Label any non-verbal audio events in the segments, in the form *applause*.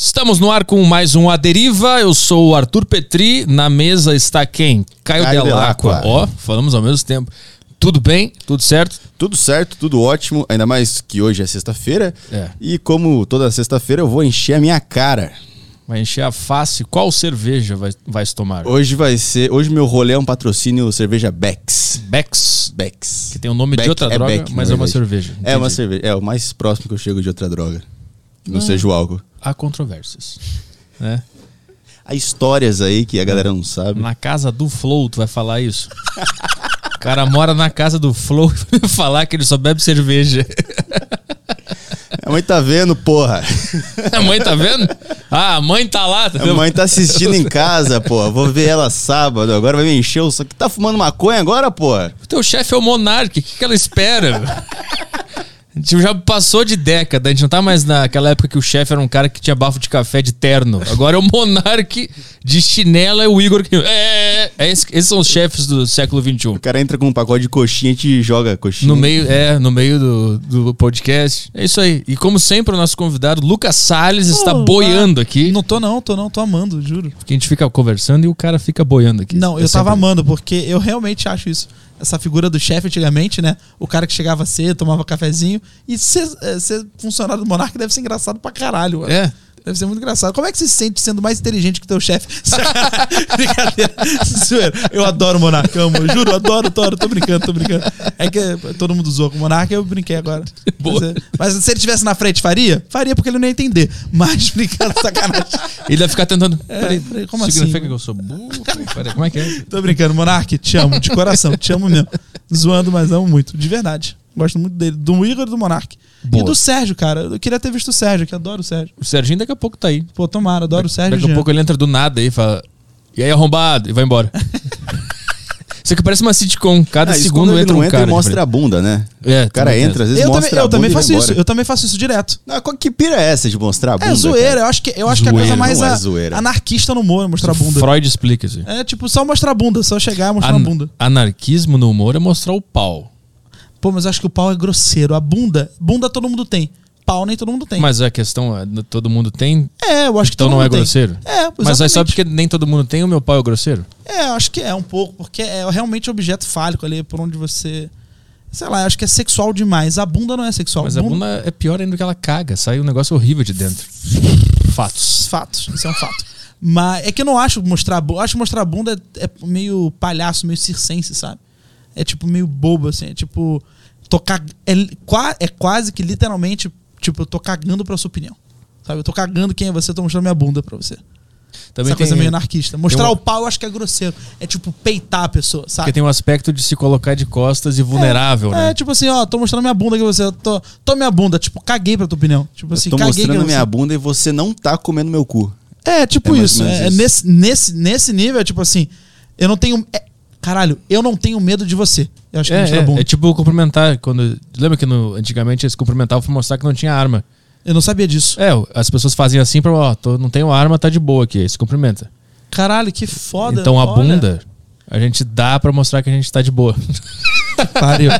Estamos no ar com mais um A Deriva. Eu sou o Arthur Petri. Na mesa está quem? Caio, Caio Delacqua. Ó, falamos ao mesmo tempo. Tudo bem? Tudo certo? Tudo certo, tudo ótimo, ainda mais que hoje é sexta-feira. É. E como toda sexta-feira eu vou encher a minha cara. Vai encher a face. Qual cerveja vai, vai se tomar? Hoje vai ser. Hoje meu rolê é um patrocínio cerveja Becks. Bex. Becks. Que tem o nome de outra é droga, Beck, mas é uma cerveja. É uma Entendi. cerveja. É o mais próximo que eu chego de outra droga. Que não Ah. seja o álcool. Há controvérsias. Né? Há histórias aí que a galera não sabe. Na casa do Flow, tu vai falar isso? O cara mora na casa do Flow e vai falar que ele só bebe cerveja. A mãe tá vendo, porra. A mãe tá vendo? Ah, a mãe tá lá. tá A mãe tá assistindo em casa, porra. Vou ver ela sábado. Agora vai me encher o. Só que tá fumando maconha agora, porra? O teu chefe é o Monark, o que, que ela espera? A gente já passou de década, a gente não tá mais naquela época que o chefe era um cara que tinha bafo de café de terno. Agora é o Monark de chinela e o Igor que. É, é esse- esses são os chefes do século XXI. O cara entra com um pacote de coxinha e te joga coxinha. No meio, é, no meio do, do podcast. É isso aí. E como sempre, o nosso convidado, Lucas Salles, está Olá. boiando aqui. Não tô não, tô não, tô amando, juro. Porque a gente fica conversando e o cara fica boiando aqui. Não, É eu tava sempre- amando, porque eu realmente acho isso. Essa figura do chefe antigamente, né? O cara que chegava cedo, tomava cafezinho. E ser, é, ser funcionário do Monark deve ser engraçado pra caralho. mano. É. Deve ser muito engraçado. Como é que você se sente sendo mais inteligente que teu chefe? *laughs* Brincadeira. Eu adoro o Monark, amo. Juro, adoro, adoro. Tô brincando, tô brincando. É que todo mundo zoou com o Monark, eu brinquei agora. Boa. Mas, é- mas se ele estivesse na frente, faria? Faria, porque ele não ia entender. Mas *laughs* brincando, sacanagem. Ele vai ficar tentando. É, peraí, peraí, como significa assim? que eu sou burro? Peraí, como é que é? Tô brincando, Monark, te amo, de coração, te amo mesmo. Zoando, mas amo muito, de verdade. Gosto muito dele, do Igor e do Monark. Boa. E do Sérgio, cara. Eu queria ter visto o Sérgio, que adoro o Sérgio. O Serginho daqui a pouco tá aí. Pô, tomara, adoro o Sérgio. Daqui a Jean. pouco ele entra do nada aí e fala. E aí, arrombado? E vai embora. *laughs* Isso aqui parece uma sitcom. Cada Ah, segundo entra não um entra cara. e mostra a bunda, né? É, O cara entra, às vezes Eu mostra também, a eu também e vai faço isso, embora. eu também faço isso direto. Qual que pira é essa de mostrar a bunda? É zoeira, cara? eu acho que, eu acho que é a Zoeira, coisa mais não é a- zoeira. anarquista no humor, é mostrar a bunda. Freud explica isso. aí. É tipo, só mostrar a bunda, só chegar e mostrar a An- bunda. Anarquismo no humor é mostrar o pau. Pô, mas eu acho que o pau é grosseiro. A bunda, bunda todo mundo tem. Pau nem todo mundo tem. Mas a questão é, todo mundo tem, é, eu acho que então todo não mundo é tem. grosseiro? É, Mas é só exatamente. porque nem todo mundo tem, o meu pau é grosseiro? É, eu acho que é um pouco, porque é realmente objeto fálico ali, por onde você. Sei lá, eu acho que é sexual demais. A bunda não é sexual. Mas a bunda é pior ainda que ela caga. Sai um negócio horrível de dentro. Fatos. Fatos, isso é um fato. Mas é que eu não acho mostrar a bunda. Acho que mostrar a bunda é, é meio palhaço, meio circense, sabe? É tipo meio bobo, assim. É tipo. Tocar. É, é quase que literalmente, tipo, eu tô cagando pra sua opinião. Sabe? Eu tô cagando quem é você, eu tô mostrando minha bunda pra você. Também Essa tem, coisa meio anarquista. Mostrar uma- o pau eu acho que é grosseiro. É tipo peitar a pessoa, sabe? porque tem um aspecto de se colocar de costas e vulnerável, é, né? É, tipo assim, ó, tô mostrando minha bunda aqui pra você. Tô, tô minha bunda, tipo, caguei pra tua opinião. Tipo assim, Tô caguei mostrando minha você. bunda e você não tá comendo meu cu. É, tipo É isso. menos É, isso. Nesse, nesse, nesse nível, é tipo assim, eu não tenho. é, caralho, eu não tenho medo de você. Eu acho que É, mostrar é, a bunda. é tipo cumprimentar. Quando, lembra que no- antigamente eles cumprimentavam pra mostrar que não tinha arma? Eu não sabia disso. É, as pessoas faziam assim pra, ó, tô- não tenho arma, tá de boa aqui. Aí se cumprimenta. Caralho, que foda. então a olha. bunda, a gente dá pra mostrar que a gente tá de boa. *laughs* Pariu.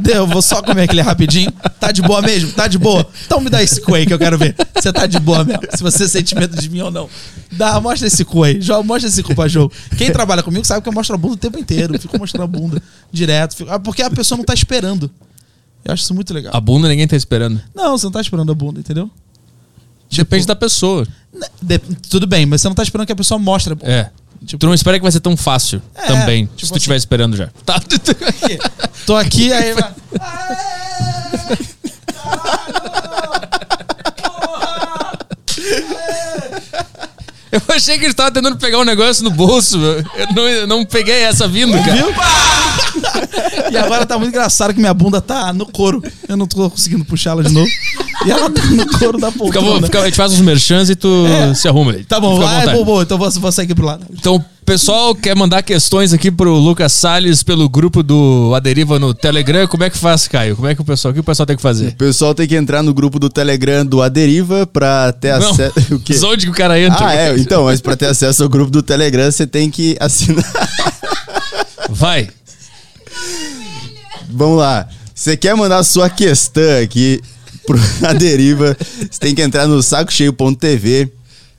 Deu, eu vou só comer aquele rapidinho. Tá de boa mesmo? Tá de boa? Então me dá esse cu aí que eu quero ver. Você tá de boa mesmo. Se você sente medo de mim ou não. Dá, mostra esse cu aí. Mostra esse cu pra jogo. Quem trabalha comigo sabe que eu mostro a bunda o tempo inteiro. Fico mostrando a bunda direto. Fico- ah, Porque a pessoa não tá esperando. Eu acho isso muito legal. A bunda ninguém tá esperando. Não, você não tá esperando a bunda, entendeu? Depende da pessoa. De- tudo bem, mas você não tá esperando que a pessoa mostre a bunda. É. Tipo- tu não espera que vai ser tão fácil É, também, tipo se tu assim- estiver esperando já. Tá. *laughs* Tô aqui, *laughs* aí. vai- Eu achei que ele tava tentando pegar um negócio no bolso. Eu não, eu não peguei essa vindo, cara. Viu? E agora tá muito engraçado que minha bunda tá no couro. Eu não tô conseguindo puxar ela de novo. E ela tá no couro da poltrona. fica- a gente faz os merchans e tu É. se arruma aí. Tá bom, à ah, é bom, bom, então vou, vou sair aqui pro lado. Então, pessoal quer mandar questões aqui pro Lucas Salles pelo grupo do Aderiva no Telegram. Como é que faz, Caio? Como é que o pessoal, o que o pessoal tem que O fazer? pessoal tem que entrar no grupo do Telegram do Aderiva pra ter acesso. *laughs* O quê? onde que o cara entra? Ah, é. *laughs* Então, mas pra ter acesso ao grupo do Telegram, você tem que assinar. Vai. Vamos lá. Você quer mandar sua questão aqui pro A Deriva, você tem que entrar no sacocheio.tv.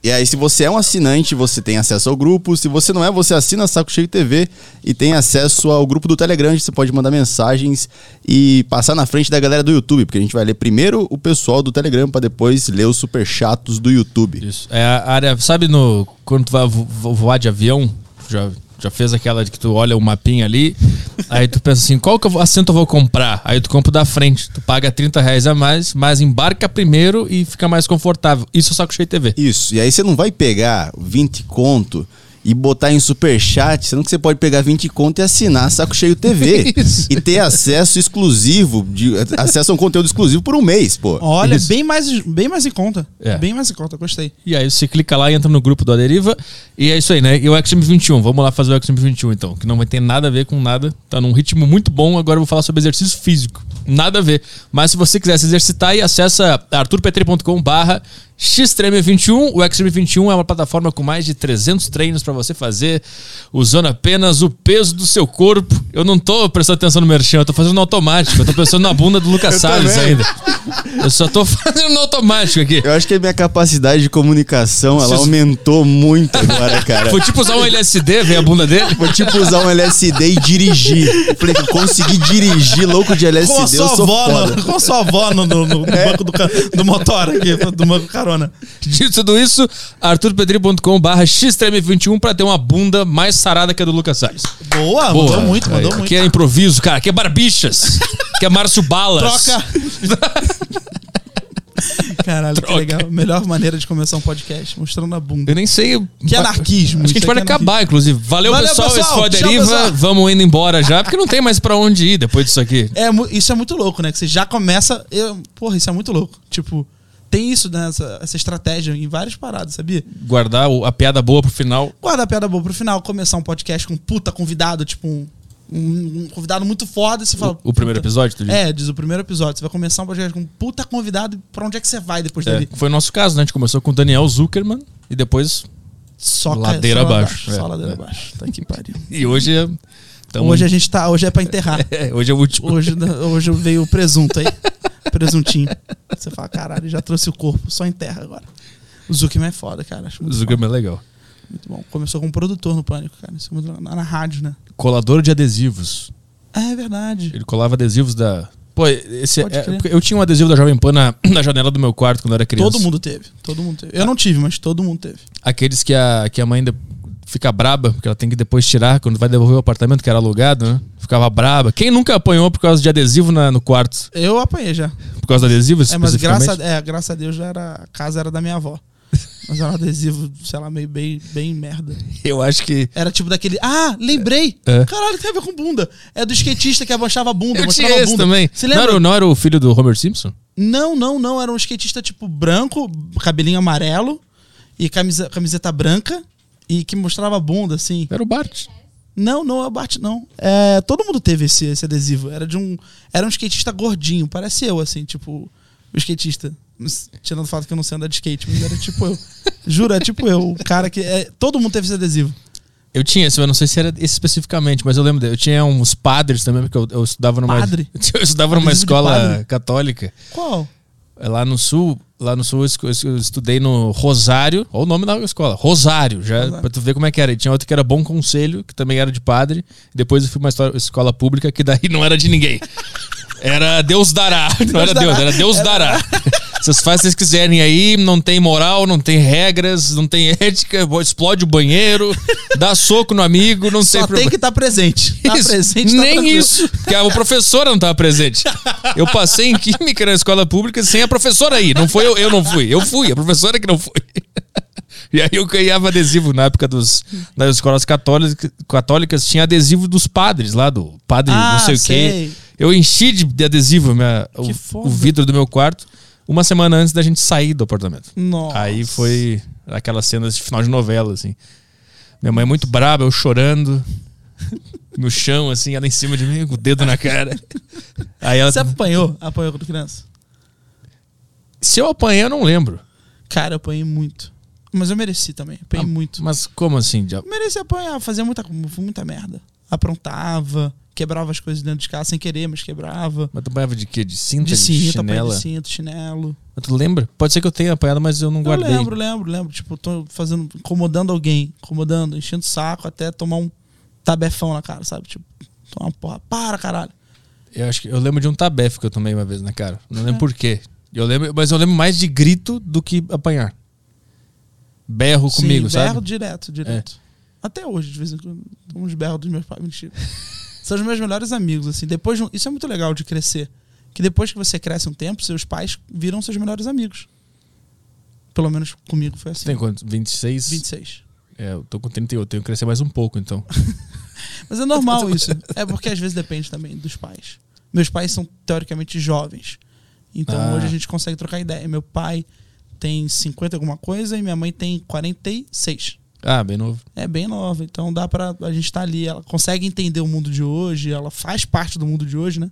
E aí, se você é um assinante, você tem acesso ao grupo. Se você não é, você assina Saco Cheio TV e tem acesso ao grupo do Telegram. Você pode mandar mensagens e passar na frente da galera do YouTube, porque a gente vai ler primeiro o pessoal do Telegram para depois ler os super chatos do YouTube. Isso. É a área. Sabe no. Quando tu vai vo- vo- voar de avião, já, já fez aquela de que tu olha o mapinha ali, aí tu pensa assim, qual que eu assento eu vou comprar? Aí tu compra o da frente. Tu paga 30 reais a mais, mas embarca primeiro e fica mais confortável. Isso é o saco cheio TV. Isso. E aí você não vai pegar 20 conto e botar em superchat, sendo que você pode pegar 20 conto e assinar Saco Cheio TV. *laughs* Isso. E ter acesso exclusivo, de, acesso a um conteúdo exclusivo por um mês, pô. Olha, Isso. bem mais, bem mais em conta. É. Bem mais em conta, gostei. E aí você clica lá e entra no grupo do Aderiva. E é isso aí, né? E o XM21, vamos lá fazer o XM21 então, que não vai ter nada a ver com nada. Tá num ritmo muito bom. Agora eu vou falar sobre exercício físico. Nada a ver. Mas se você quiser se exercitar, aí acessa arturpetri.com barra xtreme21. O XM21 é uma plataforma com mais de 300 treinos pra você fazer usando apenas o peso do seu corpo. Eu não tô prestando atenção no merchan, eu tô fazendo no automático. Eu tô pensando na bunda do Lucas *laughs* Eu Salles também. ainda. Eu só tô *laughs* fazendo no automático aqui. Eu acho que a minha capacidade de comunicação, ela aumentou muito agora, cara. Foi tipo usar um LSD, ver a bunda dele. Foi tipo usar um LSD e dirigir. Eu Falei que eu consegui dirigir louco de LSD, Com a eu sua sou avó, foda. no, com a sua avó no, no- no banco do, do motor aqui, do banco carona. Dito tudo isso, arturpedri.com barra xtreme21 pra ter uma bunda mais sarada que a do Lucas Salles. Boa, Boa. mandou muito, mandou muito. Aqui é improviso, cara. Aqui é barbichas. Aqui é Márcio Balas. Troca. *laughs* Caralho, Troca. que legal. Melhor maneira de começar um podcast, mostrando a bunda. Eu nem sei. Que anarquismo, Acho que a gente pode é acabar, inclusive. Valeu, Valeu, pessoal. pessoal. Esse foi a deriva. pessoal. Vamos indo embora já, porque não tem mais pra onde ir depois disso aqui. É, isso é muito louco, né? Que você já começa. eu- porra, isso é muito louco. Tipo, tem isso, né? Essa, essa estratégia em várias paradas, sabia? Guardar a piada boa pro final. Guarda a piada boa pro final, começar um podcast com um puta convidado, tipo um, um- um convidado muito foda, você fala. O, o primeiro episódio, tu diz? É, diz o primeiro episódio. Você vai começar um podcast com um puta convidado, e pra onde é que você vai depois É, dali? Foi o nosso caso, né? A gente começou com o Daniel Zuckerman e depois. Só Ladeira só abaixo. Só É, ladeira é. abaixo. Tá que pariu. *laughs* E hoje é. tamo- Hoje a gente tá. Hoje é pra enterrar. *laughs* é, hoje é o último. Hoje, hoje veio o presunto aí. *laughs* Presuntinho. Você fala, caralho, já trouxe o corpo, só enterra agora. O Zuckerman é foda, cara. Acho O Zuckerman é legal. muito bom. Começou como produtor no Pânico, cara. Isso é muito na, na rádio, né? Colador de adesivos. Ah, é verdade. Ele colava adesivos da. Pô, esse é- porque eu tinha um adesivo da Jovem Pan na, *clears throat* na janela do meu quarto quando eu era criança. Todo mundo teve. Todo mundo teve. Eu não tive, mas todo mundo teve. Aqueles que a, que a mãe de- fica braba, porque ela tem que depois tirar quando vai devolver o apartamento que era alugado, né? Ficava braba. Quem nunca apanhou por causa de adesivo na- no quarto? Eu apanhei já. Por causa do adesivo, É, mas graças a, é, graças a Deus já era. A casa era da minha avó. Mas era um adesivo, sei lá, meio bem, bem merda. *laughs* Eu acho que. Era tipo daquele. Ah, lembrei! É. Caralho, tem a ver com bunda. É do skatista que abaixava a bunda. Eu tinha esse bunda. também. Você Não lembra? era, o- não era o filho do Homer Simpson? Não, não, não. Era um skatista tipo branco, cabelinho amarelo e camisa, camiseta branca e que mostrava a bunda, assim. Era o Bart. Não, não é o Bart, não. É, todo mundo teve esse, esse adesivo. Era de um. Era um skatista gordinho, parece eu, assim, tipo, o skatista. Tirando o fato que eu não sei andar de skate, mas era tipo eu. *laughs* Juro, é tipo eu. O cara que. É, todo mundo teve esse adesivo. Eu tinha esse, eu não sei se era esse especificamente, mas eu lembro. dele. Eu tinha uns padres também, porque eu, eu estudava numa. Padre? *laughs* Eu estudava numa Adesivo de escola católica. Qual? É Lá no sul, lá no sul eu estudei no Rosário, olha o nome da escola, Rosário, já Rosário. pra tu ver como é que era. E tinha outro que era Bom Conselho, que também era de padre. Depois eu fui uma escola pública que daí *laughs* não era de ninguém. Era Deus dará. *laughs* Não era dará. Deus, era Deus dará. *laughs* Vocês fazem o vocês quiserem aí, não tem moral, não tem regras, não tem *laughs* ética, explode o banheiro, dá soco no amigo, não Só tem tem que estar presente. Tá Isso. presente, tá Nem tranquilo. isso, porque a professora não estava presente. Eu passei em química na escola pública sem a professora aí. Não foi eu, eu não fui. Eu fui, a professora que não foi. E aí eu ganhava adesivo na época dos, das escolas católicas, católicas, tinha adesivo dos padres lá, do padre Ah, não sei o sei. quê. Eu enchi de, de adesivo minha, o, o vidro do meu quarto uma semana antes da gente sair do apartamento. Nossa. Aí foi aquelas cenas de final de novela, assim. Minha mãe muito braba, eu chorando. No chão, assim, ela em cima de mim, com o dedo na cara. Aí ela. Você apanhou? Apanhou quando criança? Se eu apanhei, eu não lembro. Cara, eu apanhei muito. Mas eu mereci também. Apanhei Ah, muito. Mas como assim? Já... Mereci apanhar, fazia muita, muita merda. Aprontava, quebrava as coisas dentro de casa sem querer, mas quebrava. Mas tu apanhava de quê? De cinta, De de, chinela? de cinto, chinelo. Mas tu lembra? Pode ser que eu tenha apanhado, mas eu não Eu guardei. lembro, lembro, lembro. Tipo, tô fazendo, incomodando alguém, incomodando, enchendo o saco até tomar um tabefão na cara, sabe? Tipo, tomar uma porra. Para, caralho. Eu acho que eu lembro de um tabefe que eu tomei uma vez na cara. Não lembro É. por quê. Eu lembro, mas eu lembro mais de grito do que apanhar. Berro Sim, comigo, berro sabe? É. direto, direto. Até hoje, de vez em quando, uns berros dos meus pais. Mentira. *laughs* São os meus melhores amigos, assim. Depois de um- Isso é muito legal de crescer. Que depois que você cresce um tempo, seus pais viram seus melhores amigos. Pelo menos comigo foi assim. Tem quantos? 26? 26. É, eu tô com 38, tenho que crescer mais um pouco, então. *laughs* Mas é normal *laughs* isso. É porque às vezes depende também dos pais. Meus pais são teoricamente jovens. Então Ah. hoje a gente consegue trocar ideia. Meu pai tem 50 e alguma coisa e minha mãe tem 46. Ah, bem novo. É bem nova, então dá pra. A gente tá ali, ela consegue entender o mundo de hoje, ela faz parte do mundo de hoje, né?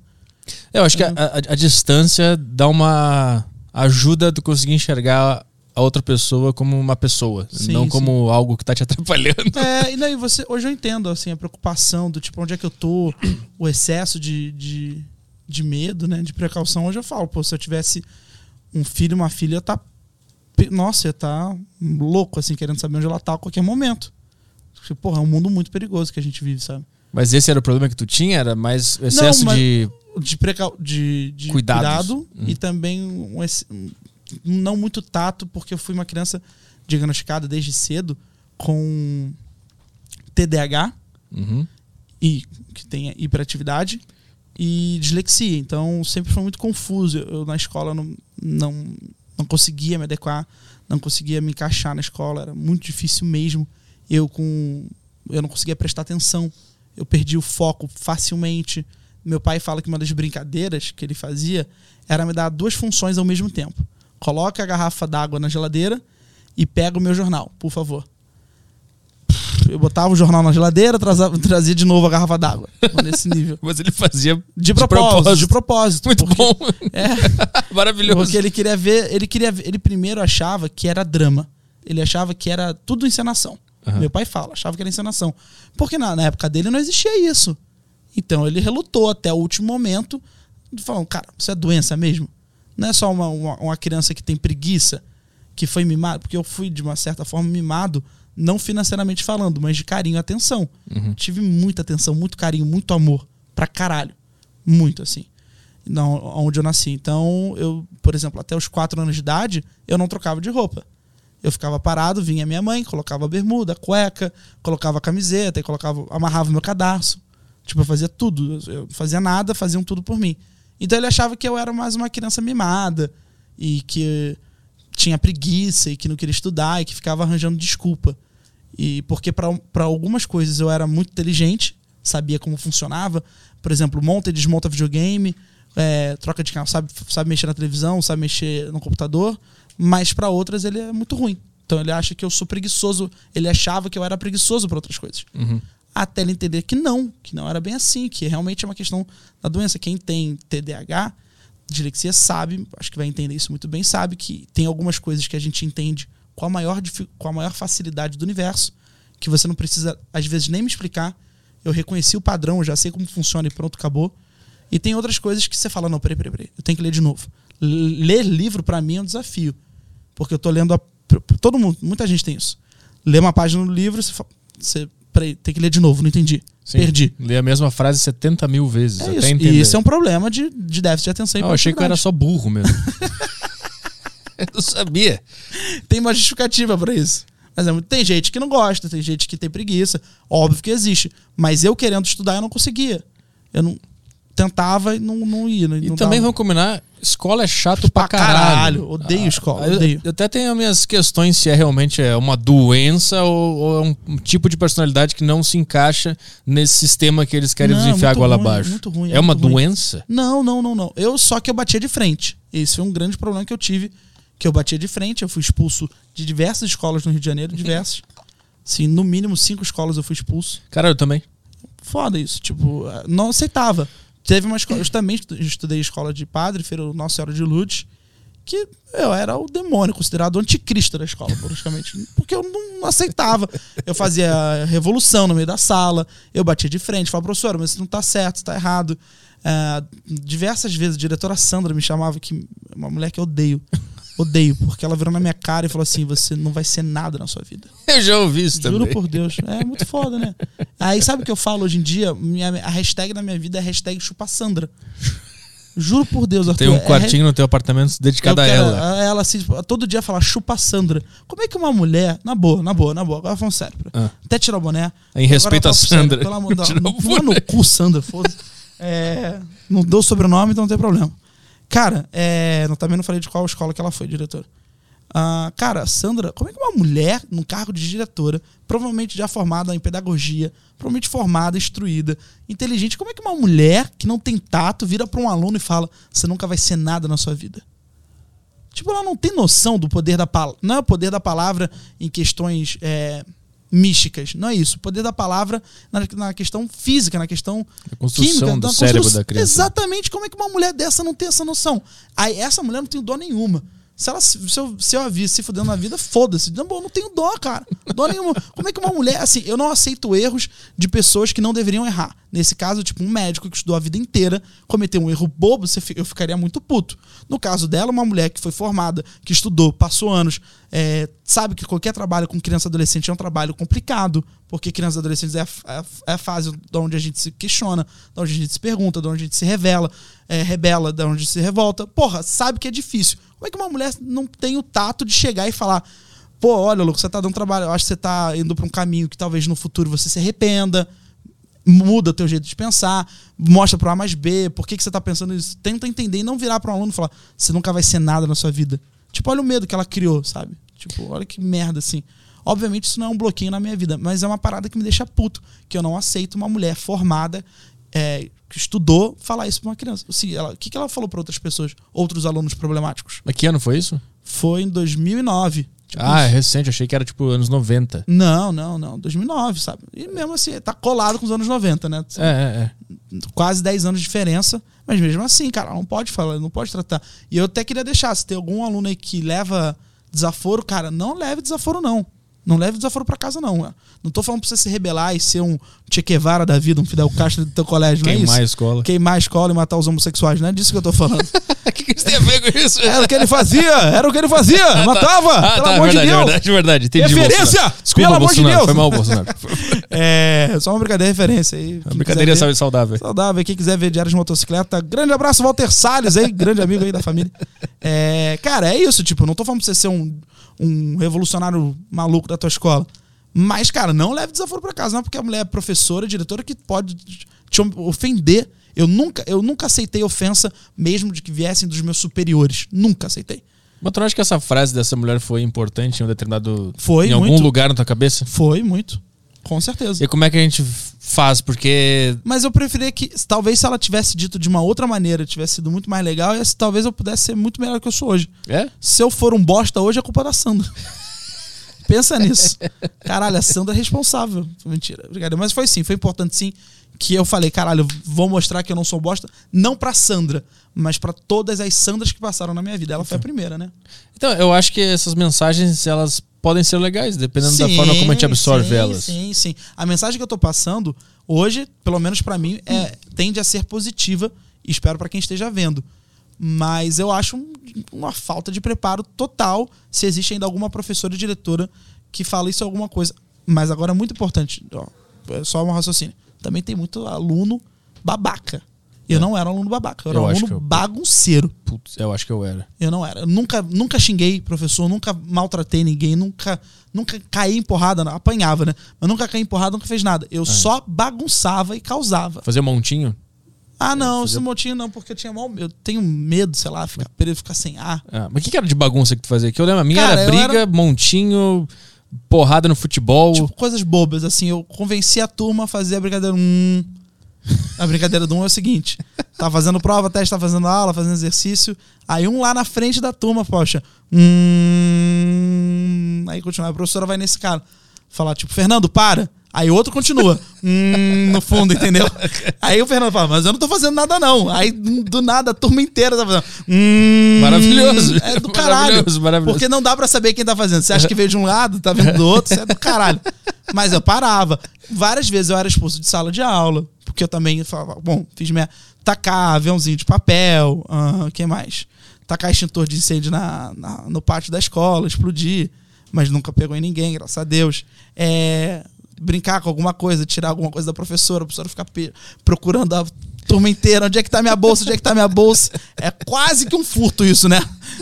Eu acho que Uhum. a, a- a distância dá uma ajuda tu conseguir enxergar a outra pessoa como uma pessoa, Sim, não sim. como algo que tá te *laughs* atrapalhando. É, e daí você. Hoje eu entendo, assim, a preocupação do tipo, onde é que eu tô, o excesso de, de, de medo, né? De precaução. Hoje eu falo, pô, se eu tivesse um filho, uma filha, eu tá. Nossa, ia tá louco, assim, querendo saber onde ela tá a qualquer momento. Porque, Porra, é um mundo muito perigoso que a gente vive, sabe? Mas esse era o problema que tu tinha? Era mais excesso mas- de. de, precau de, de cuidado Hum. e também um, um- não muito tato, porque eu fui uma criança diagnosticada desde cedo com TDAH Uhum. e que tem hiperatividade e dislexia. Então sempre foi muito confuso. Eu, eu na escola não, não, não conseguia me adequar, não conseguia me encaixar na escola, era muito difícil mesmo. Eu com eu não conseguia prestar atenção. Eu perdi o foco facilmente. Meu pai fala que uma das brincadeiras que ele fazia era me dar duas funções ao mesmo tempo. Coloca a garrafa d'água na geladeira e pega o meu jornal, por favor. Eu botava o jornal na geladeira, trazava- *laughs* trazia de novo a garrafa d'água. Nesse nível. *laughs* Mas ele fazia De propósito, de propósito. Muito porque- bom. É, *laughs* Maravilhoso. porque ele queria ver, ele queria ele primeiro achava que era drama. Ele achava que era tudo encenação. Aham. Meu pai fala, achava que era encenação. Porque na, na época dele não existia isso. Então ele relutou até o último momento, falando, cara, isso é doença mesmo? Não é só uma, uma, uma criança que tem preguiça, que foi mimado, porque eu fui, de uma certa forma, mimado, não financeiramente falando, mas de carinho e atenção. Uhum. Tive muita atenção, muito carinho, muito amor. Pra caralho. Muito, assim. Não, onde eu nasci. Então, eu, por exemplo, até os quatro anos de idade, eu não trocava de roupa. Eu ficava parado, vinha minha mãe, colocava bermuda, cueca, colocava camiseta, e colocava, amarrava meu cadarço. Tipo, eu fazia tudo. Eu fazia nada, faziam tudo por mim. Então ele achava que eu era mais uma criança mimada e que tinha preguiça e que não queria estudar e que ficava arranjando desculpa. E porque para algumas coisas eu era muito inteligente, sabia como funcionava. Por exemplo, monta e desmonta videogame, é, troca de canal, sabe, sabe mexer na televisão, sabe mexer no computador. Mas para outras ele é muito ruim. Então ele acha que eu sou preguiçoso. Ele achava que eu era preguiçoso para outras coisas. Uhum. Até ele entender que não, que não era bem assim, que realmente é uma questão da doença. Quem tem TDAH, dislexia, sabe, acho que vai entender isso muito bem, sabe que tem algumas coisas que a gente entende com a maior, com a maior facilidade do universo, que você não precisa, às vezes, nem me explicar. Eu reconheci o padrão, eu já sei como funciona e pronto, acabou. E tem outras coisas que você fala, não, peraí, peraí, peraí, eu tenho que ler de novo. Ler livro, para mim, é um desafio. Porque eu tô lendo. A, todo mundo, muita gente tem isso. Lê uma página no livro, você fala, você, peraí, tem que ler de novo, não entendi. Sim. Perdi. Lê a mesma frase 70 mil vezes. É até isso. entender. E isso é um problema de, de déficit de atenção e Não, eu achei que eu era só burro mesmo. *laughs* *laughs* eu não sabia. Tem uma justificativa pra isso. Mas é tem gente que não gosta, tem gente que tem preguiça. Óbvio que existe. Mas eu querendo estudar, eu não conseguia. Eu não tentava e não, não ia. Não, E não também dava. vamos combinar, escola é chato pra, Pra caralho. caralho, odeio escola, eu, odeio. eu até tenho as minhas questões se é realmente é uma doença ou, ou é um, um tipo de personalidade que não se encaixa nesse sistema que eles querem Não, enfiar muito goela ruim, abaixo. muito ruim, é é uma ruim. doença? Não, não, não, não. Eu só que eu batia de frente. Esse foi um grande problema que eu tive. Que eu batia de frente, eu fui expulso de diversas escolas no Rio de Janeiro, diversas. *laughs* Sim, no mínimo cinco escolas eu fui expulso. Cara, eu também. Foda isso. Tipo, não aceitava. Teve uma escola. Eu também estu- estudei escola de padre, feira Nossa Senhora de Lourdes, que eu era o demônio, considerado o anticristo da escola, praticamente. *laughs* Porque eu não aceitava. Eu fazia revolução no meio da sala, eu batia de frente, falava, professor, mas isso não tá certo, isso tá errado. É, diversas vezes a diretora Sandra me chamava, que uma mulher que eu odeio. Odeio, porque ela virou na minha cara e falou assim: você não vai ser nada na sua vida. *laughs* Eu já ouvi isso Juro também. por Deus. É muito foda, né? Aí sabe o que eu falo hoje em dia? Minha, a hashtag da minha vida é hashtag chupa Sandra. Juro por Deus, Arthur. Tem um é- quartinho no teu apartamento dedicado a ela. Ela assim, tipo, todo dia fala chupa Sandra. Como é que uma mulher, na boa, na boa, na boa, agora falando sério, pra- Ah. até tirar o boné. Em respeito a falo sério, Sandra. Pelo amor de Deus, *laughs* é no cu, Sandra, foda-se. É, não deu sobrenome, então não tem problema. Cara, é, não, também não falei de qual escola que ela foi, diretora. Ah, cara, Sandra, como é que uma mulher num cargo de diretora, provavelmente já formada em pedagogia, provavelmente formada, instruída, inteligente, como é que uma mulher que não tem tato vira para um aluno e fala: você nunca vai ser nada na sua vida? Tipo, ela não tem noção do poder da palavra. Não é o poder da palavra em questões é, místicas. Não é isso. O poder da palavra na, na questão física, na questão A construção química, do na cérebro constru- da criança. Exatamente. Como é que uma mulher dessa não tem essa noção? Aí, essa mulher não tem dó nenhuma. Se, ela, se, eu, se eu a vi se fudendo na vida, foda-se. Não, não tenho dó, cara. Dó nenhuma. Como é que uma mulher. Assim, eu não aceito erros de pessoas que não deveriam errar. Nesse caso, tipo, um médico que estudou a vida inteira cometeu um erro bobo, eu ficaria muito puto. No caso dela, uma mulher que foi formada, que estudou, passou anos, é, sabe que qualquer trabalho com criança e adolescente é um trabalho complicado, porque crianças e adolescentes é a, é a é a fase de onde a gente se questiona, de onde a gente se pergunta, de onde a gente se revela, é, rebela, de onde se revolta. Porra, sabe que é difícil. Como é que uma mulher não tem o tato de chegar e falar. Pô, olha, Louco, você tá dando trabalho. Eu acho que você tá indo pra um caminho que talvez no futuro você se arrependa muda teu jeito de pensar, mostra pro A mais B, por que, que você tá pensando isso. Tenta entender e não virar para um aluno e falar, você nunca vai ser nada na sua vida. Tipo, olha o medo que ela criou, sabe? Tipo, olha que merda, assim. Obviamente isso não é um bloqueio na minha vida, mas é uma parada que me deixa puto, que eu não aceito uma mulher formada, é, que estudou, falar isso pra uma criança. Assim, ela- O que, que ela falou para outras pessoas, outros alunos problemáticos? Mas que ano foi isso? Foi em 2009. Tipo, ah, é recente. Achei que era tipo anos 90. Não, não, não. 2009, sabe? E mesmo assim, tá colado com os anos 90, né? É, é, é. quase 10 anos de diferença, mas mesmo assim, cara, não pode falar, não pode tratar. E eu até queria deixar, se tem algum aluno aí que leva desaforo, cara, não leve desaforo não. Não leve desaforo pra casa não. Não tô falando pra você se rebelar e ser um Che Guevara da vida, um Fidel Castro do teu colégio, não é Queimar a escola. Queimar a escola e matar os homossexuais, não é disso que eu tô falando. *laughs* O que, que isso tem a ver com isso? era o que ele fazia, era o que ele fazia, matava, Ah, pelo tá, amor verdade, de Deus. verdade, verdade. Entendi, Referência! Bolsonaro. Desculpa, Pelo amor de Bolsonaro. Deus! Foi mal, Bolsonaro. *laughs* É, só uma brincadeira referência aí. Uma brincadeira ver- saudável. Saudável. Quem quiser ver Diário de Motocicleta, grande abraço, Walter Salles aí, grande amigo aí da família. É, cara, é isso, tipo, não tô falando pra você ser um, um revolucionário maluco da tua escola. Mas, cara, não leve desaforo pra casa, não, porque a mulher é professora, diretora, que pode te ofender. Eu nunca, eu nunca aceitei ofensa, mesmo de que viessem dos meus superiores. Nunca aceitei. Mas tu não acha que essa frase dessa mulher foi importante em um determinado. Foi, Em algum muito. lugar na tua cabeça? Foi muito. Com certeza. E como é que a gente faz? Porque. Mas eu preferia que, talvez se ela tivesse dito de uma outra maneira, tivesse sido muito mais legal, e talvez eu pudesse ser muito melhor do que eu sou hoje. É? Se eu for um bosta hoje, é culpa da Sandra. *laughs* Pensa nisso. Caralho, a Sandra é responsável. Mentira, obrigado. Mas foi sim, foi importante sim. Que eu falei, caralho, vou mostrar que eu não sou bosta, não pra Sandra, mas pra todas as Sandras que passaram na minha vida. Ela foi a primeira, né? Então, eu acho que essas mensagens, elas podem ser legais, dependendo da Sim, forma como a gente absorve sim, elas. Sim, sim. A mensagem que eu tô passando hoje, pelo menos pra mim, é, tende a ser positiva espero pra quem esteja vendo. Mas eu acho um- uma falta de preparo total se existe ainda alguma professora e diretora que fala isso alguma coisa. Mas agora é muito importante, ó, é só um raciocínio. Também tem muito aluno babaca. Eu É. não era aluno babaca, eu era Eu um aluno eu- bagunceiro. Putz, eu acho que eu era. Eu não era. Eu nunca, nunca xinguei professor, nunca maltratei ninguém, nunca, nunca caí em porrada, não. apanhava, né? Mas nunca caí em porrada, nunca fez nada. É. Eu só bagunçava e causava. Fazer montinho. Ah, não, fazer- esse motinho não, porque eu tinha mal. Eu tenho medo, sei lá, ficar preso, ficar sem ar. Ah, mas o que, que era de bagunça que tu fazia? Que eu lembro, a minha Cara, era briga, era- montinho, porrada no futebol. Tipo, coisas bobas, assim. Eu convenci a turma a fazer a brincadeira um. A brincadeira do um é o seguinte: tá fazendo prova, teste, tá fazendo aula, fazendo exercício. Aí um lá na frente da turma, poxa. Hum, aí continua. A professora vai nesse cara. Falar, tipo, Fernando, para. Aí o outro continua. *laughs* Hum, no fundo, entendeu? Aí o Fernando fala, mas eu não tô fazendo nada, não. Aí, do nada, a turma inteira tá fazendo. Hum, Maravilhoso. É do caralho. Maravilhoso, maravilhoso. Porque não dá pra saber quem tá fazendo. Você acha que veio de um lado, tá vendo do outro, você é do caralho. Mas eu parava. Várias vezes eu era expulso de sala de aula. Porque eu também falava, bom, fiz minha. Tacar aviãozinho de papel. O que mais? Tacar extintor de incêndio na, na, no pátio da escola, explodir. Mas nunca pegou em ninguém, graças a Deus. É brincar com alguma coisa, tirar alguma coisa da professora, a professora ficar procurando a turma inteira, onde é que tá minha bolsa, onde é que tá minha bolsa. É quase que um furto isso, né?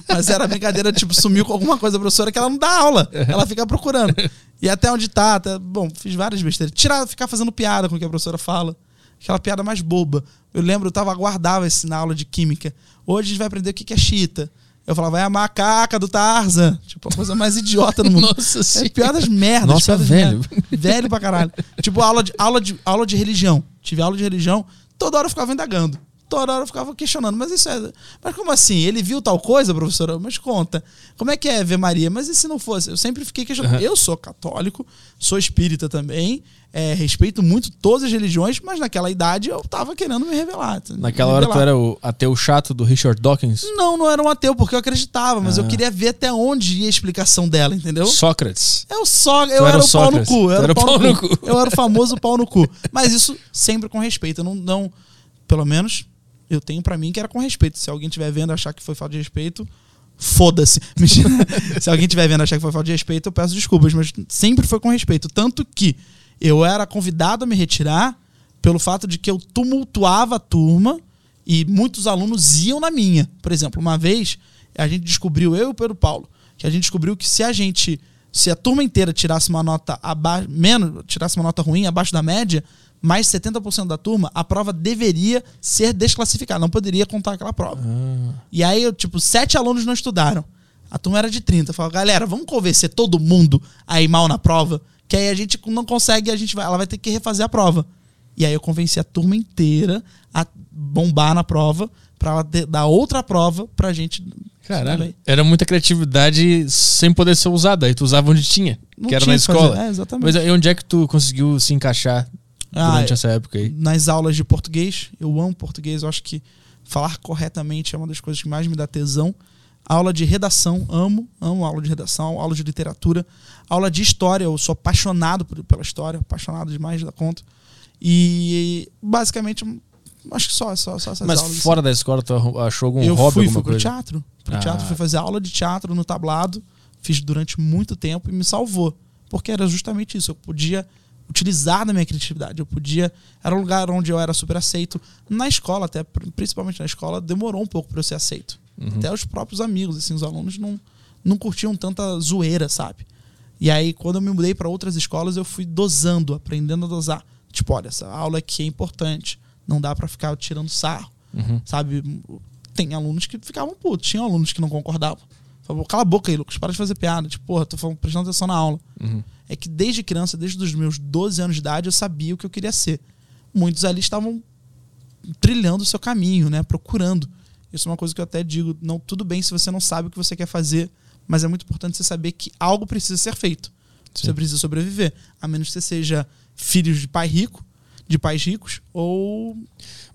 Mas era brincadeira, tipo, sumiu com alguma coisa da professora que ela não dá aula, ela fica procurando. E até onde tá, até, bom, fiz várias besteiras. Tirar, ficar fazendo piada com o que a professora fala. Aquela piada mais boba. Eu lembro, eu tava, aguardava isso na aula de química. Hoje a gente vai aprender o que é chita. Eu falava, é a macaca do Tarzan. Tipo, a coisa mais idiota do *laughs* mundo. Nossa é senhora. piadas merdas. Nossa, piadas velho. merda. Velho pra caralho. tipo, aula de, aula, de, aula de religião. Tive aula de religião, toda hora eu ficava indagando. Toda hora eu ficava questionando, mas isso é. Mas como assim? Ele viu tal coisa, professora? Mas conta. Como é que é ver Maria? Mas e se não fosse? Eu sempre fiquei questionando. Uhum. Eu sou católico, sou espírita também, é, respeito muito todas as religiões, mas naquela idade eu tava querendo me revelar. Naquela me hora tu revelar. era o ateu chato do Richard Dawkins? Não, não era um ateu, porque eu acreditava, mas eu Ah. queria ver até onde ia a explicação dela, entendeu? Sócrates. Eu só, eu era era, o pau no cu. Eu era o pau no cu. Eu era o famoso pau no cu. Mas isso sempre com respeito. Eu não, não pelo menos, eu tenho pra mim que era com respeito. Se alguém estiver vendo achar que foi falta de respeito, foda-se. *laughs* Se alguém estiver vendo achar que foi falta de respeito, eu peço desculpas. Mas sempre foi com respeito. Tanto que eu era convidado a me retirar pelo fato de que eu tumultuava a turma e muitos alunos iam na minha. Por exemplo, uma vez a gente descobriu, eu e o Pedro Paulo, que a gente descobriu que se a gente, se a turma inteira tirasse uma nota abaixo, menos, tirasse uma nota ruim, abaixo da média, mais 70% da turma, a prova deveria ser desclassificada, não poderia contar aquela prova. E aí, eu, tipo, sete alunos não estudaram. A turma era de 30. Eu falava, galera, vamos convencer todo mundo a ir mal na prova, que aí a gente não consegue, a gente vai, ela vai ter que refazer a prova. E aí eu convenci a turma inteira a bombar na prova, pra ela dar outra prova pra gente. Caralho. Era muita criatividade sem poder ser usada. Aí tu usava onde tinha, Não que era na fazer. escola. É, exatamente. Mas onde é que tu conseguiu se encaixar Ah, durante é. essa época aí? nas aulas de português. Eu amo português, eu acho que falar corretamente é uma das coisas que mais me dá tesão. Aula de redação, amo, amo aula de redação, aula de literatura, aula de história, eu sou apaixonado por- pela história, apaixonado demais da conta. E basicamente, acho que só, só, só essas Mas aulas. fora da escola, tu achou algum eu hobby, fui, alguma fui pro coisa? teatro. Pro Ah. teatro, fui fazer aula de teatro no tablado. Fiz durante muito tempo e me salvou. Porque era justamente isso. Eu podia utilizar da minha criatividade. Eu podia. Era um lugar onde eu era super aceito. Na escola, até, principalmente na escola, demorou um pouco para eu ser aceito. Uhum. Até os próprios amigos, assim, os alunos não, não curtiam tanta zoeira, sabe? E aí, quando eu me mudei para outras escolas, eu fui dosando, aprendendo a dosar. Tipo, olha, essa aula aqui é importante. Não dá para ficar tirando sarro Uhum. sabe? Tem alunos que ficavam putos, tinham alunos que não concordavam. Falavam, cala a boca aí, Lucas, para de fazer piada. Tipo, porra, tô falando, prestando atenção na aula. Uhum. É que desde criança, desde os meus 12 anos de idade, eu sabia o que eu queria ser. Muitos ali estavam trilhando o seu caminho, né? Procurando. Isso é uma coisa que eu até digo, não, tudo bem se você não sabe o que você quer fazer, mas é muito importante você saber que algo precisa ser feito. Você Sim. precisa sobreviver. A menos que você seja filho de pai rico, de pais ricos, ou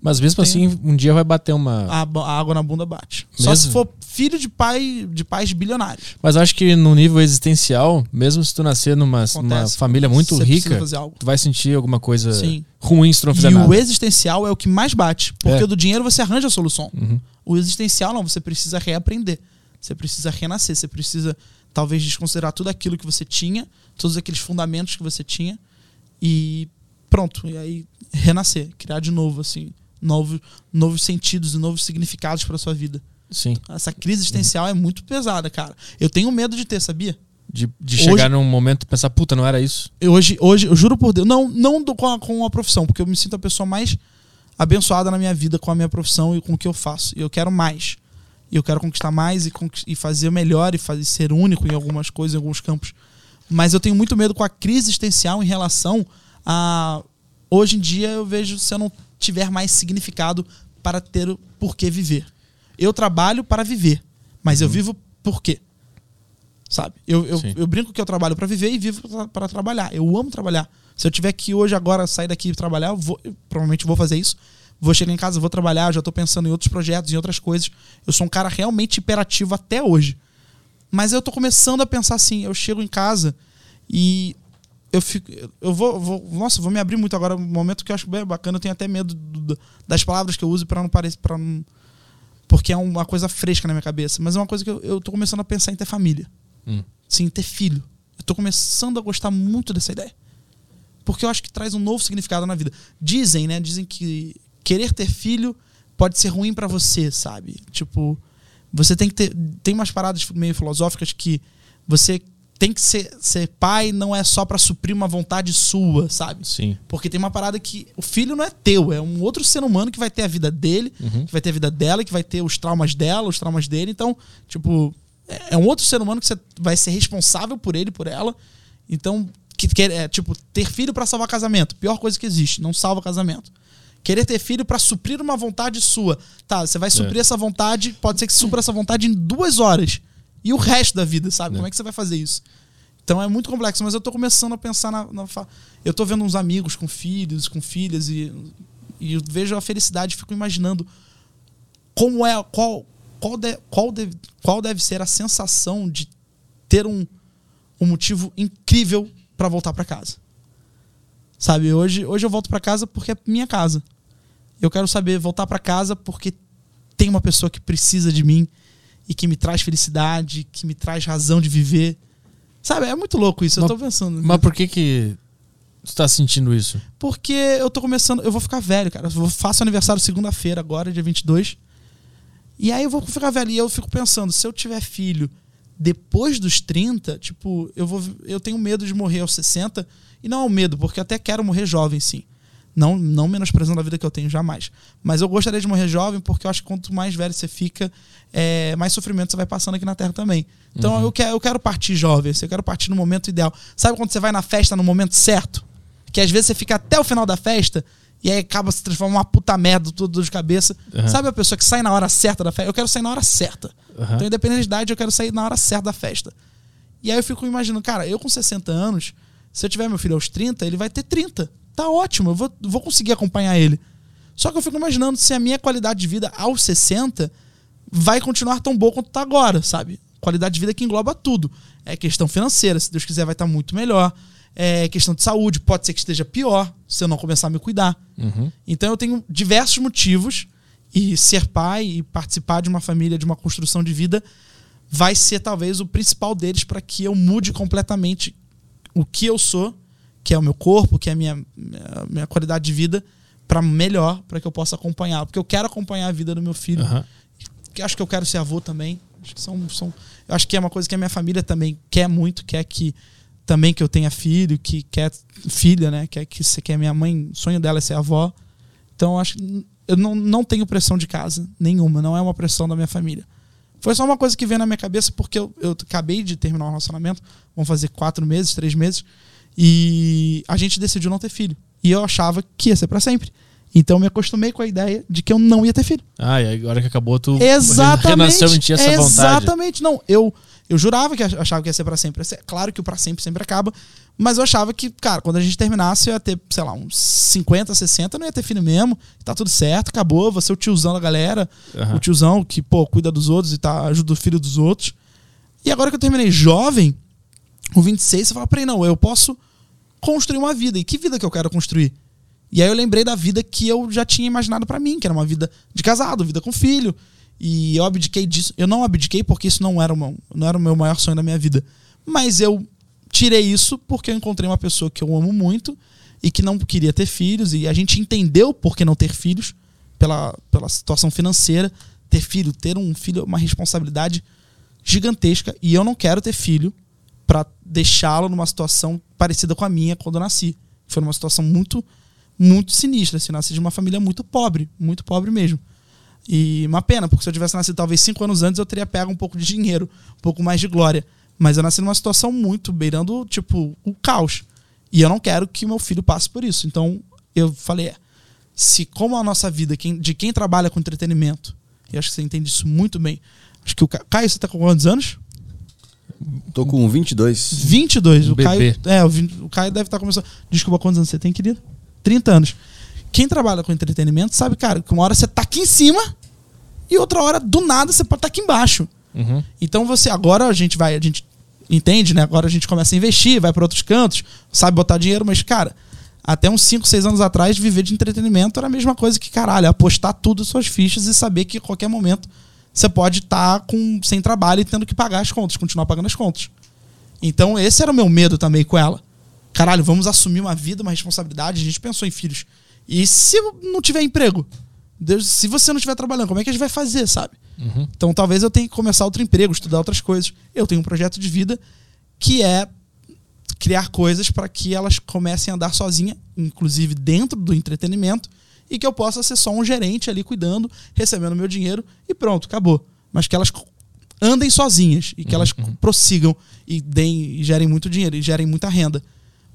Mas mesmo Tem- assim, um dia vai bater uma. a, a água na bunda bate. Só Mesmo? se for filho de pai de pais bilionários. Mas acho que no nível existencial, mesmo se tu nascer numa, numa família muito Você rica, tu vai sentir alguma coisa Sim. ruim se tu não fizer E nada. o existencial é o que mais bate. Porque É. do dinheiro você arranja a solução. Uhum. O existencial não, você precisa reaprender. Você precisa renascer. Você precisa, talvez, desconsiderar tudo aquilo que você tinha, todos aqueles fundamentos que você tinha. E pronto. E aí renascer, criar de novo, assim, novos, novos sentidos e novos significados para sua vida. Sim. Essa crise existencial é muito pesada, cara. Eu tenho medo de ter, sabia? De, de Hoje- chegar num momento e pensar, puta, não era isso. Eu hoje, hoje, eu juro por Deus, não, não do- com, a, com a profissão, porque eu me sinto a pessoa mais abençoada na minha vida com a minha profissão e com o que eu faço. E eu quero mais. E eu quero conquistar mais e, e fazer melhor e fazer ser único em algumas coisas, em alguns campos. Mas eu tenho muito medo com a crise existencial em relação a. Hoje em dia eu vejo se eu não tiver mais significado para ter o porquê viver. Eu trabalho para viver, mas eu vivo por quê? sabe? Eu, eu, eu brinco que eu trabalho pra viver e vivo pra trabalhar. Eu amo trabalhar. Se eu tiver que hoje, agora, sair daqui e trabalhar, eu vou, eu provavelmente vou fazer isso. Vou chegar em casa, vou trabalhar, já tô pensando em outros projetos, em outras coisas. Eu sou um cara realmente hiperativo até hoje. Mas eu tô começando a pensar assim, eu chego em casa e eu fico. Eu vou. vou nossa, vou me abrir muito agora, um momento que eu acho bem bacana, eu tenho até medo do- das palavras que eu uso pra não parecer. Pra não, porque é uma coisa fresca na minha cabeça. Mas é uma coisa que eu, eu tô começando a pensar em ter família. Hum. Sim, ter filho. Eu tô começando a gostar muito dessa ideia. Porque eu acho que traz um novo significado na vida. Dizem, né? Dizem que querer ter filho pode ser ruim pra você, sabe? Tipo, você tem que ter. Tem umas paradas meio filosóficas que você tem que ser, ser pai não é só pra suprir uma vontade sua, sabe? Sim. Porque tem uma parada que o filho não é teu, é um outro ser humano que vai ter a vida dele, que vai ter a vida dela, que vai ter os traumas dela, os traumas dele. Então, tipo, é é um outro ser humano que você vai ser responsável por ele, por ela. Então, que, que é tipo ter filho pra salvar casamento, pior coisa que existe, não salva casamento. Querer ter filho pra suprir uma vontade sua. Tá, você vai suprir essa vontade, pode ser que supra essa vontade em duas horas. E o resto da vida, sabe? Como é que você vai fazer isso? Então é muito complexo, mas eu tô começando a pensar na. na eu tô vendo uns amigos com filhos, com filhas, e, e eu vejo a felicidade e fico imaginando como é. Qual, qual, de- qual, deve, qual deve ser a sensação de ter um, um motivo incrível pra voltar pra casa. Sabe, hoje, hoje eu volto pra casa porque é minha casa. Eu quero saber voltar pra casa porque tem uma pessoa que precisa de mim e que me traz felicidade, que me traz razão de viver. Sabe, é muito louco isso, eu Mas- tô pensando. Mas por que que tu tá sentindo isso? Porque eu tô começando, eu vou ficar velho, cara. Eu faço aniversário segunda-feira agora, dia 22. E aí eu vou ficar velho e eu fico pensando, se eu tiver filho depois dos 30, tipo, eu vou eu tenho medo de morrer aos 60 e não é um medo, porque eu até quero morrer jovem, sim. Não, não menosprezando a vida que eu tenho jamais. Mas eu gostaria de morrer jovem porque eu acho que quanto mais velho você fica, é, mais sofrimento você vai passando aqui na Terra também. Então eu, quero, eu quero partir jovem, assim, eu quero partir no momento ideal. Sabe quando você vai na festa no momento certo? Que às vezes você fica até o final da festa e aí acaba se transformando uma puta merda, tudo de cabeça. Uhum. Sabe a pessoa que sai na hora certa da festa? Eu quero sair na hora certa. Uhum. Então, independente de idade, eu quero sair na hora certa da festa. E aí eu fico imaginando, cara, eu com 60 anos, se eu tiver meu filho aos 30, ele vai ter 30. Tá ótimo, eu vou, vou conseguir acompanhar ele. Só que eu fico imaginando se a minha qualidade de vida aos 60 vai continuar tão boa quanto tá agora, sabe? Qualidade de vida que engloba tudo. É questão financeira, se Deus quiser vai estar muito melhor. É questão de saúde, pode ser que esteja pior se eu não começar a me cuidar. Uhum. Então eu tenho diversos motivos e ser pai e participar de uma família, de uma construção de vida, vai ser talvez o principal deles para que eu mude completamente o que eu sou, que é o meu corpo, que é a minha, minha, minha qualidade de vida, para melhor, para que eu possa acompanhar. Porque eu quero acompanhar a vida do meu filho. Aham. Que acho que eu quero ser avô também. Acho que são, são, eu acho que é uma coisa que a minha família também quer muito, quer que também que eu tenha filho, que quer filha, né? Quer que se quer minha mãe, o sonho dela é ser avó. Então acho que eu não, não tenho pressão de casa nenhuma, não é uma pressão da minha família. Foi só uma coisa que veio na minha cabeça porque eu, eu acabei de terminar um relacionamento, vão fazer quatro meses, três meses, e a gente decidiu não ter filho. E eu achava que ia ser pra sempre. Então eu me acostumei com a ideia de que eu não ia ter filho. Ah, e agora que acabou, tu Exatamente. renasceu em ti essa vontade. Exatamente. Não, eu, eu jurava que ach- achava que ia ser pra sempre. É claro que o pra sempre sempre acaba. Mas eu achava que, cara, quando a gente terminasse, eu ia ter, sei lá, uns 50, 60, eu não ia ter filho mesmo. Tá tudo certo, acabou. Você é o tiozão da galera. Aham. O tiozão que, pô, cuida dos outros e tá, ajuda o filho dos outros. E agora que eu terminei jovem, com 26, você fala, peraí, não, eu posso construir uma vida. E que vida que eu quero construir? E aí eu lembrei da vida que eu já tinha imaginado pra mim, que era uma vida de casado, vida com filho. E eu abdiquei disso. Eu não abdiquei porque isso não era, uma, não era o meu maior sonho da minha vida. Mas eu tirei isso porque eu encontrei uma pessoa que eu amo muito e que não queria ter filhos. E a gente entendeu por que não ter filhos pela, pela situação financeira. Ter filho, ter um filho é uma responsabilidade gigantesca. E eu não quero ter filho pra deixá-lo numa situação parecida com a minha quando eu nasci. Foi numa situação muito, muito sinistra. Assim, eu nasci de uma família muito pobre, muito pobre mesmo. E uma pena, porque se eu tivesse nascido talvez cinco anos antes, eu teria pego um pouco de dinheiro, um pouco mais de glória. Mas eu nasci numa situação muito beirando, tipo, o caos. E eu não quero que meu filho passe por isso. Então, eu falei, é, se como a nossa vida, de quem trabalha com entretenimento, e acho que você entende isso muito bem. Acho que o Ca- Caio, você tá com quantos anos? Tô com 22. 22. Um o Caio, é, o, o Caio deve estar começando. Desculpa, quantos anos você tem, querido? 30 anos. Quem trabalha com entretenimento sabe, cara, que uma hora você tá aqui em cima e outra hora, do nada, você pode estar aqui embaixo. Uhum. Então você agora a gente vai, a gente entende, né? Agora a gente começa a investir, vai para outros cantos, sabe botar dinheiro, mas cara, até uns 5, 6 anos atrás, viver de entretenimento era a mesma coisa que, caralho, apostar tudo suas fichas e saber que a qualquer momento você pode estar com sem trabalho e tendo que pagar as contas, continuar pagando as contas. Então esse era o meu medo também com ela. Caralho, vamos assumir uma vida, uma responsabilidade, a gente pensou em filhos. E se não tiver emprego? Deus, se você não estiver trabalhando, como é que a gente vai fazer, sabe? Então talvez eu tenha que começar outro emprego, estudar outras coisas. Eu tenho um projeto de vida que é criar coisas para que elas comecem a andar sozinha, inclusive dentro do entretenimento, e que eu possa ser só um gerente ali cuidando, recebendo meu dinheiro e pronto, acabou. Mas que elas andem sozinhas e que elas prossigam e deem e gerem muito dinheiro e gerem muita renda.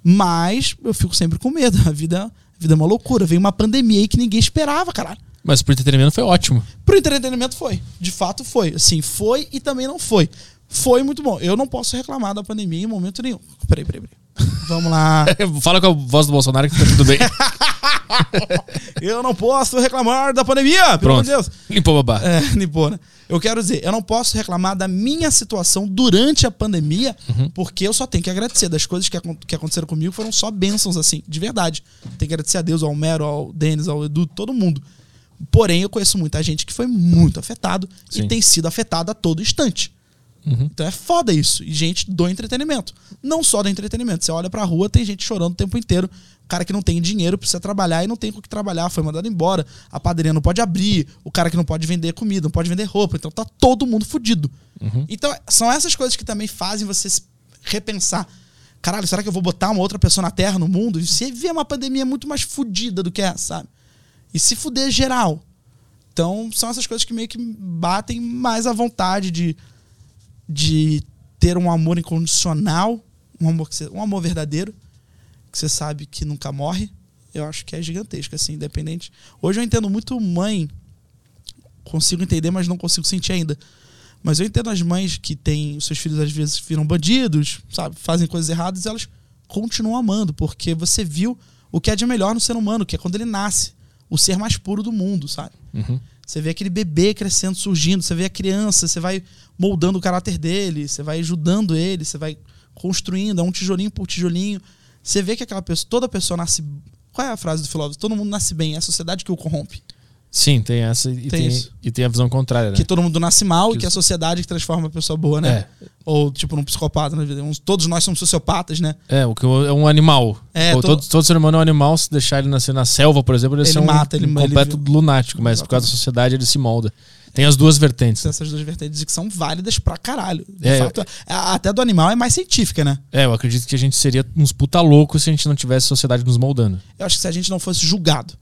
Mas eu fico sempre com medo. A vida, a vida é uma loucura. Veio uma pandemia aí que ninguém esperava, caralho. Mas pro entretenimento foi ótimo. Pro entretenimento foi. De fato foi. Assim, foi e também não foi. Foi muito bom. Eu não posso reclamar da pandemia em momento nenhum. Peraí, peraí, peraí. Vamos lá. *laughs* Fala com a voz do Bolsonaro que tá tudo bem. *laughs* Eu não posso reclamar da pandemia, pelo amor Pronto. de Deus. Limpou babá. É, Nipô, né? Eu quero dizer, eu não posso reclamar da minha situação durante a pandemia, porque eu só tenho que agradecer. Das coisas que, que aconteceram comigo foram só bênçãos, assim, de verdade. Tenho que agradecer a Deus, ao Mero, ao Denis, ao Edu, todo mundo. Porém, eu conheço muita gente que foi muito afetado Sim. e tem sido afetado a todo instante. Então é foda isso. E gente do entretenimento. Não só do entretenimento. Você olha pra rua, tem gente chorando o tempo inteiro. O cara que não tem dinheiro precisa trabalhar e não tem com o que trabalhar, foi mandado embora. A padaria não pode abrir. O cara que não pode vender comida, não pode vender roupa. Então tá todo mundo fudido. Então são essas coisas que também fazem você se repensar. Caralho, será que eu vou botar uma outra pessoa na Terra, no mundo? E se vier uma pandemia muito mais fudida do que essa, sabe? E se fuder geral. Então, são essas coisas que meio que batem mais à vontade de, de ter um amor incondicional, um amor, que você- um amor verdadeiro, que você sabe que nunca morre. Eu acho que é gigantesco, assim, independente. Hoje eu entendo muito mãe, consigo entender, mas não consigo sentir ainda. Mas eu entendo as mães que têm seus filhos às vezes viram bandidos, sabe, fazem coisas erradas e elas continuam amando, porque você viu o que é de melhor no ser humano, que é quando ele nasce, o ser mais puro do mundo, sabe? Você vê aquele bebê crescendo, surgindo, você vê a criança, você vai moldando o caráter dele, você vai ajudando ele, você vai construindo, é um tijolinho por tijolinho. Você vê que aquela pessoa, toda pessoa nasce. Qual é a frase do filósofo? Todo mundo nasce bem, é a sociedade que o corrompe. Sim, tem essa e Tem tem, e tem a visão contrária, né? Que todo mundo nasce mal Que e que é a sociedade que transforma a pessoa boa, né? É. Ou tipo num psicopata, né? Todos nós somos sociopatas, né? É, o que é um animal. É, Ou to- todo, todo ser humano é um animal, se deixar ele nascer na selva, por exemplo, ele, Ele ser um, mata, ele- um ele completo viu. lunático, mas por causa da sociedade ele se molda. Tem as duas vertentes. né? Essas duas vertentes que são válidas pra caralho. De É, fato, até do animal é mais científica, né? É, eu acredito que a gente seria uns puta loucos se a gente não tivesse sociedade nos moldando. Eu acho que se a gente não fosse julgado.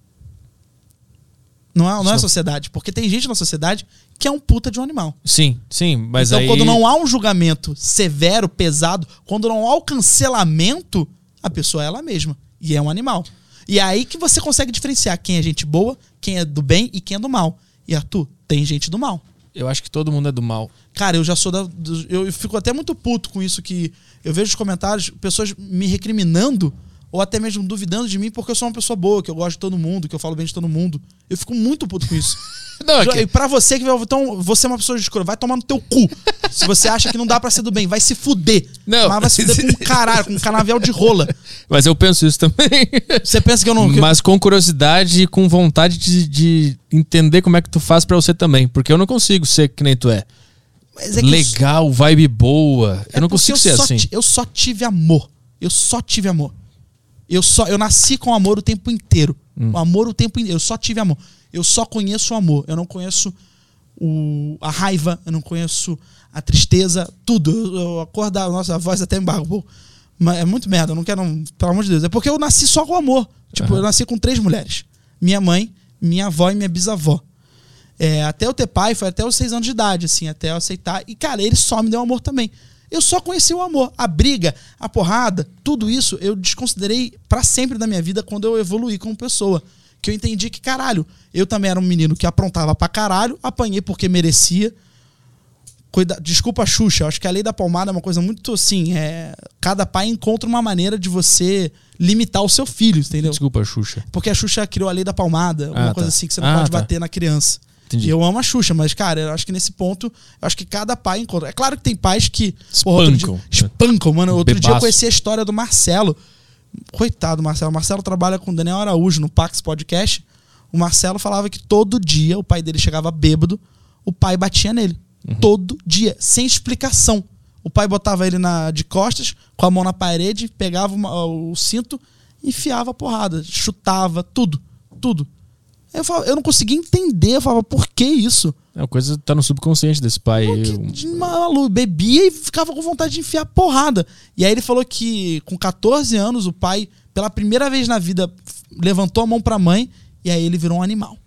Não é, não é sociedade. Porque tem gente na sociedade que é um puta de um animal. Sim, sim, mas então, aí... quando não há um julgamento severo, pesado, quando não há o cancelamento, a pessoa é ela mesma. E é um animal. E é aí que você consegue diferenciar quem é gente boa, quem é do bem e quem é do mal. E Arthur, tem gente do mal. Eu acho que todo mundo é do mal. Cara, eu já sou da. do- eu fico até muito puto com isso que eu vejo os comentários, pessoas me recriminando ou até mesmo duvidando de mim porque eu sou uma pessoa boa, que eu gosto de todo mundo, que eu falo bem de todo mundo. Eu fico muito puto com isso. *laughs* Não, é que- E pra você que vai. Então, você é uma pessoa de escuro, vai tomar no teu cu. *laughs* Se você acha que não dá pra ser do bem, vai se fuder. Não. Mas vai se fuder com um caralho, com um canavial de rola. *laughs* Mas eu penso isso também. Você pensa que eu não. que Mas com curiosidade e com vontade de, de entender como é que tu faz pra você também. Porque eu não consigo ser que nem tu é. Mas é eu- Legal, vibe boa. É eu não consigo eu ser assim. ti- eu só tive amor. Eu só tive amor. Eu só eu nasci com amor o tempo inteiro. Hum. O amor o tempo inteiro. Eu só tive amor. Eu só conheço o amor. Eu não conheço o, a raiva. Eu não conheço a tristeza. Tudo. Eu, eu acordar. Nossa, a voz até embargou. Mas é muito merda. Eu não quero. não- pelo amor de Deus. É porque eu nasci só com amor. Tipo, Aham. eu nasci com três mulheres: minha mãe, minha avó e minha bisavó. É, até eu ter pai foi até os seis anos de idade, assim, até eu aceitar. E, cara, ele só me deu amor também. Eu só conheci o amor. A briga, a porrada, tudo isso eu desconsiderei pra sempre da minha vida quando eu evoluí como pessoa. Que eu entendi que, caralho, eu também era um menino que aprontava pra caralho, apanhei porque merecia. Cuida, desculpa Xuxa, eu acho que a lei da palmada é uma coisa muito assim. É, cada pai encontra uma maneira de você limitar o seu filho, entendeu? Desculpa, Xuxa. Porque a Xuxa criou a lei da palmada, uma Ah, coisa tá. assim que você não Ah, pode tá. bater na criança. Entendi. Eu amo a Xuxa, mas, cara, eu acho que nesse ponto, eu acho que cada pai encontra. É claro que tem pais que. porra, outro dia- Espancam. espancam, mano. Outro dia eu Bebaço. conheci a história do Marcelo. Coitado, Marcelo. Marcelo trabalha com o Daniel Araújo no Pax Podcast. O Marcelo falava que todo dia o pai dele chegava bêbado, o pai batia nele. Uhum. Todo dia, sem explicação. O pai botava ele na, de costas, com a mão na parede, pegava uma- o cinto, enfiava a porrada, chutava, tudo. Tudo. Eu, falava, eu não conseguia entender. Eu falava, por que isso? É uma coisa que tá no subconsciente desse pai. Pô, que de maluco, bebia e ficava com vontade de enfiar porrada. E aí ele falou que com 14 anos o pai, pela primeira vez na vida, levantou a mão pra mãe e aí ele virou um animal.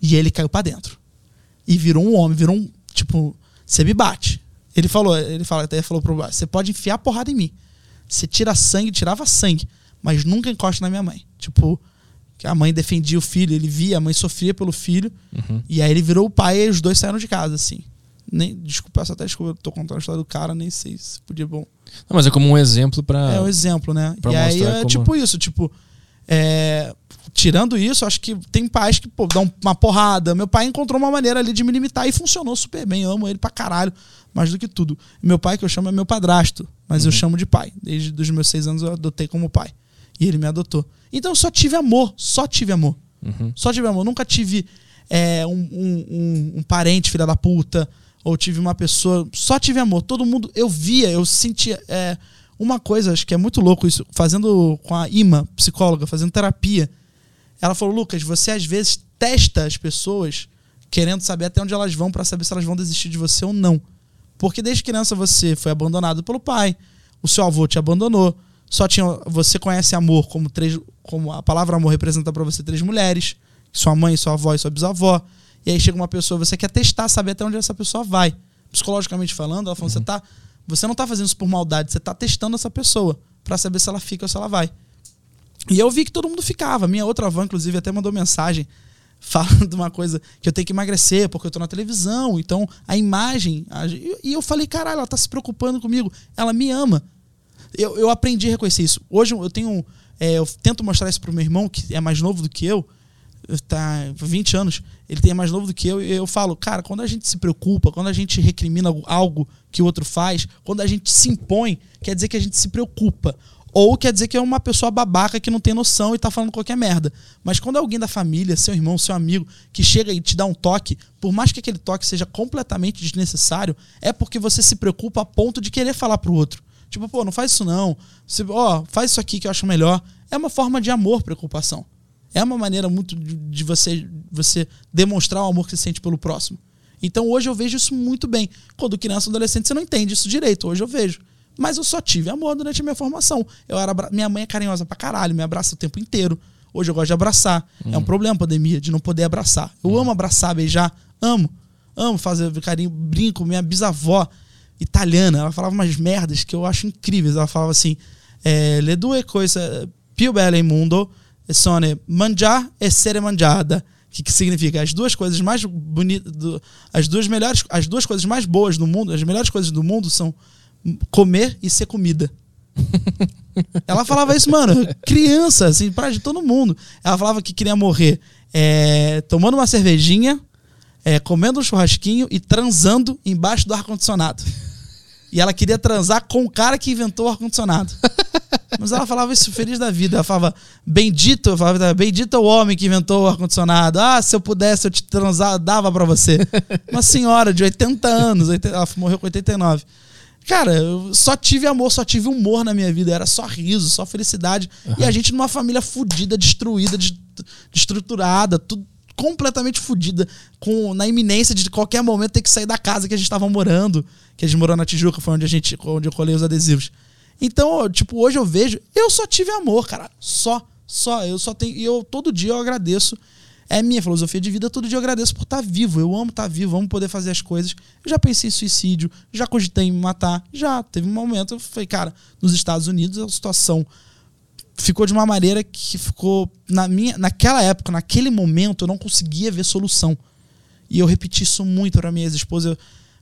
E ele caiu pra dentro. E virou um homem, virou um, tipo, você me bate. Ele falou, ele fala, até falou pro pai, você pode enfiar porrada em mim. Você tira sangue, tirava sangue, mas nunca encosta na minha mãe. Tipo, que a mãe defendia o filho, ele via, a mãe sofria pelo filho. E aí ele virou o pai e os dois saíram de casa, assim. Nem, desculpa, até desculpa, eu tô contando a história do cara, nem sei se podia bom. Não, mas é como um exemplo pra. É um exemplo, né? E aí é como- tipo isso, tipo. é, tirando isso, acho que tem pais que pô, dão uma porrada. Meu pai encontrou uma maneira ali de me limitar e funcionou super bem. Eu amo ele pra caralho, mais do que tudo. Meu pai, que eu chamo, é meu padrasto, mas Uhum. eu chamo de pai. Desde os meus seis anos eu adotei como pai. E ele me adotou. Então eu só tive amor, só tive amor. Uhum. Só tive amor. Nunca tive é, um, um- um- um parente filha da puta. Ou tive uma pessoa. Só tive amor. Todo mundo. Eu via, eu sentia. é, uma coisa, acho que é muito louco isso. Fazendo com a Ima, psicóloga, fazendo terapia. Ela falou: Lucas, você às vezes testa as pessoas querendo saber até onde elas vão pra saber se elas vão desistir de você ou não. Porque desde criança você foi abandonado pelo pai, o seu avô te abandonou, só tinha você conhece amor como três, como a palavra amor representa pra você três mulheres, sua mãe, sua avó e sua bisavó. E aí chega uma pessoa, você quer testar, saber até onde essa pessoa vai. Psicologicamente falando, ela falou, você tá, você não tá fazendo isso por maldade, você tá testando essa pessoa pra saber se ela fica ou se ela vai. E eu vi que todo mundo ficava. Minha outra avó, inclusive, até mandou mensagem *laughs* falando de uma coisa que eu tenho que emagrecer porque eu tô na televisão. Então, a imagem. a- e eu falei, caralho, ela tá se preocupando comigo. Ela me ama. Eu, eu aprendi a reconhecer isso. Hoje eu tenho. é, eu tento mostrar isso pro meu irmão, que é mais novo do que eu. Tá 20 anos, ele tem mais novo do que eu, e eu falo, cara, quando a gente se preocupa, quando a gente recrimina algo que o outro faz, quando a gente se impõe, quer dizer que a gente se preocupa. Ou quer dizer que é uma pessoa babaca que não tem noção e tá falando qualquer merda. Mas quando é alguém da família, seu irmão, seu amigo, que chega e te dá um toque, por mais que aquele toque seja completamente desnecessário, é porque você se preocupa a ponto de querer falar pro outro. Tipo, pô, não faz isso não. Você, ó, faz isso aqui que eu acho melhor. É uma forma de amor, preocupação. É uma maneira muito de, de você, você demonstrar o amor que você sente pelo próximo. Então hoje eu vejo isso muito bem. Quando criança ou adolescente você não entende isso direito. Hoje eu vejo. Mas eu só tive amor durante a minha formação. Eu era minha mãe é carinhosa pra caralho, me abraça o tempo inteiro. Hoje eu gosto de abraçar. É um problema pandemia de não poder abraçar. Eu amo abraçar, beijar, amo. Amo fazer carinho, brinco. Minha bisavó italiana, ela falava umas merdas que eu acho incríveis. Ela falava assim: eh, le due cose più belle in mundo sono mangiar e essere mangiada. Que, que significa as duas coisas mais bonitas, as duas melhores, as duas coisas mais boas do mundo, as melhores coisas do mundo são comer e ser comida. *laughs* Ela falava isso, mano, criança, assim, pra de todo mundo. Ela falava que queria morrer é, tomando uma cervejinha, é, comendo um churrasquinho e transando embaixo do ar-condicionado. E ela queria transar com o cara que inventou o ar-condicionado. *laughs* Mas ela falava isso feliz da vida. Ela falava, bendito, eu falava, bendito é o homem que inventou o ar-condicionado. Ah, se eu pudesse, eu te transar, dava pra você. *laughs* Uma senhora de 80 anos, 80 ela morreu com 89. Cara, eu só tive amor, só tive humor na minha vida. Era só riso, só felicidade. E a gente numa família fudida, destruída, des- destruturada, tudo completamente fudida, com, na iminência de qualquer momento ter que sair da casa que a gente estava morando, que a gente morou na Tijuca, foi onde a gente, onde eu colei os adesivos. Então, tipo, hoje eu vejo, eu só tive amor, cara. Só, só. Eu só tenho. E eu todo dia eu agradeço. É minha filosofia de vida, todo dia eu agradeço por estar vivo. Eu amo estar vivo, amo poder fazer as coisas. Eu já pensei em suicídio, já cogitei em me matar. Já. Teve um momento, eu falei, cara, nos Estados Unidos a situação ficou de uma maneira que ficou na minha naquela época, naquele momento eu não conseguia ver solução. E eu repeti isso muito para minha ex-esposa.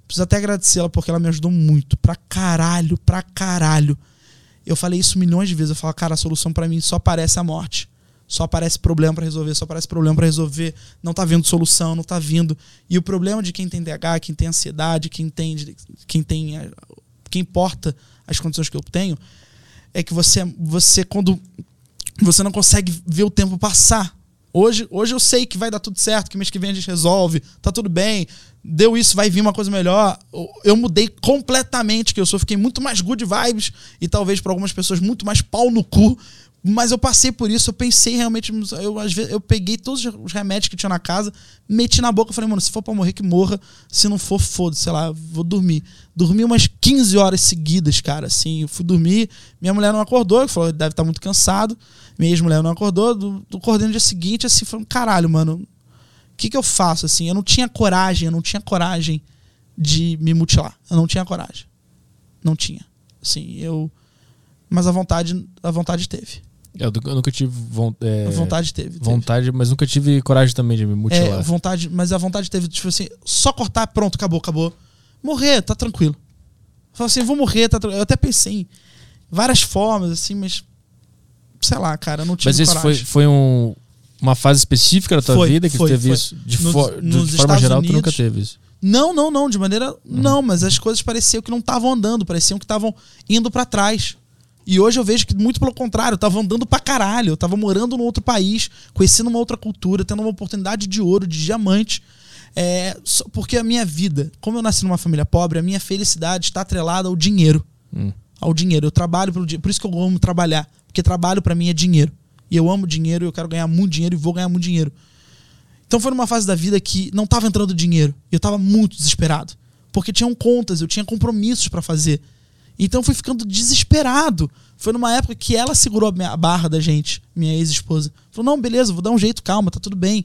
Preciso até agradecê-la porque ela me ajudou muito. Pra caralho, pra caralho. Eu falei isso milhões de vezes. Eu falo, cara, a solução pra mim só parece a morte. Só aparece problema pra resolver, só aparece problema pra resolver. Não tá vindo solução, não tá vindo. E o problema de quem tem DH, quem tem ansiedade, quem tem. Quem tem. eh, Quem importa as condições que eu tenho, é que você, você quando você não consegue ver o tempo passar. Hoje, hoje eu sei que vai dar tudo certo, que mês que vem a gente resolve, tá tudo bem, deu isso, vai vir uma coisa melhor. Eu mudei completamente, que eu sou, fiquei muito mais good vibes e talvez para algumas pessoas muito mais pau no cu. Mas eu passei por isso, eu pensei realmente, eu, às vezes, eu peguei todos os remédios que tinha na casa, meti na boca, falei, mano, se for pra morrer, que morra. Se não for, foda-se, sei lá, vou dormir. Dormi umas 15 horas seguidas, cara, assim. Eu fui dormir, minha mulher não acordou, falou, deve estar muito cansado. Minha ex-mulher não acordou, do, do acordei no dia seguinte, assim, falando, caralho, mano, o que que eu faço, assim? Eu não tinha coragem, eu não tinha coragem de me mutilar. Eu não tinha coragem. Não tinha. Assim, eu... Mas a vontade, a vontade teve. Eu, eu nunca tive von- é, vontade teve. teve. vontade, mas nunca tive coragem também de me É, mutilar. vontade, mas a vontade teve, tipo assim, só cortar, pronto, acabou, acabou. Morrer, tá tranquilo. Falei assim, vou morrer, tá tranquilo. Eu até pensei em várias formas, assim, mas. Sei lá, cara, não tive Mas esse foi, coragem. foi um, uma fase específica da tua Foi, vida que foi, teve foi. isso? De, Nos- for- de forma Estados geral, tu nunca Unidos- teve isso. Não, não, não, de maneira. Uhum. Não, mas as coisas pareciam que não estavam andando, pareciam que estavam indo pra trás. E hoje eu vejo que, muito pelo contrário, eu tava andando pra caralho. Eu tava morando num outro país, conhecendo uma outra cultura, tendo uma oportunidade de ouro, de diamante. É, porque a minha vida, como eu nasci numa família pobre, a minha felicidade está atrelada ao dinheiro. Hum. Ao dinheiro. Eu trabalho pelo dinheiro. Por isso que eu amo trabalhar. Porque trabalho pra mim é dinheiro. E eu amo dinheiro, eu quero ganhar muito dinheiro e vou ganhar muito dinheiro. Então foi numa fase da vida que não tava entrando dinheiro. E eu tava muito desesperado. Porque tinham contas, eu tinha compromissos pra fazer. Então eu fui ficando desesperado. Foi numa época que ela segurou a barra da gente, minha ex-esposa. Falou: não, beleza, vou dar um jeito, calma, tá tudo bem.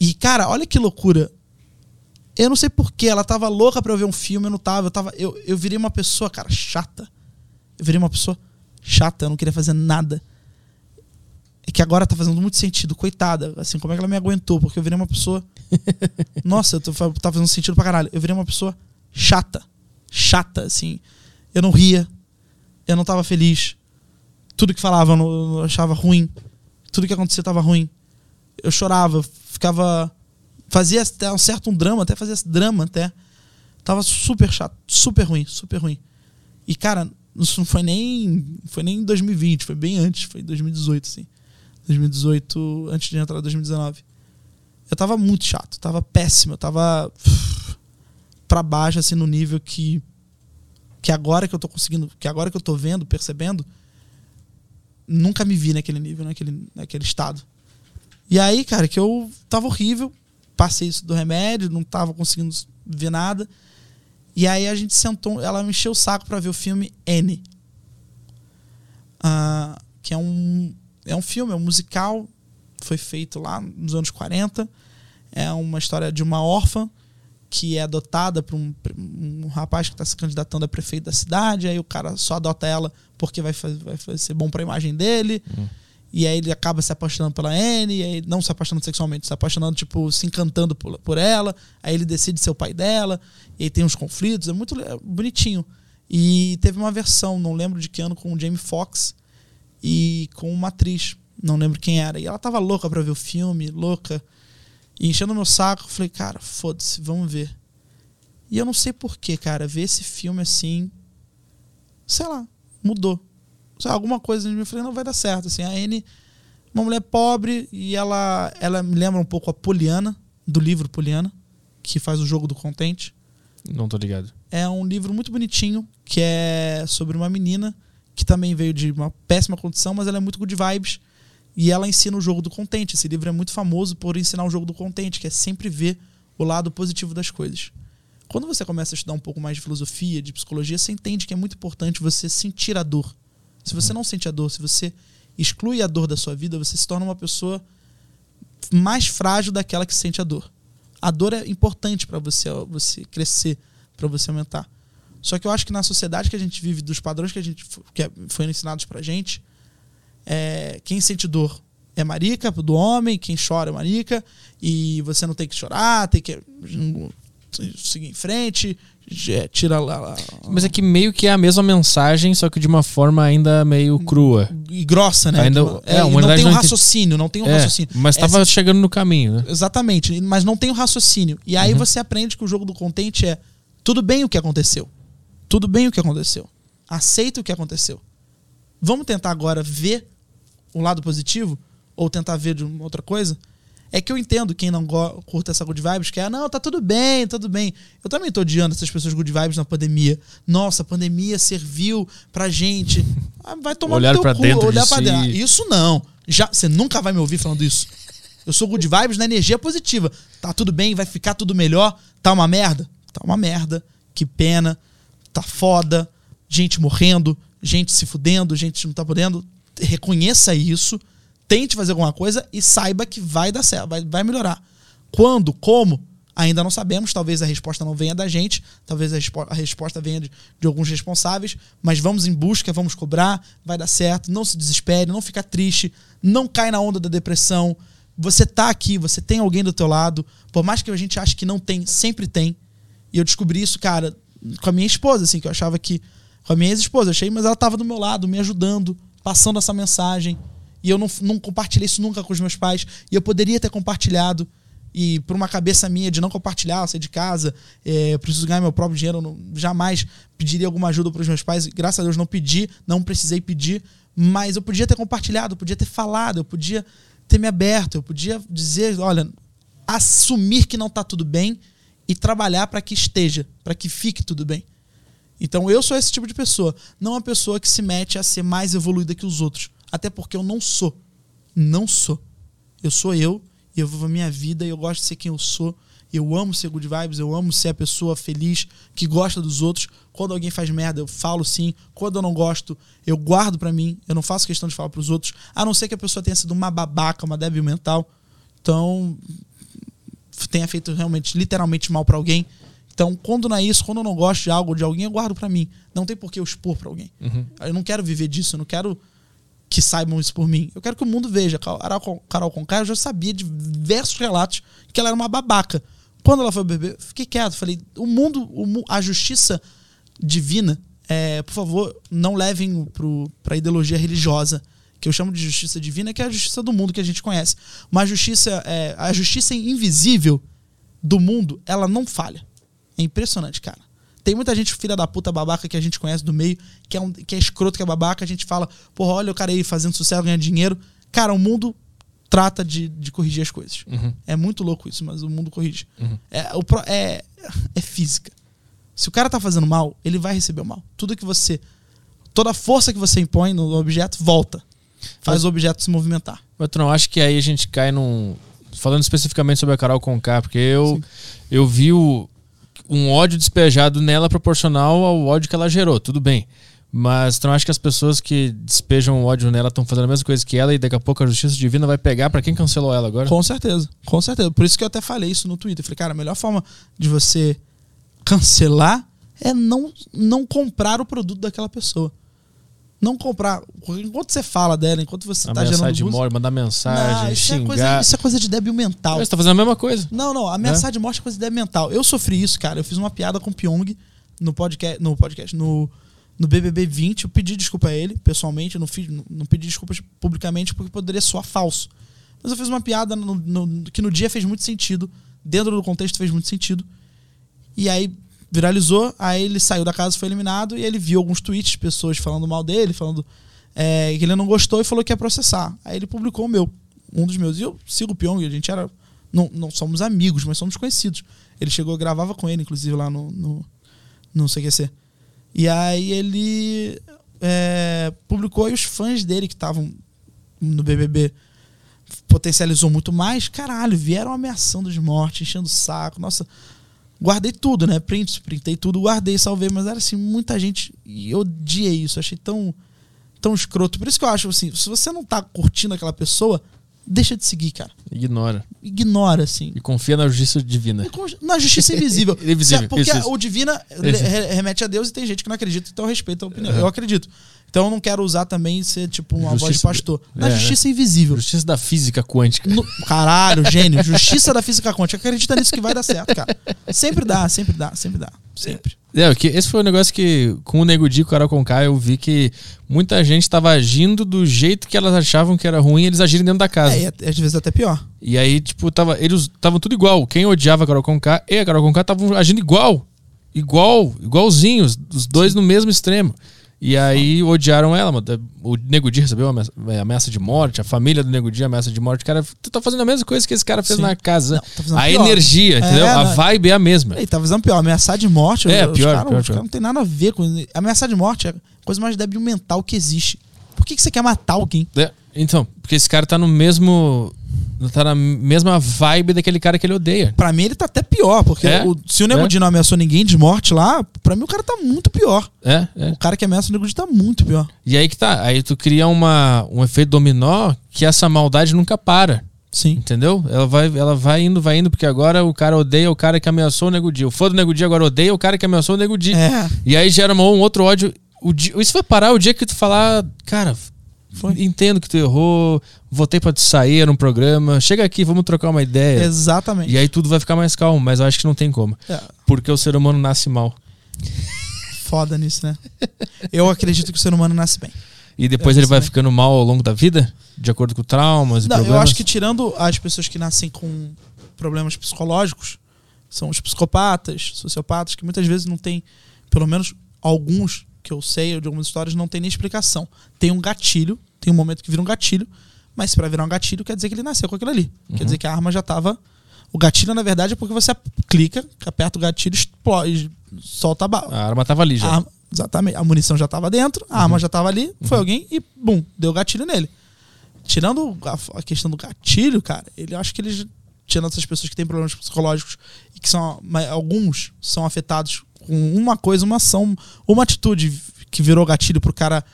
E, cara, olha que loucura. Eu não sei porquê, ela tava louca pra eu ver um filme, eu não tava. Eu, tava, eu, eu virei uma pessoa, cara, chata. Eu virei uma pessoa chata, eu não queria fazer nada. É que agora tá fazendo muito sentido, coitada. Assim, como é que ela me aguentou? Porque eu virei uma pessoa. *laughs* Nossa, eu tô, tá fazendo sentido pra caralho. Eu virei uma pessoa chata. Chata, assim. Eu não ria. Eu não tava feliz. Tudo que falava eu, não, eu achava ruim. Tudo que acontecia tava ruim. Eu chorava, ficava. Fazia até um certo um drama, até fazia drama até. Tava super chato, super ruim, super ruim. E, cara, isso não foi nem. Foi nem em 2020, foi bem antes, foi em 2018, assim. 2018, antes de entrar em 2019. Eu tava muito chato, tava péssimo, eu tava pra baixo, assim, no nível que. Que agora que eu tô conseguindo. Que agora que eu tô vendo, percebendo, nunca me vi naquele nível, naquele, naquele estado. E aí, cara, que eu tava horrível, passei isso do remédio, não tava conseguindo ver nada. E aí a gente sentou, ela me encheu o saco pra ver o filme N. Ah, que é um, é um filme, é um musical, foi feito lá nos anos 40. É uma história de uma órfã que é adotada por um, um rapaz que está se candidatando a prefeito da cidade. Aí o cara só adota ela porque vai, faz- vai ser bom para a imagem dele. E aí ele acaba se apaixonando pela Anne, e aí não se apaixonando sexualmente, se apaixonando, tipo, se encantando por, por ela. Aí ele decide ser o pai dela, e aí tem uns conflitos, é muito é bonitinho. E teve uma versão, não lembro de que ano, com o Jamie Foxx e com uma atriz, não lembro quem era. E ela tava louca pra ver o filme, louca. E enchendo meu saco, eu falei, cara, foda-se, vamos ver. E eu não sei porquê, cara, ver esse filme assim, sei lá, mudou. Sei lá, alguma coisa em mim, eu falei, não vai dar certo. Assim, a Anne, uma mulher pobre, e ela, ela me lembra um pouco a Poliana, do livro Poliana, que faz o jogo do contente. Não tô ligado. É um livro muito bonitinho, que é sobre uma menina que também veio de uma péssima condição, mas ela é muito good vibes. E ela ensina o jogo do contente. Esse livro é muito famoso por ensinar o jogo do contente, que é sempre ver o lado positivo das coisas. Quando você começa a estudar um pouco mais de filosofia, de psicologia, você entende que é muito importante você sentir a dor. Se você não sente a dor, se você exclui a dor da sua vida, você se torna uma pessoa mais frágil daquela que sente a dor. A dor é importante para você, você crescer, para você aumentar. Só que eu acho que na sociedade que a gente vive, dos padrões que a gente que é- foi ensinados pra gente, é, quem sente dor é marica do homem, quem chora é marica, e você não tem que chorar, tem que seguir em frente, é, tira lá, lá. Mas é que meio que é a mesma mensagem, só que de uma forma ainda meio crua. E grossa, né? Ainda- Que- é, é, não tem um raciocínio, não tem um É, raciocínio. mas Essa- tava chegando no caminho, né? Exatamente, mas não tem o raciocínio. E Uhum. aí você aprende que o jogo do contente é tudo bem o que aconteceu. Tudo bem o que aconteceu. Aceita o que aconteceu. Vamos tentar agora ver o lado positivo ou tentar ver de uma outra coisa? É que eu entendo quem não curta essa good vibes, que é, não, tá tudo bem, tudo bem. Eu também tô odiando essas pessoas good vibes na pandemia. Nossa, a pandemia serviu pra gente. Ah, vai tomar Olhar no teu pra cu, dentro de olhar pra si. dentro. Isso não. Já, você nunca vai me ouvir falando isso. Eu sou good vibes na energia positiva. Tá tudo bem, vai ficar tudo melhor. Tá uma merda? Tá uma merda. Que pena. Tá foda. Gente morrendo, gente se fudendo, gente não tá podendo. Reconheça isso. Tente fazer alguma coisa e saiba que vai dar certo, vai, vai melhorar. Quando, como, ainda não sabemos. Talvez a resposta não venha da gente, talvez a, respo- a resposta venha de, de alguns responsáveis, mas vamos em busca, vamos cobrar, vai dar certo. Não se desespere, não fica triste, não cai na onda da depressão. Você tá aqui, você tem alguém do teu lado. Por mais que a gente ache que não tem, sempre tem. E eu descobri isso, cara, com a minha esposa, assim, que eu achava que. Com a minha ex-esposa, achei, mas ela tava do meu lado, me ajudando, passando essa mensagem. E eu não, não compartilhei isso nunca com os meus pais. E eu poderia ter compartilhado. E por uma cabeça minha de não compartilhar, sair de casa, é, preciso ganhar meu próprio dinheiro, eu não, jamais pediria alguma ajuda para os meus pais. Graças a Deus não pedi, não precisei pedir. Mas eu podia ter compartilhado, eu podia ter falado, eu podia ter me aberto, eu podia dizer, olha, assumir que não tá tudo bem e trabalhar para que esteja, para que fique tudo bem. Então eu sou esse tipo de pessoa, não uma pessoa que se mete a ser mais evoluída que os outros, até porque eu não sou. Não sou. Eu sou eu e eu vivo a minha vida e eu gosto de ser quem eu sou. Eu amo ser good vibes, eu amo ser a pessoa feliz que gosta dos outros. Quando alguém faz merda, eu falo sim. Quando eu não gosto, eu guardo pra mim. Eu não faço questão de falar pros outros, a não ser que a pessoa tenha sido uma babaca, uma débil mental. Então, tenha feito realmente, literalmente mal pra alguém. Então, quando não é isso, quando eu não gosto de algo de alguém, eu guardo pra mim. Não tem por que eu expor pra alguém. Eu não quero viver disso, eu não quero que saibam isso por mim. Eu quero que o mundo veja. Carol, Carol Conká, eu já sabia de diversos relatos que ela era uma babaca. Quando ela foi beber, eu fiquei quieto. Falei, o mundo, a justiça divina, é, por favor, não levem pro, pra ideologia religiosa, que eu chamo de justiça divina, que é a justiça do mundo que a gente conhece. Uma justiça, é, a justiça invisível do mundo, ela não falha. É impressionante, cara. Tem muita gente filha da puta babaca que a gente conhece do meio, que é, um, que é escroto, que é babaca. A gente fala, porra, olha o cara aí fazendo sucesso, ganhando dinheiro. Cara, o mundo trata de, de corrigir as coisas. É muito louco isso, mas o mundo corrige. É, o é, é física. Se o cara tá fazendo mal, ele vai receber o mal. Tudo que você. Toda a força que você impõe no objeto volta. Faz o objeto se movimentar. Mas tu não acha que aí a gente cai num. Falando especificamente sobre a Carol Conká, porque eu, eu vi o- um ódio despejado nela proporcional ao ódio que ela gerou, tudo bem. Mas tu não acha que as pessoas que despejam ódio nela estão fazendo a mesma coisa que ela e daqui a pouco a justiça divina vai pegar pra quem cancelou ela agora? Com certeza, com certeza. Por isso que eu até falei isso no Twitter. Falei, cara, a melhor forma de você cancelar é não, não comprar o produto daquela pessoa. Não comprar. Enquanto você fala dela, enquanto você tá Ameaçar gerando de morte, mandar mensagem, Não, isso, é xingar. coisa, isso é coisa de débil mental. Você tá fazendo a mesma coisa. Não, não, ameaçar de morte é coisa de débil mental. Eu sofri isso, cara. Eu fiz uma piada com o Pyong no podcast, no podcast, no, no BBB 20. Eu pedi desculpa a ele, pessoalmente. Eu não, fiz, não, não pedi desculpas publicamente porque poderia soar falso. Mas eu fiz uma piada no- no- que no dia fez muito sentido. Dentro do contexto fez muito sentido. E aí viralizou, aí ele saiu da casa, foi eliminado, e ele viu alguns tweets pessoas falando mal dele, falando é, que ele não gostou e falou que ia processar. Aí ele publicou o meu, um dos meus. E eu sigo o Pyong, a gente era. Não, não somos amigos, mas somos conhecidos. Ele chegou, gravava com ele, inclusive, lá no, no, no CQC. E aí ele é, publicou e os fãs dele que estavam no BBB potencializou muito mais. Caralho, vieram ameaçando de morte, enchendo o saco. Nossa, guardei tudo, né? Print, printei tudo, guardei, salvei, mas era assim, muita gente. E eu odiei isso, achei tão, tão escroto. Por isso que eu acho assim, se você não tá curtindo aquela pessoa, deixa de seguir, cara. Ignora. Ignora, assim. E confia na justiça divina. Na justiça invisível. *laughs* Invisível, Porque isso, isso. o divina remete a Deus e tem gente que não acredita, então eu respeito a opinião. Eu acredito. Então eu não quero usar também ser tipo uma voz de Justiça- pastor. Na é, justiça invisível. Justiça da física quântica. No- caralho, gênio. Justiça da física quântica. Acredita nisso que vai dar certo, cara. Sempre dá, sempre dá, sempre dá. Sempre. É, que esse foi um negócio que, com o Nego Di e o Carol Conká, eu vi que muita gente estava agindo do jeito que elas achavam que era ruim eles agirem dentro da casa. É, e às vezes até pior. E aí, tipo, tava, eles estavam tudo igual. Quem odiava a Carol Conká e a Carol Conká estavam agindo igual. Igual, igualzinhos, os dois no mesmo extremo. E aí odiaram ela, mano. O Nego Di recebeu uma ameaça- é, ameaça de morte, a família do Nego Di ameaça de morte. Cara, tu tá fazendo a mesma coisa que esse cara fez Sim. na casa. Não, tá a pior. energia, É, entendeu? a não- vibe é a mesma. Ele tá fazendo pior. Ameaçar de morte. É, os pior, caras- pior, pior. caras não tem nada a ver com. Ameaçar de morte é a coisa mais débil mental que existe. Por que, que você quer matar alguém? É, então, porque esse cara tá no mesmo. Tá na mesma vibe daquele cara que ele odeia. Pra mim, ele tá até pior, porque É? o- se o Nego É? Di não ameaçou ninguém de morte lá, pra mim o cara tá muito pior. É, é. O cara que ameaça o Nego Di tá muito pior. E aí que tá. Aí tu cria uma, um efeito dominó que essa maldade nunca para. Sim. Entendeu? Ela vai, ela vai indo, vai indo, porque agora o cara odeia o cara que ameaçou o Nego Di. O fã do Nego Di agora odeia o cara que ameaçou o Nego Di. É. E aí gera um outro ódio. O isso vai parar o dia que tu falar, cara. Entendo que tu errou, votei pra tu sair num programa, chega aqui, vamos trocar uma ideia. Exatamente. E aí tudo vai ficar mais calmo, mas eu acho que não tem como. É, Porque o ser humano nasce mal. foda nisso, né? Eu acredito que o ser humano nasce bem. E depois Eu ele vai também. ficando mal ao longo da vida? De acordo com traumas e Não, eu problemas? acho que tirando as pessoas que nascem com problemas psicológicos, são os psicopatas, sociopatas, que muitas vezes não tem, pelo menos alguns que eu sei, de algumas histórias, não tem nem explicação. Tem um gatilho, tem um momento que vira um gatilho, mas pra virar um gatilho quer dizer que ele nasceu com aquilo ali. Quer dizer que a arma já tava. O gatilho, na verdade, é porque você clica, aperta o gatilho, explode, solta a bala. A arma tava ali já. A arma- exatamente. A munição já estava dentro, a arma já estava ali, foi alguém e, bum, deu gatilho nele. Tirando a, a questão do gatilho, cara, ele eu acho que eles, tirando essas pessoas que têm problemas psicológicos e que são, alguns são afetados com uma coisa, uma ação, uma atitude que virou gatilho pro cara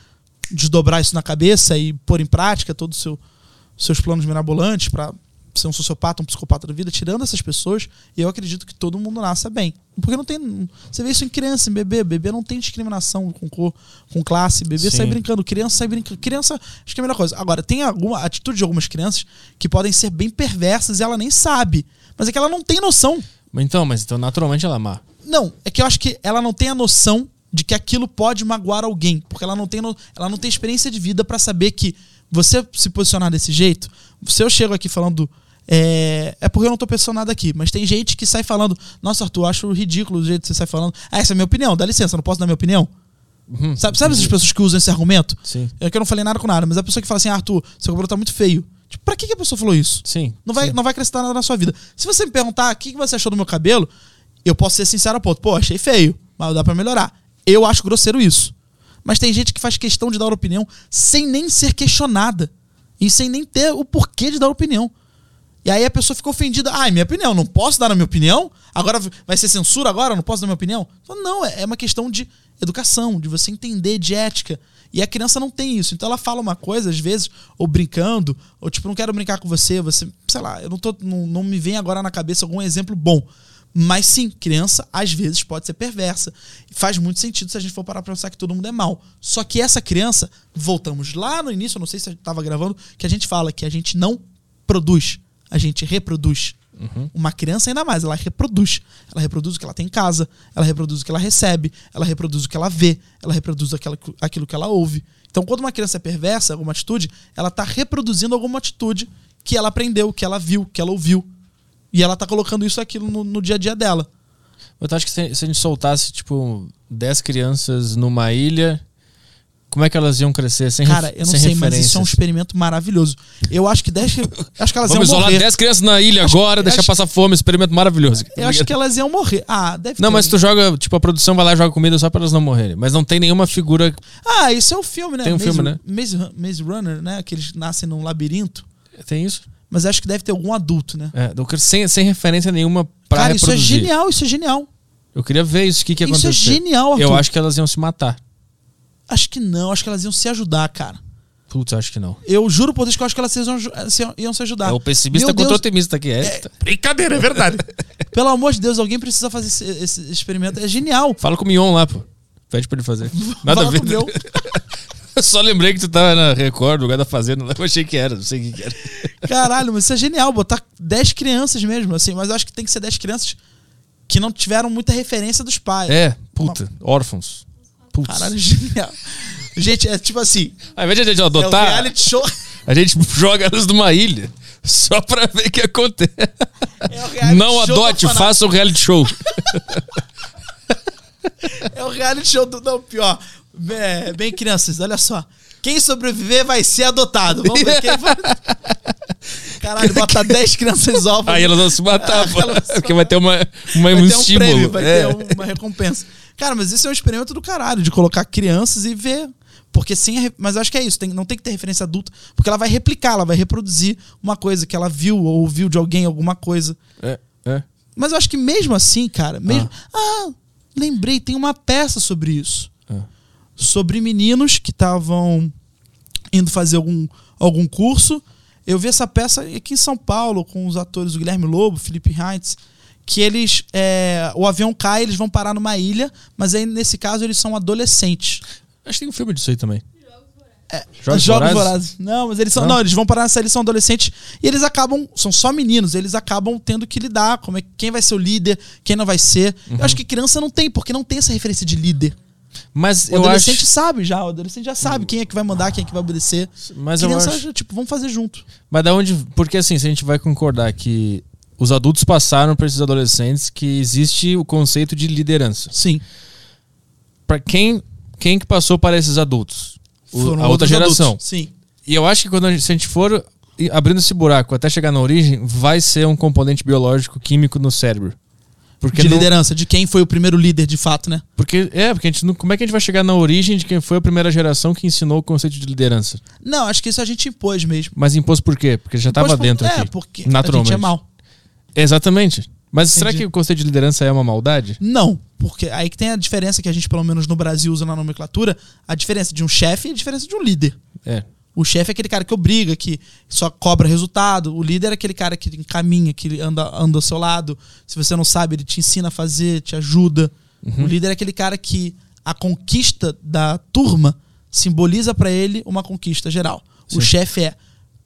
desdobrar isso na cabeça e pôr em prática todos seu, seus planos mirabolantes para ser um sociopata, um psicopata da vida, tirando essas pessoas, eu acredito que todo mundo nasça bem. Porque não tem. Você vê isso em criança, em bebê. Bebê não tem discriminação com cor, com classe. Bebê Sim. sai brincando, criança sai brincando. Criança, acho que é a melhor coisa. Agora, tem alguma atitude de algumas crianças que podem ser bem perversas e ela nem sabe. Mas é que ela não tem noção. Então, mas então naturalmente ela é má. Não, é que eu acho que ela não tem a noção de que aquilo pode magoar alguém, porque ela não tem, no- ela não tem experiência de vida pra saber que você se posicionar desse jeito. Se eu chego aqui falando é, é porque eu não tô pensando nada aqui, mas tem gente que sai falando, nossa, Arthur, eu acho ridículo o jeito que você sai falando. Ah, essa é a minha opinião, dá licença, não posso dar minha opinião? Uhum. Sabe, sabe essas pessoas que usam esse argumento? Sim. É que eu não falei nada com nada, mas a pessoa que fala assim, ah, Arthur, seu cabelo tá muito feio. Tipo, pra que, que a pessoa falou isso? Sim. Não vai, sim. não vai acrescentar nada na sua vida. Se você me perguntar o que que você achou do meu cabelo, eu posso ser sincero a ponto. Pô, achei feio, mas dá pra melhorar. Eu acho grosseiro isso. Mas tem gente que faz questão de dar opinião sem nem ser questionada. E sem nem ter o porquê de dar opinião. E aí a pessoa fica ofendida. Ah, é minha opinião, não posso dar a minha opinião? Agora vai ser censura agora? Não posso dar a minha opinião? Então, Não, é é uma questão de educação, de você entender, de ética. E a criança não tem isso. Então ela fala uma coisa, às vezes, ou brincando, ou tipo, não quero brincar com você, você, sei lá, eu não, tô, não, não me vem agora na cabeça algum exemplo bom. Mas sim, criança às vezes pode ser perversa. Faz muito sentido se a gente for parar pra pensar que todo mundo é mal. Só que essa criança, voltamos lá no início, eu não sei se estava gravando, que a gente fala que a gente não produz, a gente reproduz. Uma criança ainda mais, ela reproduz. Ela reproduz o que ela tem em casa, ela reproduz o que ela recebe, ela reproduz o que ela vê, ela reproduz aquela, aquilo que ela ouve. Então, quando uma criança é perversa, alguma atitude, ela está reproduzindo alguma atitude que ela aprendeu, que ela viu, que ela ouviu. E ela tá colocando isso aquilo no, no dia a dia dela. Eu acho que se, se a gente soltasse, tipo, 10 crianças numa ilha, como é que elas iam crescer sem Cara, eu não sei, mas isso é um experimento maravilhoso. Eu acho que 10 acho que elas Vamos isolar morrer. 10 crianças na ilha agora, deixar acho- passar fome, experimento maravilhoso. Eu acho que elas iam morrer. Ah, deve Não, ter mas tu joga, tipo, a produção vai lá e joga comida só pra elas não morrerem. Mas não tem nenhuma figura. Ah, isso é o filme, né? Tem um Maze, filme, né? Maze, Maze Runner, né? Que eles nascem num labirinto. Tem isso? Mas acho que deve ter algum adulto, né? É, sem, sem referência nenhuma pra Cara, isso é reproduzir. genial, isso é genial. Eu queria ver isso, o que, que ia Isso é genial, Arthur. Eu acho que elas iam se matar. Acho que não, acho que elas iam se ajudar, cara. Putz, acho que não. Eu juro por Deus que eu acho que elas iam, se- iam se ajudar. É o pessimista Meu contra o Deus, otimista aqui. É. Brincadeira, é verdade. *laughs* Pelo amor de Deus, alguém precisa fazer esse, esse experimento. É genial. Fala com o Mion lá, pô. Pede pra ele fazer. *laughs* Nada a Fala ver. *laughs* Eu *laughs* só lembrei que tu tava na Record, lugar da Fazenda. *laughs* Eu achei que era, não sei o que, era. Caralho, mas isso é genial, botar 10 crianças mesmo, assim, mas eu acho que tem que ser 10 crianças que não tiveram muita referência dos pais. É, puta, órfãos. Putz. Caralho, *laughs* genial. Gente, é tipo assim, Ao invés de a gente é adotar, reality show. a gente joga elas numa ilha. Só pra ver o que acontece. É o reality Não adote, faça o reality show. É o reality show do. Não, pior. É, bem, crianças, olha só. Quem sobreviver vai ser adotado. Vamos ver quem vai. *laughs* Caralho, bota 10 crianças órfãs. Aí elas vão se matar, pô. Vão se Porque vai ter uma, uma, vai um ter um estímulo. prêmio, vai É. ter uma recompensa. Cara, mas isso é um experimento do caralho, de colocar crianças e ver. Porque sem. Mas eu acho que é isso, tem- não tem que ter referência adulta. Porque ela vai replicar, ela vai reproduzir uma coisa que ela viu ou ouviu de alguém, alguma coisa. É, é. Mas eu acho que mesmo assim, cara, mesmo. Ah, lembrei, tem uma peça sobre isso. Sobre meninos que estavam indo fazer algum, algum curso. Eu vi essa peça aqui em São Paulo com os atores o Guilherme Lobo, Felipe Heinz, que eles. é, o avião cai, eles vão parar numa ilha, mas aí nesse caso eles são adolescentes. Acho que tem um filme disso aí também. É, Jogos Jogos Vorazes? Vorazes. Não, mas eles são. Não? Não? eles vão parar nessa, eles são adolescentes e eles acabam. São só meninos, eles acabam tendo que lidar. Como é, quem vai ser o líder, quem não vai ser. Uhum. Eu acho que criança não tem, porque não tem essa referência de líder. Mas O eu adolescente acho. sabe já, o adolescente já sabe quem é que vai mandar, quem é que vai obedecer. Mas eu criança, acho. já, tipo, vamos fazer junto. Mas da onde. Porque assim, se a gente vai concordar que os adultos passaram para esses adolescentes que existe o conceito de liderança. Sim. Para quem quem que passou para esses adultos? O- a outra geração. adultos. Sim. E eu acho que quando a gente, se a gente for abrindo esse buraco até chegar na origem, vai ser um componente biológico químico no cérebro. Porque de não- liderança, de quem foi o primeiro líder de fato, né? Porque é, porque a gente não, como é que a gente vai chegar na origem de quem foi a primeira geração que ensinou o conceito de liderança? Não, acho que isso a gente impôs mesmo. Mas impôs por quê? Porque já estava dentro é, aqui. porque naturalmente. a gente é mal. Exatamente. Mas será Entendi. que o conceito de liderança é uma maldade? Não, porque aí que tem a diferença que a gente, pelo menos no Brasil, usa na nomenclatura, a diferença de um chefe e a diferença de um líder. É. O chefe é aquele cara que obriga, que só cobra resultado. O líder é aquele cara que encaminha, que anda, anda ao seu lado. Se você não sabe, ele te ensina a fazer, te ajuda. O líder é aquele cara que a conquista da turma simboliza pra ele uma conquista geral. O Sim. chefe é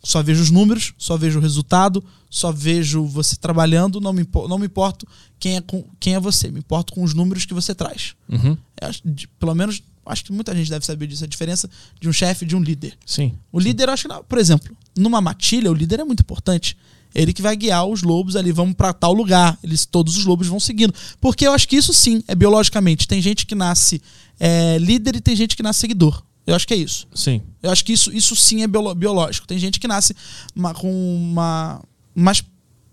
só vejo os números, só vejo o resultado, só vejo você trabalhando, não me, não me importo quem é, com, quem é você, me importo com os números que você traz. Uhum. Acho- de- pelo menos, acho que muita gente deve saber disso, a diferença de um chefe e de um líder. Sim. O líder, eu acho que, por exemplo, numa matilha, o líder é muito importante. Ele que vai guiar os lobos ali, vamos pra tal lugar. Eles, todos os lobos vão seguindo. Porque eu acho que isso sim é biologicamente. Tem gente que nasce é, líder e tem gente que nasce seguidor. Eu acho que é isso. Sim. Eu acho que isso, isso sim é biolo- biológico. Tem gente que nasce ma- com uma. mais.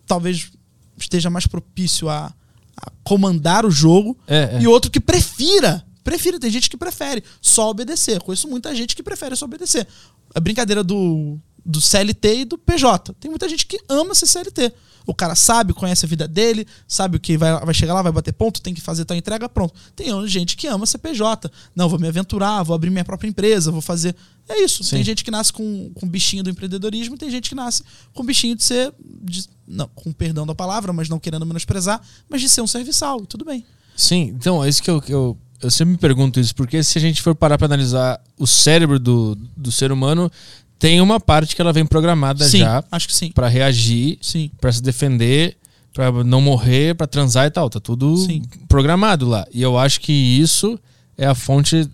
talvez esteja mais propício a, a comandar o jogo. É, é. E outro que prefira. Prefira, tem gente que prefere só obedecer. Conheço muita gente que prefere só obedecer. A brincadeira do, do CLT e do PJ. Tem muita gente que ama ser CLT. O cara sabe, conhece a vida dele, sabe o que vai, vai chegar lá, vai bater ponto, tem que fazer tal entrega, pronto. Tem gente que ama ser PJ. Não, vou me aventurar, vou abrir minha própria empresa, vou fazer. É isso. Sim. Tem gente que nasce com, com bichinho do empreendedorismo, tem gente que nasce com bichinho de ser. de- não, com perdão da palavra, mas não querendo menosprezar, mas de ser um serviçal. Tudo bem. Sim, então é isso que eu, que eu, eu sempre me pergunto isso, porque se a gente for parar pra analisar o cérebro do, do ser humano, tem uma parte que ela vem programada sim, já acho que sim. pra reagir, Sim. pra se defender, pra não morrer, pra transar e tal, tá tudo Sim. programado lá. E eu acho que isso é a fonte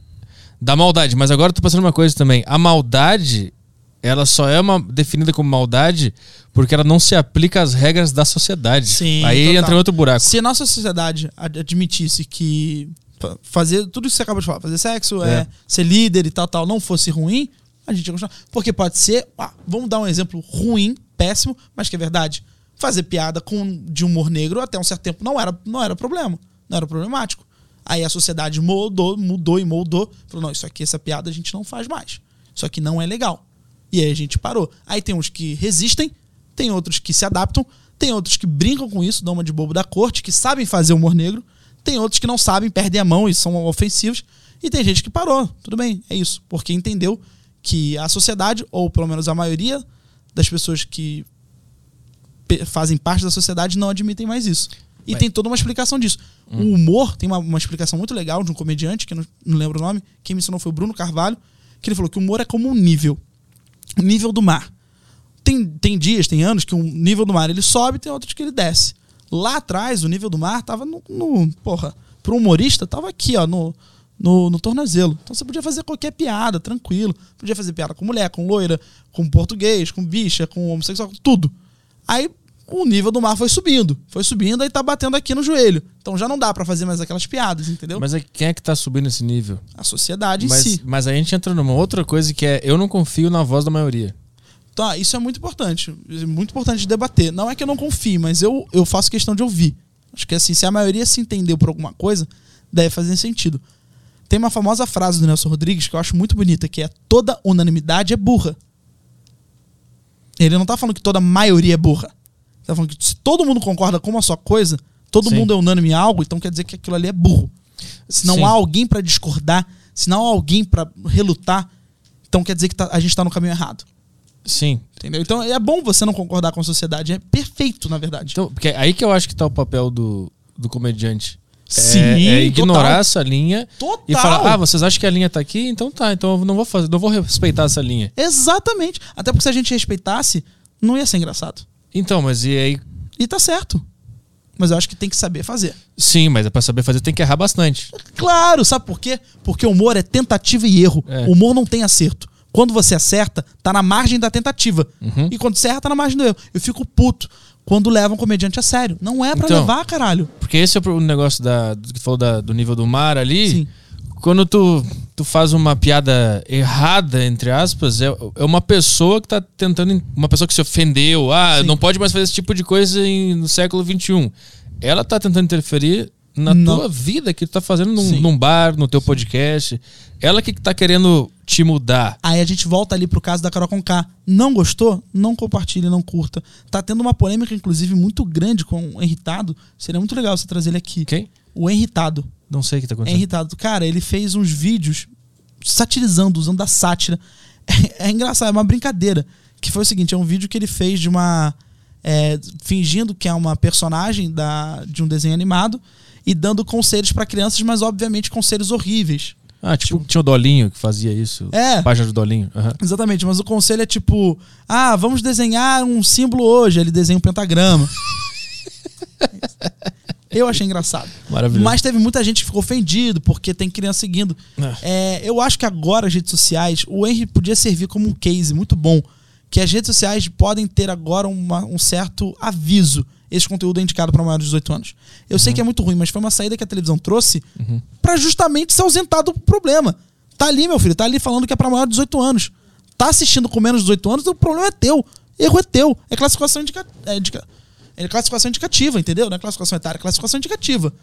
da maldade. Mas agora eu tô pensando uma coisa também, a maldade ela só é uma definida como maldade porque ela não se aplica às regras da sociedade. Sim, Aí total. entra em outro buraco. Se a nossa sociedade ad- admitisse que fazer tudo isso que você acabou de falar, fazer sexo, é. É. ser líder e tal, tal, não fosse ruim, a gente ia continuar. Porque pode ser, ah, vamos dar um exemplo ruim, péssimo, mas que é verdade. Fazer piada com de humor negro até um certo tempo não era, não era problema, não era problemático. Aí a sociedade mudou, mudou e moldou, falou: não, isso aqui, essa piada a gente não faz mais. Isso aqui não é legal. E aí a gente parou. Aí tem uns que resistem, tem outros que se adaptam, tem outros que brincam com isso, dão uma de bobo da corte, que sabem fazer humor negro, tem outros que não sabem, perdem a mão e são ofensivos, e tem gente que parou. Tudo bem, é isso. Porque entendeu que a sociedade, ou pelo menos a maioria das pessoas que fazem parte da sociedade, não admitem mais isso. E Mas- tem toda uma explicação disso. O humor tem uma, uma explicação muito legal de um comediante, que não, não lembro o nome, quem me ensinou foi o Bruno Carvalho, que ele falou que o humor é como um nível. O nível do mar. Tem, tem dias, tem anos que o nível do mar ele sobe tem outros que ele desce. Lá atrás, o nível do mar tava no. no porra, pro humorista, tava aqui, ó, no, no, no tornozelo. Então você podia fazer qualquer piada, tranquilo. Podia fazer piada com mulher, com loira, com português, com bicha, com homossexual, com tudo. Aí o nível do mar foi subindo. Foi subindo, aí tá batendo aqui no joelho. Então já não dá pra fazer mais aquelas piadas, entendeu? Mas aí, quem é que tá subindo esse nível? a sociedade Mas, em si. mas aí a gente entra numa outra coisa que é eu não confio na voz da maioria. Ah, isso é muito importante. É muito importante de debater. Não é que eu não confie, mas eu, eu faço questão de ouvir. Acho que assim, se a maioria se entendeu por alguma coisa, deve fazer sentido. Tem uma famosa frase do Nelson Rodrigues que eu acho muito bonita, que é toda unanimidade é burra. Ele não tá falando que toda maioria é burra. Ele tá falando que se todo mundo concorda com uma só coisa, todo Sim. mundo é unânime em algo, então quer dizer que aquilo ali é burro. Se não Sim. há alguém pra discordar, se não há alguém pra relutar, então quer dizer que tá- a gente tá no caminho errado. Sim. Entendeu? Então é bom você não concordar com a sociedade. É perfeito, na verdade. Então, porque é aí que eu acho que tá o papel do, do comediante. É- Sim, é, ignorar total. essa linha Total. e falar: ah, vocês acham que a linha tá aqui? Então tá, então eu não vou fazer, não vou respeitar essa linha. Exatamente. Até porque se a gente respeitasse, não ia ser engraçado. Então, mas e aí? E tá certo. Mas eu acho que tem que saber fazer. Sim, mas é pra saber fazer tem que errar bastante. Claro, sabe por quê? Porque o humor é tentativa e erro. É. O humor não tem acerto. Quando você acerta, tá na margem da tentativa. Uhum. E quando você erra, tá na margem do erro. Eu fico puto quando levam um comediante a sério. Não é pra Então. levar, caralho. Porque esse é o negócio da, que falou da- do nível do mar ali. Sim. Quando tu, tu faz uma piada errada, entre aspas, é, é uma pessoa que tá tentando. Uma pessoa que se ofendeu. Ah, Sim. não pode mais fazer esse tipo de coisa em- no século XXI. Ela tá tentando interferir na Não. tua vida que tu tá fazendo num, Sim. num bar, no teu podcast. Ela que tá querendo te mudar. Aí a gente volta ali pro caso da Carol Conká. Não gostou? Não compartilhe, não curta. Tá tendo uma polêmica, inclusive, muito grande com o Henritado. Seria muito legal você trazer ele aqui. Quem? O Henritado. Não sei o que tá É acontecendo. irritado. Cara, ele fez uns vídeos satirizando, usando da sátira. *laughs* É, engraçado, é uma brincadeira. Que foi o seguinte: é um vídeo que ele fez de uma. é, fingindo que é uma personagem da, de um desenho animado e dando conselhos pra crianças, mas obviamente conselhos horríveis. Ah, tipo, tinha o Dolinho que fazia isso. É. Página do Dolinho. aham. Exatamente, mas o conselho é tipo: ah, vamos desenhar um símbolo hoje. Ele desenha um pentagrama. *laughs* Eu achei engraçado. Maravilhoso. Mas teve muita gente que ficou ofendido porque tem criança seguindo. Ah. É, eu acho que agora as redes sociais, o Henry podia servir como um case muito bom. Que as redes sociais podem ter agora uma- um certo aviso. Esse conteúdo é indicado para maiores de 18 anos. Eu sei que é muito ruim, mas foi uma saída que a televisão trouxe pra justamente se ausentar do problema. Tá ali, meu filho, tá ali falando que é pra maior de 18 anos. Tá assistindo com menos de 18 anos, o problema é teu. Erro é teu. É classificação indica, é, indica- é classificação indicativa, entendeu? Não é classificação etária, é classificação indicativa.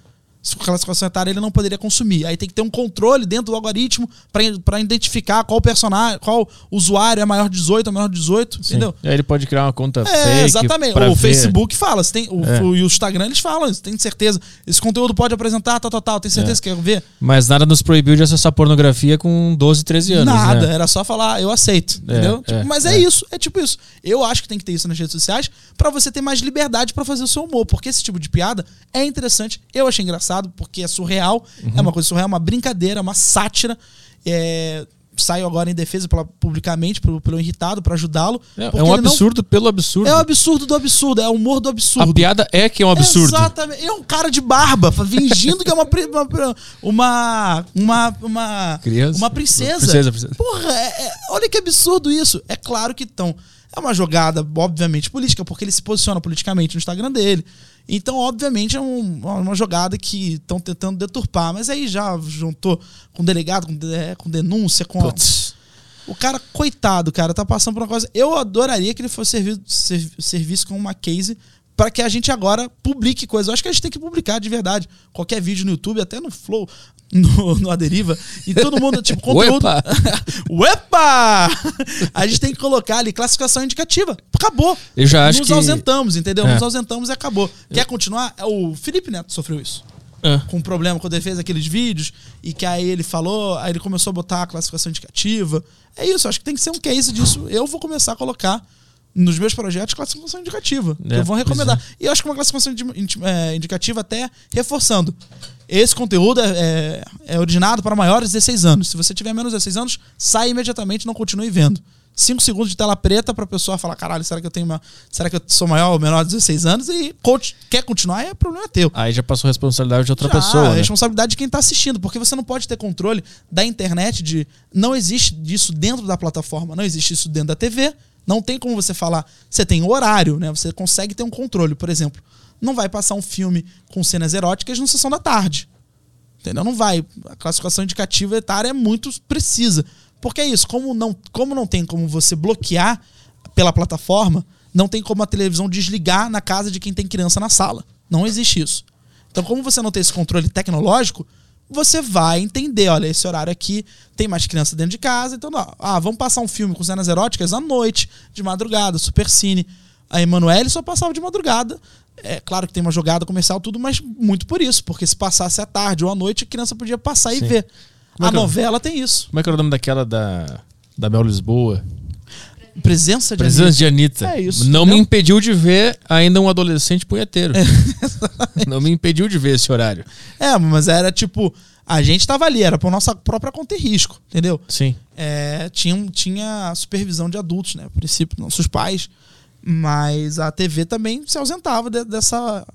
Classificação etária, ele não poderia consumir. Aí tem que ter um controle dentro do algoritmo pra pra identificar qual personagem, qual usuário é maior de 18 ou menor de 18, Sim. entendeu? E aí ele pode criar uma conta É, fake. exatamente. O ver. Facebook fala, tem, o, É. o- e o Instagram eles falam, tem certeza. Esse conteúdo pode apresentar, tal, tal, tal. Tem certeza É. que quer ver? Mas nada nos proibiu de acessar pornografia com 12, 13 anos. Nada, né? era só falar, eu aceito, É, entendeu? é, Tipo, mas é, é. isso, é tipo isso. Eu acho que tem que ter isso nas redes sociais pra você ter mais liberdade pra fazer o seu humor, porque esse tipo de piada é interessante. Eu achei engraçado porque é surreal, Uhum. é uma coisa surreal, uma brincadeira, uma sátira. É, Saiu agora em defesa pela- publicamente pelo, pelo irritado pra ajudá-lo. É, é um ele não- absurdo pelo absurdo. É o absurdo do absurdo, é o humor do absurdo. A piada é que é um absurdo. Exatamente. É um cara de barba, fingindo que é uma, uma, uma, uma, uma, Criança. uma princesa. Princesa, princesa. Porra, é- é- olha que absurdo isso. É claro que estão. É uma jogada, obviamente, política, porque ele se posiciona politicamente no Instagram dele. Então, obviamente, é um- uma jogada que estão tentando deturpar. Mas aí já juntou com delegado, com, de- é, com denúncia, com. Putz. O cara, coitado, cara, tá passando por uma coisa. Eu adoraria que ele fosse servir, ser, serviço como uma case para que a gente agora publique coisas. Eu acho que a gente tem que publicar de verdade. Qualquer vídeo no YouTube, até no Flow, *laughs* no, no Aderiva. E todo mundo, tipo, *laughs* conteúdo. Uepa! *laughs* Uepa! A gente tem que colocar ali classificação indicativa. Acabou. Eu já acho Nos que- ausentamos, entendeu? É. Nos ausentamos e acabou. Quer continuar? É O Felipe Neto sofreu isso É. com um problema quando ele fez aqueles vídeos e que aí ele falou, aí ele começou a botar a classificação indicativa. É isso, acho que tem que ser um case disso. Eu vou começar a colocar nos meus projetos classificação indicativa. que É, eu vou recomendar. E eu acho que uma classificação é, indicativa até reforçando. Esse conteúdo é, é, é originado para maiores de 16 anos. Se você tiver menos de 16 anos, sai imediatamente não continue vendo. 5 segundos de tela preta pra pessoa falar: caralho, será que eu tenho uma. Será que eu sou maior ou menor de 16 anos? E quer continuar, é problema teu. Aí já passou a responsabilidade de outra Já, pessoa. É né? responsabilidade de quem está assistindo, porque você não pode ter controle da internet de. Não existe disso dentro da plataforma, não existe isso dentro da TV. Não tem como você falar. Você tem horário, né? Você consegue ter um controle. Por exemplo, não vai passar um filme com cenas eróticas na sessão da tarde. Entendeu? Não vai. A classificação indicativa etária é muito precisa. Porque é isso, como não, como não tem como você bloquear pela plataforma, não tem como a televisão desligar na casa de quem tem criança na sala. Não existe isso. Então, como você não tem esse controle tecnológico, você vai entender, olha, esse horário aqui tem mais criança dentro de casa, então, ah, vamos passar um filme com cenas eróticas à noite, de madrugada, super cine. A Emanuele só passava de madrugada. É claro que tem uma jogada comercial, tudo, mas muito por isso, porque se passasse à tarde ou à noite, a criança podia passar e Sim. ver. Como é a eu- novela tem isso. Como é que era o nome daquela da, da Mel Lisboa? Presença de Presença de Anitta. É isso, Não entendeu? me impediu de ver ainda um adolescente punheteiro. *laughs* não me impediu de ver esse horário. É, mas era tipo, a gente tava ali, era por nossa própria conta e risco, entendeu? Sim. É, tinha, tinha supervisão de adultos, né? A princípio, nossos pais. Mas a TV também se ausentava de- dessa.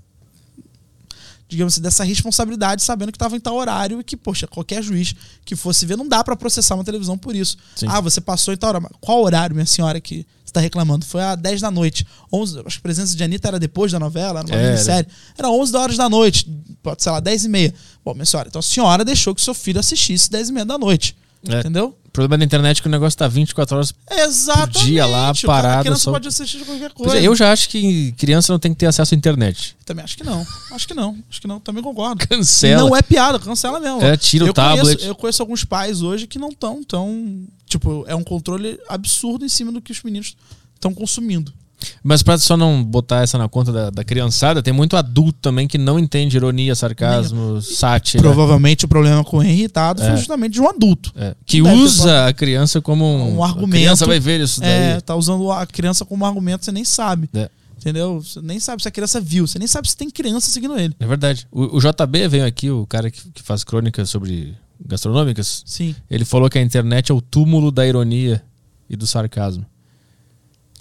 Digamos assim, dessa responsabilidade, sabendo que estava em tal horário e que, poxa, qualquer juiz que fosse ver, não dá para processar uma televisão por isso. Sim. Ah, você passou em tal horário. Qual horário, minha senhora, que você está reclamando? Foi às 10 da noite. 11, acho que a presença de Anitta era depois da novela, era uma Era. minissérie. Era 11 horas da noite, pode, sei lá, 10 e meia. Bom, minha senhora, então a senhora deixou que seu filho assistisse 10 e meia da noite. É. Entendeu? O problema da internet é que o negócio tá 24 horas. Exatamente. dia lá, parado, A criança só- pode assistir qualquer Pois coisa. é, eu já acho que criança não tem que ter acesso à internet. Também acho que não. Acho que não. Acho que não. Também concordo. Cancela. Não é piada, cancela mesmo. É, tira o eu tablet. Conheço, eu conheço alguns pais hoje que não estão tão. Tipo, é um controle absurdo em cima do que os meninos estão consumindo. Mas pra só não botar essa na conta da, da criançada, tem muito adulto também que não entende ironia, sarcasmo, sátira. Provavelmente o problema com o irritado foi É. justamente de um adulto. É, que Deve ter usa a criança como um, Um A argumento. criança vai ver isso daí. É, tá usando a criança como argumento, você nem sabe. É. Entendeu? Você nem sabe se a criança viu, você nem sabe se tem criança seguindo ele. É verdade. O, o JB veio aqui, o cara que, que faz crônicas sobre gastronômicas. Sim. Ele falou que a internet é o túmulo da ironia e do sarcasmo.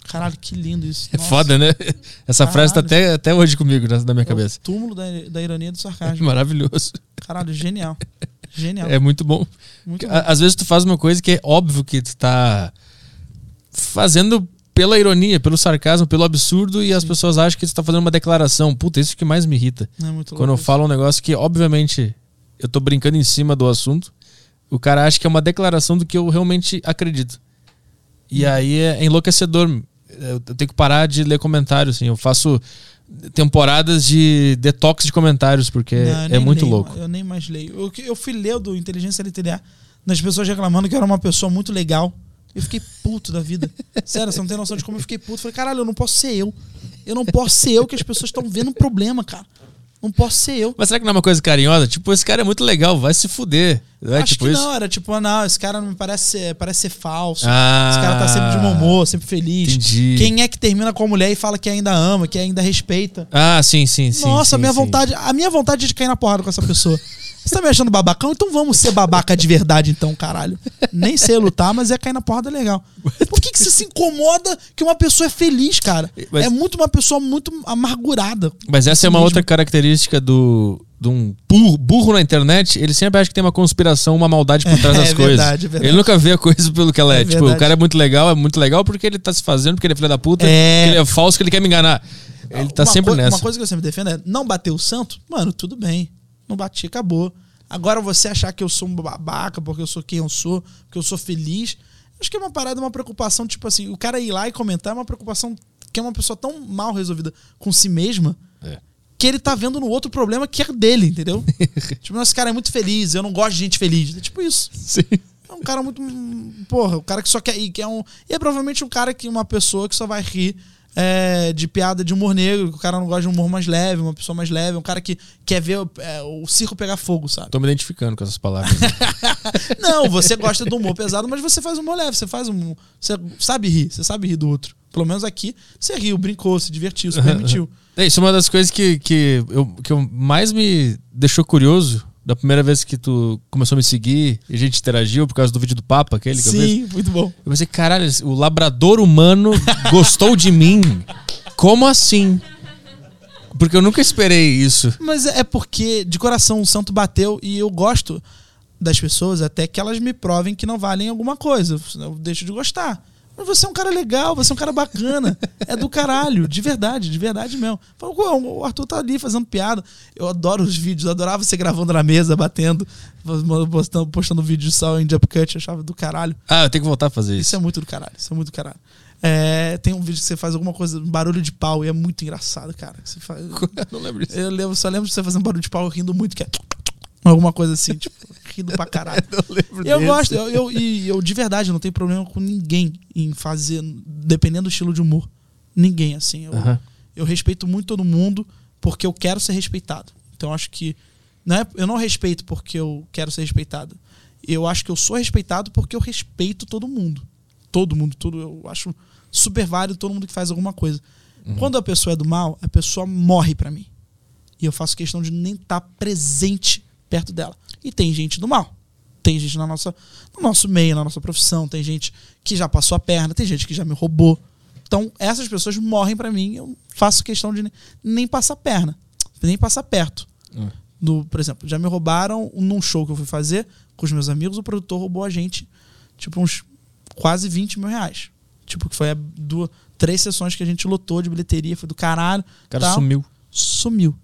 Caralho, que lindo isso. É Nossa. foda, né? *laughs* Essa frase tá Caralho. até, até hoje comigo na, na minha É cabeça. túmulo da, da ironia do *laughs* É sarcasmo. maravilhoso. Caralho, genial. Genial. É muito bom. Muito bom. Às vezes tu faz uma coisa que é óbvio que tu tá fazendo pela ironia, pelo sarcasmo, pelo absurdo, e as pessoas acham que tu tá fazendo uma declaração. Puta, isso que mais me irrita. É muito Quando eu louco falo um negócio que, obviamente, eu tô brincando em cima do assunto, o cara acha que é uma declaração do que eu realmente acredito. E aí é enlouquecedor. Eu tenho que parar de ler comentários, assim. Eu faço temporadas de detox de comentários, porque Não, é muito leio, louco. Eu nem mais leio. Eu, eu fui ler do Inteligência LTDA das pessoas reclamando que eu era uma pessoa muito legal. Eu fiquei puto da vida. *laughs* Sério, você não tem noção de como eu fiquei puto. Falei, caralho, eu não posso ser eu. Eu não posso ser eu que as pessoas estão vendo um problema, cara. Não posso ser eu. Mas será que não é uma coisa carinhosa? Tipo, esse cara é muito legal, vai se fuder. Não é Acho tipo que isso? não, era tipo, ah, não, esse cara não me parece ser, parece ser falso. Ah, esse cara tá sempre de bom humor, sempre feliz. Entendi. Quem é que termina com a mulher e fala que ainda ama, que ainda respeita? Ah, sim, sim, sim. Nossa, sim, a minha sim. vontade, a minha vontade é de cair na porrada com essa pessoa. *laughs* Você tá me achando babacão? Então vamos ser babaca de verdade, então, caralho. Nem sei lutar, mas é cair na porrada legal. Por que, que você se incomoda que uma pessoa é feliz, cara? Mas- É muito uma pessoa muito amargurada. Mas essa é uma mesmo. outra característica do de um burro, burro na internet. Ele sempre acha que tem uma conspiração, uma maldade por trás *laughs* É, das é coisas. verdade, é verdade. Ele nunca vê a coisa pelo que ela é. É tipo, verdade. o cara é muito legal, é muito legal porque ele tá se fazendo, porque ele é filho da puta, É. ele é falso, que ele quer me enganar. Ele tá Uma sempre nessa. Uma coisa que eu sempre defendo é não bater o santo. Mano, tudo bem. Não bati, acabou. Agora você achar que eu sou um babaca porque eu sou quem eu sou, porque eu sou feliz. Acho que é uma parada, uma preocupação, tipo assim, o cara ir lá e comentar é uma preocupação que é uma pessoa tão mal resolvida com si mesma É. que ele tá vendo no outro problema que é dele, entendeu? *laughs* tipo, esse cara é muito feliz, eu não gosto de gente feliz. É tipo isso. Sim. Um cara muito. Porra, o cara que só quer ir, que é um. E é provavelmente um cara que, uma pessoa que só vai rir é, de piada de humor negro, que o cara não gosta de um humor mais leve, uma pessoa mais leve, um cara que quer ver é, o circo pegar fogo, sabe? Tô me identificando com essas palavras. *laughs* Não, você gosta do humor pesado, mas você faz humor leve, você faz um. Você sabe rir, você sabe rir do outro. Pelo menos aqui, você riu, brincou, se divertiu, se *laughs* permitiu. É, isso é uma das coisas que, que, eu, que eu mais me deixou curioso da primeira vez que tu começou a me seguir e a gente interagiu por causa do vídeo do Papa, aquele que. Sim, muito bom. Eu pensei, caralho, o labrador humano gostou de mim. Como assim? Porque eu nunca esperei isso. Mas é porque, de coração, o santo bateu e eu gosto das pessoas até que elas me provem que não valem alguma coisa. senão Eu deixo de gostar. Mas você é um cara legal, você é um cara bacana. É do caralho, de verdade, de verdade mesmo. Fala, "Pô, o Arthur tá ali fazendo piada. Eu adoro os vídeos, eu adorava você gravando na mesa, batendo, postando, postando vídeo só em jump cut, eu achava do caralho. Ah, eu tenho que voltar a fazer Isso isso. é muito do caralho, isso é muito do caralho. É, tem um vídeo que você faz alguma coisa, um barulho de pau, e é muito engraçado, cara. Você faz, *laughs* não lembro disso. eu lembro, só lembro de você fazendo barulho de pau rindo muito, que é alguma coisa assim, tipo, rindo pra caralho. *laughs* Eu Eu gosto, eu, eu, e eu de verdade não tenho problema com ninguém em fazer, dependendo do estilo de humor. Ninguém, assim. Eu, Aham. eu respeito muito todo mundo porque eu quero ser respeitado. Então eu acho que. Não é, eu não respeito porque eu quero ser respeitado. Eu acho que eu sou respeitado porque eu respeito todo mundo. Todo mundo, tudo. Eu acho super válido todo mundo que faz alguma coisa. Quando a pessoa é do mal, a pessoa morre pra mim. E eu faço questão de nem estar presente perto dela. E tem gente do mal. Tem gente na nossa, no nosso meio, na nossa profissão. Tem gente que já passou a perna, tem gente que já me roubou. Então, essas pessoas morrem pra mim. Eu faço questão de nem, nem passar perna, nem passar perto. Hum. Do, por exemplo, já me roubaram num show que eu fui fazer com os meus amigos. O produtor roubou a gente, tipo, uns quase 20 mil reais. Tipo, que foi a duas, três sessões que a gente lotou de bilheteria. Foi do caralho. O cara tal sumiu. sumiu.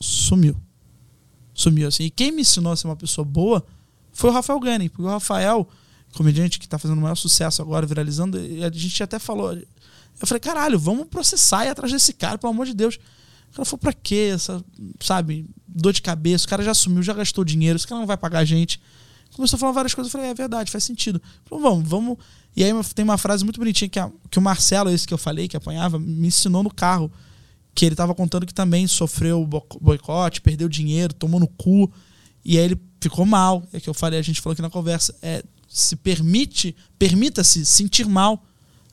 Sumiu. Sumiu, assim. E quem me ensinou a ser uma pessoa boa foi o Rafael Gunning. Porque o Rafael, comediante que tá fazendo o maior sucesso agora, viralizando, a gente até falou. Eu falei, caralho, vamos processar e atrás desse cara, pelo amor de Deus. O cara falou, pra quê? Essa, sabe, dor de cabeça, o cara já sumiu, já gastou dinheiro, esse cara não vai pagar a gente. Começou a falar várias coisas, eu falei, é verdade, faz sentido. Falou, vamos, vamos. E aí tem uma frase muito bonitinha que, a- que o Marcelo, esse que eu falei, que apanhava, me ensinou no carro que ele tava contando que também sofreu bo- boicote, perdeu dinheiro, tomou no cu, e aí ele ficou mal. É que eu falei, a gente falou aqui na conversa, é se permite, permita-se sentir mal.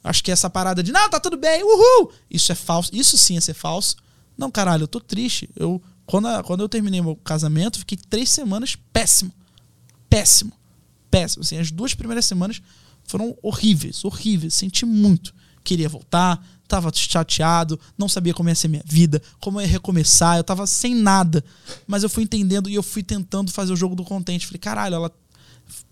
Acho que essa parada de, não, tá tudo bem, uhul! Isso é falso, isso sim é ser falso. Não, caralho, eu tô triste. Eu, quando, a- quando eu terminei meu casamento, fiquei três semanas péssimo. Péssimo. Péssimo. Assim, as duas primeiras semanas foram horríveis, horríveis. Senti muito. Queria voltar, tava chateado, não sabia como ia ser minha vida, como ia recomeçar, eu tava sem nada. Mas eu fui entendendo e eu fui tentando fazer o jogo do contente. Falei, caralho, ela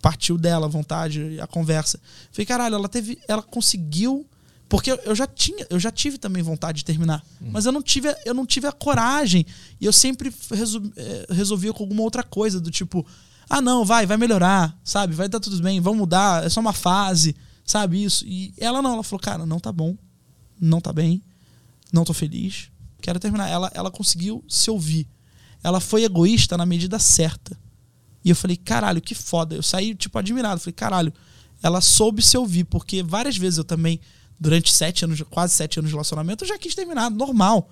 partiu dela a vontade, a conversa. Falei, caralho, ela teve, ela conseguiu porque eu- já tinha, eu já tive também vontade de terminar, mas eu não tive, eu não tive a coragem e eu sempre resu- eh, resolvia com alguma outra coisa do tipo, ah não, vai, vai melhorar, sabe? Vai dar tudo bem, vamos mudar, é só uma fase, sabe isso? E ela não, ela falou, cara, não tá bom, não tá bem, não tô feliz, quero terminar. Ela, ela conseguiu se ouvir. Ela foi egoísta na medida certa. E eu falei, caralho, que foda. Eu saí, tipo, admirado. Falei, caralho, ela soube se ouvir, porque várias vezes eu também, durante sete anos, quase sete anos de relacionamento, eu já quis terminar, normal.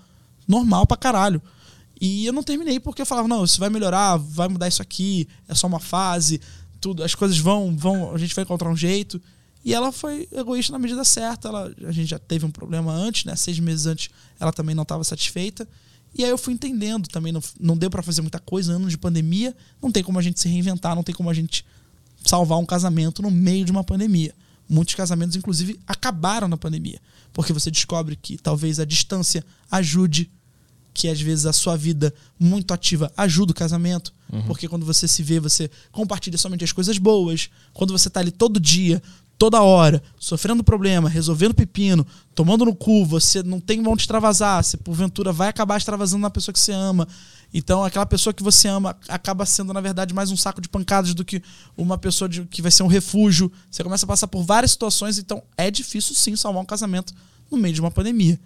Normal pra caralho. E eu não terminei porque eu falava, não, isso vai melhorar, vai mudar isso aqui, é só uma fase, tudo, as coisas vão, vão, a gente vai encontrar um jeito. E ela foi egoísta na medida certa. Ela, a gente já teve um problema antes, né? Seis meses antes, ela também não estava satisfeita. E aí eu fui entendendo também, não, não deu pra fazer muita coisa, ano de pandemia, não tem como a gente se reinventar, não tem como a gente salvar um casamento no meio de uma pandemia. Muitos casamentos, inclusive, acabaram na pandemia. Porque você descobre que talvez a distância ajude, que às vezes a sua vida muito ativa ajuda o casamento. Porque quando você se vê, você compartilha somente as coisas boas. Quando você tá ali todo dia, toda hora, sofrendo problema, resolvendo pepino, tomando no cu, você não tem onde extravasar, você porventura vai acabar extravasando na pessoa que você ama. Então, aquela pessoa que você ama acaba sendo, na verdade, mais um saco de pancadas do que uma pessoa de- que vai ser um refúgio. Você começa a passar por várias situações, então é difícil sim salvar um casamento no meio de uma pandemia.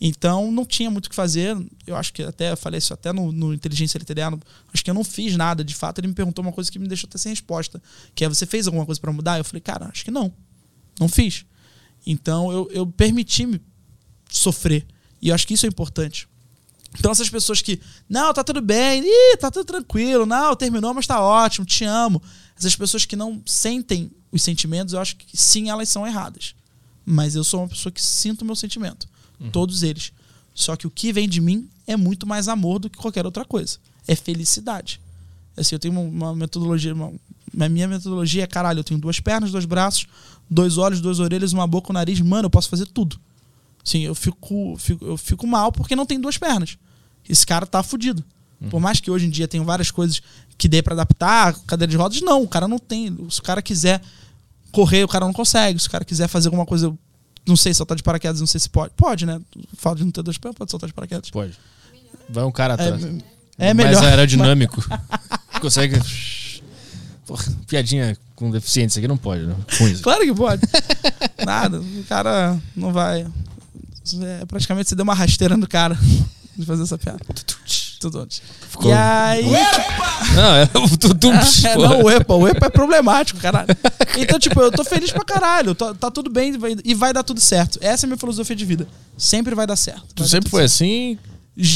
Então, não tinha muito o que fazer. Eu acho que até falei isso até no, no Inteligência LTDA. acho que eu não fiz nada. De fato, ele me perguntou uma coisa que me deixou até sem resposta. Que é, você fez alguma coisa pra mudar? Eu falei, cara, acho que não. Não fiz. Então, eu, eu permiti-me sofrer. E eu acho que isso é importante. Então, essas pessoas que, não, tá tudo bem, ih, tá tudo tranquilo, não, terminou, mas tá ótimo, te amo. Essas pessoas que não sentem os sentimentos, eu acho que sim, elas são erradas. Mas eu sou uma pessoa que sinto o meu sentimento. Todos eles. Só que o que vem de mim é muito mais amor do que qualquer outra coisa. É felicidade. Assim, eu tenho uma, metodologia. Uma, a minha metodologia é, caralho, eu tenho duas pernas, dois braços, dois olhos, duas orelhas, uma boca, um nariz. Mano, eu posso fazer tudo. Sim, eu fico, fico, eu fico mal porque não tem duas pernas. Esse cara tá fudido. Por mais que hoje em dia tenha várias coisas que dê pra adaptar, cadeira de rodas, não, o cara não tem. Se o cara quiser correr, o cara não consegue. Se o cara quiser fazer alguma coisa, não sei, saltar de paraquedas, não sei se pode. Pode, né? Fala de não ter duas pernas, pode saltar de paraquedas. Pode. Vai um cara atrás. É Mais melhor. aerodinâmico. *laughs* Consegue. Porra, piadinha com deficiência aqui não pode, né? Claro que pode. Nada, o cara não vai. É, praticamente você deu uma rasteira no cara *laughs* de fazer essa piada. Ficou- E aí. Não, é o tudo. *laughs* É, não, o EPA, o EPA é problemático, caralho. *laughs* Então, tipo, eu tô feliz pra caralho. Tá, tá tudo bem vai- e vai dar tudo certo. Essa é a minha filosofia de vida. Sempre vai dar certo. Tu Vai dar sempre foi certo. assim.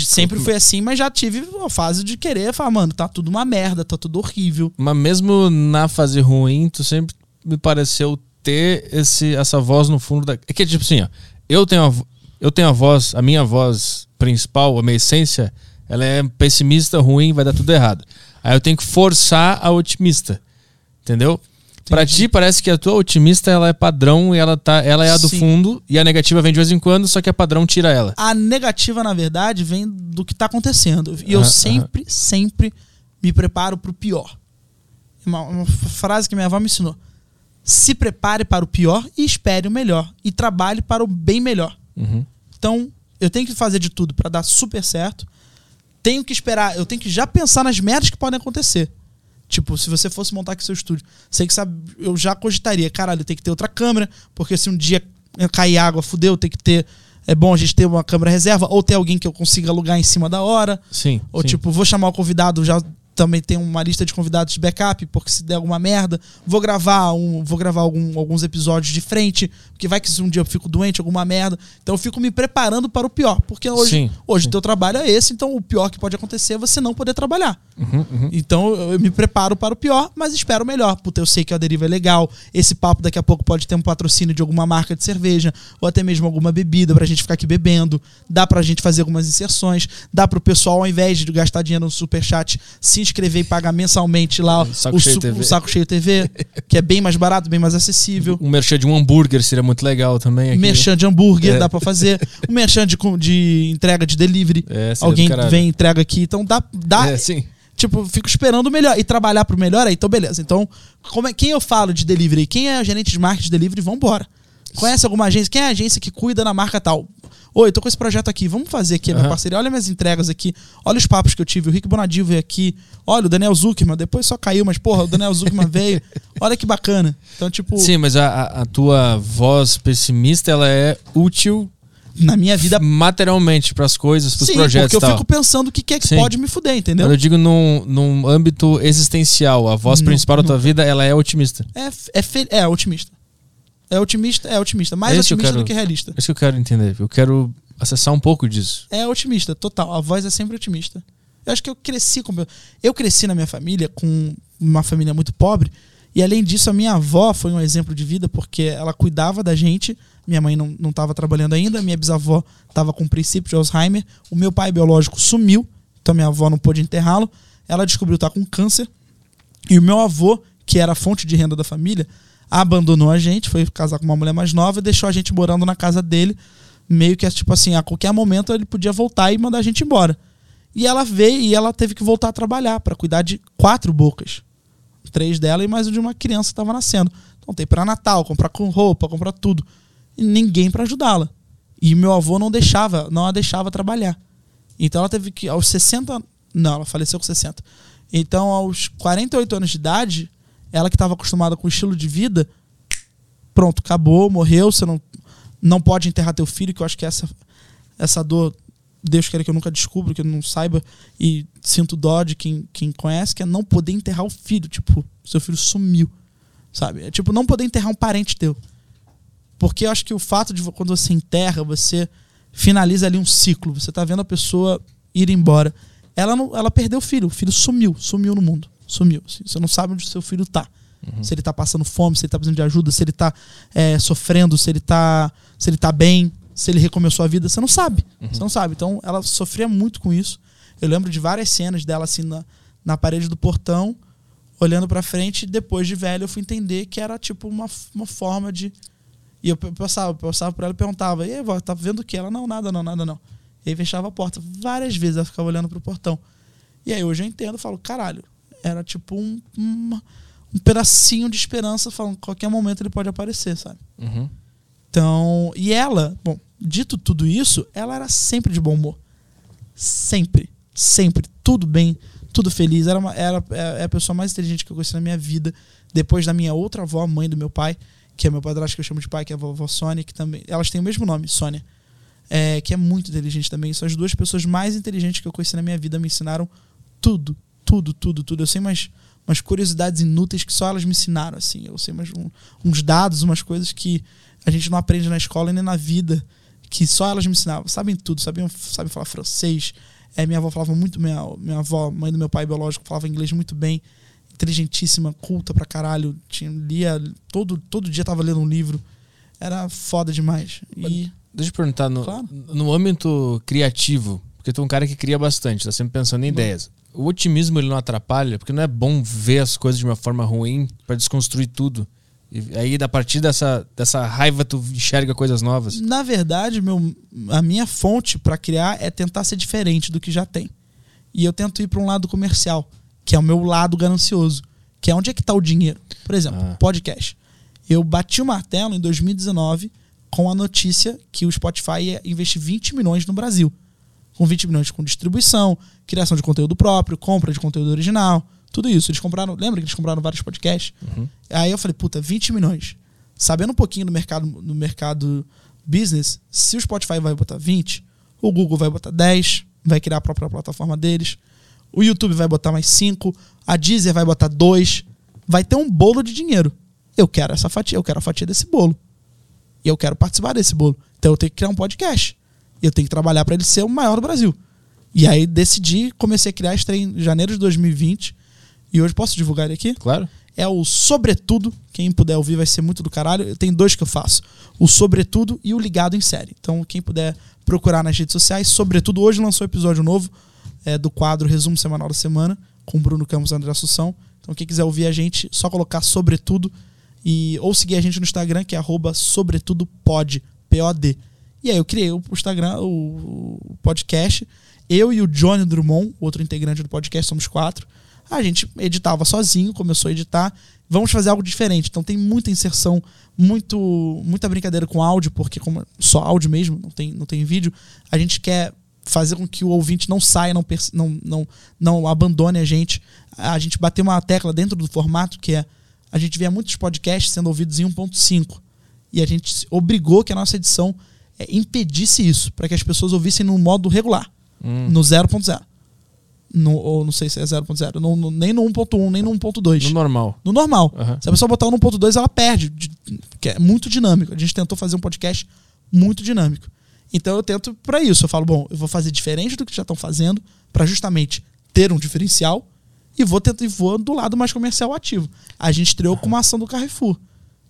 Sempre foi assim, mas já tive a fase de querer falar, mano, tá tudo uma merda, tá tudo horrível. Mas mesmo na fase ruim, tu sempre me pareceu ter esse, essa voz no fundo da. É que tipo assim, ó. Eu tenho a, eu tenho a voz, a minha voz principal, a minha essência, ela é pessimista, ruim, vai dar tudo errado. Aí eu tenho que forçar a otimista. Entendeu? Pra ti parece que a tua otimista ela é padrão e ela tá, ela é a do Sim. fundo e a negativa vem de vez em quando, só que a padrão tira ela. A negativa, na verdade, vem do que tá acontecendo. E eu Aham, sempre, sempre me preparo pro pior. Uma, uma frase que minha avó me ensinou. Se prepare para o pior e espere o melhor. E trabalhe para o bem melhor. Uhum. Então, eu tenho que fazer de tudo para dar super certo. Tenho que esperar, eu tenho que já pensar nas merdas que podem acontecer. Tipo, se você fosse montar aqui seu estúdio, sei que sabe, eu já cogitaria, caralho, tem que ter outra câmera, porque se um dia cair água, fudeu, tem que ter. É bom a gente ter uma câmera reserva, ou ter alguém que eu consiga alugar em cima da hora. Sim. Ou sim. tipo, vou chamar o convidado, já também tem uma lista de convidados de backup, porque se der alguma merda, vou gravar um, vou gravar algum- alguns episódios de frente, porque vai que se um dia eu fico doente, alguma merda. Então eu fico me preparando para o pior, porque hoje, Sim, hoje sim. o teu trabalho é esse, então o pior que pode acontecer é você não poder trabalhar. Uhum, uhum. Então eu eu me preparo para o pior, mas espero o melhor. Puta, eu sei que a deriva é legal. Esse papo daqui a pouco pode ter um patrocínio de alguma marca de cerveja, ou até mesmo alguma bebida pra gente ficar aqui bebendo. Dá pra gente fazer algumas inserções. Dá pro pessoal, ao invés de gastar dinheiro no superchat, se inscrever e pagar mensalmente lá Saco o, Cheio o Saco Cheio TV, que é bem mais barato, bem mais acessível. Um merchan de um hambúrguer seria muito legal também. Aqui. Merchan de hambúrguer É. dá pra fazer. Um merchan de, de entrega de delivery. É, Alguém vem e entrega aqui. Então dá. dá É, sim. Tipo, fico esperando o melhor. E trabalhar pro melhor aí, então beleza. Então, como é, quem eu falo de delivery? Quem é gerente de marketing de delivery? Vambora. Conhece alguma agência? Quem é a agência que cuida da marca tal? Oi, tô com esse projeto aqui. Vamos fazer aqui a minha Aham. parceria. Olha minhas entregas aqui. Olha os papos que eu tive. O Rick Bonadil veio aqui. Olha, o Daniel Zuckerman. Depois só caiu, mas porra, o Daniel Zuckerman *laughs* veio. Olha que bacana. Então, tipo, Sim, mas a, a- tua voz pessimista ela é útil na minha vida. materialmente pras coisas, pros Sim, projetos porque eu tal. fico pensando o que, que é que Sim. pode me fuder, entendeu? Eu digo num, num âmbito existencial. A voz Não, principal da tua não. vida ela é otimista. É, é, fe- é otimista. É otimista, é otimista. Mais Esse eu otimista quero- do que realista. É isso que eu quero entender. Eu quero acessar um pouco disso. É otimista, total. A voz é sempre otimista. Eu acho que eu cresci com. Eu cresci na minha família com uma família muito pobre. E além disso, a minha avó foi um exemplo de vida porque ela cuidava da gente. Minha mãe não estava trabalhando ainda, minha bisavó estava com princípio de Alzheimer. O meu pai biológico sumiu, então minha avó não pôde enterrá-lo. Ela descobriu estar com câncer. E o meu avô, que era a fonte de renda da família, abandonou a gente, foi casar com uma mulher mais nova e deixou a gente morando na casa dele. Meio que tipo assim, a qualquer momento ele podia voltar e mandar a gente embora. E ela veio e ela teve que voltar a trabalhar para cuidar de quatro bocas. Três dela e mais de uma criança que estava nascendo. Então tem para Natal, comprar com roupa, comprar tudo. E ninguém para ajudá-la. E meu avô não deixava, não a deixava trabalhar. Então ela teve que aos 60, não, ela faleceu com 60. Então aos 48 anos de idade, ela que estava acostumada com o estilo de vida, pronto, acabou, morreu, você não não pode enterrar teu filho, que eu acho que essa essa dor Deus queira que eu nunca descubra, que eu não saiba e sinto dó de quem, quem conhece, que é não poder enterrar o filho. Tipo, seu filho sumiu, sabe? É tipo não poder enterrar um parente teu. Porque eu acho que o fato de quando você enterra, você finaliza ali um ciclo. Você tá vendo a pessoa ir embora. Ela não, ela perdeu o filho, o filho sumiu, sumiu no mundo. Sumiu. assim. Você não sabe onde o seu filho tá. Se ele tá passando fome, se ele tá precisando de ajuda, se ele tá é, sofrendo, se ele tá, se ele tá bem, se ele recomeçou a vida, você não sabe. Você não sabe. Então ela sofria muito com isso. Eu lembro de várias cenas dela assim na, na parede do portão, olhando pra frente, e depois de velho eu fui entender que era tipo uma, uma forma de. E eu passava, passava por ela e perguntava: E aí, vó, tá vendo o que? Ela, não, nada, não, nada, não. E aí fechava a porta. Várias vezes ela ficava olhando pro portão. E aí hoje eu entendo, eu falo, caralho, era tipo um, uma- um pedacinho de esperança, falando, qualquer momento ele pode aparecer, sabe? Uhum. Então, e ela, bom, dito tudo isso, ela era sempre de bom humor. Sempre, sempre, tudo bem, tudo feliz. Era, uma, era é a pessoa mais inteligente que eu conheci na minha vida. Depois da minha outra avó, mãe do meu pai, que é meu padrasto que eu chamo de pai, que é a vovó Sônia, que também. Elas têm o mesmo nome, Sônia. É, que é muito inteligente também. São as duas pessoas mais inteligentes que eu conheci na minha vida. Me ensinaram tudo, tudo, tudo, tudo. Eu sei umas, umas curiosidades inúteis que só elas me ensinaram, assim. Eu sei umas, um- uns dados, umas coisas que a gente não aprende na escola e nem na vida, que só elas me ensinavam. Sabem tudo, sabiam, sabem falar francês. É, minha avó falava muito, minha, minha avó, mãe do meu pai biológico, falava inglês muito bem. Inteligentíssima, culta pra caralho. Tinha, lia, todo, todo dia tava lendo um livro. Era foda demais. E. Deixa eu perguntar, no, Claro. no âmbito criativo, porque tu é um cara que cria bastante, tá sempre pensando em ideias. O otimismo ele não atrapalha, porque não é bom ver as coisas de uma forma ruim pra desconstruir tudo. E aí, a partir dessa, dessa raiva, tu enxerga coisas novas. Na verdade, meu, a minha fonte pra criar é tentar ser diferente do que já tem. E eu tento ir pra um lado comercial, que é o meu lado ganancioso, que é onde é que tá o dinheiro. Por exemplo, Ah. podcast. Eu bati o martelo em 2019 com a notícia que o Spotify ia investir 20 milhões no Brasil. Com 20 milhões com distribuição, criação de conteúdo próprio, compra de conteúdo original, tudo isso. Eles compraram, lembra que eles compraram vários podcasts? Aí eu falei, puta, 20 milhões. Sabendo um pouquinho do mercado, do mercado business, se o Spotify vai botar 20, o Google vai botar 10, vai criar a própria plataforma deles, o YouTube vai botar mais 5, a Deezer vai botar 2, vai ter um bolo de dinheiro. Eu quero essa fatia, eu quero a fatia desse bolo. E eu quero participar desse bolo. Então eu tenho que criar um podcast. E eu tenho que trabalhar para ele ser o maior do Brasil. E aí decidi, comecei a criar, estreia em janeiro de 2020. E hoje posso divulgar ele aqui? Claro. é o Sobretudo. Quem puder ouvir vai ser muito do caralho. Tem dois que eu faço: o Sobretudo e o Ligado em Série. Então, quem puder procurar nas redes sociais, Sobretudo. Hoje lançou episódio novo é, do quadro Resumo Semanal da Semana, com o Bruno Campos e André Assunção. Então, quem quiser ouvir a gente, só colocar Sobretudo. E, ou seguir a gente no Instagram, que é arroba sobretudopod, P-O-D. E aí eu criei o Instagram, o podcast. Eu e o Johnny Drummond, outro integrante do podcast, somos quatro. A gente editava sozinho, começou a editar. Vamos fazer algo diferente. Então tem muita inserção, muito, muita brincadeira com áudio, porque como só áudio mesmo, não tem, não tem vídeo, a gente quer fazer com que o ouvinte não saia, não, não, não, não abandone a gente. A gente bateu uma tecla dentro do formato que é a gente vê muitos podcasts sendo ouvidos em 1.5 e a gente obrigou que a nossa edição é, impedisse isso, para que as pessoas ouvissem no modo regular, no 0.0. No, ou não sei se é 0.0, no- no- nem no 1.1, nem no 1.2. No normal. No normal. Aham. Se a pessoa botar o 1.2, ela perde. de- que é muito dinâmico. A gente tentou fazer um podcast muito dinâmico. Então eu tento para isso. Eu falo, bom, eu vou fazer diferente do que já estão fazendo, para justamente ter um diferencial, e vou, tentar, e vou do lado mais comercial ativo. A gente estreou com uma ação do Carrefour.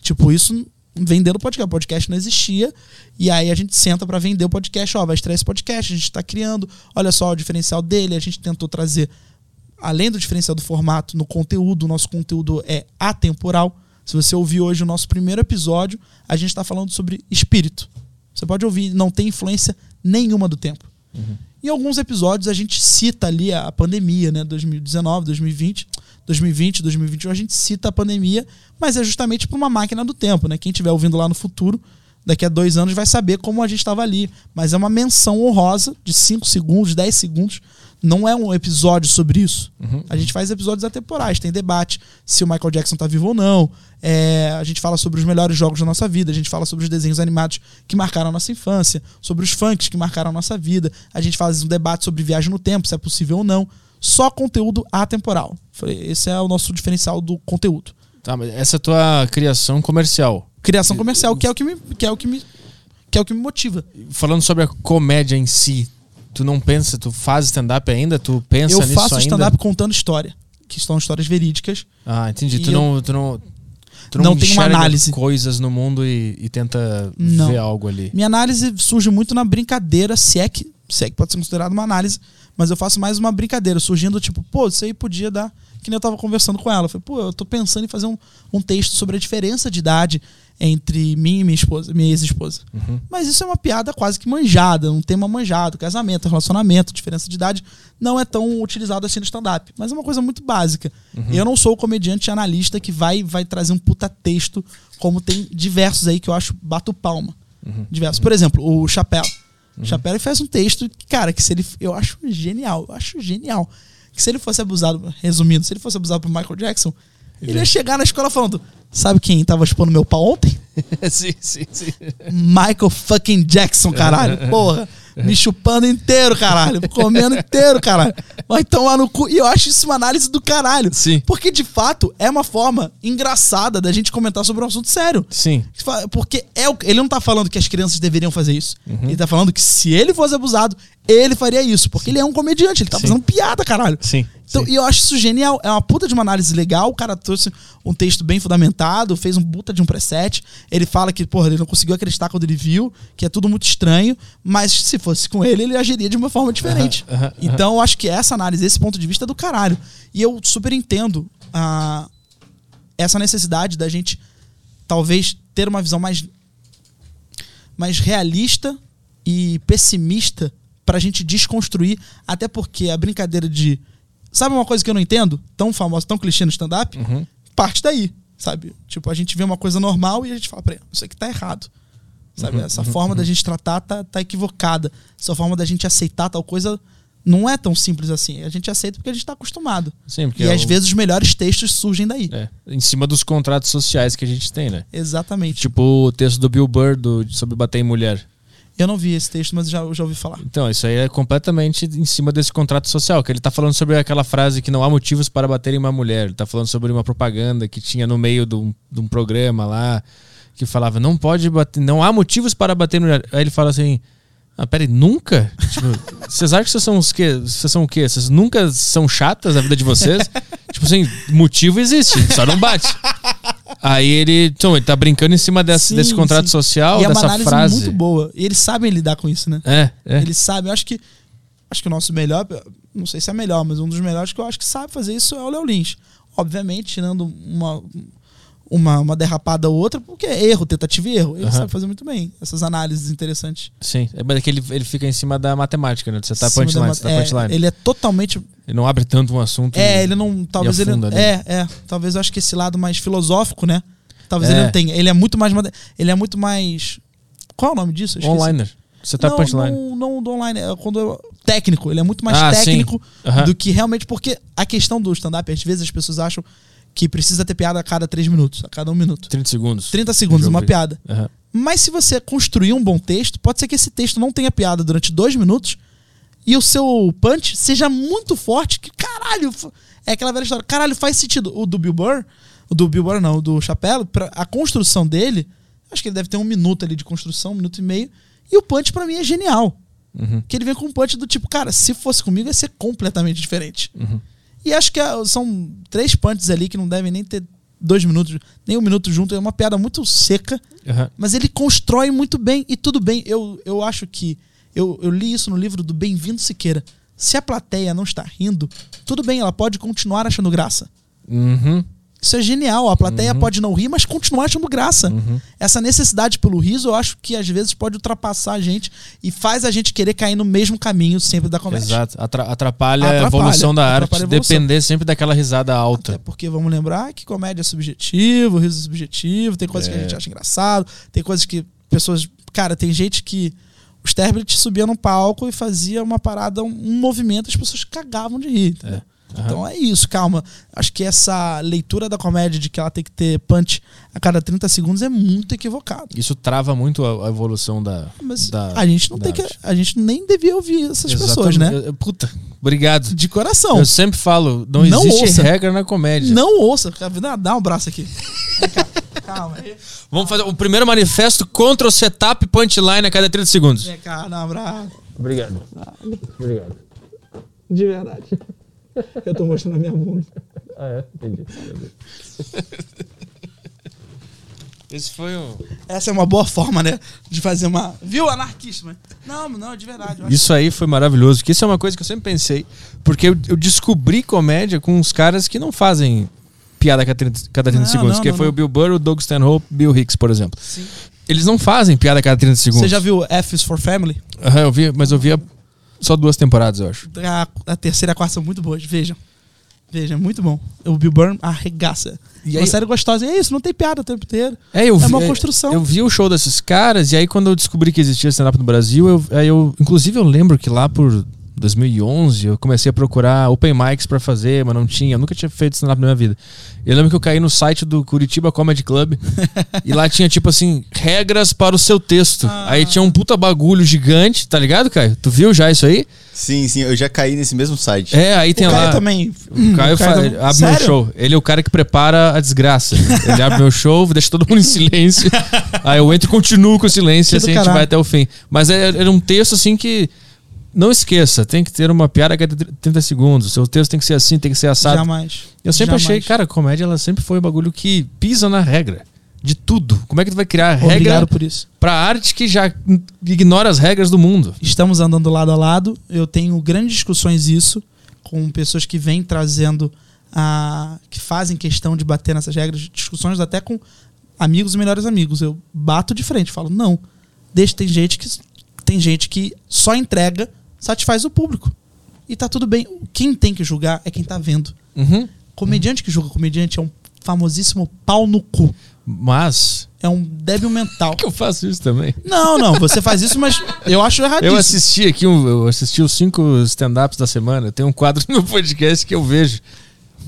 Tipo, isso vendendo podcast. O podcast não existia. E aí a gente senta para vender o podcast. Ó, vai estrear esse podcast, a gente está criando. Olha só o diferencial dele. A gente tentou trazer além do diferencial do formato, no conteúdo, o nosso conteúdo é atemporal. Se você ouvir hoje o nosso primeiro episódio, a gente está falando sobre espírito. Você pode ouvir, não tem influência nenhuma do tempo. Em alguns episódios a gente cita ali a pandemia, né? 2019, 2020, 2020, 2021, a gente cita a pandemia, mas é justamente para uma máquina do tempo, né? Quem estiver ouvindo lá no futuro, daqui a dois anos vai saber como a gente estava ali. Mas é uma menção honrosa de 5 segundos, 10 segundos. Não é um episódio sobre isso. A gente faz episódios atemporais, tem debate se o Michael Jackson tá vivo ou não. É, a gente fala sobre os melhores jogos da nossa vida, a gente fala sobre os desenhos animados que marcaram a nossa infância, sobre os funks que marcaram a nossa vida. A gente faz um debate sobre viagem no tempo, se é possível ou não. Só conteúdo atemporal. Foi- Esse é o nosso diferencial do conteúdo. Tá, mas essa é a tua criação comercial. Criação comercial, que é o que me, que é o que me, que é o que me motiva. Falando sobre a comédia em si, tu não pensa, tu faz stand-up ainda? Tu pensa Eu nisso faço ainda? stand-up contando história. que são histórias verídicas. Ah, entendi. Tu eu- não, tu não, tu Não tem uma análise. coisas no mundo e, e tenta Não. ver algo ali. Minha análise surge muito na brincadeira, se é que, se é que pode ser considerado uma análise, mas eu faço mais uma brincadeira, surgindo tipo, pô, isso aí podia dar. Que nem eu tava conversando com ela. Eu falei, pô, eu tô pensando em fazer um, um texto sobre a diferença de idade entre mim e minha esposa, minha ex-esposa. Mas isso é uma piada quase que manjada, um tema manjado, casamento, relacionamento, diferença de idade, não é tão utilizado assim no stand-up. Mas é uma coisa muito básica. Eu não sou o comediante analista que vai, vai trazer um puta texto, como tem diversos aí que eu acho bato palma. Diversos. Por exemplo, o Chapéu. O Chapéu faz um texto que, cara, que se ele. Eu acho genial. Eu acho genial. Que se ele fosse abusado, resumindo, se ele fosse abusado por Michael Jackson, ele ia chegar na escola falando: Sabe quem tava expondo meu pau ontem? *laughs* sim, sim, sim. Michael fucking Jackson, caralho. *laughs* Porra. *laughs* Me chupando inteiro, caralho. Comendo inteiro, caralho. Vai tomar no cu. E eu acho isso uma análise do caralho. Sim. Porque, de fato, é uma forma engraçada da gente comentar sobre um assunto sério. Sim. Porque é o, ele não tá falando que as crianças deveriam fazer isso. Uhum. Ele tá falando que se ele fosse abusado, ele faria isso. Porque ele é um comediante, ele tá Sim. fazendo piada, caralho. Sim. Então, sim. e eu acho isso genial. É uma puta de uma análise legal. O cara trouxe um texto bem fundamentado, fez um puta de um preset. Ele fala que, porra, ele não conseguiu acreditar quando ele viu, que é tudo muito estranho. Mas se fosse com ele, ele agiria de uma forma diferente. Aham, aham, Então, eu acho que essa análise, esse ponto de vista é do caralho. E eu super entendo a, essa necessidade da gente, talvez, ter uma visão mais, mais realista e pessimista pra gente desconstruir. Até porque a brincadeira de. Sabe uma coisa que eu não entendo? Tão famosa, tão clichê no stand-up? Uhum. Parte daí, sabe? Tipo, a gente vê uma coisa normal e a gente fala, peraí, isso aqui tá errado. Sabe? Uhum, Essa forma da gente tratar tá, tá equivocada. Essa forma da gente aceitar tal coisa não é tão simples assim. A gente aceita porque a gente tá acostumado. Sim, porque E é às o- vezes os melhores textos surgem daí. É, em cima dos contratos sociais que a gente tem, né? Exatamente. Tipo o texto do Bill Burr do, sobre bater em mulher. Eu não vi esse texto, mas já, já ouvi falar. Então, isso aí é completamente em cima desse contrato social, que ele tá falando sobre aquela frase que não há motivos para bater em uma mulher. Ele tá falando sobre uma propaganda que tinha no meio de um, de um programa lá, que falava, não pode bater, não há motivos para bater em mulher. Aí ele fala assim, ah, peraí, nunca? Tipo, *laughs* vocês acham que vocês são os quê? Vocês são o quê? Vocês nunca são chatas na vida de vocês? *laughs* tipo assim, motivo existe, só não bate. Aí ele, então, ele tá brincando em cima desse, Sim, desse contrato sim. social, e é uma dessa análise frase. muito boa. E eles sabem lidar com isso, né? É, é. Eles sabem. Eu acho que acho que o nosso melhor, não sei se é melhor, mas um dos melhores que eu acho que sabe fazer isso é o Léo Lins. Obviamente, tirando uma, uma, uma derrapada ou outra, porque é erro, tentativa e erro. Ele Aham. sabe fazer muito bem essas análises interessantes. Sim, é mas é que ele, ele fica em cima da matemática, né? Você tá punchline, você tá é, punchline. Ele... Ele é totalmente. não abre tanto um assunto. É, e- ele não. Talvez ele. né? É, é. Talvez eu acho que esse lado mais filosófico, né? Talvez É. ele não tenha. Ele é muito mais. Ele é muito mais. Qual é o nome disso? Onliner. Você tá não, punchline. Não, não do online, é quando eu- técnico, ele é muito mais Ah, técnico Aham. do que realmente, porque a questão do stand-up, às vezes as pessoas acham que precisa ter piada a cada 3 minutos, a cada um minuto. 30 segundos. 30 segundos, uma piada. Aham. Mas se você construir um bom texto, pode ser que esse texto não tenha piada durante dois minutos e o seu punch seja muito forte, que caralho, é aquela velha história, caralho, faz sentido. O do Bill Burr, o do Bill Burr não, o do Chapéu, a construção dele, acho que ele deve ter um minuto ali de construção, um minuto e meio, e o punch pra mim é genial. Uhum. Que ele vem com um punch do tipo, cara, se fosse comigo ia ser completamente diferente. Uhum. E acho que ah, são três punches ali que não devem nem ter dois minutos, nem um minuto junto, é uma piada muito seca. Aham. Mas ele constrói muito bem. E tudo bem, eu, eu acho que. Eu, eu li isso no livro do Bem-vindo Siqueira. Se a plateia não está rindo, tudo bem, ela pode continuar achando graça. Uhum. Isso é genial. A plateia pode não rir, mas continuar achando graça. Uhum. Essa necessidade pelo riso, eu acho que às vezes pode ultrapassar a gente e faz a gente querer cair no mesmo caminho sempre da comédia. Exato. Atra- atrapalha, a Atrapalha, evolução da arte. atrapalha. Depender sempre daquela risada alta. Até porque vamos lembrar que comédia é subjetivo, riso é subjetivo, tem coisas que a É. gente acha engraçado, tem coisas que pessoas. Cara, tem gente que. O Sterblit subia num palco e fazia uma parada, um, um movimento, as pessoas cagavam de rir. entendeu? Aham. Então é isso, calma. Acho que essa leitura da comédia de que ela tem que ter punch a cada 30 segundos é muito equivocado. Isso trava muito a, a evolução da. Mas da- a gente não tem que. arte. A gente nem devia ouvir essas Exatamente. pessoas, né? Eu- eu- Puta, obrigado. De coração. Eu sempre falo, não, Não existe ouça. regra na comédia. Não ouça. Dá, dá um abraço aqui. *laughs* Calma aí. Vamos fazer o primeiro manifesto contra o setup punchline a cada 30 segundos. Vem cá, dá um abraço. Obrigado. Obrigado. De verdade. *laughs* Eu tô mostrando a minha bunda. Ah, é? Entendi. Esse foi um. Essa é uma boa forma, né? De fazer uma. Viu, anarquista? Mas... Não, não, de verdade. Isso aí foi maravilhoso, porque isso é uma coisa que eu sempre pensei. Porque eu, eu descobri comédia com uns caras que não fazem piada a cada 30, cada 30 Não, segundos. não, que não, foi não. o Bill Burr, o Doug Stanhope, Bill Hicks, por exemplo. Sim. Eles não fazem piada a cada 30 segundos. Você já viu F is for Family? Aham, eu vi, mas eu via só duas temporadas, eu acho. A, a terceira e a quarta são muito boas. Vejam. Vejam, é muito bom. O Bill Burr arregaça. E uma aí- série gostosa. E é isso, não tem piada o tempo inteiro. É, eu É vi, uma construção. Eu vi o show desses caras, e aí quando eu descobri que existia stand-up no Brasil, eu, aí eu. Inclusive, eu lembro que lá por 2011 eu comecei a procurar open mics pra fazer, mas não tinha. Eu nunca tinha feito stand-up na minha vida. Eu lembro que eu caí no site do Curitiba Comedy Club *laughs* e lá tinha tipo assim, regras para o seu texto. Ah. Aí tinha um puta bagulho gigante, tá ligado, Caio? Tu viu já isso aí? Sim, sim, eu já caí nesse mesmo site. É, aí tem o Caio lá. também. O Caio, fa- tam- ele abre Sério? meu show. Ele é o cara que prepara a desgraça. Ele abre meu show, deixa todo mundo em silêncio. *laughs* aí eu entro e continuo com o silêncio, Que assim a gente vai até o fim. Mas é- era um texto assim que. Não esqueça, tem que ter uma piada a cada 30 segundos. O seu texto tem que ser assim, tem que ser assado. Jamais. Eu sempre Jamais. achei, cara, a comédia ela sempre foi um bagulho que pisa na regra. De tudo. Como é que tu vai criar regra Obrigado por isso. pra arte que já ignora as regras do mundo? Estamos andando lado a lado. Eu tenho grandes discussões isso com pessoas que vêm trazendo a que fazem questão de bater nessas regras, discussões até com amigos e melhores amigos. Eu bato de frente, falo: "Não. Deixa tem gente que tem gente que só entrega, satisfaz o público. E tá tudo bem. Quem tem que julgar é quem tá vendo. Uhum. Comediante que julga comediante é um famosíssimo pau no cu. Mas. É um débil mental. *laughs* que eu faço isso também? Não, não, você faz isso, mas eu acho erradíssimo. Eu assisti aqui, um- eu assisti os cinco stand-ups da semana. Tem um quadro *laughs* no podcast que eu vejo.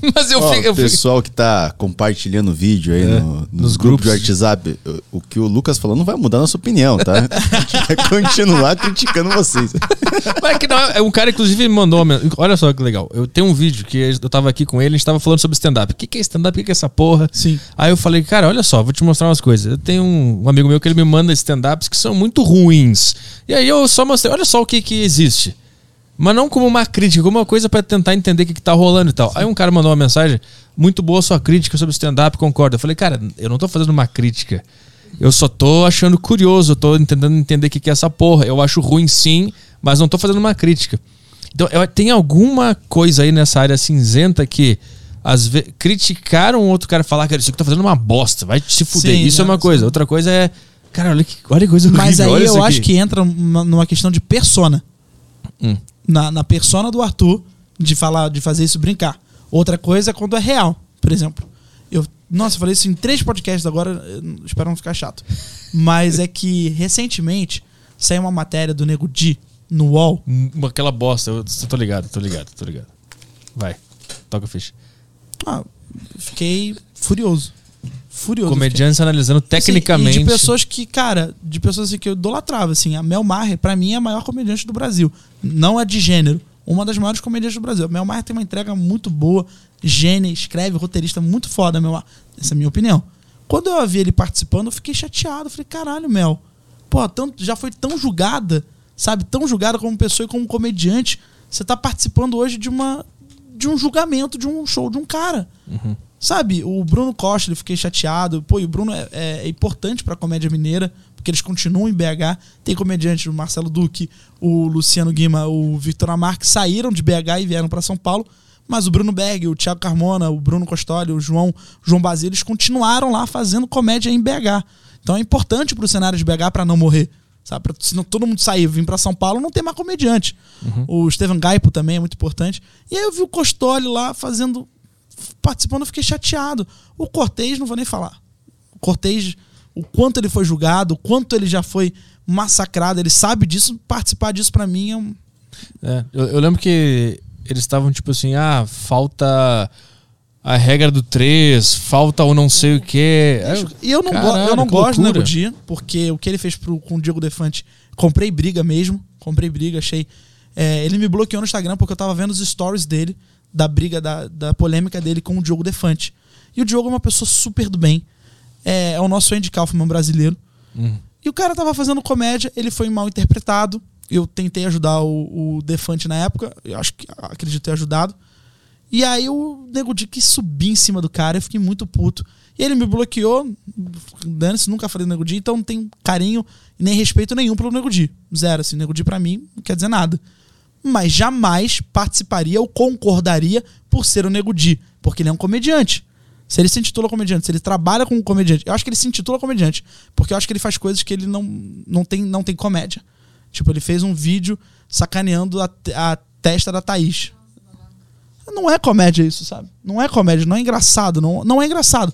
*laughs* Mas eu Ó, fico. Eu o fico pessoal que tá compartilhando o vídeo aí É, no- nos, nos grupos, grupos. de WhatsApp, o, o que o Lucas falou não vai mudar nossa opinião, tá? *laughs* A gente vai continuar criticando vocês. *laughs* Mas é que não, é um cara, inclusive, me mandou. Olha só que legal. Eu tenho um vídeo que eu tava aqui com ele, a gente tava falando sobre stand-up. O que, que é stand-up? O que, é essa porra? Sim. Aí eu falei, cara, olha só, vou te mostrar umas coisas. Eu tenho um, um amigo meu que ele me manda stand-ups que são muito ruins. E aí eu só mostrei, olha só o que, que existe. Mas não como uma crítica, como uma coisa pra tentar entender o que, que tá rolando e tal. Aí um cara mandou uma mensagem, muito boa sua crítica sobre stand-up, concordo. Eu falei, cara, eu não tô fazendo uma crítica. Eu só tô achando curioso, eu tô tentando entender o que, que é essa porra. Eu acho ruim sim, mas não tô fazendo uma crítica. Então, eu- tem alguma coisa aí nessa área cinzenta que às vezes criticaram um outro cara e falar, cara, isso que tá fazendo uma bosta, vai se fuder. Sim, isso é né? uma coisa. Outra coisa é, cara, olha que, olha que coisa horrível. Mas aí eu aqui. acho que entra numa numa questão de persona. Hum. Na, na persona do Arthur, de falar, de fazer isso brincar. Outra coisa é quando é real, por exemplo. Eu, nossa, eu falei isso em três podcasts agora, espero não ficar chato. Mas é que recentemente saiu uma matéria do Nego Di no UOL. Aquela bosta, eu tô ligado, tô ligado, tô ligado. Vai, toca a ficha. Ah, fiquei furioso. Furioso. Comediantes analisando Assim, tecnicamente. e de pessoas que, cara, de pessoas assim, que eu idolatrava, assim. A Mel Maher, pra mim, é a maior comediante do Brasil. Não é de gênero. Uma das maiores comediantes do Brasil. A Mel Maher tem uma entrega muito boa, gênia, escreve, roteirista muito foda, Mel Maher. Essa é a minha opinião. Quando eu a vi ele participando, eu fiquei chateado. Eu Falei, caralho, Mel. Pô, tanto, já foi tão julgada, sabe? Tão julgada como pessoa e como comediante. Você tá participando hoje de uma de um julgamento, de um show de um cara. Sabe, o Bruno Costa, eu fiquei chateado. Pô, e o Bruno é, é- é importante pra comédia mineira, porque eles continuam em BH. Tem comediantes, o Marcelo Duque, o Luciano Guima, o Victor Amar, que saíram de BH e vieram pra São Paulo. Mas o Bruno Berg, o Thiago Carmona, o Bruno Costoli, o João, João Basílio, eles continuaram lá fazendo comédia em BH. Então é importante pro cenário de BH pra não morrer. Sabe? Pra, se não todo mundo sair e vir pra São Paulo, não tem mais comediante. O Steven Gaipo também é muito importante. E aí eu vi o Costoli lá fazendo participando, eu fiquei chateado. O Cortez, não vou nem falar. O Cortez, o quanto ele foi julgado, o quanto ele já foi massacrado, ele sabe disso. Participar disso pra mim é um. É, eu, eu lembro que eles estavam tipo assim, ah, falta a regra do 3, falta o não sei o que. E eu não, Caralho, eu não gosto do. Nego Di, porque o que ele fez pro, com o Diego Defante, comprei briga mesmo. Comprei briga, achei. é, ele me bloqueou no Instagram porque eu tava vendo os stories dele, da briga, da, da polêmica dele com o Diogo Defante. E o Diogo é uma pessoa super do bem. É, é o nosso Andy Kaufman brasileiro. Hum. E o cara tava fazendo comédia, ele foi mal interpretado. Eu tentei ajudar o, o Defante na época, eu acho que acredito ter ajudado. E aí o Nego Di quis subir em cima do cara, eu fiquei muito puto. E ele me bloqueou, dane-se, nunca falei do Nego Di, então não tenho carinho nem respeito nenhum pelo Nego Di. Zero, assim, Nego Di pra mim não quer dizer nada. Mas jamais participaria ou concordaria por ser o Nego Di, porque ele é um comediante. Se ele se intitula comediante, se ele trabalha como comediante, eu acho que ele se intitula comediante, porque eu acho que ele faz coisas que ele não, não, tem, não tem comédia. Tipo, ele fez um vídeo sacaneando a, a testa da Thaís. Não é comédia isso, sabe? Não é comédia, não é engraçado, não, não é engraçado.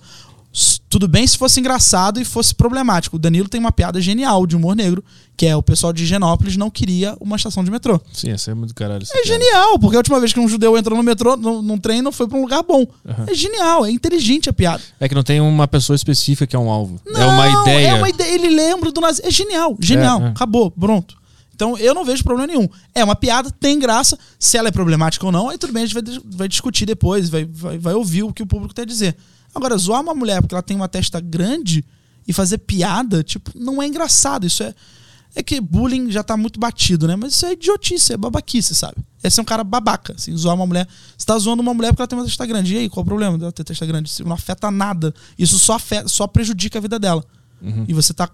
Tudo bem se fosse engraçado e fosse problemático. O Danilo tem uma piada genial de humor negro, que é o pessoal de Higienópolis não queria uma estação de metrô. Sim, essa é muito caralho. É piada. genial, porque a última vez que um judeu entrou no metrô, num, num trem, não foi pra um lugar bom. É genial, é inteligente a piada. É que não tem uma pessoa específica que é um alvo. é uma Não, ideia. É uma ideia. Ele lembra do nazi. É genial, genial. É, é. Acabou, pronto. Então eu não vejo problema nenhum. É uma piada, tem graça. Se ela é problemática ou não, aí tudo bem, a gente vai, vai discutir depois, vai, vai, vai ouvir o que o público tem a dizer. Agora, zoar uma mulher porque ela tem uma testa grande e fazer piada, tipo, não é engraçado. Isso é. É que bullying já tá muito batido, né? Mas isso é idiotice, é babaquice, sabe? É um cara babaca, assim, zoar uma mulher. Você tá zoando uma mulher porque ela tem uma testa grande. E aí, qual o problema dela ter testa grande? Isso não afeta nada. Isso só, afeta, só prejudica a vida dela. E você tá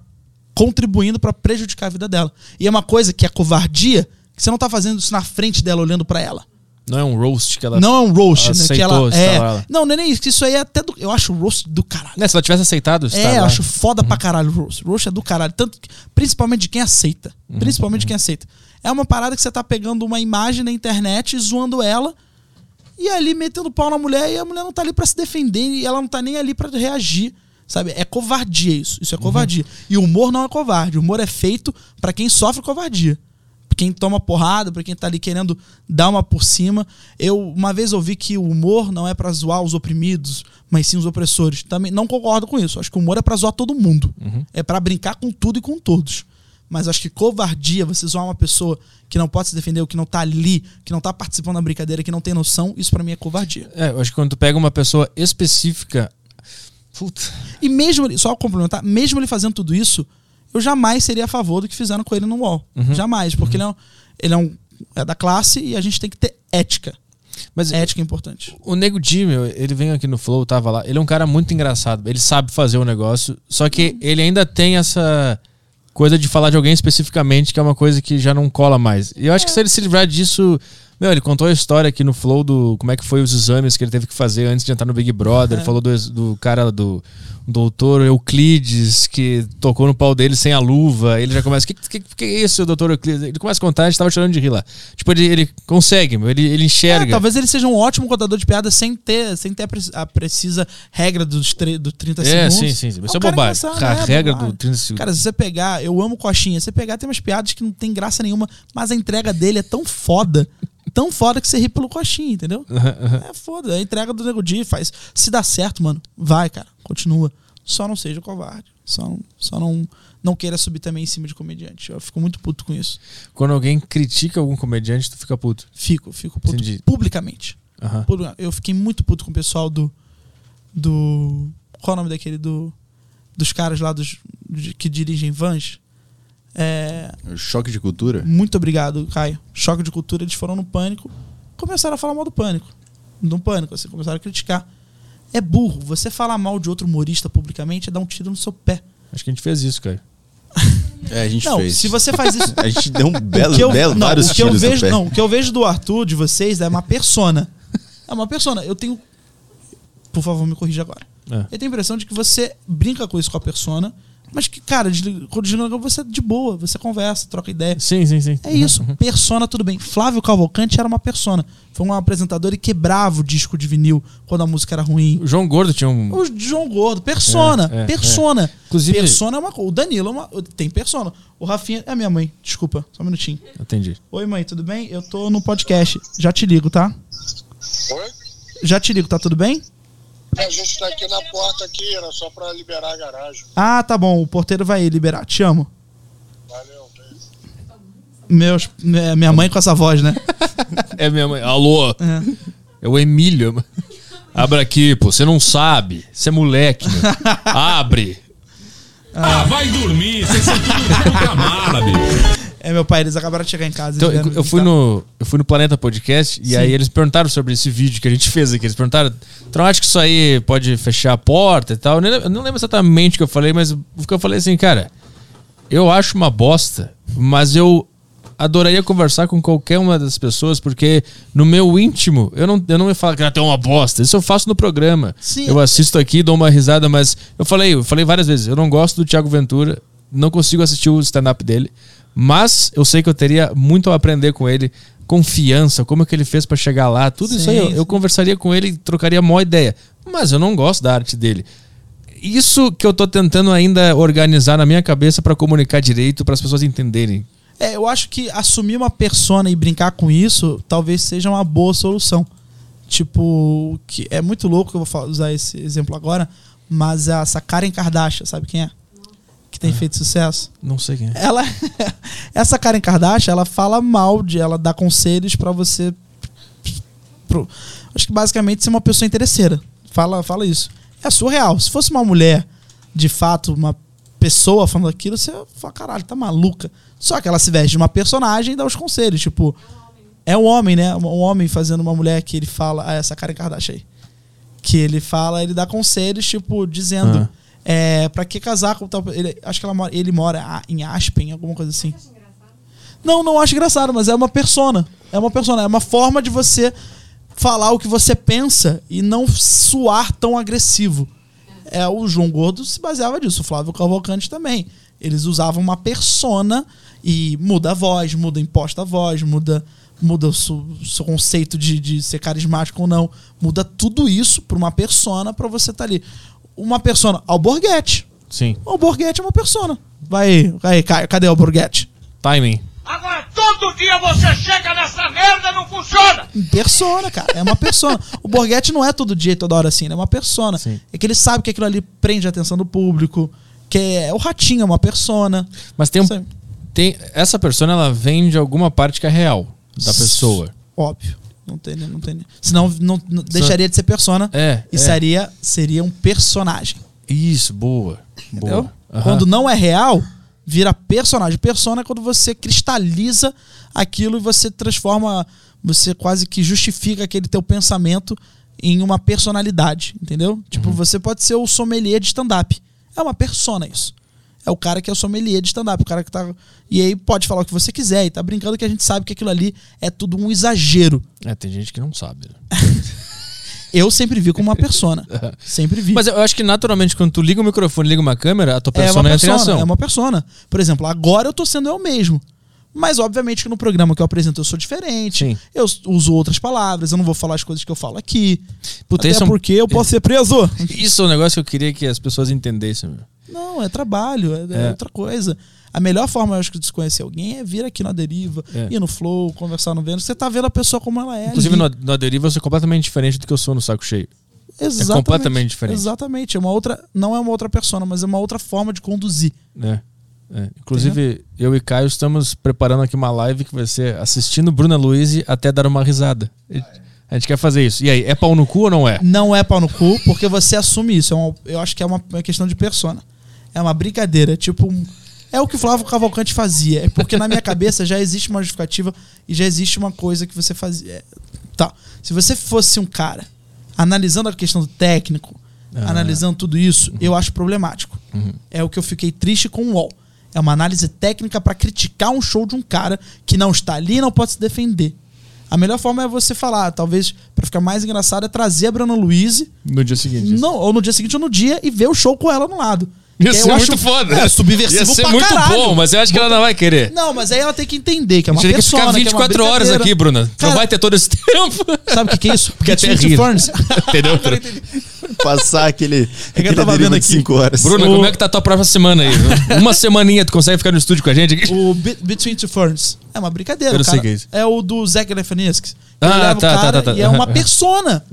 contribuindo pra prejudicar a vida dela. E é uma coisa que é covardia, que você não tá fazendo isso na frente dela, olhando pra ela. Não é um roast que ela. Não é um roast, ela né? Que aceitou ela estar é. lá. Não, não é nem isso. que Isso aí é até do. Eu acho o roast do caralho. Né, se ela tivesse aceitado É, eu lá. acho foda pra caralho o roast. Roast é do caralho. Tanto, que- principalmente de quem aceita. Principalmente de quem aceita. É uma parada que você tá pegando uma imagem na internet, zoando ela, e ali metendo pau na mulher, e a mulher não tá ali pra se defender, e ela não tá nem ali pra reagir. Sabe? É covardia isso. Isso é covardia. E o humor não é covarde. O humor é feito pra quem sofre covardia. Quem toma porrada, pra quem tá ali querendo dar uma por cima. Eu uma vez ouvi que o humor não é pra zoar os oprimidos, mas sim os opressores. Também não concordo com isso. Acho que o humor é pra zoar todo mundo. É pra brincar com tudo e com todos. Mas acho que covardia, você zoar uma pessoa que não pode se defender, ou que não tá ali, que não tá participando da brincadeira, que não tem noção, isso pra mim é covardia. É, eu acho que quando tu pega uma pessoa específica. Puta. E mesmo ele, só complementar, mesmo ele fazendo tudo isso, eu jamais seria a favor do que fizeram com ele no UOL. Jamais, porque ele, é um, ele é um é da classe e a gente tem que ter ética. Mas Ética é importante. o Nego Di, meu, ele vem aqui no Flow, tava lá. Ele é um cara muito engraçado. Ele sabe fazer o negócio. Só que ele ainda tem essa coisa de falar de alguém especificamente, que é uma coisa que já não cola mais. E eu acho que se ele se livrar disso. Meu, ele contou a história aqui no Flow do como é que foi os exames que ele teve que fazer antes de entrar no Big Brother. Falou do, do cara do doutor Euclides, que tocou no pau dele sem a luva. Ele já começa. O que, que, que é isso, doutor Euclides? Ele começa a contar, a gente tava chorando de rir lá. Tipo, ele, ele consegue, ele, ele enxerga. É, talvez ele seja um ótimo contador de piada sem ter, sem ter a, pre- a precisa regra dos, tre- do 30 É, segundos. sim, sim, sim. É um Isso é cara bobagem. A é, regra bobagem. do 30 segundos. Cara, se você pegar, eu amo Coxinha, se você pegar, tem umas piadas que não tem graça nenhuma, mas a entrega dele é tão foda, *laughs* tão foda que você ri pelo Coxinha, entendeu? É foda, a entrega do Nego Di faz. Se dá certo, mano, vai, cara, continua. Só não seja covarde. Só, não- só não, não queira subir também em cima de comediante. Eu fico muito puto com isso. Quando alguém critica algum comediante, tu fica puto. Fico, fico puto Entendi. publicamente. Publi- Eu fiquei muito puto com o pessoal do. Do. Qual é o nome daquele? Do, dos caras lá dos, de- que dirigem vans. É, Choque de cultura? muito obrigado, Caio. Choque de cultura, eles foram no pânico. Começaram a falar mal do pânico. No pânico, assim, começaram a criticar. É burro. Você falar mal de outro humorista publicamente é dar um tiro no seu pé. Acho que a gente fez isso, cara. *laughs* É, a gente Não, fez. se você faz isso. *laughs* A gente deu um belo, eu, belo, não, vários o que eu tiros no vejo, pé. não, o que eu vejo do Arthur de vocês é uma persona. É uma persona. Eu tenho Por favor, me corrija agora. É. Eu tenho a impressão de que você brinca com isso com a persona, mas que, cara, desliga- quando desliga você é de boa, você conversa, troca ideia. Sim, sim, sim. É isso. Persona, tudo bem. Flávio Cavalcante era uma persona. Foi um apresentador e quebrava o disco de vinil quando a música era ruim. O João Gordo tinha um. O João Gordo, persona, É, é, persona. Inclusive- Persona é uma coisa. O Danilo é uma, tem persona. O Rafinha é minha mãe. Desculpa, só um minutinho. Entendi. Oi, mãe, tudo bem? Eu tô no podcast. Já te ligo, tá? Oi? Já te ligo, tá tudo bem? A gente tá aqui na porta aqui, era só pra liberar a garagem. Ah, tá bom. O porteiro vai liberar. Te amo. Valeu, beijo. Meus, é, minha mãe com essa voz, né? *laughs* É minha mãe. Alô? É. É o Emílio. Abre aqui, pô. Você não sabe. Você é moleque, meu. *laughs* Abre. Ah, vai dormir, vocês são tudo mala, bicho. É, meu pai, eles acabaram de chegar em casa. Então, eu, fui no, eu fui no Planeta Podcast e Sim. aí eles perguntaram sobre esse vídeo que a gente *laughs* fez aqui. Eles perguntaram, tu não acha que isso aí pode fechar a porta e tal? Eu, não lembro exatamente o que eu falei, mas o que eu falei assim, cara, eu acho uma bosta, mas eu adoraria conversar com qualquer uma das pessoas, porque no meu íntimo, eu não, eu não me falo que ela tem uma bosta. Isso eu faço no programa. Sim. Eu assisto aqui, dou uma risada, mas eu falei, eu falei várias vezes, eu não gosto do Thiago Ventura, não consigo assistir o stand-up dele, mas eu sei que eu teria muito a aprender com ele, confiança, como é que ele fez pra chegar lá, tudo isso aí, eu, Sim, eu sim. conversaria com ele e trocaria a maior ideia. Mas eu não gosto da arte dele. Isso que eu tô tentando ainda organizar na minha cabeça pra comunicar direito, para as pessoas entenderem. É, eu acho que assumir uma persona e brincar com isso talvez seja uma boa solução. Tipo, que é muito louco que eu vou usar esse exemplo agora, mas essa Karen Kardashian, sabe quem é? Que tem feito sucesso. Não sei quem é. Ela *laughs* essa Karen Kardashian, ela fala mal de, ela dá conselhos pra você pro- acho que basicamente ser uma pessoa interesseira. Fala, fala isso. É surreal. Se fosse uma mulher, de fato, uma pessoa falando aquilo, você fala, caralho, tá maluca. Só que ela se veste de uma personagem e dá os conselhos, tipo, é um homem, né? Um homem fazendo uma mulher que ele fala, ah, essa Karen Kardashian aí. Que ele fala, ele dá conselhos, tipo, dizendo, Ah. É, pra que casar com tal. Ele, acho que ela mora, ele mora em Aspen, alguma coisa assim. Não, não acho engraçado, mas é uma persona. É uma persona, é uma forma de você falar o que você pensa e não suar tão agressivo. É, o João Gordo se baseava disso, o Flávio Cavalcante também. Eles usavam uma persona e muda a voz, muda imposta a voz, muda, muda o seu, seu conceito de, de ser carismático ou não. Muda tudo isso pra uma persona pra você estar ali. Uma persona, Alborguete. Sim. O Alborguete é uma persona. Vai, vai, cadê o Alborguete? Timing. Agora todo dia você chega nessa merda não funciona! Persona, cara. É uma persona. *laughs* o Borghetti não é todo dia e toda hora assim, né? É uma persona. Sim. É que ele sabe que aquilo ali prende a atenção do público. Que é, o ratinho, é uma persona. Mas tem um. Tem, essa persona, ela vem de alguma parte que é real da pessoa. Óbvio. Não tem, não tem. Senão não, não- deixaria de ser persona. É, E é. seria, seria um personagem. Isso, boa. Entendeu? Boa. Aham. Quando não é real, vira personagem. Persona é quando você cristaliza aquilo e você transforma, você quase que justifica aquele teu pensamento em uma personalidade, entendeu? Tipo, Uhum. você pode ser o sommelier de stand-up. É uma persona isso. É o cara que é o sommelier de stand-up, o cara que tá. E aí pode falar o que você quiser e tá brincando que a gente sabe que aquilo ali é tudo um exagero. É, tem gente que não sabe. né? *laughs* Eu sempre vi como uma persona. *laughs* sempre vi. Mas eu acho que naturalmente, quando tu liga o microfone, liga uma câmera, a tua é uma persona é, a persona, reação. é uma persona. Por exemplo, agora eu tô sendo eu mesmo. Mas obviamente que no programa que eu apresento eu sou diferente. Sim. Eu uso outras palavras, eu não vou falar as coisas que eu falo aqui. Puta, Até isso é um- porque eu posso ser preso. *laughs* Isso é um negócio que eu queria que as pessoas entendessem. meu. Não, é trabalho, é, é É. outra coisa. A melhor forma, eu acho, de se conhecer alguém é vir aqui na deriva, É. ir no flow, conversar no Vênus. Você tá vendo a pessoa como ela é. Inclusive, ali. no Aderiva, eu sou completamente diferente do que eu sou no Saco Cheio. Exatamente, completamente diferente. Exatamente. É uma outra, não é uma outra persona, mas é uma outra forma de conduzir. né? É. Inclusive, eu e Caio estamos preparando aqui uma live que vai ser assistindo Bruna Luiz até dar uma risada. A gente quer fazer isso. E aí, é pau no cu ou não é? Não é pau no cu, porque você assume isso. É uma- eu acho que é uma, uma questão de persona. É uma brincadeira. É tipo. é o que o Flávio Cavalcante fazia. É porque na minha *laughs* cabeça já existe uma justificativa e já existe uma coisa que você fazia. É, tá. Se você fosse um cara analisando a questão do técnico, Ah. analisando tudo isso, eu acho problemático. É o que eu fiquei triste com o UOL. É uma análise técnica pra criticar um show de um cara que não está ali e não pode se defender. A melhor forma é você falar, talvez, pra ficar mais engraçado, é trazer a Bruna Luiz, No dia seguinte. não, ou no dia seguinte ou no dia, e ver o show com ela no lado. Ia ser muito acho- foda. É, subversivo Ia ser pra muito caralho. bom, mas eu acho que ela não vai querer. Não, mas aí ela tem que entender que é A uma gente teria que persona, ficar que é uma 24 horas brincadeira. aqui, Bruna. Cara, não vai ter todo esse *laughs* tempo. Sabe o que, que é isso? Porque é. Ferns. *laughs* Entendeu? *laughs* Passar aquele, É que eu tava vendo aqui. 5 horas. Bruna, como é que tá a tua próxima semana aí? Uma semaninha, tu consegue ficar no estúdio com a gente aqui? O Be- Between Two Ferns. É uma brincadeira. Eu não o sei cara- que é isso. É o do Zac Galifianakis. Ah, Ele leva o tá, tá, cara tá, tá. E é uma *laughs* persona.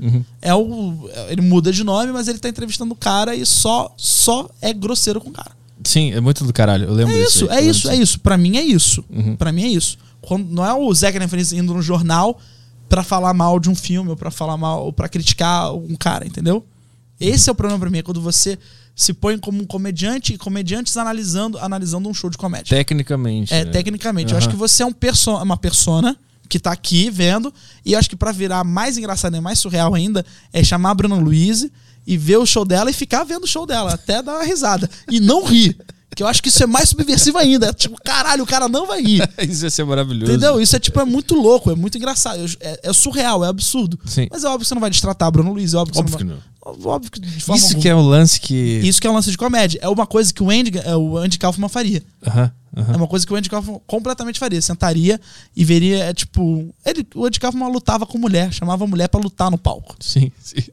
É o, ele muda de nome, mas ele tá entrevistando o cara e só, só é grosseiro com o cara. Sim, é muito do caralho. Eu lembro É disso. isso, aí. é isso, é isso. Pra mim é isso. Uhum. Pra mim é isso. Quando, não é o Zac Galifianakis indo no jornal pra falar mal de um filme ou pra falar mal ou pra criticar um cara, entendeu? Esse é o problema pra mim, é quando você se põe como um comediante e comediantes analisando, analisando um show de comédia. Tecnicamente. É, né? tecnicamente. Eu acho que você é um perso uma persona que tá aqui vendo. E eu acho que pra virar mais engraçado e mais surreal ainda, é chamar a Bruna Luiz e ver o show dela e ficar vendo o show dela, até dar uma risada. E não rir. Que eu acho que isso é mais subversivo ainda. É tipo, caralho, o cara não vai rir. *laughs* Isso ia ser maravilhoso. Entendeu? Isso é tipo, é muito louco, é muito engraçado. É, é surreal, é absurdo. Sim. Mas é óbvio que você não vai destratar a Bruna Luiz, é óbvio que Óbvio você que não não. vai. Óbvio que de forma Isso alguma. que é o lance que. Isso que é um lance de comédia. É uma coisa que o Andy, é, o Andy Kaufman faria. Aham, aham. É uma coisa que o Andy Kaufman completamente faria. Sentaria e veria, é tipo. Ele, o Andy Kaufman lutava com mulher, chamava a mulher pra lutar no palco. Sim, sim.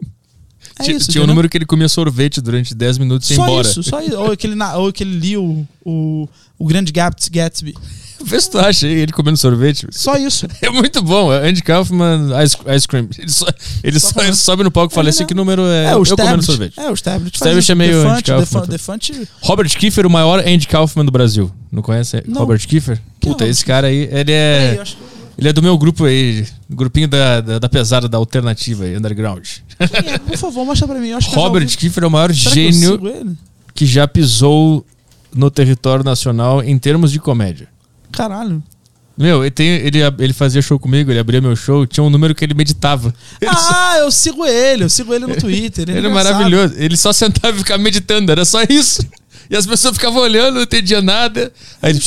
É Tinha- isso, Tinha um número que ele comia sorvete durante 10 minutos e ia Só embora. isso, só isso. Ou que ele, ou que ele lia o, o, o grande Gatsby. *laughs* Vê se tu acha aí ele comendo sorvete. Só isso. *laughs* É muito bom. é Andy Kaufman, Ice, ice Cream. Ele, só, ele Só só, sobe no palco e fala: É, Esse né? aqui número é, É, o eu comendo sorvete. É, o Stablet. Stablet é meio Defante, Andy Kaufman. Defante, Defante. Robert Kiefer, o maior Andy Kaufman do Brasil. Não conhece Não. Robert Kiefer? É Puta, Robert esse cara aí, ele Peraí, é. Que- Ele é do meu grupo aí, grupinho da, da, da pesada, da alternativa aí, underground. É? Por favor, mostra pra mim. Eu acho que eu já Robert ouvi. Kiefer é o maior Será que gênio ele? que já pisou no território nacional em termos de comédia. Caralho. Meu, ele, tem, ele, ele fazia show comigo, ele abria meu show, tinha um número que ele meditava. *laughs* Ele, só- Ah, eu sigo ele. Eu sigo ele no Twitter. Ele, ele é maravilhoso. Ele só sentava e ficava meditando, era só isso. E as pessoas ficavam olhando, não entendia nada. Aí ele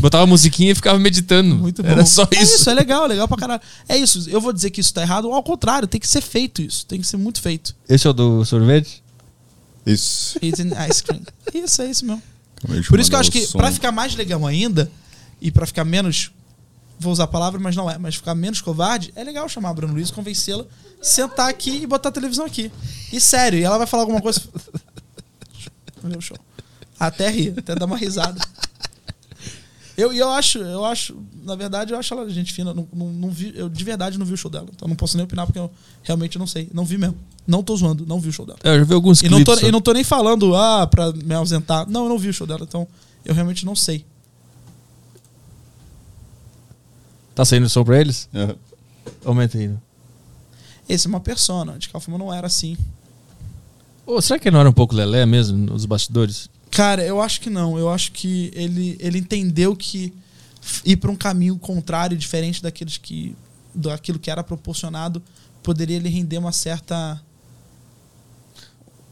botava a musiquinha e ficava meditando. Muito bom. Era só É isso. isso, é legal, é legal pra caralho. É isso, eu vou dizer que isso tá errado, ao contrário, tem que ser feito isso. Tem que ser muito feito. Esse é o do sorvete? Isso. Eating ice cream. Isso, é isso mesmo. Por isso que eu acho que, som. pra ficar mais legal ainda, e pra ficar menos. Vou usar a palavra, mas não é. Mas ficar menos covarde, é legal chamar a Bruno Luiz, convencê-la, sentar aqui e botar a televisão aqui. E sério, e ela vai falar alguma coisa. *laughs* Meu show. Até rir, até dar uma risada. Eu, e eu acho, eu acho, na verdade, eu acho ela gente fina. Não, não, não vi, eu de verdade não vi o show dela. Então não posso nem opinar porque eu realmente não sei. Não vi mesmo. Não tô zoando, não vi o show dela. É, Eu já vi alguns E não, tô, e não tô nem falando, ah, pra me ausentar. Não, eu não vi o show dela, então eu realmente não sei. Tá saindo som pra eles? Aham. Aumenta aí. né? Esse é uma persona. De Calfama não era assim. Ô, será que não era um pouco lelé mesmo, nos bastidores? Cara, eu acho que não. Eu acho que ele, ele entendeu que ir pra um caminho contrário, diferente daqueles que. daquilo que era proporcionado, poderia lhe render uma certa.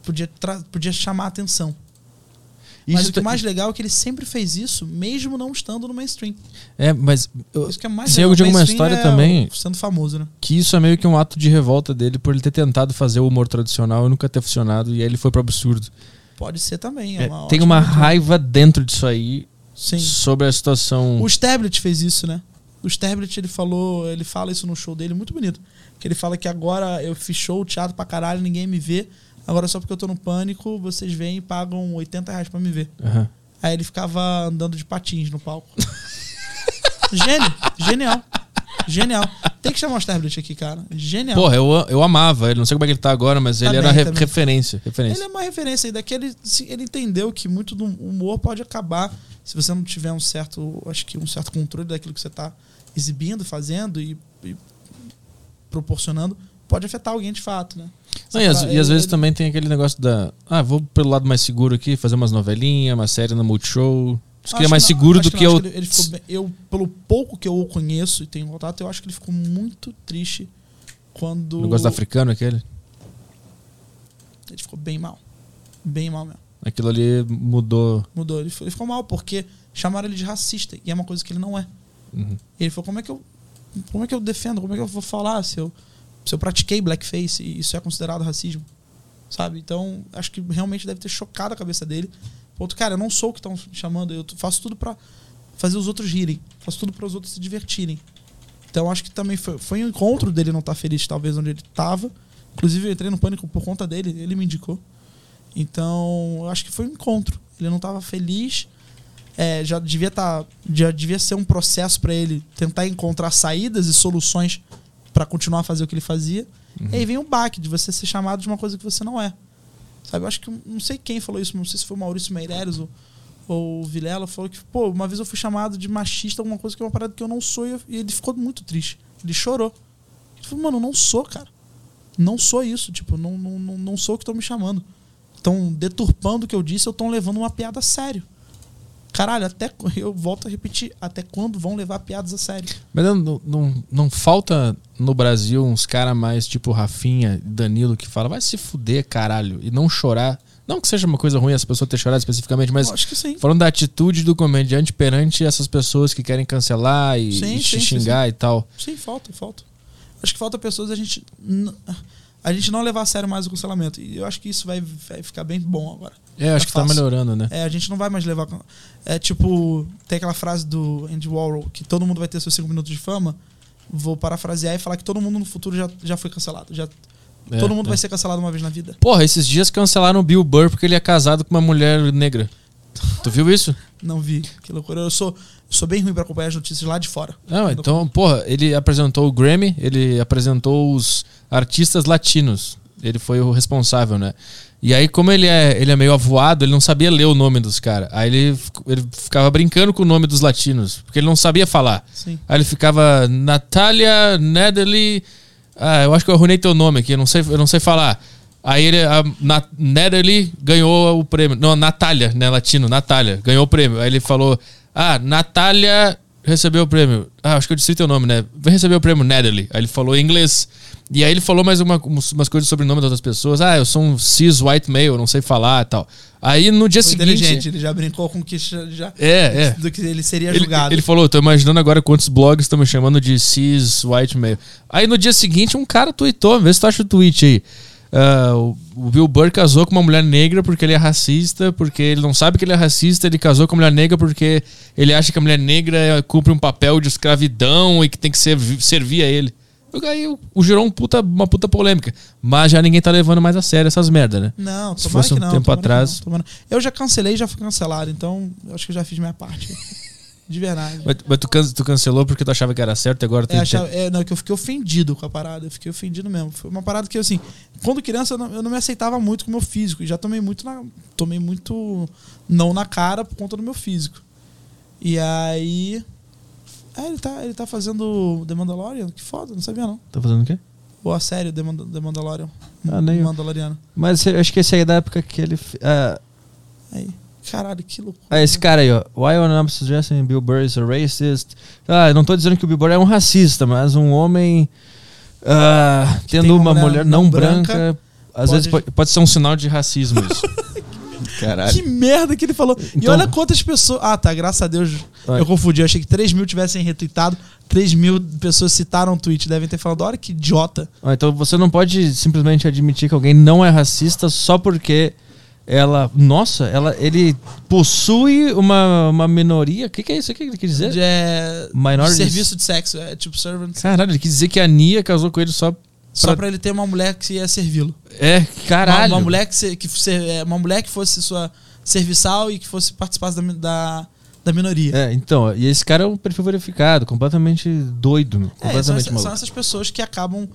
Podia, podia chamar a atenção. Mas Isso o que é tá- mais legal é que ele sempre fez isso, mesmo não estando no mainstream. É, mas eu, Isso que é mais sei legal. de alguma Mainstream história é também Sendo famoso, né? que isso é meio que um ato de revolta dele por ele ter tentado fazer o humor tradicional e nunca ter funcionado, e aí ele foi pro absurdo. Pode ser também. É É, uma tem uma raiva dentro disso aí Sim. sobre a situação. O Stablet fez isso, né? O Stablet, ele falou, ele fala isso no show dele, muito bonito. Que ele fala que agora eu fiz show, teatro pra caralho, ninguém me vê. Agora só porque eu tô no pânico, vocês vêm e pagam 80 reais pra me ver. Aham. Aí ele ficava andando de patins no palco. *laughs* Gênio, genial. Genial. Tem que chamar o Stablet aqui, cara. Genial. Porra, eu, eu amava ele, não sei como é que ele tá agora, mas Tá ele era re- tá bem. referência. referência. Ele é uma referência aí daquele. se- Ele entendeu que muito do humor pode acabar se você não tiver um certo, acho que um certo controle daquilo que você está exibindo, fazendo e, e proporcionando, pode afetar alguém de fato, né? Não, e, às, Ele- e às vezes ele- também tem aquele negócio da. Ah, vou pelo lado mais seguro aqui, fazer umas novelinhas, uma série no Multishow. Isso que é Acho mais seguro acho do que não, eu. acho ele, ele bem- eu, pelo pouco que eu o conheço e tenho contato, eu acho que ele ficou muito triste quando. O negócio do africano, aquele. Ele ficou bem mal. Bem mal mesmo. Aquilo ali mudou. Mudou. Ele, ficou- ele ficou mal porque chamaram ele de racista. E é uma coisa que ele não é. Uhum. Ele falou, como é que eu. Como é que eu defendo? Como é que eu vou falar se eu, se eu pratiquei blackface e isso é considerado racismo? Sabe? Então, acho que realmente deve ter chocado a cabeça dele. Outro, cara, eu não sou o que estão chamando, eu faço tudo pra fazer os outros rirem. Faço tudo para os outros se divertirem. Então, acho que também foi, foi um encontro dele não estar feliz, talvez, onde ele estava. Inclusive, eu entrei no pânico por conta dele, ele me indicou. Então, eu acho que foi um encontro. Ele não estava feliz. É, já devia tá, já devia ser um processo para ele tentar encontrar saídas e soluções para continuar a fazer o que ele fazia. E aí vem o baque de você ser chamado de uma coisa que você não é. Sabe, eu acho que não sei quem falou isso, não sei se foi o Maurício Meireles ou, ou o Vilela, falou que, pô, uma vez eu fui chamado de machista, alguma coisa que é uma parada que eu não sou, e, eu- e ele ficou muito triste. Ele chorou. Ele falou, mano, eu não sou, cara. Não sou isso, tipo, não, não, não, sou o que estão me chamando. Estão deturpando o que eu disse, eu estão levando uma piada sério. Caralho, até eu volto a repetir, até quando vão levar piadas a sério? Mas não, não, não, falta no Brasil uns caras mais tipo Rafinha, Danilo, que fala, vai se fuder, caralho, e não chorar. Não que seja uma coisa ruim essa pessoa ter chorado especificamente, mas Eu acho que sim. falando da atitude do comediante perante essas pessoas que querem cancelar e, Sim, e sim, sim, xingar e tal. Sim, falta, falta. Acho que falta pessoas a gente a gente não levar a sério mais o cancelamento. E eu acho que isso vai, vai ficar bem bom agora. É, acho que tá melhorando, né? É, a gente não vai mais levar. É tipo, tem aquela frase do Andy Warhol que todo mundo vai ter seus 5 minutos de fama. Vou parafrasear e falar que todo mundo no futuro já, já foi cancelado. Já, É, todo mundo é. vai ser cancelado uma vez na vida. Porra, esses dias cancelaram o Bill Burr porque ele é casado com uma mulher negra. *laughs* Tu viu isso? Não vi. Que loucura. Eu sou, eu sou bem ruim pra acompanhar as notícias lá de fora. Não, então, porra, ele apresentou o Grammy, ele apresentou os artistas latinos. Ele foi o responsável, né? E aí, como ele é, ele é meio avoado, ele não sabia ler o nome dos caras. Aí ele, ele ficava brincando com o nome dos latinos, porque ele não sabia falar. Sim. Aí ele ficava Natália Nederly. Ah, eu acho que eu arruinei teu nome aqui, eu não sei, eu não sei falar. Aí ele, a Na- Nederly ganhou o prêmio. Não, Natália, né? Latino, Natália, ganhou o prêmio. Aí ele falou: Ah, Natália recebeu o prêmio. Ah, acho que eu disse teu nome, né? Vem receber o prêmio Nederly. Aí ele falou em inglês. E aí ele falou mais uma, umas coisas sobre o nome das outras pessoas. Ah, eu sou um cis white male, não sei falar e tal. Aí no dia Foi seguinte. inteligente. Ele já brincou com que já, É, é. do que ele seria Ele, julgado. ele falou, tô imaginando agora quantos blogs estão me chamando de cis white male. Aí no dia seguinte um cara tweetou, vê se tu acha o tweet aí. Ah, o, Bill Burr casou com uma mulher negra porque ele é racista, porque ele não sabe que ele é racista, ele casou com uma mulher negra porque ele acha que a mulher negra é- cumpre um papel de escravidão e que tem que servi- servir a ele. Aí gerou um puta, uma puta polêmica. Mas já ninguém tá levando mais a sério essas merda, né? Não, Se fosse um não, tempo atrás. não, Eu já cancelei e já fui cancelado, então eu acho que eu já fiz minha parte. *laughs* De verdade. Mas, mas tu, can- tu cancelou porque tu achava que era certo e agora tu É, achava- é, não, que eu fiquei ofendido com a parada. Eu fiquei ofendido mesmo. Foi uma parada que, assim, quando criança eu não, eu não me aceitava muito com o meu físico. E já tomei muito na. Tomei muito não na cara por conta do meu físico. E aí. É, ele tá, ele tá fazendo The Mandalorian? Que foda, não sabia não. Tá fazendo o quê? Ou a série The, Manda- The Mandalorian. Ah, nem. Mandaloriano. Mas eu acho que esse aí é da época que ele. Ah, Aí. Caralho, que loucura. ah, esse cara aí, ó. Why I'm not suggesting Bill Burr is a racist? Ah, eu não tô dizendo que o Bill Burr é um racista, mas um homem ah, tendo uma uma, mulher mulher, não não branca, branca. às pode- vezes pode, Pode ser um sinal de racismo isso. *laughs* Caralho. Que merda que ele falou. e Então- olha quantas pessoas. Ah, tá, graças a Deus. Vai. Eu confundi. Eu achei que 3 mil tivessem retweetado. 3 mil pessoas citaram o tweet. Devem ter falado, olha que idiota. Ah, então você não pode simplesmente admitir que alguém não é racista só porque ela. Nossa, ela, ele possui uma, uma minoria. O que, que é isso aqui que ele quer dizer? É, Minorities. de serviço de sexo. É tipo servant. Caralho, ele quis dizer que a Nia casou com ele só. Só pra ele ter uma mulher que ia servi-lo. É, Uma, caralho. uma mulher que, se- que ser- é, uma mulher que fosse sua serviçal e que fosse participasse da, da, da minoria. É, então, e esse cara é um perfil verificado, completamente doido, É, são, completamente são maluco. essas pessoas que acabam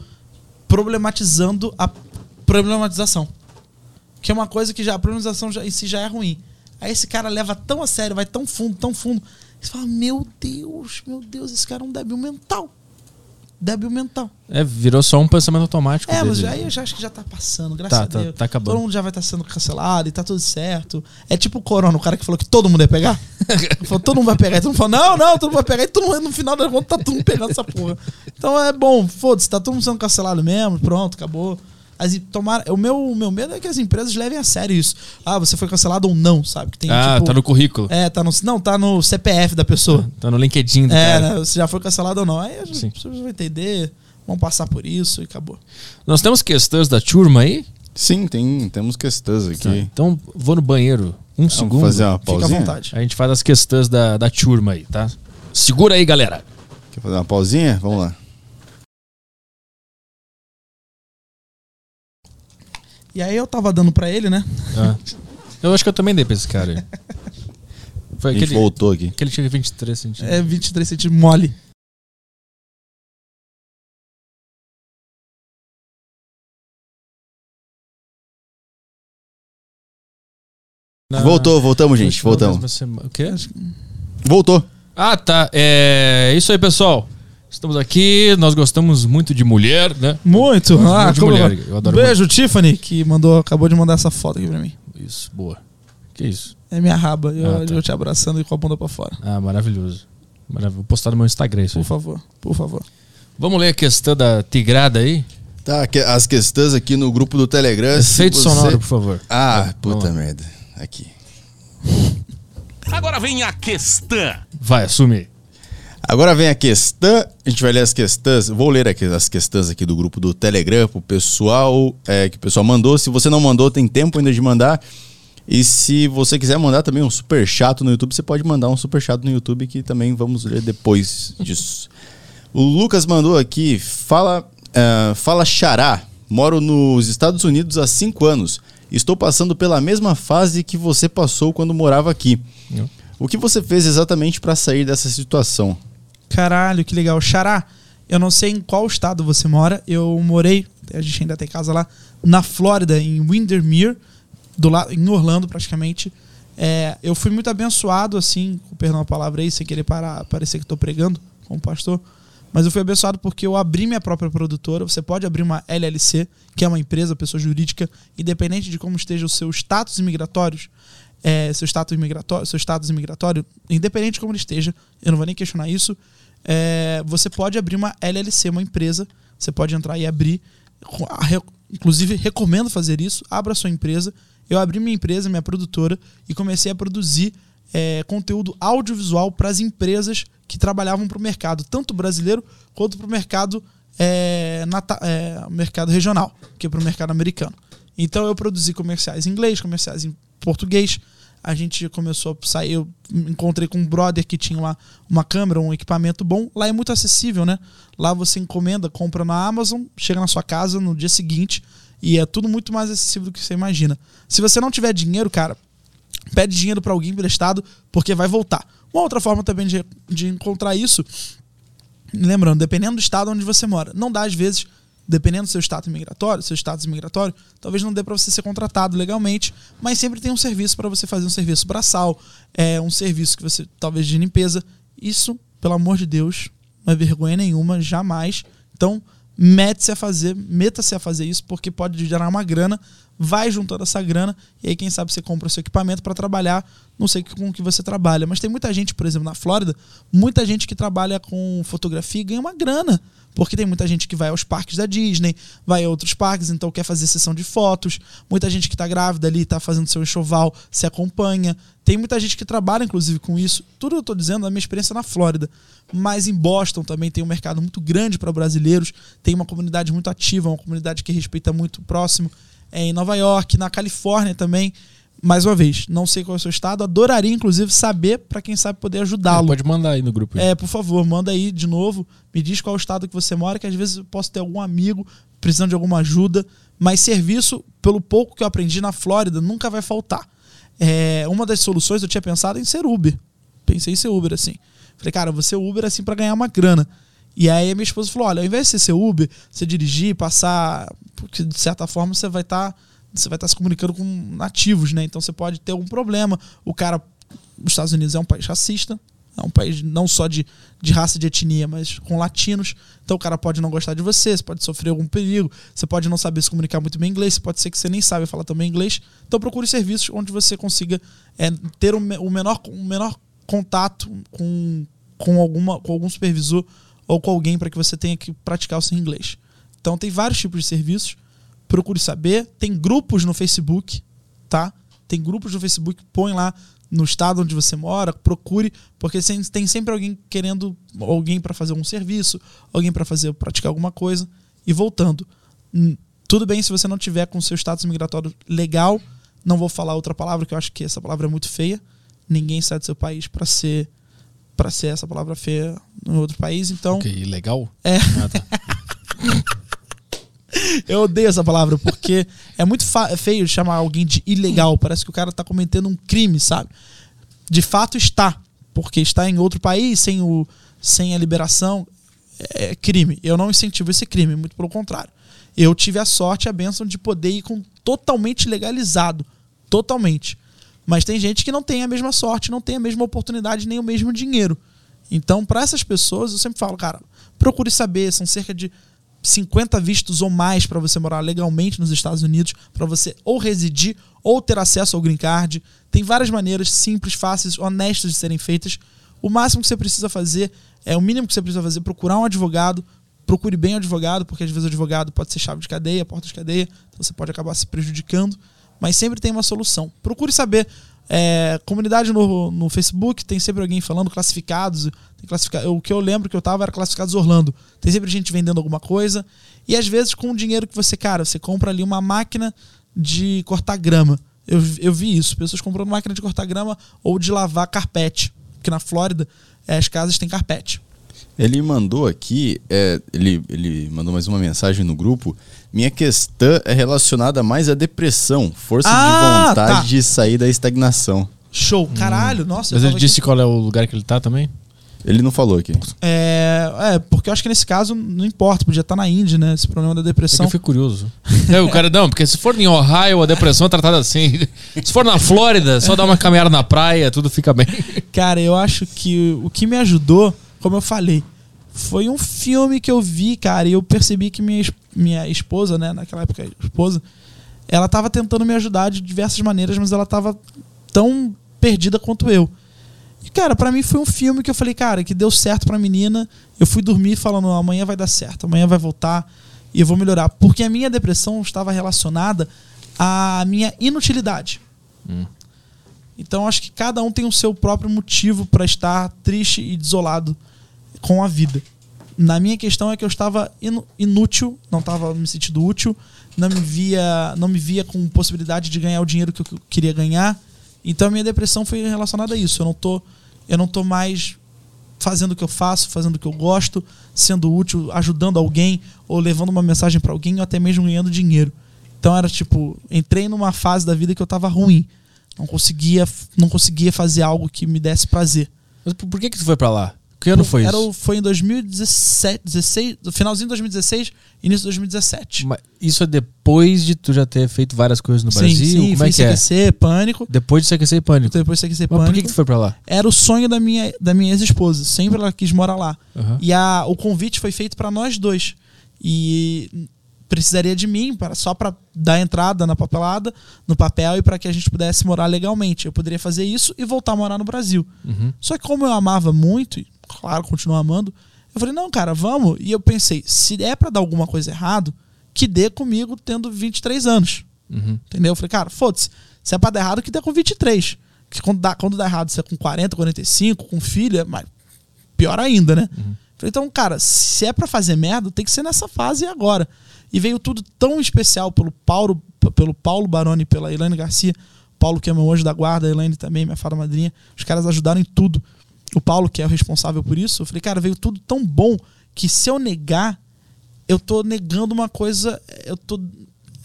problematizando a problematização. Que é uma coisa que já a problematização já, em si já é ruim. Aí esse cara leva tão a sério, vai tão fundo, tão fundo. Você fala, meu Deus, meu Deus, esse cara é um débil mental. Débil mental. É, virou só um pensamento automático. É, mas aí eu já acho que já tá passando, graças Tá, a tá- Deus. tá acabando. Todo mundo já vai estar sendo cancelado e tá tudo certo. É tipo o Corona, o cara que falou que todo mundo ia pegar. *laughs* Falou, todo mundo vai pegar. E todo mundo falou, não, não, todo mundo vai pegar. E todo mundo, no final da conta, tá todo mundo pegando essa porra. Então é bom, foda-se, tá todo mundo sendo cancelado mesmo, pronto, acabou. As, tomara, o meu, o meu medo é que as empresas levem a sério isso. Ah, você foi cancelado ou não, sabe? Que tem, ah, tipo, tá no currículo. É, tá no. Não, tá no CPF da pessoa. Tá no LinkedIn do É, cara. né, você já foi cancelado ou não. Aí as Sim. pessoas vão entender, vão passar por isso e acabou. Nós temos questões da turma aí? Sim, tem, temos questões aqui. Tá, Então vou no banheiro. Um Vamos segundo. fazer uma Fica à pausinha? vontade. A gente faz as questões da, da turma aí, tá? Segura aí, galera. Quer fazer uma pausinha? Vamos lá. E aí eu tava dando pra ele, né? Ah. Eu acho que eu também dei pra esse cara aí. *laughs* Foi A gente aquele, voltou aqui. aquele que tinha 23 centímetros. É 23 centímetros mole. Na- Voltou, voltamos, gente. Voltamos. mesma O quê? Voltou. Ah, tá. É isso aí, pessoal. Estamos aqui, nós gostamos muito de mulher, né? Muito. Ah, muito mulher, eu adoro Beijo, Tiffany, que mandou, acabou de mandar essa foto aqui pra mim. Isso, boa. Que isso? É minha raba. Eu, Ah, tá. eu te abraçando e com a bunda pra fora. Ah, maravilhoso. Maravilhoso. Vou postar no meu Instagram isso Por aí. favor, por favor. Vamos ler a questão da tigrada aí? Tá, as questões aqui no grupo do Telegram. Efeito você- sonoro, por favor. Ah, Vamos puta merda. Aqui. Agora vem a questão. Vai, assume. Agora vem a questão. A gente vai ler as questões. Vou ler aqui as questões aqui do grupo do Telegram pro pessoal é, que o pessoal mandou. Se você não mandou, tem tempo ainda de mandar. E se você quiser mandar também um super chato no YouTube, você pode mandar um super chato no YouTube que também vamos ler depois disso. O Lucas mandou aqui, fala, ah, fala Xará, moro nos Estados Unidos há cinco anos. Estou passando pela mesma fase que você passou quando morava aqui. Eu. O que você fez exatamente para sair dessa situação? Caralho, que legal. Xará, eu não sei em qual estado você mora. Eu morei, a gente ainda tem casa lá, na Flórida, em Windermere, do lado, em Orlando praticamente. É, eu fui muito abençoado, assim, perdão a palavra aí, sem querer parar, parecer que estou pregando como pastor. Mas eu fui abençoado porque eu abri minha própria produtora. Você pode abrir uma LLC, que é uma empresa, pessoa jurídica, independente de como esteja o seu status imigratórios, é, seu status imigratório, seu status imigratório, independente de como ele esteja, eu não vou nem questionar isso. É, você pode abrir uma LLC, uma empresa. Você pode entrar e abrir. Inclusive, recomendo fazer isso. Abra sua empresa. Eu abri minha empresa, minha produtora, e comecei a produzir é, conteúdo audiovisual para as empresas que trabalhavam para o mercado, tanto brasileiro quanto para o mercado, é, é, mercado regional, que é para o mercado americano. Então eu produzi comerciais em inglês, comerciais em português. A gente começou a sair. Eu encontrei com um brother que tinha lá uma câmera, um equipamento bom. Lá é muito acessível, né? Lá você encomenda, compra na Amazon, chega na sua casa no dia seguinte e é tudo muito mais acessível do que você imagina. Se você não tiver dinheiro, cara, pede dinheiro para alguém emprestado porque vai voltar. Uma outra forma também de, de encontrar isso, lembrando, dependendo do estado onde você mora, não dá às vezes, dependendo do seu status migratório, seu status migratório, talvez não dê para você ser contratado legalmente, mas sempre tem um serviço para você fazer um serviço braçal, é um serviço que você talvez de limpeza. Isso, pelo amor de Deus, não é vergonha nenhuma, jamais. Então, mete-se a fazer, meta-se a fazer isso, porque pode gerar uma grana, vai juntando essa grana, e aí quem sabe você compra o seu equipamento para trabalhar, não sei com o que você trabalha, mas tem muita gente, por exemplo, na Flórida, muita gente que trabalha com fotografia e ganha uma grana, porque tem muita gente que vai aos parques da Disney, vai a outros parques, então quer fazer sessão de fotos, muita gente que está grávida ali, está fazendo seu enxoval, se acompanha, tem muita gente que trabalha, inclusive, com isso. Tudo eu estou dizendo da minha experiência na Flórida. Mas em Boston também tem um mercado muito grande para brasileiros, tem uma comunidade muito ativa, uma comunidade que respeita muito o próximo. É, em Nova York, na Califórnia também. Mais uma vez, não sei qual é o seu estado, adoraria, inclusive, saber para quem sabe poder ajudá-lo. Pode mandar aí no grupo. aí. É, por favor, manda aí de novo. Me diz qual é o estado que você mora, que às vezes eu posso ter algum amigo precisando de alguma ajuda. Mas serviço, pelo pouco que eu aprendi na Flórida, nunca vai faltar. É, uma das soluções eu tinha pensado em ser Uber. Pensei em ser Uber assim. Falei, cara, ser Uber assim para ganhar uma grana. E aí a minha esposa falou: olha, ao invés de você ser Uber, você dirigir, passar. Porque de certa forma você vai estar. Você vai estar se comunicando com nativos, né? Então você pode ter algum problema. O cara. Os Estados Unidos é um país racista. É um país não só de, de raça, de etnia, mas com latinos. Então o cara pode não gostar de você, você pode sofrer algum perigo, você pode não saber se comunicar muito bem inglês, pode ser que você nem saiba falar também inglês. Então procure serviços onde você consiga é, ter o, o menor, o menor contato com, com, alguma, com algum supervisor ou com alguém para que você tenha que praticar o seu inglês. Então tem vários tipos de serviços. Procure saber. Tem grupos no Facebook, tá? Tem grupos no Facebook, põe lá no estado onde você mora, procure, porque tem sempre alguém querendo alguém para fazer um serviço, alguém para fazer praticar alguma coisa e voltando. Hum, Tudo bem se você não tiver com seu status migratório legal, não vou falar outra palavra que eu acho que essa palavra é muito feia. Ninguém sai do seu país para ser para ser essa palavra feia em outro país, então Ok, legal? É. Ah, tá. *laughs* eu odeio essa palavra, porque é muito fa- feio chamar alguém de ilegal. Parece que o cara tá cometendo um crime, sabe? De fato está, porque está em outro país, sem, o, sem a liberação, é crime. Eu não incentivo esse crime, muito pelo contrário. Eu tive a sorte e a bênção de poder ir com totalmente legalizado. Totalmente. Mas tem gente que não tem a mesma sorte, não tem a mesma oportunidade, nem o mesmo dinheiro. Então, para essas pessoas, eu sempre falo, cara, procure saber, são cerca de 50 vistos ou mais para você morar legalmente nos Estados Unidos, para você ou residir ou ter acesso ao green card. Tem várias maneiras simples, fáceis, honestas de serem feitas. O máximo que você precisa fazer, é o mínimo que você precisa fazer, procurar um advogado, procure bem o advogado, porque às vezes o advogado pode ser chave de cadeia, porta de cadeia, então você pode acabar se prejudicando, mas sempre tem uma solução. Procure saber. É, comunidade no, no Facebook, tem sempre alguém falando classificados. Classifica, o que eu lembro que eu tava era classificados Orlando. Tem sempre gente vendendo alguma coisa. E às vezes com o dinheiro que você, cara, você compra ali uma máquina de cortar grama. Eu, eu vi isso, pessoas comprando máquina de cortar grama ou de lavar carpete. Porque na Flórida é, as casas têm carpete. Ele mandou aqui, é, ele, ele mandou mais uma mensagem no grupo. Minha questão é relacionada mais à depressão, força Ah, de vontade tá. de sair da estagnação. Show, caralho, nossa. eu Mas ele tava disse qual é o lugar que ele tá também? Ele não falou aqui. É, é, porque eu acho que nesse caso não importa, podia estar na Índia, né? Esse problema da É que depressão. eu fiquei curioso. é, o cara, não, porque se for em Ohio, a depressão é tratada assim. Se for na Flórida, só dar uma caminhada na praia, tudo fica bem. Cara, eu acho que o que me ajudou, como eu falei, foi um filme que eu vi, cara, e eu percebi que minha, minha esposa, né, naquela época, esposa, ela tava tentando me ajudar de diversas maneiras, mas ela tava tão perdida quanto eu. E, cara, pra mim foi um filme que eu falei, cara, que deu certo pra menina. Eu fui dormir falando, amanhã vai dar certo, amanhã vai voltar e eu vou melhorar. Porque a minha depressão estava relacionada à minha inutilidade. Então acho que cada um tem o seu próprio motivo para estar triste e desolado com a vida. Na minha questão é que eu estava inútil, não estava me sentindo útil, não me via, não me via com possibilidade de ganhar o dinheiro que eu que eu queria ganhar. Então a minha depressão foi relacionada a isso. Eu não tô, eu não tô mais fazendo o que eu faço, fazendo o que eu gosto, sendo útil, ajudando alguém ou levando uma mensagem para alguém ou até mesmo ganhando dinheiro. Então era tipo, entrei numa fase da vida que eu tava ruim. Não conseguia, não conseguia fazer algo que me desse prazer. Mas por que que tu foi pra lá? Que ano foi Era isso? foi em 2017, 16, no finalzinho de 2016, início de 2017. Mas Isso é depois de tu já ter feito várias coisas no Brasil? sim, Como é que é? CQC, pânico. Depois de CQC e Pânico. Depois de CQC, Mas pânico. por que que tu foi pra lá? Era o sonho da minha, da minha ex-esposa. Sempre ela quis morar lá. Aham. E a, o convite foi feito para nós dois. E precisaria de mim para só para dar entrada na papelada, no papel e para que a gente pudesse morar legalmente. Eu poderia fazer isso e voltar a morar no Brasil. Uhum. Só que como eu amava muito, claro, continuo amando, eu falei, não, cara, vamos. E eu pensei, se é para dar alguma coisa errado, que dê comigo tendo 23 anos. Uhum. Entendeu? Eu falei, cara, foda-se. Se é pra dar errado, que dê com 23. Que quando dá, quando dá errado, se é com 40, 45, com filho, é mais, pior ainda, né? Falei, então, cara, se é pra fazer merda, tem que ser nessa fase agora. E veio tudo tão especial pelo Paulo, pelo Paulo Baroni e pela Elaine Garcia. Paulo, que é meu anjo da guarda, a Elaine também, minha fada madrinha. Os caras ajudaram em tudo. O Paulo, que é o responsável por isso, eu falei, cara, veio tudo tão bom que se eu negar, eu tô negando uma coisa. Eu tô.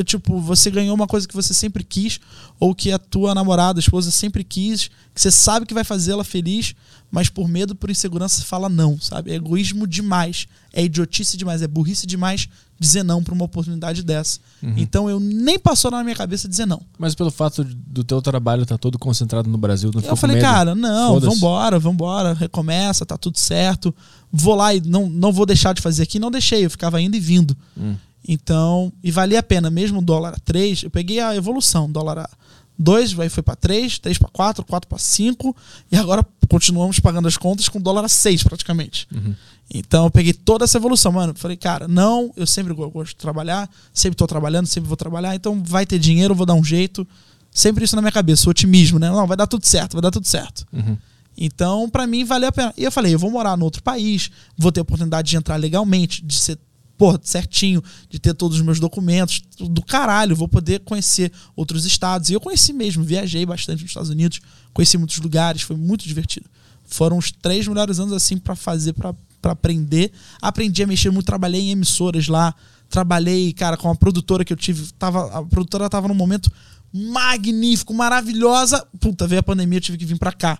Tipo, você ganhou uma coisa que você sempre quis, ou que a tua namorada, a esposa sempre quis, que você sabe que vai fazê-la feliz, mas por medo, por insegurança, você fala não, sabe? É egoísmo demais, é idiotice demais, é burrice demais dizer não pra uma oportunidade dessa. Então eu nem passou na minha cabeça dizer não. Mas pelo fato do teu trabalho estar todo concentrado no Brasil, não Eu falei, cara, não, vambora, vambora, recomeça, tá tudo certo. Vou lá e não, não vou deixar de fazer aqui. Não deixei, eu ficava indo e vindo. Hum. Então, e valia a pena, mesmo o dólar a 3, eu peguei a evolução, dólar a 2, aí foi para 3, 3 para 4, 4 para 5, e agora continuamos pagando as contas com dólar a 6 praticamente. Uhum. Então eu peguei toda essa evolução, mano. Falei, cara, não, eu sempre go- gosto de trabalhar, sempre tô trabalhando, sempre vou trabalhar, então vai ter dinheiro, eu vou dar um jeito. Sempre isso na minha cabeça, o otimismo, né? Não, vai dar tudo certo, vai dar tudo certo. Uhum. Então, pra mim, valeu a pena. E eu falei, eu vou morar no outro país, vou ter a oportunidade de entrar legalmente, de ser, porra, certinho, de ter todos os meus documentos, do caralho, vou poder conhecer outros estados. E eu conheci mesmo, viajei bastante nos Estados Unidos, conheci muitos lugares, foi muito divertido. Foram os três melhores anos, assim, pra fazer, pra aprender. Aprendi a mexer muito, trabalhei em emissoras lá, trabalhei, cara, com a produtora que eu tive, tava, a produtora tava num momento magnífico, maravilhosa. Puta, veio a pandemia, eu tive que vir pra cá.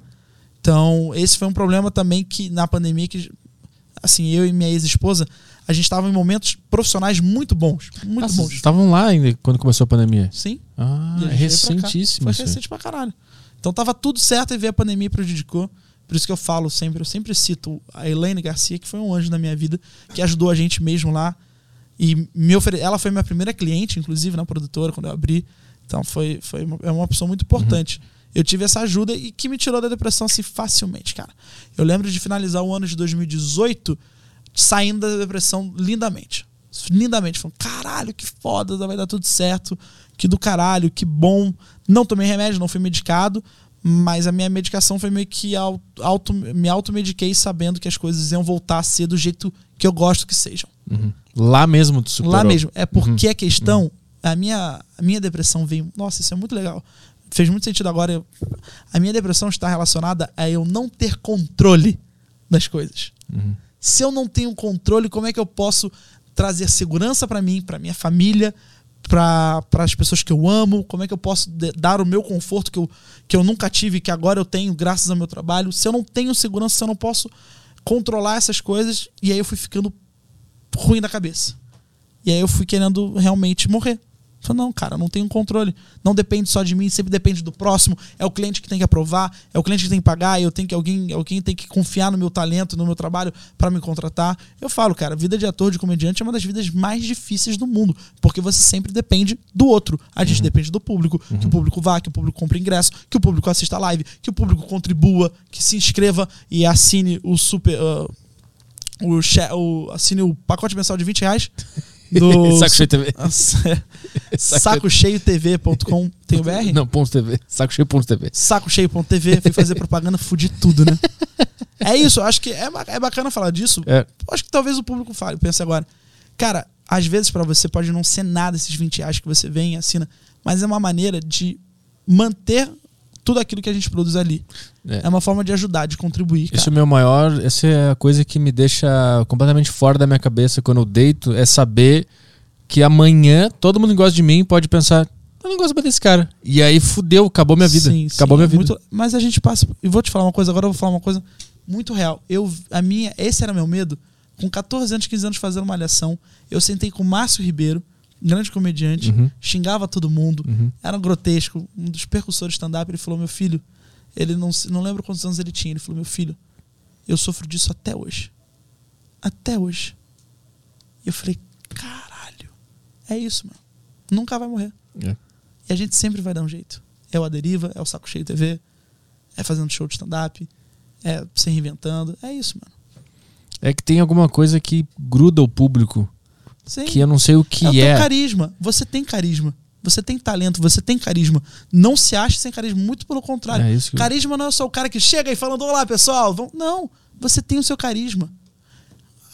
Então, esse foi um problema também que na pandemia que assim, eu e minha ex-esposa, a gente estava em momentos profissionais muito bons, muito Ah, vocês bons. estavam lá ainda quando começou a pandemia? Sim. Ah, é recentíssimo. Foi isso aí. recente pra caralho. Então tava tudo certo e veio a pandemia e prejudicou. Por isso que eu falo sempre, eu sempre cito a Elaine Garcia, que foi um anjo na minha vida, que ajudou a gente mesmo lá. E me ofere... ela foi minha primeira cliente, inclusive, na produtora, quando eu abri. Então foi, foi uma, é uma opção muito importante. Eu tive essa ajuda e que me tirou da depressão assim facilmente, cara. Eu lembro de finalizar o ano de 2018 saindo da depressão lindamente. Lindamente. Falando, caralho, que foda, vai dar tudo certo. Que do caralho, que bom. Não tomei remédio, não fui medicado, mas a minha medicação foi meio que auto, auto, me automediquei sabendo que as coisas iam voltar a ser do jeito que eu gosto que sejam. Lá mesmo tu superou. Lá mesmo. É porque a questão, a, minha, a minha depressão veio. Nossa, isso é muito legal. Fez muito sentido agora. eu- a minha depressão está relacionada a eu não ter controle das coisas. Se eu não tenho controle, como é que eu posso trazer segurança para mim, para minha família, para as pessoas que eu amo? Como é que eu posso dar o meu conforto que eu, que eu nunca tive, que agora eu tenho graças ao meu trabalho? Se eu não tenho segurança, se eu não posso controlar essas coisas, e aí eu fui ficando ruim da cabeça. E aí eu fui querendo realmente morrer. Falei, não, cara, não tenho controle. Não depende só de mim, sempre depende do próximo. É o cliente que tem que aprovar, é o cliente que tem que pagar, eu tenho que alguém, alguém tem que confiar no meu talento, no meu trabalho para me contratar. Eu falo, cara, vida de ator, de comediante é uma das vidas mais difíceis do mundo, porque você sempre depende do outro. A gente depende do público, que o público vá, que o público compre ingresso, que o público assista a live, que o público contribua, que se inscreva e assine o super ah, o, o assine o pacote mensal de 20 reais *laughs* do *laughs* *laughs* Saco Cheio TV. sacocheiotv.com tem o BR? Não, ponto TV. Saco cheio ponto TV. sacocheio.tv, fui fazer propaganda, fudi tudo, né? É isso, eu acho que é, é bacana falar disso. É. Eu Acho que talvez o público fale, pense agora. Cara, às vezes pra você pode não ser nada esses 20 reais que você vem e assina, mas é uma maneira de manter tudo aquilo que a gente produz ali. É. É, uma forma de ajudar, de contribuir. Esse é o meu maior. Essa é a coisa que me deixa completamente fora da minha cabeça quando eu deito. É saber que amanhã todo mundo que gosta de mim pode pensar. Eu não gosto mais desse cara. E aí fudeu, acabou minha vida. Sim, acabou sim, minha é vida. muito- mas a gente passa. E vou te falar uma coisa, agora eu vou falar uma coisa muito real. Eu, a minha, esse era meu medo. Com 14 anos, 15 anos fazendo uma malhação, eu sentei com o Márcio Ribeiro, grande comediante, Uhum. xingava todo mundo, era um grotesco, um dos percussores de stand-up. Ele falou: Meu filho, ele não, não lembro quantos anos ele tinha. Ele falou: Meu filho, eu sofro disso até hoje. Até hoje. E eu falei: Caralho, é isso, mano. Nunca vai morrer. É. E a gente sempre vai dar um jeito. É o A Deriva, é o Saco Cheio TV, é fazendo show de stand-up, é se reinventando. É isso, mano. É que tem alguma coisa que gruda o público. Sim. Que eu não sei o que é o é. carisma. Você tem carisma. Você tem talento, você tem carisma. Não se ache sem carisma, muito pelo contrário. É que Carisma não é só o cara que chega aí falando: Olá, pessoal. Vão... Não, você tem o seu carisma.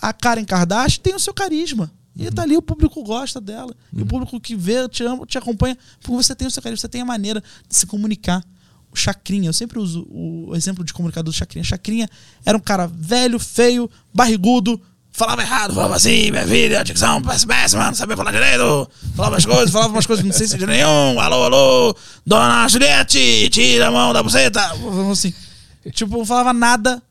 A Karen Kardashian tem o seu carisma. E tá ali, o público gosta dela. E o público que vê, te ama, te acompanha, porque você tem o seu carisma, você tem a maneira de se comunicar. O Chacrinha, eu sempre uso o exemplo de comunicador do Chacrinha. Chacrinha era um cara velho, feio, barrigudo, falava errado, falava assim, minha filha, dicção péssima, não sabia falar direito, falava as coisas, falava umas coisas que não sei sentido nenhum, alô, alô, dona Juliette, tira a mão da buceta, assim. Tipo, não falava nada,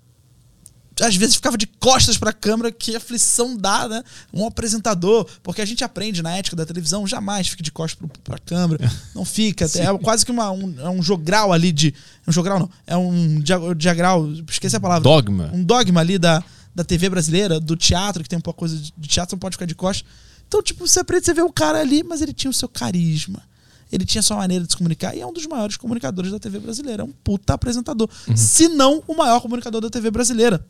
às vezes ficava de costas pra câmera, que aflição dá, né? Um apresentador, porque a gente aprende na ética da televisão, jamais fique de costas pro, pra câmera, *laughs* não fica, é quase que uma, um, é um jogral ali de, um jogral não, é um dia- diagral, esqueci a palavra. Dogma. Um dogma ali da, da TV brasileira, do teatro, que tem um pouco coisa de teatro, não pode ficar de costas. Então, tipo, você aprende, você vê o cara ali, mas ele tinha o seu carisma. Ele tinha sua maneira de se comunicar e é um dos maiores comunicadores da TV brasileira. É um puta apresentador. Se não o maior comunicador da TV brasileira.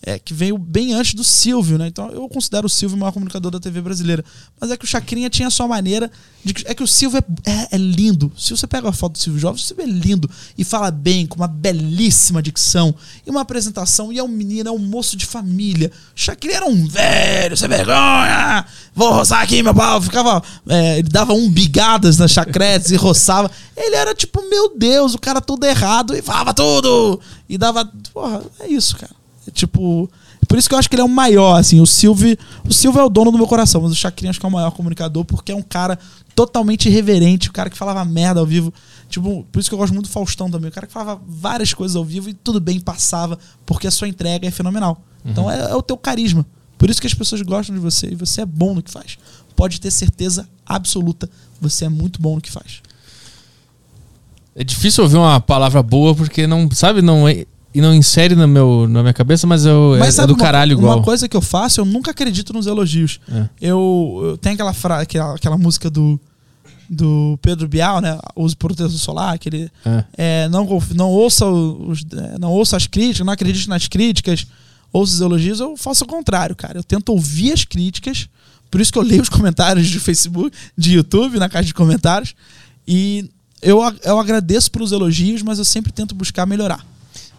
É, que veio bem antes do Silvio, né? Então eu considero o Silvio o maior comunicador da TV brasileira. Mas é que o Chacrinha tinha a sua maneira de. que- É que o Silvio é, é- é lindo. Se você pega a foto do Silvio Jovem, o Silvio é lindo. E fala bem, com uma belíssima dicção. E uma apresentação. E é um menino, é um moço de família. O Chacrinha era um velho, sem vergonha. Vou roçar aqui, meu pau. Ficava. é, ele dava um bigadas nas chacretes e roçava. Ele era tipo, meu Deus, o cara todo errado. E falava tudo. E dava. Porra, é isso, cara. Tipo. Por isso que eu acho que ele é o maior, assim. O Silvio, o Silvio é o dono do meu coração, mas o Chacrinha acho que é o maior comunicador porque é um cara totalmente irreverente, o cara que falava merda ao vivo. Tipo, por isso que eu gosto muito do Faustão também. O cara que falava várias coisas ao vivo e tudo bem, passava, porque a sua entrega é fenomenal. Então é, é o teu carisma. Por isso que as pessoas gostam de você e você é bom no que faz. Pode ter certeza absoluta, você é muito bom no que faz. É difícil ouvir uma palavra boa porque não, sabe, não é. E não insere no meu, na minha cabeça, mas eu é, é sabe do uma- caralho uma, igual. coisa que eu faço, eu nunca acredito nos elogios. É. Eu, eu tenho aquela, fra, aquela, aquela música do, do Pedro Bial, né? Use protetor solar, que ele É. é, não, não, ouça os, é, não ouça as críticas, não acredite nas críticas, ouça os elogios. Eu faço o contrário, cara. Eu tento ouvir as críticas, por isso que eu leio os *laughs* comentários de Facebook, de YouTube, na caixa de comentários. E eu, eu agradeço pelos elogios, mas eu sempre tento buscar melhorar.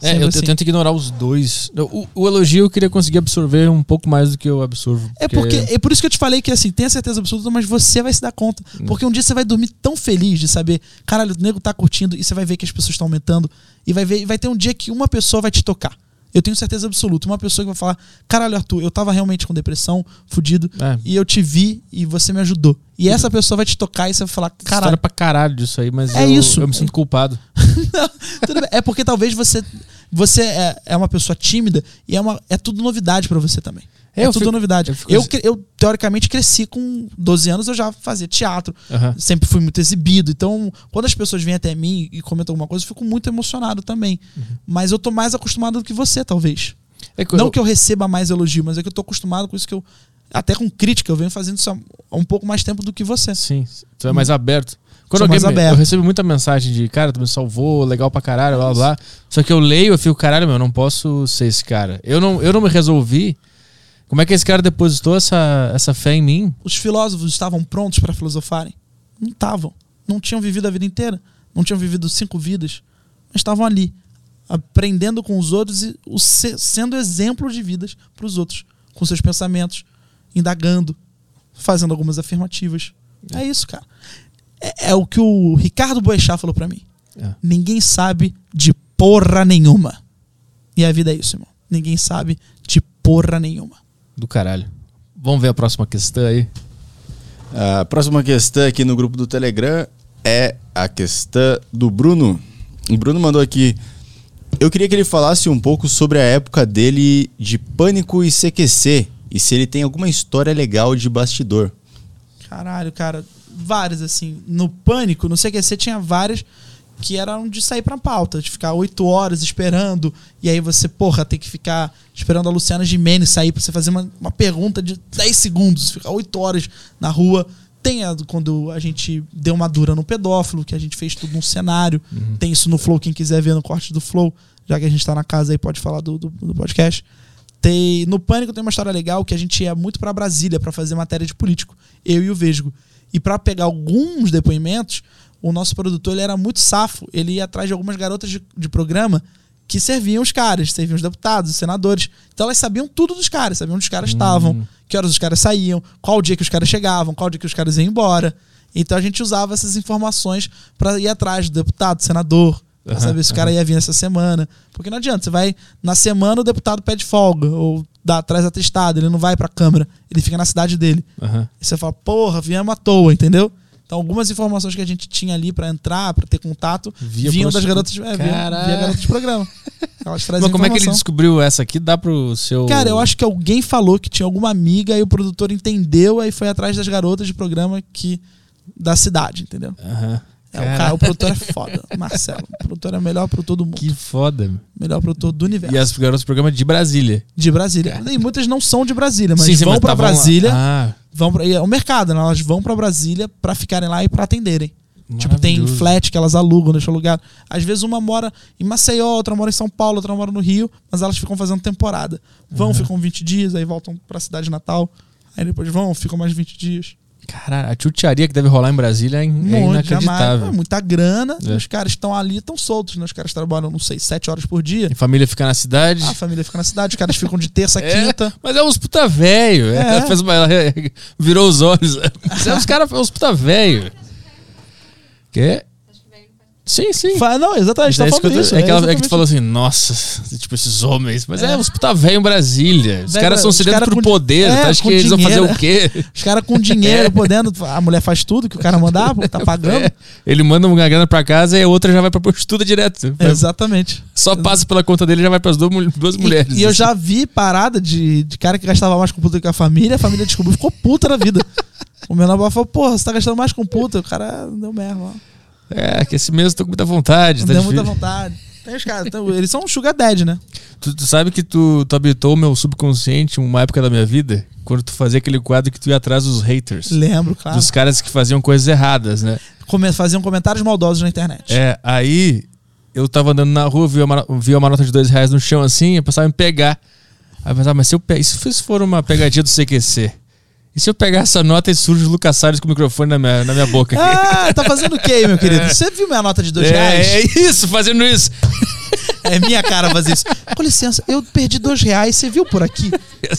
É, eu, assim. eu tento ignorar os dois. O, o elogio eu queria conseguir absorver um pouco mais do que eu absorvo. É porque é por isso que eu te falei que assim, tenha certeza absoluta, mas você vai se dar conta. Hum. Porque um dia você vai dormir tão feliz de saber, caralho, o nego tá curtindo e você vai ver que as pessoas estão aumentando e vai ver, e vai ter um dia que uma pessoa vai te tocar. Eu tenho certeza absoluta, uma pessoa que vai falar: "Caralho, Arthur, eu tava realmente com depressão, fudido, É. e eu te vi e você me ajudou". E essa pessoa vai te tocar e você vai falar: História "Caralho, pra caralho disso aí, mas É eu, isso. eu me sinto culpado. *laughs* Não. É porque talvez você você é, é uma pessoa tímida e é, uma, é tudo novidade pra você também. É, É, tudo fico- novidade. eu fico Eu, eu, teoricamente, cresci com 12 anos, eu já fazia teatro. Aham. Sempre fui muito exibido. Então, quando as pessoas vêm até mim e comentam alguma coisa, eu fico muito emocionado também. Uhum. Mas eu tô mais acostumado do que você, talvez. É que Não eu- que eu receba mais elogio, mas é que eu tô acostumado com isso que eu. Até com crítica, eu venho fazendo isso há um pouco mais tempo do que você. Sim, tu é mais aberto. Quando Sou alguém mais aberto. eu recebo muita mensagem de, cara, tu me salvou, legal pra caralho, blá blá. blá. Só que eu leio, eu fico, caralho, meu, eu não posso ser esse cara. Eu não, eu não me resolvi. Como é que esse cara depositou essa, essa fé em mim? Os filósofos estavam prontos para filosofarem? Não estavam. Não tinham vivido a vida inteira. Não tinham vivido cinco vidas. Mas estavam ali, aprendendo com os outros e o se- sendo exemplo de vidas para os outros, com seus pensamentos, indagando, fazendo algumas afirmativas. É isso, cara. É, é o que o Ricardo Boechat falou para mim. É. Ninguém sabe de porra nenhuma. E a vida é isso, irmão. Ninguém sabe de porra nenhuma. Do caralho. Vamos ver a próxima questão aí. A próxima questão aqui no grupo do Telegram é a questão do Bruno. O Bruno mandou aqui. Eu queria que ele falasse um pouco sobre a época dele de pânico e CQC e se ele tem alguma história legal de bastidor. Caralho, cara, várias assim. No Pânico, no CQC tinha várias que eram de sair pra pauta, de ficar oito horas esperando, e aí você, porra, tem que ficar esperando a Luciana Gimenez sair pra você fazer uma, uma pergunta de 10 segundos, ficar oito horas na rua. Tem a, do- quando a gente deu uma dura no pedófilo, que a gente fez tudo num cenário. Tem isso no Flow, quem quiser ver no corte do Flow, já que a gente tá na casa aí, pode falar do, do, do podcast. Tem, no Pânico tem uma história legal que a gente ia muito pra Brasília pra fazer matéria de político, eu e o Vesgo. E pra pegar alguns depoimentos, o nosso produtor ele era muito safo. Ele ia atrás de algumas garotas de, de programa que serviam os caras, serviam os deputados, os senadores. Então elas sabiam tudo dos caras, sabiam onde os caras estavam, que horas os caras saíam, qual dia que os caras chegavam, qual dia que os caras iam embora. Então a gente usava essas informações pra ir atrás do deputado, senador, pra Aham, saber se o cara ia vir essa semana. Porque não adianta, você vai na semana o deputado pede folga ou dá traz atestado, ele não vai pra Câmara, ele fica na cidade dele. Aham. E você fala, porra, viemos à toa, entendeu? Então, algumas informações que a gente tinha ali pra entrar, pra ter contato, Via vinham das garotas de, é, via, via garotas de programa. Elas Mas como é que ele descobriu essa aqui? Dá pro seu. Cara, eu acho que alguém falou que tinha alguma amiga e o produtor entendeu, aí foi atrás das garotas de programa que da cidade, entendeu? Aham. É, o, cara, o produtor é foda, Marcelo. O produtor é o melhor produtor do mundo. Que foda, meu. Melhor produtor do universo. E as garotas do programa de Brasília. De Brasília. E muitas não são de Brasília, mas Sim, sim, vão mas pra. Brasília. Ah, vão pra, é o mercado, né? Elas vão pra Brasília pra ficarem lá e pra atenderem. Tipo, tem flat que elas alugam, deixam alugado. Às vezes uma mora em Maceió, outra mora em São Paulo, outra mora no Rio, mas elas ficam fazendo temporada. Vão, ficam 20 dias, aí voltam pra cidade natal. Aí depois vão, ficam mais 20 dias. Caralho, a chutiaria que deve rolar em Brasília é, é Muito, jamais. inacreditável. É muita grana. É. Os caras estão ali, estão soltos, né? Os caras trabalham, não sei, 7 horas por dia. A família fica na cidade. A família fica na cidade, os caras ficam de terça a *laughs* É, quinta. mas é uns puta velho. É. Fez uma- *laughs* virou os olhos. Mas *laughs* é os caras, é uns puta velho. Que? Sim, sim. Fa- Não, exatamente, tá é, que falando isso. é que, ela- é que tu falou assim, nossa, tipo, esses homens. Mas é, É. uns puta velho em Brasília. Os caras são os sedentos cara por com- poder. é, tu acha que eles vão fazer dinheiro. o quê? Os caras com dinheiro *laughs* podendo. A mulher faz tudo que o cara mandar, porque tá *laughs* pagando. É. Ele manda uma grana pra casa e a outra já vai pra prostituta direto. Exatamente. Só passa pela conta dele e já vai pras duas, duas E- mulheres. E, eu já vi parada de, de cara que gastava mais com puta que a família, a família descobriu ficou puta na vida. *laughs* O menor falou, porra, você tá gastando mais com puta. O cara deu merda lá. É, que esse mês eu tô com muita vontade. Tá deu muita vontade. Tem os caras, então, eles são um sugar daddy, né? Tu, tu sabe que tu, tu habitou o meu subconsciente uma época da minha vida? Quando tu fazia aquele quadro que tu ia atrás dos haters. Lembro, claro. Dos caras que faziam coisas erradas, né? Come- faziam comentários maldosos na internet. É, aí eu tava andando na rua, vi uma, vi uma nota de dois reais no chão assim, eu pensava em pegar. Aí eu pensava, mas se eu pe... e se isso for uma pegadinha do CQC? E se eu pegar essa nota e surge o Lucas Salles com o microfone na minha, na minha boca aqui? Ah, tá fazendo o quê, meu querido? Você viu minha nota de dois reais? é, é isso, fazendo isso. É minha cara fazer isso. Com licença, eu perdi dois reais, você viu por aqui?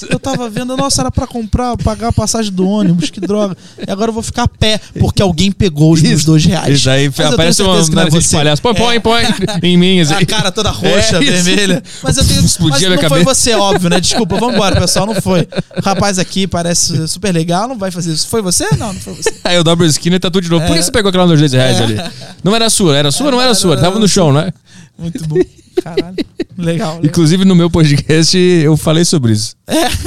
Eu tava vendo, nossa, era pra comprar, pagar a passagem do ônibus, que droga. E agora eu vou ficar a pé, porque alguém pegou os meus dois reais. Isso aí Mas aparece uma não é nariz de palhaço. Põe, põe, É. põe em mim. *laughs* Assim. A cara toda roxa, É vermelha. Mas eu tenho. Explodia mas não foi cabeça. você, óbvio, né? Desculpa, vambora, pessoal. Não foi. O rapaz aqui parece super legal, não vai fazer isso. Foi você? Não, não foi você. Aí eu dobro a esquina e tá tudo de novo. Por É. que você pegou aquela de dois reais É. ali? Não era sua, era sua ou não É, era não sua? era- Tava no chão, né? Muito bom. Caralho. Legal. legal. Inclusive no meu podcast eu falei sobre isso.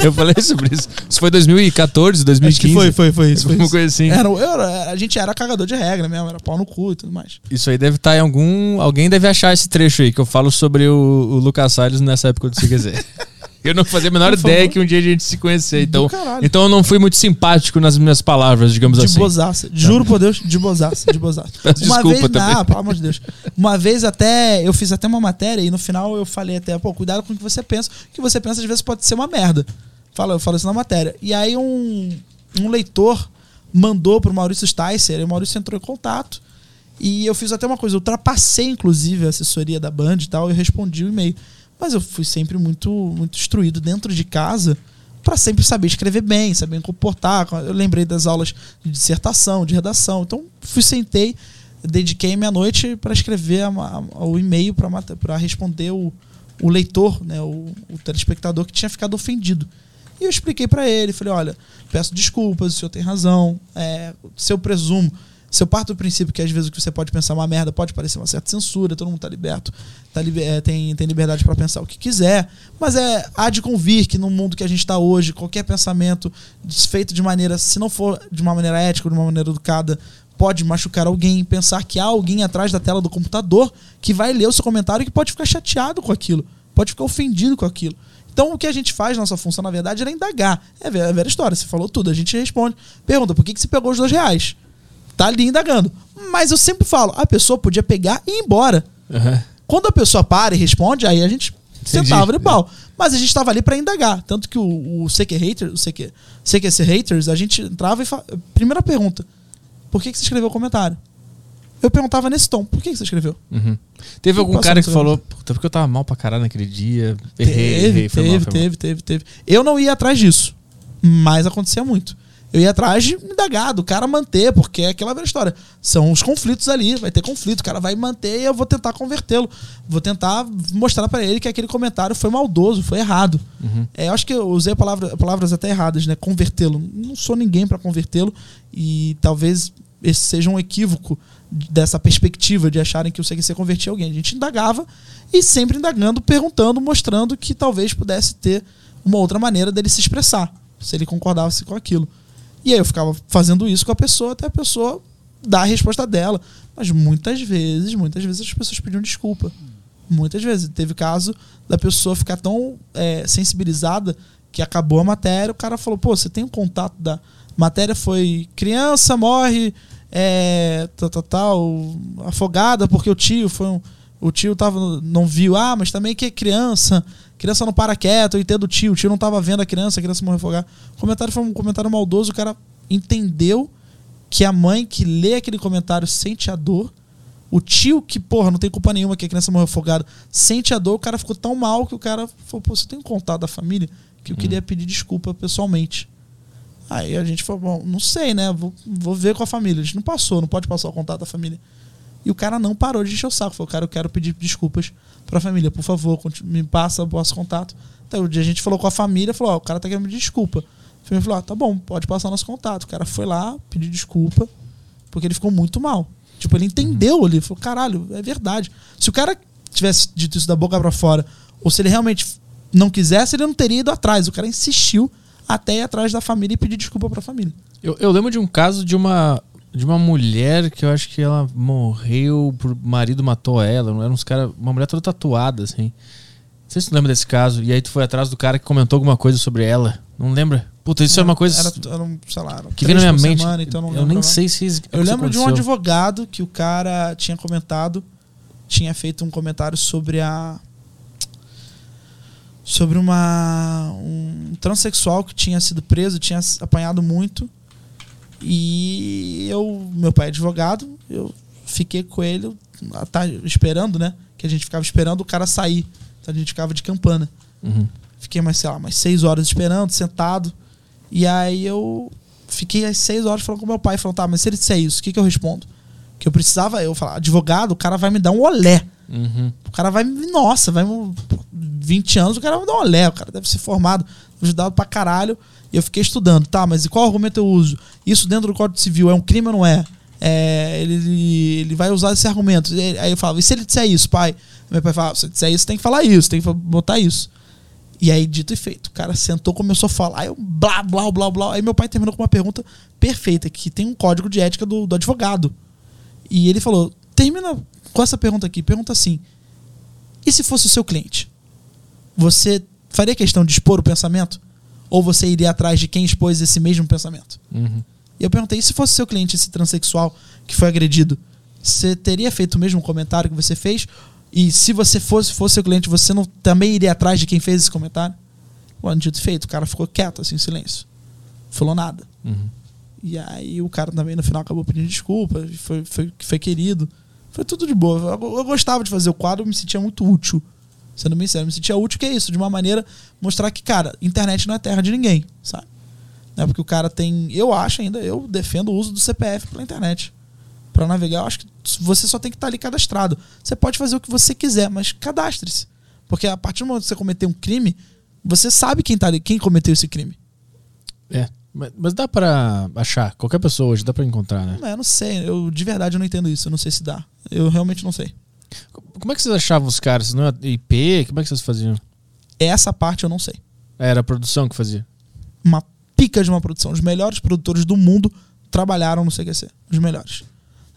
Eu falei sobre isso. Isso foi 2014, 2015. É. Acho que foi, foi, foi isso. Foi isso. coisa assim. Era, a gente era cagador de regra mesmo, era pau no cu e tudo mais. Isso aí deve estar em algum. Alguém deve achar esse trecho aí que eu falo sobre o, o Lucas Salles nessa época do CQZ. *laughs* Eu não fazia a menor ideia que um dia a gente se conhecer. Então, então eu não fui muito simpático nas minhas palavras, digamos De assim. bozaça. Juro por Deus, de bozaça, de bozaça. *laughs* Peço Uma desculpa vez, também. não, pelo amor de Deus. Uma vez até, eu fiz até uma matéria e no final eu falei até, pô, cuidado com o que você pensa. O que você pensa às vezes pode ser uma merda. Fala, eu falo isso na matéria. E aí um, um leitor mandou pro Maurício Sticer, e o Maurício entrou em contato. E eu fiz até uma coisa, eu ultrapassei inclusive a assessoria da Band e tal, eu respondi o e-mail. Mas eu fui sempre muito, muito instruído dentro de casa para sempre saber escrever bem, saber me comportar. Eu lembrei das aulas de dissertação, de redação. Então, fui, sentei, dediquei minha noite para escrever a- a- o e-mail para responder o, o leitor, né, o, o telespectador que tinha ficado ofendido. E eu expliquei para ele, falei, olha, peço desculpas, o senhor tem razão, é, se eu presumo, se eu parto do princípio que às vezes o que você pode pensar é uma merda, pode parecer uma certa censura, todo mundo tá liberto, tá liber- é, tem, tem liberdade para pensar o que quiser, mas é há de convir que no mundo que a gente está hoje, qualquer pensamento feito de maneira, se não for de uma maneira ética, de uma maneira educada, pode machucar alguém, pensar que há alguém atrás da tela do computador que vai ler o seu comentário e que pode ficar chateado com aquilo, pode ficar ofendido com aquilo. Então o que a gente faz, nossa função, na verdade, era indagar. É a a velha história, você falou tudo, a gente responde. Pergunta, por que, que você pegou os dois reais? Tá ali indagando. Mas eu sempre falo, a pessoa podia pegar e ir embora. Aham. Quando a pessoa para e responde, aí a gente sentava de pau. Mas a gente estava ali para indagar. Tanto que o, o CQ Haters, o CQ, CQC Haters, a gente entrava e fa... Primeira pergunta: Por que, que você escreveu o comentário? Eu perguntava nesse tom: Por que, que você escreveu? Uhum. Teve algum cara que falou, puta, porque eu tava mal pra caralho naquele dia. Errei, teve, errei, foi teve, mal, foi mal. teve, teve, teve. Eu não ia atrás disso, mas acontecia muito. Eu ia atrás de indagar, do cara manter, porque é aquela velha história. São os conflitos ali, vai ter conflito, o cara vai manter e eu vou tentar convertê-lo. Vou tentar mostrar pra ele que aquele comentário foi maldoso, foi errado. É, eu acho que eu usei palavra- palavras até erradas, né? Convertê-lo. Não sou ninguém pra convertê-lo e talvez esse seja um equívoco dessa perspectiva de acharem que o CQC convertia alguém. A gente indagava e sempre indagando, perguntando, mostrando que talvez pudesse ter uma outra maneira dele se expressar, se ele concordasse com aquilo. E aí eu ficava fazendo isso com a pessoa até a pessoa dar a resposta dela. Mas muitas vezes, muitas vezes as pessoas pediam desculpa. Muitas vezes. Teve caso da pessoa ficar tão é, sensibilizada que acabou a matéria, o cara falou, pô, você tem um contato da. Matéria foi criança morre, é, tal, tal, tal, afogada porque o tio foi um. O tio tava, não viu, ah, mas também que é criança, criança não para quieto, eu entendo o tio, o tio não tava vendo a criança, a criança morreu afogada. O comentário foi um comentário maldoso, o cara entendeu que a mãe que lê aquele comentário sente a dor. O tio, que, porra, não tem culpa nenhuma que a criança morreu afogada, sente a dor, o cara ficou tão mal que o cara falou, pô, você tem um contato da família que eu queria pedir desculpa pessoalmente. Aí a gente falou, bom, não sei, né? Vou, vou ver com a família. A gente não passou, não pode passar o contato da família. E o cara não parou de encher o saco. Falou, cara, eu quero pedir desculpas pra família. Por favor, me passa o vosso contato. Então, o dia a gente falou com a família, falou, ó, o cara tá querendo pedir desculpa. A família falou, ah, tá bom, pode passar o nosso contato. O cara foi lá, pediu desculpa, porque ele ficou muito mal. Tipo, ele entendeu, ele falou, caralho, é verdade. Se o cara tivesse dito isso da boca pra fora, ou se ele realmente não quisesse, ele não teria ido atrás. O cara insistiu até ir atrás da família e pedir desculpa pra família. Eu, eu lembro de um caso de uma de uma mulher que eu acho que ela morreu, por o marido matou ela. Não era uns cara, uma mulher toda tatuada, assim. Não sei se tu lembra desse caso. E aí tu foi atrás do cara que comentou alguma coisa sobre ela. Não lembra? Puta, isso é uma coisa Era, era um, sei lá, era que vem na minha mente. semana, então não eu nem sei se Eu lembro de um advogado que o cara tinha comentado, tinha feito um comentário sobre a. Sobre uma. Um transexual que tinha sido preso, tinha apanhado muito. E eu. Meu pai é advogado, eu fiquei com ele, ah, tá, esperando, né? Que a gente ficava esperando o cara sair. Então a gente ficava de campana. Uhum. Fiquei mais, sei lá, mais seis horas esperando, sentado. E aí eu fiquei às seis horas falando com meu pai, falando, tá, mas se ele disser isso, o que, que eu respondo? Que eu precisava, eu falar, advogado, o cara vai me dar um olé. Uhum. O cara vai me. Nossa, vai. me- 20 anos, o cara vai me dar um olé. O cara deve ser formado, ajudado pra caralho. Eu fiquei estudando, tá, mas e qual argumento eu uso? Isso dentro do Código Civil é um crime ou não é? É, ele, ele vai usar esse argumento. Aí eu falava, e se ele disser isso, pai? Meu pai falava, se ele disser isso, tem que falar isso, tem que botar isso. E aí, dito e feito, o cara sentou, começou a falar, aí eu blá, blá, blá, blá. Aí meu pai terminou com uma pergunta perfeita, que tem um código de ética do, do advogado. E ele falou: termina com essa pergunta aqui. Pergunta assim: e se fosse o seu cliente? Você faria questão de expor o pensamento? Ou você iria atrás de quem expôs esse mesmo pensamento? Uhum. E eu perguntei: e se fosse seu cliente, esse transexual que foi agredido? Você teria feito o mesmo comentário que você fez? E se você fosse, fosse seu cliente, você não também iria atrás de quem fez esse comentário? Bom, dito feito, o cara ficou quieto, assim, em silêncio. Falou nada. Uhum. E aí o cara também no final acabou pedindo desculpa, foi, foi, foi querido. Foi tudo de boa. Eu, eu gostava de fazer o quadro, eu me sentia muito útil. Sendo bem sério, me sentia útil que é isso, de uma maneira mostrar que, cara, internet não é terra de ninguém, sabe? Não é porque o cara tem. Eu acho ainda, eu defendo o uso do CPF pela internet. Pra navegar, eu acho que você só tem que estar ali cadastrado. Você pode fazer o que você quiser, mas cadastre-se. Porque a partir do momento que você cometer um crime, você sabe quem, tá ali, quem cometeu esse crime. É. Mas, dá pra achar. Qualquer pessoa hoje dá pra encontrar, né? Não, eu não sei. Eu de verdade eu não entendo isso. Eu não sei se dá. Eu realmente não sei. Como é que vocês achavam os caras? Não é IP? Como é que vocês faziam? Essa parte eu não sei. Era a produção que fazia. Uma pica de uma produção. Os melhores produtores do mundo trabalharam no CQC. Os melhores.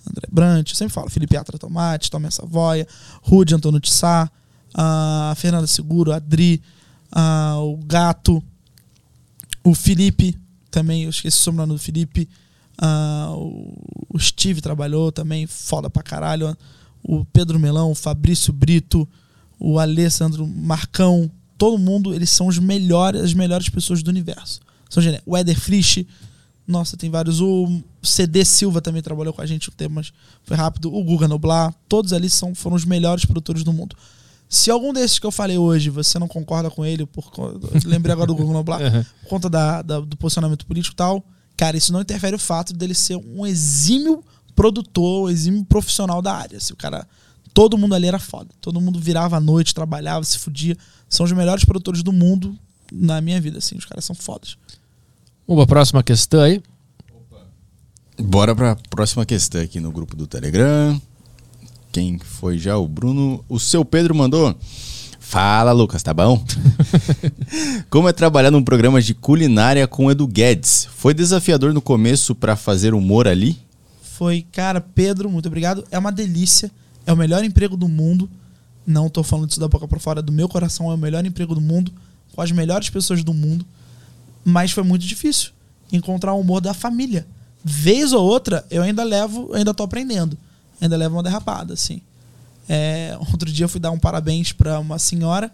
André Brant, eu sempre falo. Felipe Atra Tomate, Tomé Savoia, Rude Antônio Tissá, a Fernanda Seguro, a Adri, a- o Gato, o Felipe, também, eu esqueci o sobrenome do Felipe. ah, o, o Steve trabalhou também, foda pra caralho. O Pedro Melão, o Fabrício Brito, o Alessandro Marcão, todo mundo, eles são os melhores, as melhores pessoas do universo. São geniais. O Eder Frisch, nossa, tem vários. O CD Silva também trabalhou com a gente um tempo, mas foi rápido. O Guga Noblar, todos ali são, foram os melhores produtores do mundo. Se algum desses que eu falei hoje você não concorda com ele, por, lembrei agora do Guga Noblar, *laughs* por conta da, da- do posicionamento político e tal, cara, isso não interfere o fato dele ser um exímio produtor, exímio profissional da área. Se o cara. Todo mundo ali era foda. Todo mundo virava à noite, trabalhava, se fudia. São os melhores produtores do mundo na minha vida, assim. Os caras são fodas. Uma próxima questão aí. Bora pra próxima questão aqui no grupo do Telegram. Quem foi já? O Bruno. O seu Pedro mandou. Fala, Lucas, tá bom? *laughs* Como é trabalhar num programa de culinária com o Edu Guedes? Foi desafiador no começo pra fazer humor ali? Foi, cara, Pedro, muito obrigado. É uma delícia. É o melhor emprego do mundo. Não tô falando isso da boca pra fora, do meu coração é o melhor emprego do mundo, com as melhores pessoas do mundo. Mas foi muito difícil encontrar o humor da família. Vez ou outra, eu ainda levo, eu ainda tô aprendendo. Ainda levo uma derrapada, assim. É, outro dia eu fui dar um parabéns pra uma senhora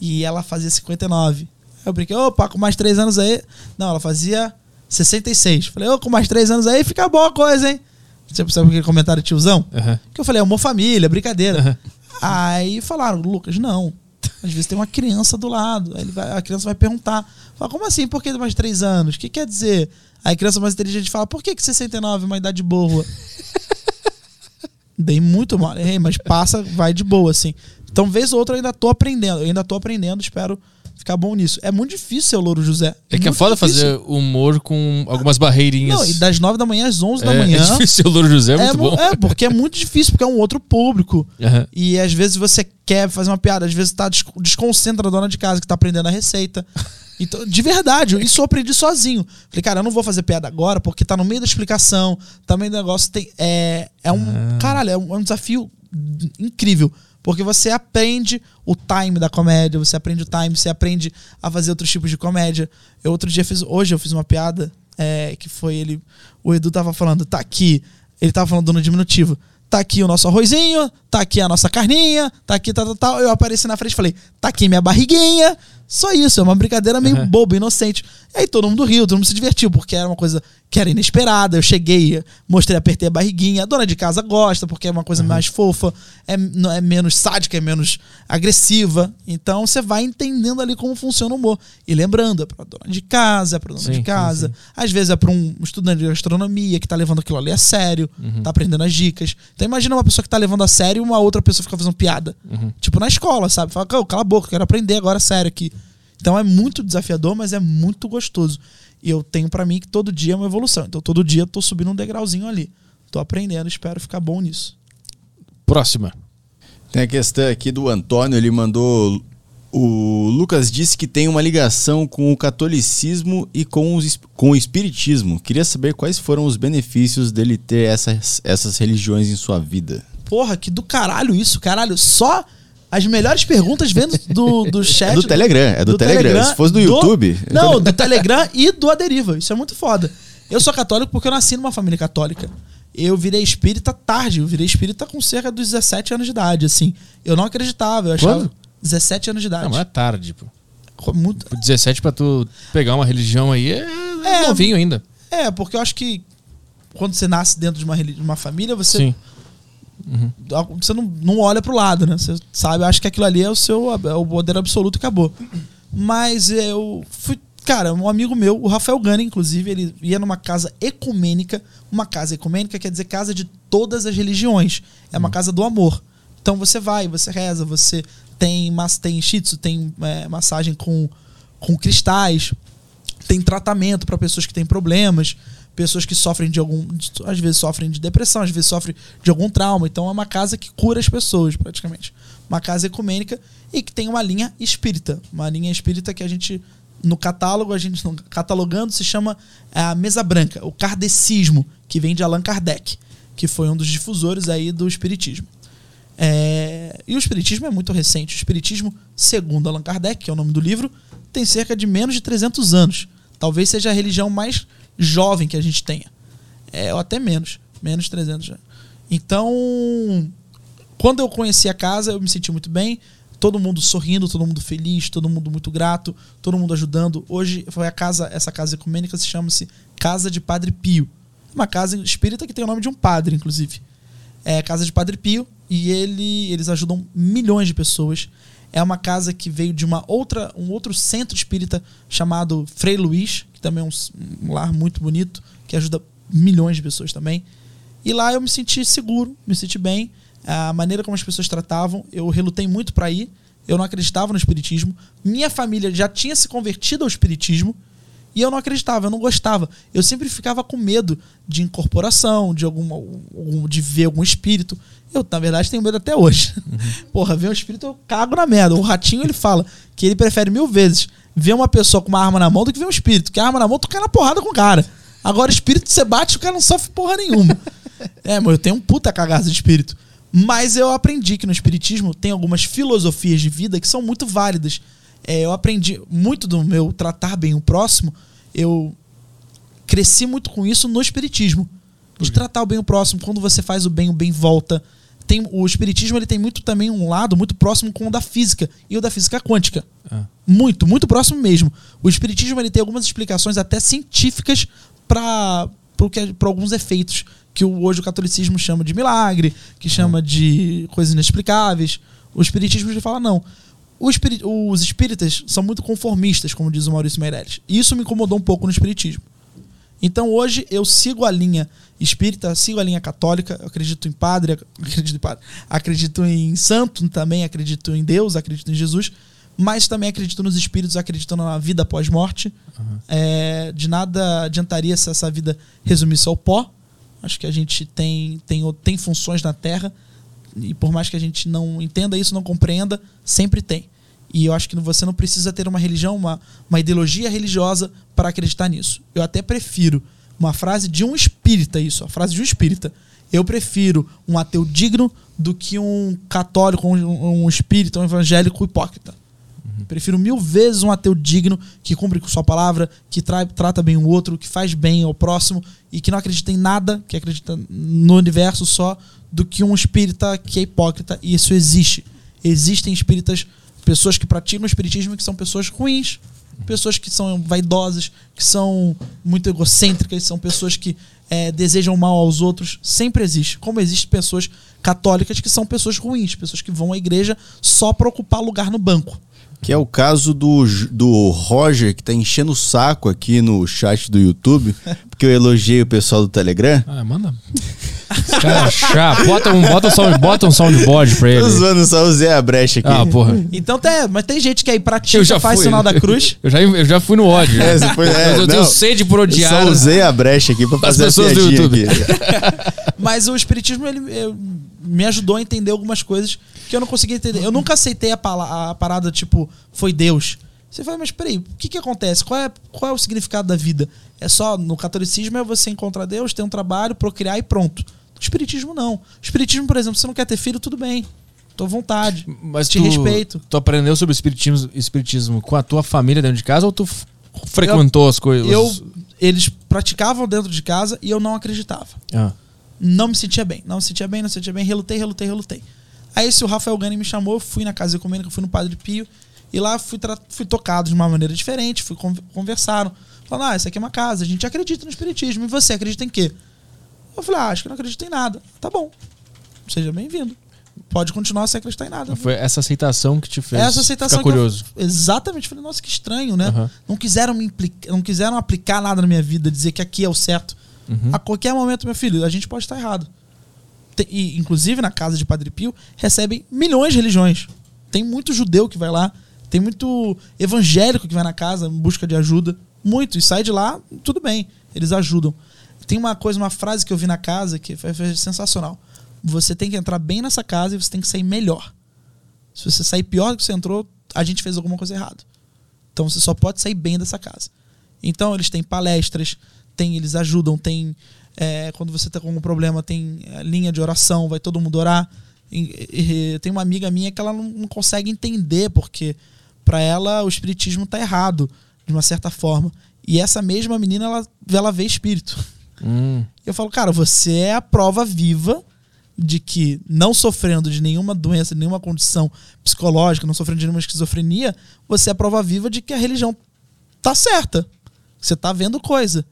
e ela fazia 59. Eu brinquei, opa, com mais três anos aí. Não, ela fazia 66. Falei, ô, com mais três anos aí fica boa a coisa, hein? Você sabe aquele comentário tiozão? Aham. Que eu falei, é uma família, brincadeira. Aí falaram, Lucas, não. Às vezes tem uma criança do lado. Aí ele vai- a criança vai perguntar. Fala, como assim? Por que mais três anos? O que quer dizer? Aí a criança mais inteligente fala, por que, que 69 é uma idade boa? Dei muito mal, errei, mas passa, vai de boa, assim. Então, vez ou outra, eu ainda tô aprendendo. Eu ainda tô aprendendo, espero ficar bom nisso. É muito difícil ser o Louro José. É que é muito foda difícil. fazer humor com algumas barreirinhas. Não, e das 9 da manhã às 11 da é, manhã. é difícil o Louro José, é muito mu- bom. é, porque é muito difícil, porque é um outro público. Aham. E às vezes você quer fazer uma piada, às vezes tá des- desconcentra a dona de casa que tá aprendendo a receita. *laughs* Então, de verdade, isso eu aprendi sozinho. Falei, cara, eu não vou fazer piada agora porque tá no meio da explicação, tá no meio do negócio. Tem, é, é um. Caralho, é um, é um desafio incrível. Porque você aprende o time da comédia, você aprende o time, você aprende a fazer outros tipos de comédia. Eu outro dia fiz. Hoje eu fiz uma piada é, que foi ele. O Edu tava falando, tá aqui. Ele tava falando no diminutivo. Tá aqui o nosso arrozinho, tá aqui a nossa carninha, tá aqui tal, tal, tal. Eu apareci na frente e falei, tá aqui minha barriguinha. Só isso, é uma brincadeira meio boba, inocente. E aí todo mundo riu, todo mundo se divertiu, porque era uma coisa que era inesperada. Eu cheguei, mostrei, apertei a barriguinha. A dona de casa gosta, porque é uma coisa mais fofa, é, é menos sádica, é menos agressiva. Então você vai entendendo ali como funciona o humor. E lembrando, é pra dona de casa, é pra dona Sim, de sim, casa. Às vezes é pra um estudante de gastronomia que tá levando aquilo ali a sério, tá aprendendo as dicas. Então imagina uma pessoa que tá levando a sério e uma outra pessoa fica fazendo piada. Tipo na escola, sabe? Fala, "Cala- cala a boca, quero aprender agora sério aqui. Então é muito desafiador, mas é muito gostoso. E eu tenho pra mim que todo dia é uma evolução. Então todo dia eu tô subindo um degrauzinho ali. Tô aprendendo, espero ficar bom nisso. Próxima. Tem a questão aqui do Antônio, ele mandou. O Lucas disse que tem uma ligação com o catolicismo e com, os, com o espiritismo. Queria saber quais foram os benefícios dele ter essas, essas religiões em sua vida. Porra, que do caralho isso, caralho. Só as melhores perguntas vendo do, do chat. É do Telegram, é do Telegram. Se fosse do YouTube- Não, do Telegram e do Aderiva. Isso é muito foda. Eu sou católico porque eu nasci numa família católica. Eu virei espírita tarde. Eu virei espírita com cerca dos 17 anos de idade, assim. Eu não acreditava. Eu achava. Quando? 17 anos de idade. Não, mas é tarde, pô. Muito, Por 17 pra tu pegar uma religião aí é, É. novinho ainda. É, porque eu acho que quando você nasce dentro de uma, de uma família, você, Sim. Você não, não olha pro lado, né? Você sabe, acha que aquilo ali é o seu é o poder absoluto e acabou. Mas eu fui. Cara, um amigo meu, o Rafael Gana, inclusive, ele ia numa casa ecumênica. Uma casa ecumênica quer dizer casa de todas as religiões. É uma casa do amor. Então você vai, você reza, você tem, mas, tem shih tzu, tem é, massagem com, com cristais, tem tratamento para pessoas que têm problemas, pessoas que sofrem de algum. Às vezes sofrem de depressão, às vezes sofrem de algum trauma. Então é uma casa que cura as pessoas, praticamente. Uma casa ecumênica e que tem uma linha espírita. Uma linha espírita que a gente, no catálogo, a gente catalogando, se chama é, a Mesa Branca, o kardecismo, que vem de Allan Kardec, que foi um dos difusores aí do espiritismo. É, e o Espiritismo é muito recente. O Espiritismo, segundo Allan Kardec, que é o nome do livro, tem cerca de menos de 300 anos. Talvez seja a religião mais jovem que a gente tenha. É, ou até menos. Menos de 300 já. Então, quando eu conheci a casa, eu me senti muito bem. Todo mundo sorrindo, todo mundo feliz, todo mundo muito grato, todo mundo ajudando. Hoje foi a casa, essa casa ecumênica se chama-se Casa de Padre Pio. Uma casa espírita que tem o nome de um padre, inclusive é casa de Padre Pio e ele, eles ajudam milhões de pessoas. É uma casa que veio de uma outra, um outro centro espírita chamado Frei Luiz, que também é um, um lar muito bonito, que ajuda milhões de pessoas também. E lá eu me senti seguro, me senti bem. A maneira como as pessoas tratavam, eu relutei muito para ir. Eu não acreditava no espiritismo. Minha família já tinha se convertido ao espiritismo. E eu não acreditava, eu não gostava. Eu sempre ficava com medo de incorporação, de algum- de ver algum espírito. Eu, na verdade, tenho medo até hoje. *laughs* Porra, ver um espírito, eu cago na merda. O ratinho, ele fala que ele prefere mil vezes ver uma pessoa com uma arma na mão do que ver um espírito. Que a arma na mão, tu cai na porrada com o cara. Agora, espírito, você bate, o cara não sofre porra nenhuma. *laughs* é, mas eu tenho um puta cagaço de espírito. Mas eu aprendi que no espiritismo tem algumas filosofias de vida que são muito válidas. É, eu aprendi muito do meu tratar bem o próximo. Eu cresci muito com isso no espiritismo. De tratar o bem o próximo. Quando você faz o bem, o bem volta. Tem, o espiritismo ele tem muito também um lado muito próximo com o da física e o da física quântica. Ah. Muito, muito próximo mesmo. O espiritismo ele tem algumas explicações até científicas para para alguns efeitos que hoje o catolicismo chama de milagre, que chama de coisas inexplicáveis. O espiritismo ele fala não. Espiri- os espíritas são muito conformistas, como diz o Maurício Meirelles. E isso me incomodou um pouco no espiritismo. Então hoje eu sigo a linha espírita, sigo a linha católica, eu acredito em padre, acredito em padre, acredito em santo também, acredito em Deus, acredito em Jesus, mas também acredito nos espíritos, acredito na vida pós-morte. É, de nada adiantaria se essa vida resumisse ao pó. Acho que a gente tem, tem, tem funções na Terra, E por mais que a gente não entenda isso, não compreenda, sempre tem. E eu acho que você não precisa ter uma religião, uma, uma ideologia religiosa para acreditar nisso. Eu até prefiro uma frase de um espírita, isso, a frase de um espírita. Eu prefiro um ateu digno do que um católico, um, um espírita, um evangélico hipócrita. Prefiro mil vezes um ateu digno, que cumpre com sua palavra, que tra trata bem o outro, que faz bem ao próximo e que não acredita em nada, que acredita no universo só, do que um espírita que é hipócrita. E isso existe. Existem espíritas, pessoas que praticam o espiritismo que são pessoas ruins, pessoas que são vaidosas, que são muito egocêntricas, são pessoas que é, desejam mal aos outros. Sempre existe. Como existem pessoas católicas que são pessoas ruins, pessoas que vão à igreja só para ocupar lugar no banco. Que é o caso do, do Roger, que tá enchendo o saco aqui no chat do YouTube, *laughs* porque eu elogiei o pessoal do Telegram. Ah, manda. Cara, chá. Bota um, bota um, sound, bota um soundboard pra ele. Tô zoando, só usei a brecha aqui. Ah, porra. Então tem, mas tem gente que aí pratica, Eu já faz fui. sinal da cruz. *laughs* Eu já, eu já fui no ódio. É, você foi- é, Mas eu tenho não. sede por Eu odiar. só usei a brecha aqui pra fazer a pessoas do YouTube. aqui. *laughs* Mas o espiritismo ele, eu- me ajudou a entender algumas coisas que eu não conseguia entender. Eu nunca aceitei a, pala- a parada tipo, foi Deus. Você fala, mas peraí, o que que acontece? Qual é, qual é o significado da vida? É só, no catolicismo é você encontrar Deus, ter um trabalho, procriar e pronto. No espiritismo não. O espiritismo, por exemplo, se você não quer ter filho, tudo bem. Tô à vontade. Mas te tu, respeito. Tu aprendeu sobre o espiritismo, espiritismo com a tua família dentro de casa ou tu frequentou as coisas? Eu, eles praticavam dentro de casa e eu não acreditava. Ah. não me sentia bem. Não me sentia bem, não me sentia bem. Relutei, relutei, relutei. Aí esse o Rafael Gani me chamou, fui na casa ecumênica, fui no Padre Pio. E lá fui, fui tocado de uma maneira diferente, fui con conversaram. Falaram, ah, essa aqui é uma casa, a gente acredita no espiritismo. E você acredita em quê? Eu falei, ah, acho que não acredito em nada. Tá bom. Seja bem-vindo. Pode continuar sem acreditar em nada. Foi essa aceitação que te fez Essa aceitação ficar que eu- curioso. exatamente. Falei, nossa, que estranho, né? Aham. Não quiseram me implicar, não quiseram aplicar nada na minha vida, dizer que aqui é o certo. Uhum. A qualquer momento, meu filho, a gente pode estar errado. E, inclusive, na casa de Padre Pio, recebem milhões de religiões. Tem muito judeu que vai lá, tem muito evangélico que vai na casa em busca de ajuda. Muito. E sai de lá, tudo bem. Eles ajudam. Tem uma coisa, uma frase que eu vi na casa que foi, foi sensacional. Você tem que entrar bem nessa casa e você tem que sair melhor. Se você sair pior do que você entrou, a gente fez alguma coisa errada. Então você só pode sair bem dessa casa. Então eles têm palestras, tem, eles ajudam, tem. É, quando você está com algum problema, tem é, linha de oração, vai todo mundo orar. E- e- tem uma amiga minha que ela não, não consegue entender, porque para ela o espiritismo tá errado, de uma certa forma. E essa mesma menina, ela, ela vê espírito. Hum. Eu falo, cara, você é a prova viva de que, não sofrendo de nenhuma doença, de nenhuma condição psicológica, não sofrendo de nenhuma esquizofrenia, você é a prova viva de que a religião tá certa. Você tá vendo coisa.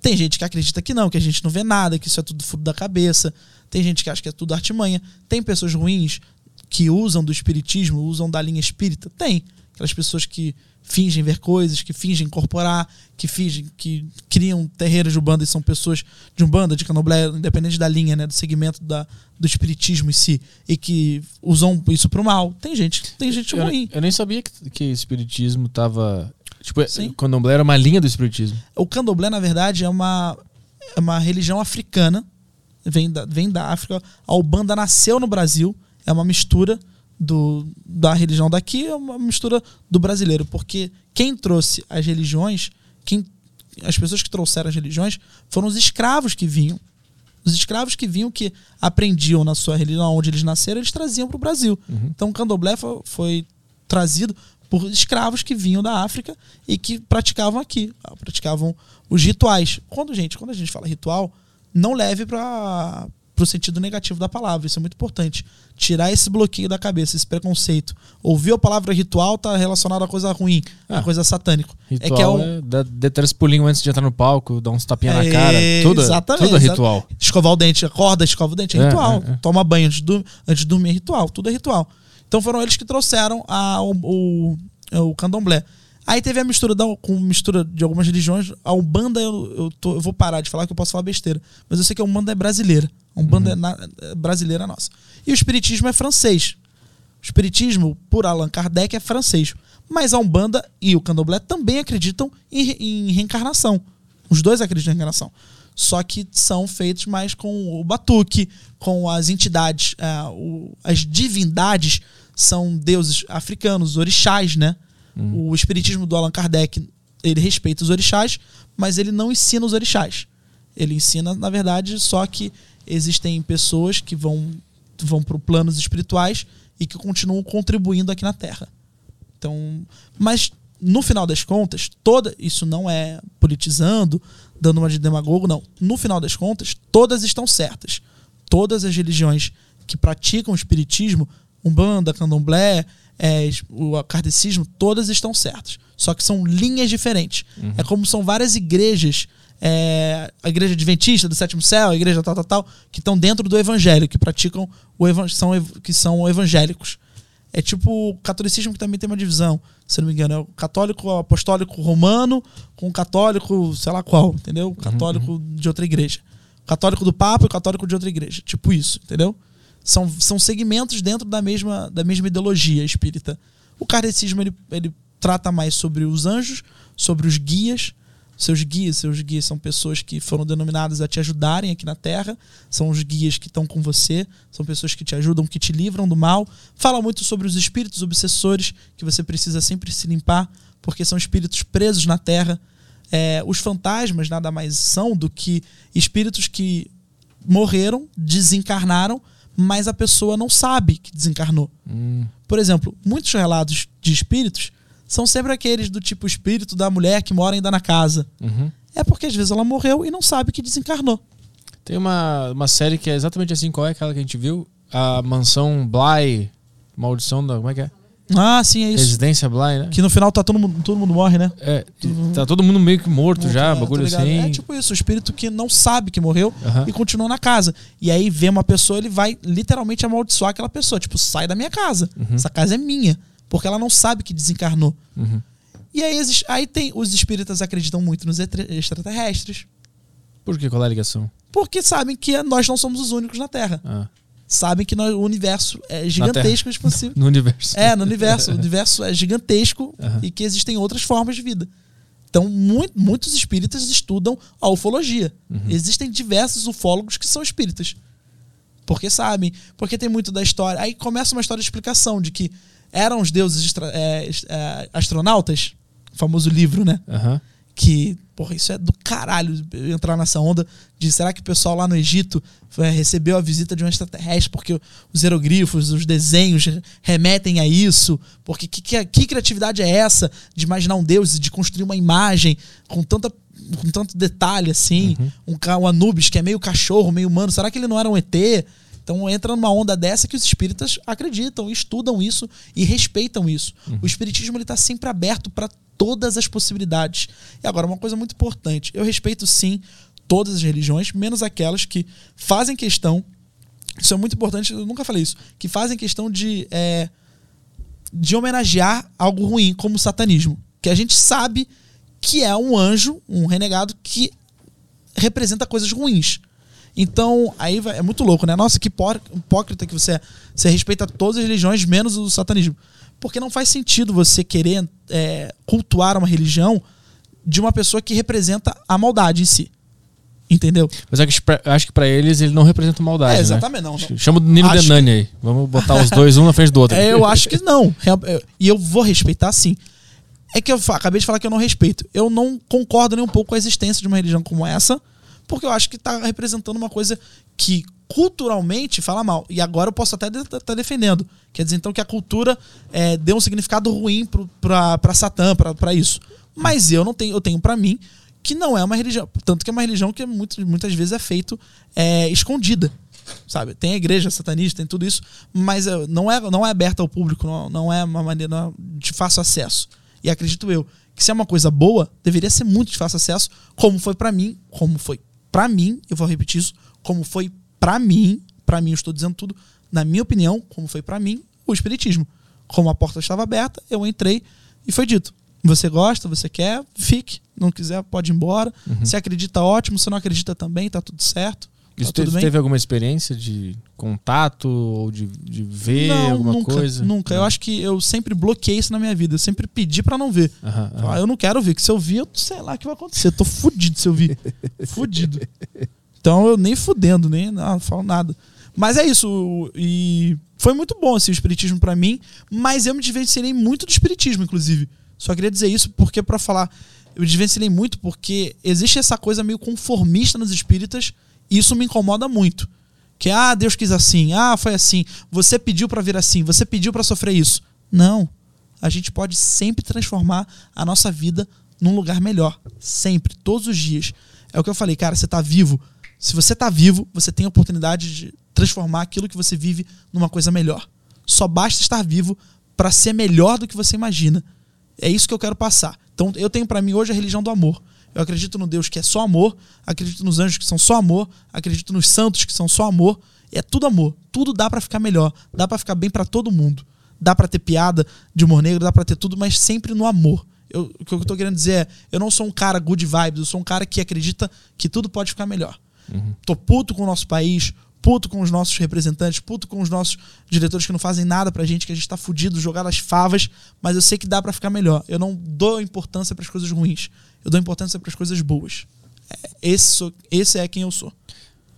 Tem gente que acredita que não, que a gente não vê nada, que isso é tudo furo da cabeça. Tem gente que acha que é tudo artimanha. Tem pessoas ruins que usam do espiritismo, usam da linha espírita. Tem. Aquelas pessoas que fingem ver coisas, que fingem incorporar, que fingem, que criam terreiros de Umbanda e são pessoas de Umbanda, de Candomblé, independente da linha, né, do segmento da, do espiritismo em si, e que usam isso pro mal. Tem gente, tem gente Eu, ruim. eu nem sabia que, que espiritismo tava. Tipo, Sim. candomblé era uma linha do espiritismo. O candomblé, na verdade, é uma, é uma religião africana, vem da, vem da África. A Ubanda nasceu no Brasil, é uma mistura do, da religião daqui, é uma mistura do brasileiro, porque quem trouxe as religiões, quem, as pessoas que trouxeram as religiões foram os escravos que vinham. Os escravos que vinham, que aprendiam na sua religião, onde eles nasceram, eles traziam para o Brasil. Então o candomblé foi, foi trazido por escravos que vinham da África e que praticavam aqui, ah, praticavam os rituais. Quando gente, quando a gente fala ritual, não leve para o sentido negativo da palavra. Isso é muito importante. Tirar esse bloqueio da cabeça, esse preconceito. Ouvir a palavra ritual tá relacionado a coisa ruim, a Ah, coisa satânico. Ritual é que é o é dar dar três pulinhos antes de entrar no palco, dar uns tapinhas na É, cara. Tudo, exatamente, tudo é ritual. Escovar o dente, acorda, escova o dente, é, É, ritual. é, é. Toma banho antes de, antes de dormir, é ritual. Tudo é ritual. Então foram eles que trouxeram a, o, o, o candomblé. Aí teve a mistura da, com mistura de algumas religiões. A Umbanda, eu, eu, tô- eu vou parar de falar que eu posso falar besteira. Mas eu sei que a Umbanda é brasileira. A Umbanda é, na- é brasileira nossa. E o Espiritismo é francês. O Espiritismo, por Allan Kardec, é francês. Mas a Umbanda e o Candomblé também acreditam em, em reencarnação. Os dois acreditam em reencarnação. só que são feitos mais com o batuque, com as entidades, ah, o- as divindades são deuses africanos, orixás, né? O espiritismo do Allan Kardec, ele respeita os orixás, mas ele não ensina os orixás. Ele ensina, na verdade, só que existem pessoas que vão, vão para planos espirituais e que continuam contribuindo aqui na Terra. Então, mas no final das contas, toda isso não é politizando, dando uma de demagogo, não. No final das contas, todas estão certas. Todas as religiões que praticam o espiritismo, Umbanda, Candomblé, é, o kardecismo, todas estão certas. Só que são linhas diferentes. É como são várias igrejas, é, a igreja adventista do sétimo céu, a igreja tal, tal, tal, que estão dentro do evangelho, que praticam o evan são, que são evangélicos. É tipo o catolicismo que também tem uma divisão, se não me engano. É o católico apostólico romano com o católico, sei lá qual, entendeu? O católico de outra igreja. O católico do Papa e o católico de outra igreja. Tipo isso, entendeu? São, são segmentos dentro da mesma, da mesma ideologia espírita. O kardecismo ele, ele trata mais sobre os anjos, sobre os guias, seus guias, seus guias são pessoas que foram denominadas a te ajudarem aqui na Terra, são os guias que estão com você, são pessoas que te ajudam, que te livram do mal. Fala muito sobre os espíritos obsessores, que você precisa sempre se limpar, porque são espíritos presos na Terra. É, os fantasmas nada mais são do que espíritos que morreram, desencarnaram, mas a pessoa não sabe que desencarnou. Por exemplo, muitos relatos de espíritos são sempre aqueles do tipo espírito da mulher que mora ainda na casa. Uhum. É porque às vezes ela morreu e não sabe que desencarnou. Tem uma, uma série que é exatamente assim, qual é aquela que a gente viu? A Mansão Bly, Maldição da... Como é que é? Ah, sim, é isso. Residência Bly, né? Que no final tá todo mundo, todo mundo morre, né? É, tá todo mundo meio que morto, já, É, bagulho tá assim. É tipo isso, o espírito que não sabe que morreu Aham. e continua na casa. E aí vê uma pessoa, ele vai literalmente amaldiçoar aquela pessoa. Tipo, sai da minha casa. Uhum. Essa casa é minha. Porque ela não sabe que desencarnou. Uhum. E aí, aí tem. Os espíritas acreditam muito nos extra- extraterrestres. Por que? Qual é a ligação? Porque sabem que nós não somos os únicos na Terra. Ah, Sabem que nós- o universo é gigantesco e expansivo. no universo. É, no universo. O universo é gigantesco *laughs* Aham. e que existem outras formas de vida. Então, mui- muitos espíritas estudam a ufologia. Uhum. Existem diversos ufólogos que são espíritas. Porque sabem, porque tem muito da história. Aí começa uma história de explicação de que eram os deuses é, é, astronautas, o famoso livro, né? Aham. Que, porra, isso é do caralho entrar nessa onda de será que o pessoal lá no Egito é, recebeu a visita de um extraterrestre porque os hieroglifos, os desenhos remetem a isso? Porque que, que, que criatividade é essa de imaginar um deus e de construir uma imagem com tanta com tanto detalhe assim, um, ca- um Anubis que é meio cachorro, meio humano, será que ele não era um ET? Então entra numa onda dessa que os espíritas acreditam, estudam isso e respeitam isso. O espiritismo ele está sempre aberto para todas as possibilidades. E agora uma coisa muito importante, eu respeito sim todas as religiões, menos aquelas que fazem questão. Isso é muito importante, eu nunca falei isso, que fazem questão de é, de homenagear algo ruim, como o satanismo, que a gente sabe que é um anjo, um renegado que representa coisas ruins. Então, aí vai- é muito louco, né? Nossa, que hipó- hipócrita que você é. Você respeita todas as religiões, menos o satanismo. Porque não faz sentido você querer é, cultuar uma religião de uma pessoa que representa a maldade em si. Entendeu? Mas é que acho que pra eles ele não representa maldade. É, né? exatamente, não, não. Chama o Nino Acho Denani aí. Vamos botar os dois um na frente do outro. É, eu acho que não. E eu vou respeitar sim. É que eu acabei de falar que eu não respeito. Eu não concordo nem um pouco com a existência de uma religião como essa, porque eu acho que tá representando uma coisa que culturalmente fala mal. E agora eu posso até estar defendendo. Quer dizer, então, que a cultura é, deu um significado ruim pra Satã, pra isso. Mas eu não tenho, eu tenho para mim que não é uma religião. Tanto que é uma religião que muito, muitas vezes é feito é, escondida sabe? Tem a igreja satanista, tem tudo isso, mas eh, não é, não é aberta ao público, não, não é uma maneira de fácil acesso. E acredito eu que se é uma coisa boa, deveria ser muito de fácil acesso, como foi pra mim, como foi pra mim, eu vou repetir isso, como foi pra mim, pra mim eu estou dizendo tudo, na minha opinião, como foi pra mim, o espiritismo. Como a porta estava aberta, eu entrei e foi dito: você gosta, você quer, fique. Não quiser, pode ir embora. Se acredita, ótimo. Se não acredita também, tá tudo certo. Isso tudo teve, alguma experiência de contato ou de, de ver não, alguma nunca, coisa? Nunca. Eu Não. acho que eu sempre bloqueei isso na minha vida. Eu sempre pedi pra não ver. Aham, aham. Ah, eu não quero ver, que se eu vir, eu sei lá o que vai acontecer. Eu tô fudido se eu vir. *laughs* fudido. Então eu nem fudendo, nem não, não falo nada. Mas é isso. E foi muito bom assim, o espiritismo pra mim, mas eu me desvencilhei muito do espiritismo, inclusive. Só queria dizer isso porque, pra falar, eu me desvencilhei muito porque existe essa coisa meio conformista nos espíritas isso me incomoda muito. Que, ah, Deus quis assim, ah, foi assim, você pediu pra vir assim, você pediu pra sofrer isso. Não. A gente pode sempre transformar a nossa vida num lugar melhor. Sempre, todos os dias. É o que eu falei, cara, você tá vivo. Se você tá vivo, você tem a oportunidade de transformar aquilo que você vive numa coisa melhor. Só basta estar vivo para ser melhor do que você imagina. É isso que eu quero passar. Então, eu tenho pra mim hoje a religião do amor. Eu acredito no Deus que é só amor, acredito nos anjos que são só amor, acredito nos santos que são só amor. É tudo amor. Tudo dá pra ficar melhor, dá pra ficar bem pra todo mundo. Dá pra ter piada de humor negro, dá pra ter tudo, mas sempre no amor. Eu- o que eu tô querendo dizer é, eu não sou um cara good vibes, eu sou um cara que acredita que tudo pode ficar melhor. Tô puto com o nosso país, puto com os nossos representantes, puto com os nossos diretores que não fazem nada pra gente, que a gente tá fudido, jogado as favas, mas eu sei que dá pra ficar melhor. Eu não dou importância pras coisas ruins. Eu dou importância pras coisas boas. É, Esse, sou- esse é quem eu sou.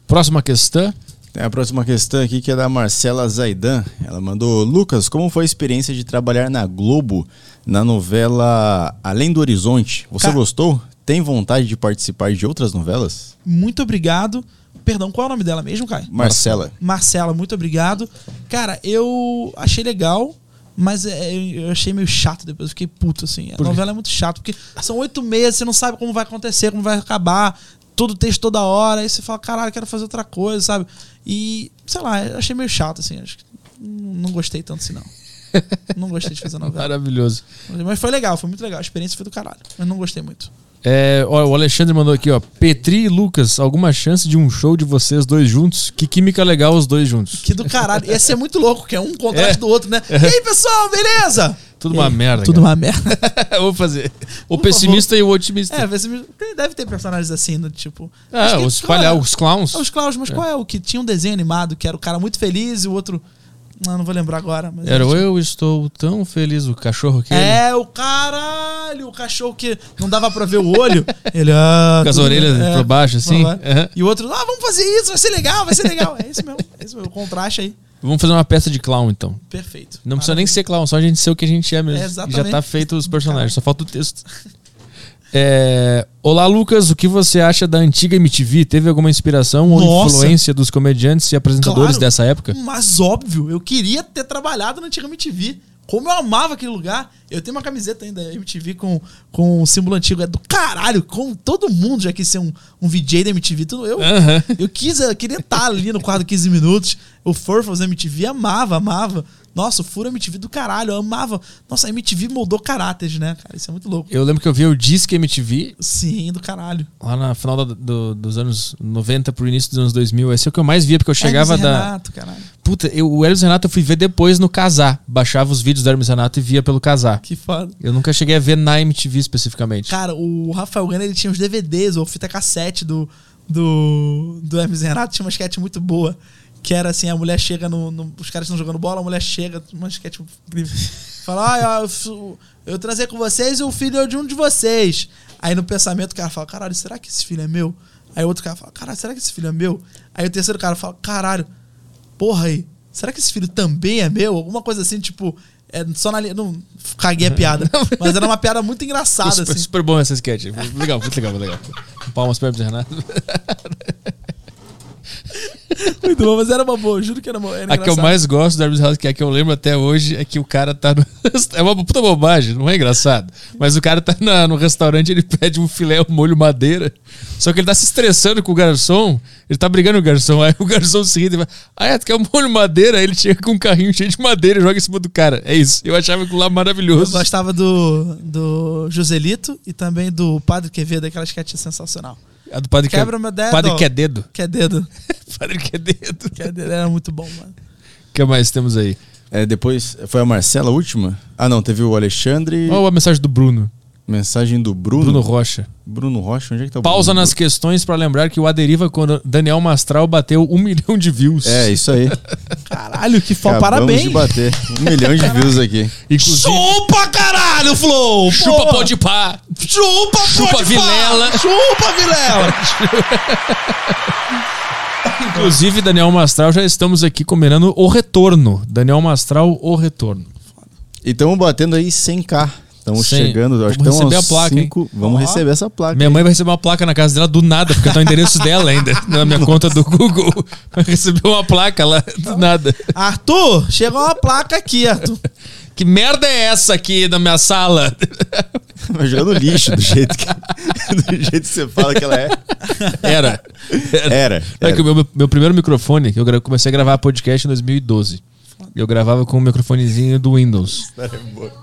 Próxima questão. Tem a próxima questão aqui que é da Marcela Zaidan. Ela mandou: Lucas, como foi a experiência de trabalhar na Globo na novela Além do Horizonte? Você Ca- gostou? Tem vontade de participar de outras novelas? Muito obrigado. Perdão, qual é o nome dela mesmo, Caio? Marcela. Marcela, muito obrigado. Cara, eu achei legal, mas é, eu achei meio chato depois. Fiquei puto, assim. A Por quê? novela é muito chata, porque são oito meses, você não sabe como vai acontecer, como vai acabar. Todo texto toda hora, aí você fala, caralho, quero fazer outra coisa, sabe? E, sei lá, eu achei meio chato, assim. Acho que não gostei tanto assim, não. Não gostei de fazer novela. *laughs* Maravilhoso. Mas foi legal, foi muito legal. A experiência foi do caralho. Mas não gostei muito. É, ó, o Alexandre mandou aqui, ó. Petri e Lucas, alguma chance de um show de vocês dois juntos? Que química legal os dois juntos. Que do caralho. Ia ser muito louco, que é um contraste É. do outro, né? E aí, pessoal, beleza? Tudo uma aí? merda. Tudo cara. uma merda. *laughs* Vou fazer. O Por pessimista e o otimista. É, tem- deve ter personagens assim, do tipo. Ah, os, palha é? os clowns. Os Klaus, mas qual é o que tinha um desenho animado que era o cara muito feliz e o outro. Não, não vou lembrar agora. Mas Era o tinha- eu estou tão feliz, o cachorro que É, o caralho, o cachorro que não dava pra ver o olho. *laughs* Ele, ah, Com as tudo- orelhas pra baixo, assim? Aham. E o outro, ah, vamos fazer isso, vai ser legal, vai ser legal. É isso mesmo, é isso mesmo, o contraste aí. Vamos fazer uma peça de clown, então. Perfeito. Não precisa nem ser clown, só a gente ser o que a gente é mesmo. É, já exatamente. tá feito os personagens, só falta o texto. *laughs* É, Olá, Lucas. O que você acha da antiga MTV? Teve alguma inspiração ou Nossa. influência dos comediantes e apresentadores Claro. dessa época? Mas óbvio, eu queria ter trabalhado na antiga MTV. Como eu amava aquele lugar. Eu tenho uma camiseta ainda da MTV com, com o símbolo antigo. É do caralho. Com, todo mundo já quis ser um, um VJ da MTV. Tudo, eu, Aham. eu quis, eu queria estar ali no quadro 15 minutos. O Furfos da MTV amava, amava. Nossa, o Furo MTV do caralho, eu amava. Nossa, a MTV moldou caráteres, né, cara? Isso é muito louco. Eu lembro que eu vi o Disque MTV Sim, do caralho. lá na final da- do- dos anos 90 pro início dos anos 2000. Esse é o que eu mais via, porque eu chegava Hermes da. Renato, caralho. Puta, eu, o Hermes Renato eu fui ver depois no Casar. Baixava os vídeos do Hermes Renato e via pelo Casar. Que foda. Eu nunca cheguei a ver na MTV especificamente. Cara, o Rafael Gana ele tinha os DVDs ou fita cassete do, do, do Hermes Renato. Tinha uma sketch muito boa. Que era assim: a mulher chega no. no- os caras estão jogando bola, a mulher chega, uma sketch incrível. *laughs* Fala, ah, eu, eu, transei com vocês e o filho é de um de vocês. Aí no pensamento o cara fala: caralho, será que esse filho é meu? Aí outro cara fala: caralho, será que esse filho é meu? Aí o terceiro cara fala: caralho, porra aí, será que esse filho também é meu? Alguma coisa assim, tipo. É, só na linha. Não, caguei a *laughs* piada. mas era uma piada muito engraçada, super, assim. super bom essa sketch. Legal, muito legal, muito legal. *laughs* Palmas para e Renato. *laughs* Muito bom, mas era uma boa, juro que era uma era A que eu mais gosto do Hermes e Renato, que é a que eu lembro até hoje, é que o cara tá no. É uma puta bobagem, não é engraçado. Mas o cara tá na- no restaurante, ele pede um filé ao molho madeira. Só que ele tá se estressando com o garçom. Ele tá brigando com o garçom. Aí o garçom se ri e fala: Ah, é, tu quer um molho madeira? Aí ele chega com um carrinho cheio de madeira e joga em cima do cara. É isso. Eu achava aquilo lá Eu maravilhoso. gostava do, do Joselito e também do Padre Quevedo, aquela sketch sensacional. A do padre Quebra que, meu dedo. Padre que é dedo. Que é dedo. *laughs* Padre que é dedo. Que é dedo. Era muito bom, mano. O que mais temos aí? É, depois foi a Marcela a última? Ah, não, teve o Alexandre. Olha a mensagem do Bruno. Mensagem do Bruno. Bruno Bruno, Rocha. Rocha, onde é que tá o Pausa Bruno? nas questões pra lembrar que o Aderiva quando Daniel Mastral bateu um *laughs* milhão de views. É, isso aí. Caralho, que foda. Parabéns. de bater. Um milhão de views aqui. Inclusive, Chupa caralho, Flow! chupa Porra. pode pá. Chupa, Chupa pode Vilela. pá. Chupa, Vilela! *laughs* Inclusive, Daniel Mastral, já estamos aqui combinando o retorno. Daniel Mastral, o retorno. E estamos batendo aí 100k. Estamos chegando. Acho que estamos receber a placa, hein? cinco- Vamos receber essa placa. Minha mãe vai receber uma placa na casa dela do nada, porque tá o endereço dela ainda, *laughs* na minha conta do Google. Vai receber uma placa lá do nada. Arthur, chegou uma placa aqui, Arthur. Que merda é essa aqui na minha sala? Vai jogar no lixo, do jeito que, do jeito que você fala que ela é. Era. Era. É que o era. meu, meu primeiro microfone, que eu comecei a gravar podcast em 2012. Eu gravava com um microfonezinho do Windows.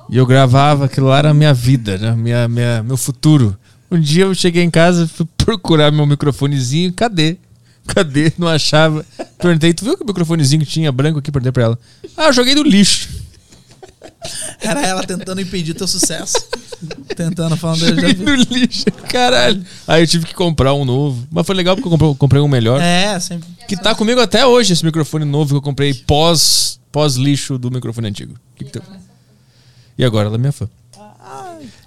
E eu gravava, aquilo lá era a minha vida, né? minha, minha, meu futuro. Um dia eu cheguei em casa, fui procurar meu microfonezinho, cadê? Cadê? Não achava. Perguntei, tu viu que o microfonezinho que tinha branco aqui? Perguntei pra ela. Ah, eu joguei no lixo. Era ela tentando impedir teu sucesso. tentando, falando. Já Joguei no lixo, caralho. Aí eu tive que comprar um novo. Mas foi legal porque eu comprei, comprei um melhor. É, sempre. Que tá comigo até hoje, esse microfone novo que eu comprei pós, pós lixo do microfone antigo. Que que tu- E agora ela é minha fã.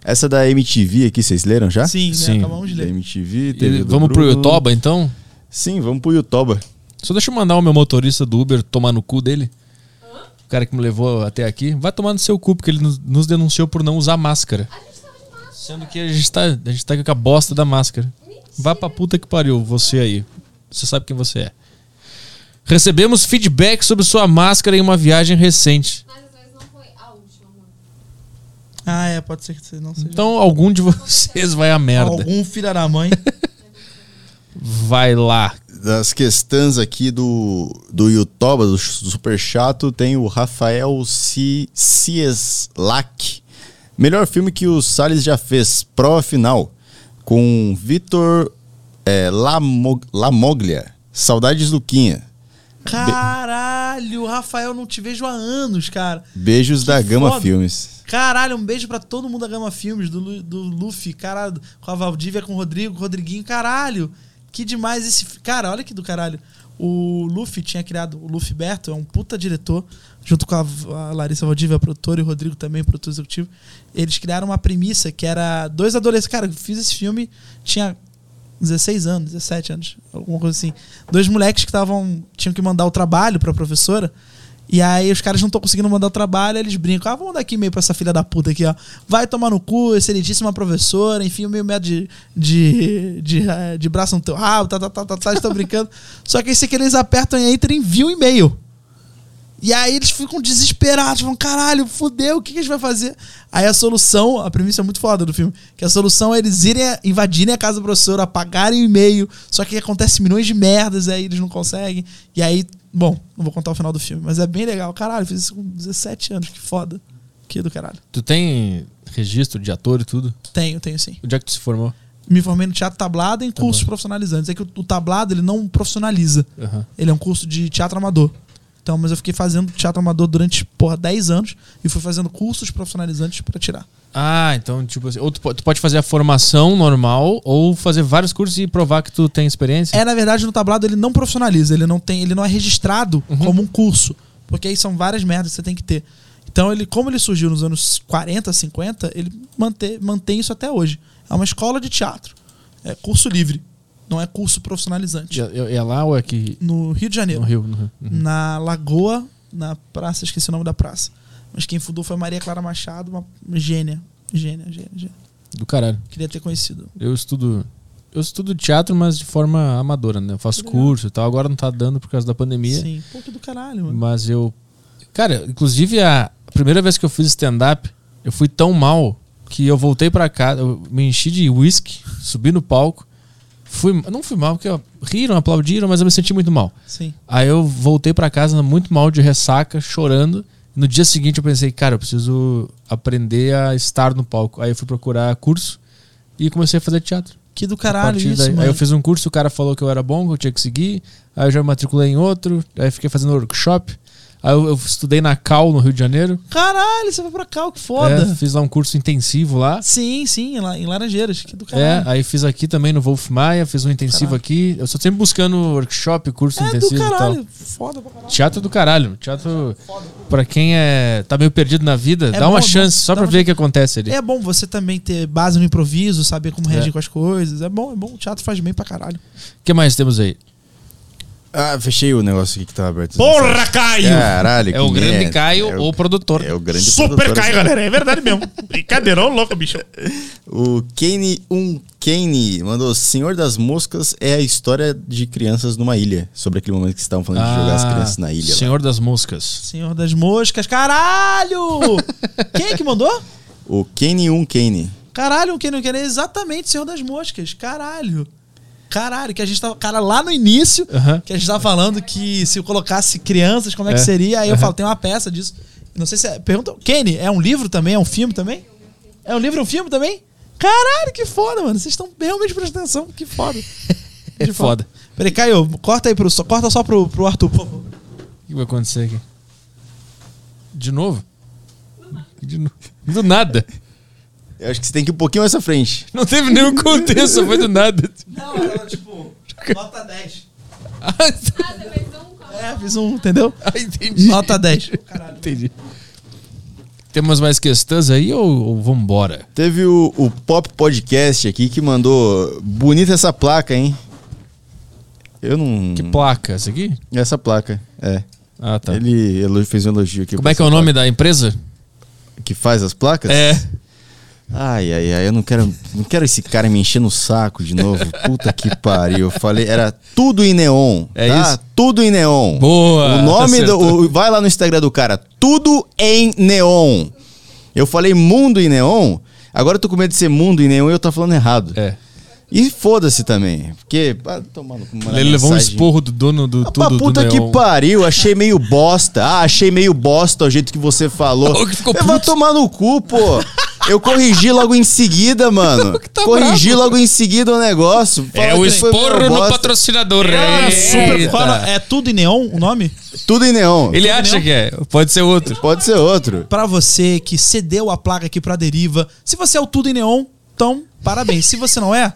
Essa da MTV aqui, vocês leram já? Sim, né? Sim. Acabamos de Da ler. MTV, E do vamos pro Bruno. Yotoba então? Sim, vamos pro Yotoba. Só deixa eu mandar o meu motorista do Uber tomar no cu dele. O cara que me levou até aqui. Vai tomar no seu cu, porque ele nos, nos denunciou por não usar máscara. Sendo que a gente tá, a gente tá com a bosta da máscara. Vá pra puta que pariu, você aí. Você sabe quem você é. Recebemos feedback sobre sua máscara em uma viagem recente. Mas às vezes não foi a última. Ah, é, pode ser que você não seja. Então algum de vocês vai a merda. Algum filho da mãe. Vai lá. Das questões aqui do, do Yotoba, do, do Super Chato, tem o Rafael C- Cieslak. Melhor filme que o Salles já fez, prova final, com Vitor é, Lamo- Lamoglia. Saudades Luquinha. Caralho, Rafael, não te vejo há anos, cara. Beijos da Gama foda. Filmes. Caralho, um beijo pra todo mundo da Gama Filmes, do, do Luffy, caralho, com a Valdívia, com o Rodrigo, com o Rodriguinho, caralho. Que demais esse. Cara, olha que do caralho. O Luffy tinha criado, o Luffy Berto é um puta diretor, junto com a, a Larissa Valdívia, a produtora, e o Rodrigo também, produtor executivo. Eles criaram uma premissa que era dois adolescentes. Cara, eu fiz esse filme, tinha 16 anos, 17 anos, alguma coisa assim. Dois moleques que estavam tinham que mandar o trabalho pra professora. E aí os caras não estão conseguindo mandar o trabalho, eles brincam. Ah, vamos mandar aqui e-mail pra essa filha da puta aqui, ó. Vai tomar no cu, excelentíssima professora, enfim, meio metro de, de, de, eh, de braço no teu rabo, tá, tá, tá, tá, tá, estão brincando. *laughs* Só que aí se que eles apertam e enter, envia o e-mail. E aí eles ficam desesperados, falam, caralho, fudeu, o que, que a gente vai fazer? Aí a solução, a premissa é muito foda do filme, que a solução é eles irem, invadirem a casa do professor, apagarem o e-mail, só que acontece milhões de merdas, aí eles não conseguem. E aí, bom, não vou contar o final do filme, mas é bem legal. Caralho, fiz isso com 17 anos, que foda. Que do caralho. Tu tem registro de ator e tudo? Tenho, tenho sim. Onde é que tu se formou? Me formei no teatro tablado em cursos profissionalizantes. É que o, o tablado, ele não profissionaliza. Aham. Ele é um curso de teatro amador. Então, mas eu fiquei fazendo teatro amador durante, porra, 10 anos e fui fazendo cursos profissionalizantes pra tirar. Ah, então, tipo assim, ou tu, tu pode fazer a formação normal ou fazer vários cursos e provar que tu tem experiência? É, na verdade, no tablado ele não profissionaliza, ele não tem, ele não é registrado como um curso, porque aí são várias merdas que você tem que ter. Então, ele, como ele surgiu nos anos 40, 50, ele mantém, mantém isso até hoje. É uma escola de teatro. É curso livre, não é curso profissionalizante. E É, é lá ou é aqui No Rio de Janeiro. no Rio? No Rio. Uhum. na Lagoa, na praça, esqueci o nome da praça. Mas quem fundou foi Maria Clara Machado, uma gênia. Gênia, gênia, gênia. Do caralho. Queria ter conhecido. Eu estudo. Eu estudo teatro, mas de forma amadora, né? Eu faço curso e tal. Agora não tá dando por causa da pandemia. Sim. Que do caralho, mano. Mas eu. Cara, inclusive a primeira vez que eu fiz stand-up, eu fui tão mal que eu voltei pra casa, eu me enchi de whisky, subi no palco. Fui, não fui mal, porque ó, riram, aplaudiram, mas eu me senti muito mal. Sim. Aí eu voltei pra casa muito mal de ressaca, chorando. No dia seguinte eu pensei, cara, eu preciso aprender a estar no palco. Aí eu fui procurar curso e comecei a fazer teatro. Que do caralho isso, daí- mano. Aí eu fiz um curso, o cara falou que eu era bom, que eu tinha que seguir. Aí eu já me matriculei em outro, aí fiquei fazendo workshop. Aí eu, eu estudei na Cal, no Rio de Janeiro. Caralho, você vai pra cá, que É, foda. fiz lá um curso intensivo lá. Sim, sim, lá em Laranjeiras. Que do É, caralho. aí fiz aqui também no Wolf Maia, fiz um intensivo aqui. Eu estou sempre buscando workshop, curso É, do intensivo e tal. caralho. Foda pra caralho. Teatro do caralho. Teatro, pra quem é, tá meio perdido na vida, É dá bom, uma é chance só pra ver o que acontece ali. É bom você também ter base no improviso, saber como reagir É. com as coisas. É bom, é bom. O teatro faz bem pra caralho. O que mais temos aí? Ah, fechei o negócio aqui que tava aberto. Porra, Caio! Caralho, É o que grande merda. Caio, É o produtor. É o grande Super produtor, Caio, galera. É verdade mesmo. Brincadeira, ô louco, bicho. *laughs* O Kane um Kane mandou Senhor das Moscas é a história de crianças numa ilha. Sobre aquele momento que vocês estavam falando de jogar as Ah, crianças na ilha. lá. Senhor das Moscas. Senhor das Moscas, caralho! *laughs* Quem é que mandou? O Kane um Kane. Caralho, quem não quer é exatamente Senhor das Moscas. Caralho. Caralho, que a gente tava. Cara, lá no início, que a gente tava falando que se eu colocasse crianças, como é, que É. seria? Aí eu falo, tem uma peça disso. Não sei se é. Pergunta. Kenny, é um livro também? É um filme também? É um livro um filme também? Caralho, que foda, mano. Vocês estão realmente prestando atenção. Que foda. *laughs* É foda. Peraí, Caio, corta aí pro. só- Corta só pro, pro Arthur, por favor. O que vai acontecer aqui? De novo? De no- *laughs* Do nada. Eu acho que você tem que ir um pouquinho mais à frente. *laughs* Não teve nenhum contexto, foi do nada. Não, era tipo. Nota 10. Ah, Ah, você fez um É, fiz um, entendeu? ah, entendi. Nota 10. Entendi. Temos mais questões aí ou, ou vambora? Teve o, o Pop Podcast aqui que mandou. Bonita essa placa, hein? Eu não. Que placa? Essa aqui? Essa placa, é. Ah, tá. Ele fez um elogio aqui. Como é que é o essa nome da empresa? placa. Que faz as placas? É. Ai, ai, ai, eu não quero, não quero esse cara me encher no saco de novo. Puta que pariu. Eu falei, era tudo em neon. É tá? isso? Tudo em neon. Boa, O nome do. o- vai lá no Instagram do cara, tudo em neon. Eu falei mundo em neon. Agora eu tô com medo de ser mundo em neon e eu tô falando errado. É. E foda-se também. Porque. Ah, tomando Ele levou um esporro do dono do Ah, tudo puta do que pariu, achei meio bosta. Ah, achei meio bosta o jeito que você falou. *laughs* Falou que ficou Eu vou puto. tomar no cu, pô. *laughs* Eu corrigi logo em seguida, mano. *laughs* tá corrigi bravo. logo em seguida o negócio. É o esporro no patrocinador. Ah, super. Eita. Qual é tudo em neon o nome? Tudo em neon. Ele acha que é. Pode ser outro. Pode ser outro. Pra você que cedeu a placa aqui pra deriva. Se você é o tudo em neon, então, parabéns. Se você não é,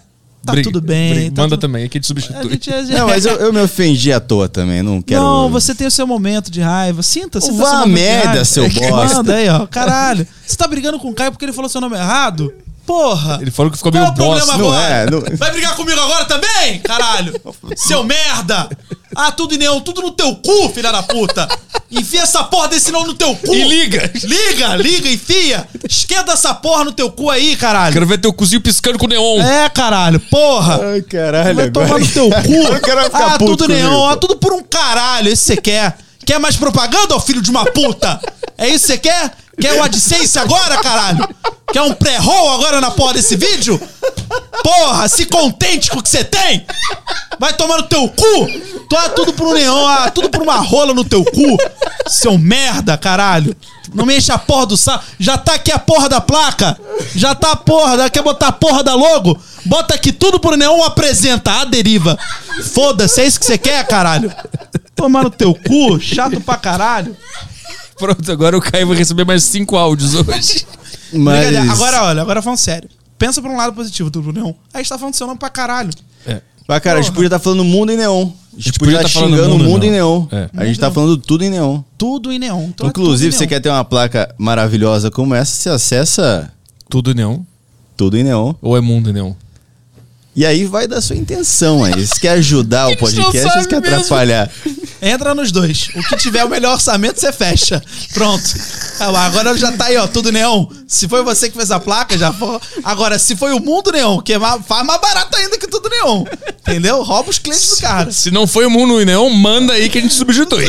tá Briga, tudo bem. briga. tá Manda tudo- também, aqui te A substitui. gente é- Não, mas eu, eu me ofendi à toa também. Não quero. Não, você tem o seu momento de raiva. Sinta, sinta Vá seu a de merda, seu *laughs* bosta. Manda aí, ó. Caralho. Você tá brigando com o Caio porque ele falou seu nome errado? Porra. Ele falou que ficou Qual meio é o problema bosta. Não agora? é, não- Vai brigar comigo agora também? Caralho. *laughs* Seu merda. Ah, tudo em neon, tudo no teu cu, filha da puta. Enfia essa porra desse neon no teu cu. E liga. Liga, liga, enfia. Esquenta essa porra no teu cu aí, caralho. Quero ver teu cozinho piscando com neon. É, caralho, porra. Ai, caralho. Vai agora- tomar no teu cu. Agora o cara vai ficar ah, puto tudo neon, ah, tudo por um caralho. Esse você quer. Quer mais propaganda, ô filho de uma puta? É isso que você quer? Quer o AdSense agora, caralho? Quer um pré-roll agora na porra desse vídeo? Porra, se contente com o que você tem! Vai tomar no teu cu! É tudo um neon, ah, tudo por uma rola no teu cu! Seu merda, caralho! Não me enche a porra do saco. Já tá aqui a porra da placa. Já tá a porra. Quer botar a porra da logo? Bota aqui tudo por neon apresenta a deriva. Foda-se, é isso que você quer, caralho? Tomar no teu cu, chato pra caralho. *laughs* Pronto, agora o Caio vai receber mais cinco áudios hoje. *laughs* Mas. Agora, olha, agora falando sério. Pensa por um lado positivo, tudo neon. A gente tá falando seu nome pra caralho. Mas, cara, a gente podia estar falando mundo em neon. A gente, podia estar tá falando xingando o mundo mundo em em neon. É. A gente tá falando tudo em neon. Tudo em neon. Então é Inclusive, tudo você em neon. quer ter uma placa maravilhosa como essa, você acessa Tudo neon. tudo em neon. Ou é mundo neon? E aí vai da sua intenção aí. Se quer ajudar o podcast ou se quer mesmo. atrapalhar. Entra nos dois. O que tiver o melhor orçamento, você fecha. Pronto. Ah, Agora já tá aí, ó, tudo neon. Se foi você que fez a placa, já foi. Agora, se foi o mundo neon, que é mais, faz mais barato ainda que tudo neon. Entendeu? Rouba os clientes do cara. Se não foi o mundo neon, manda aí que a gente substitui.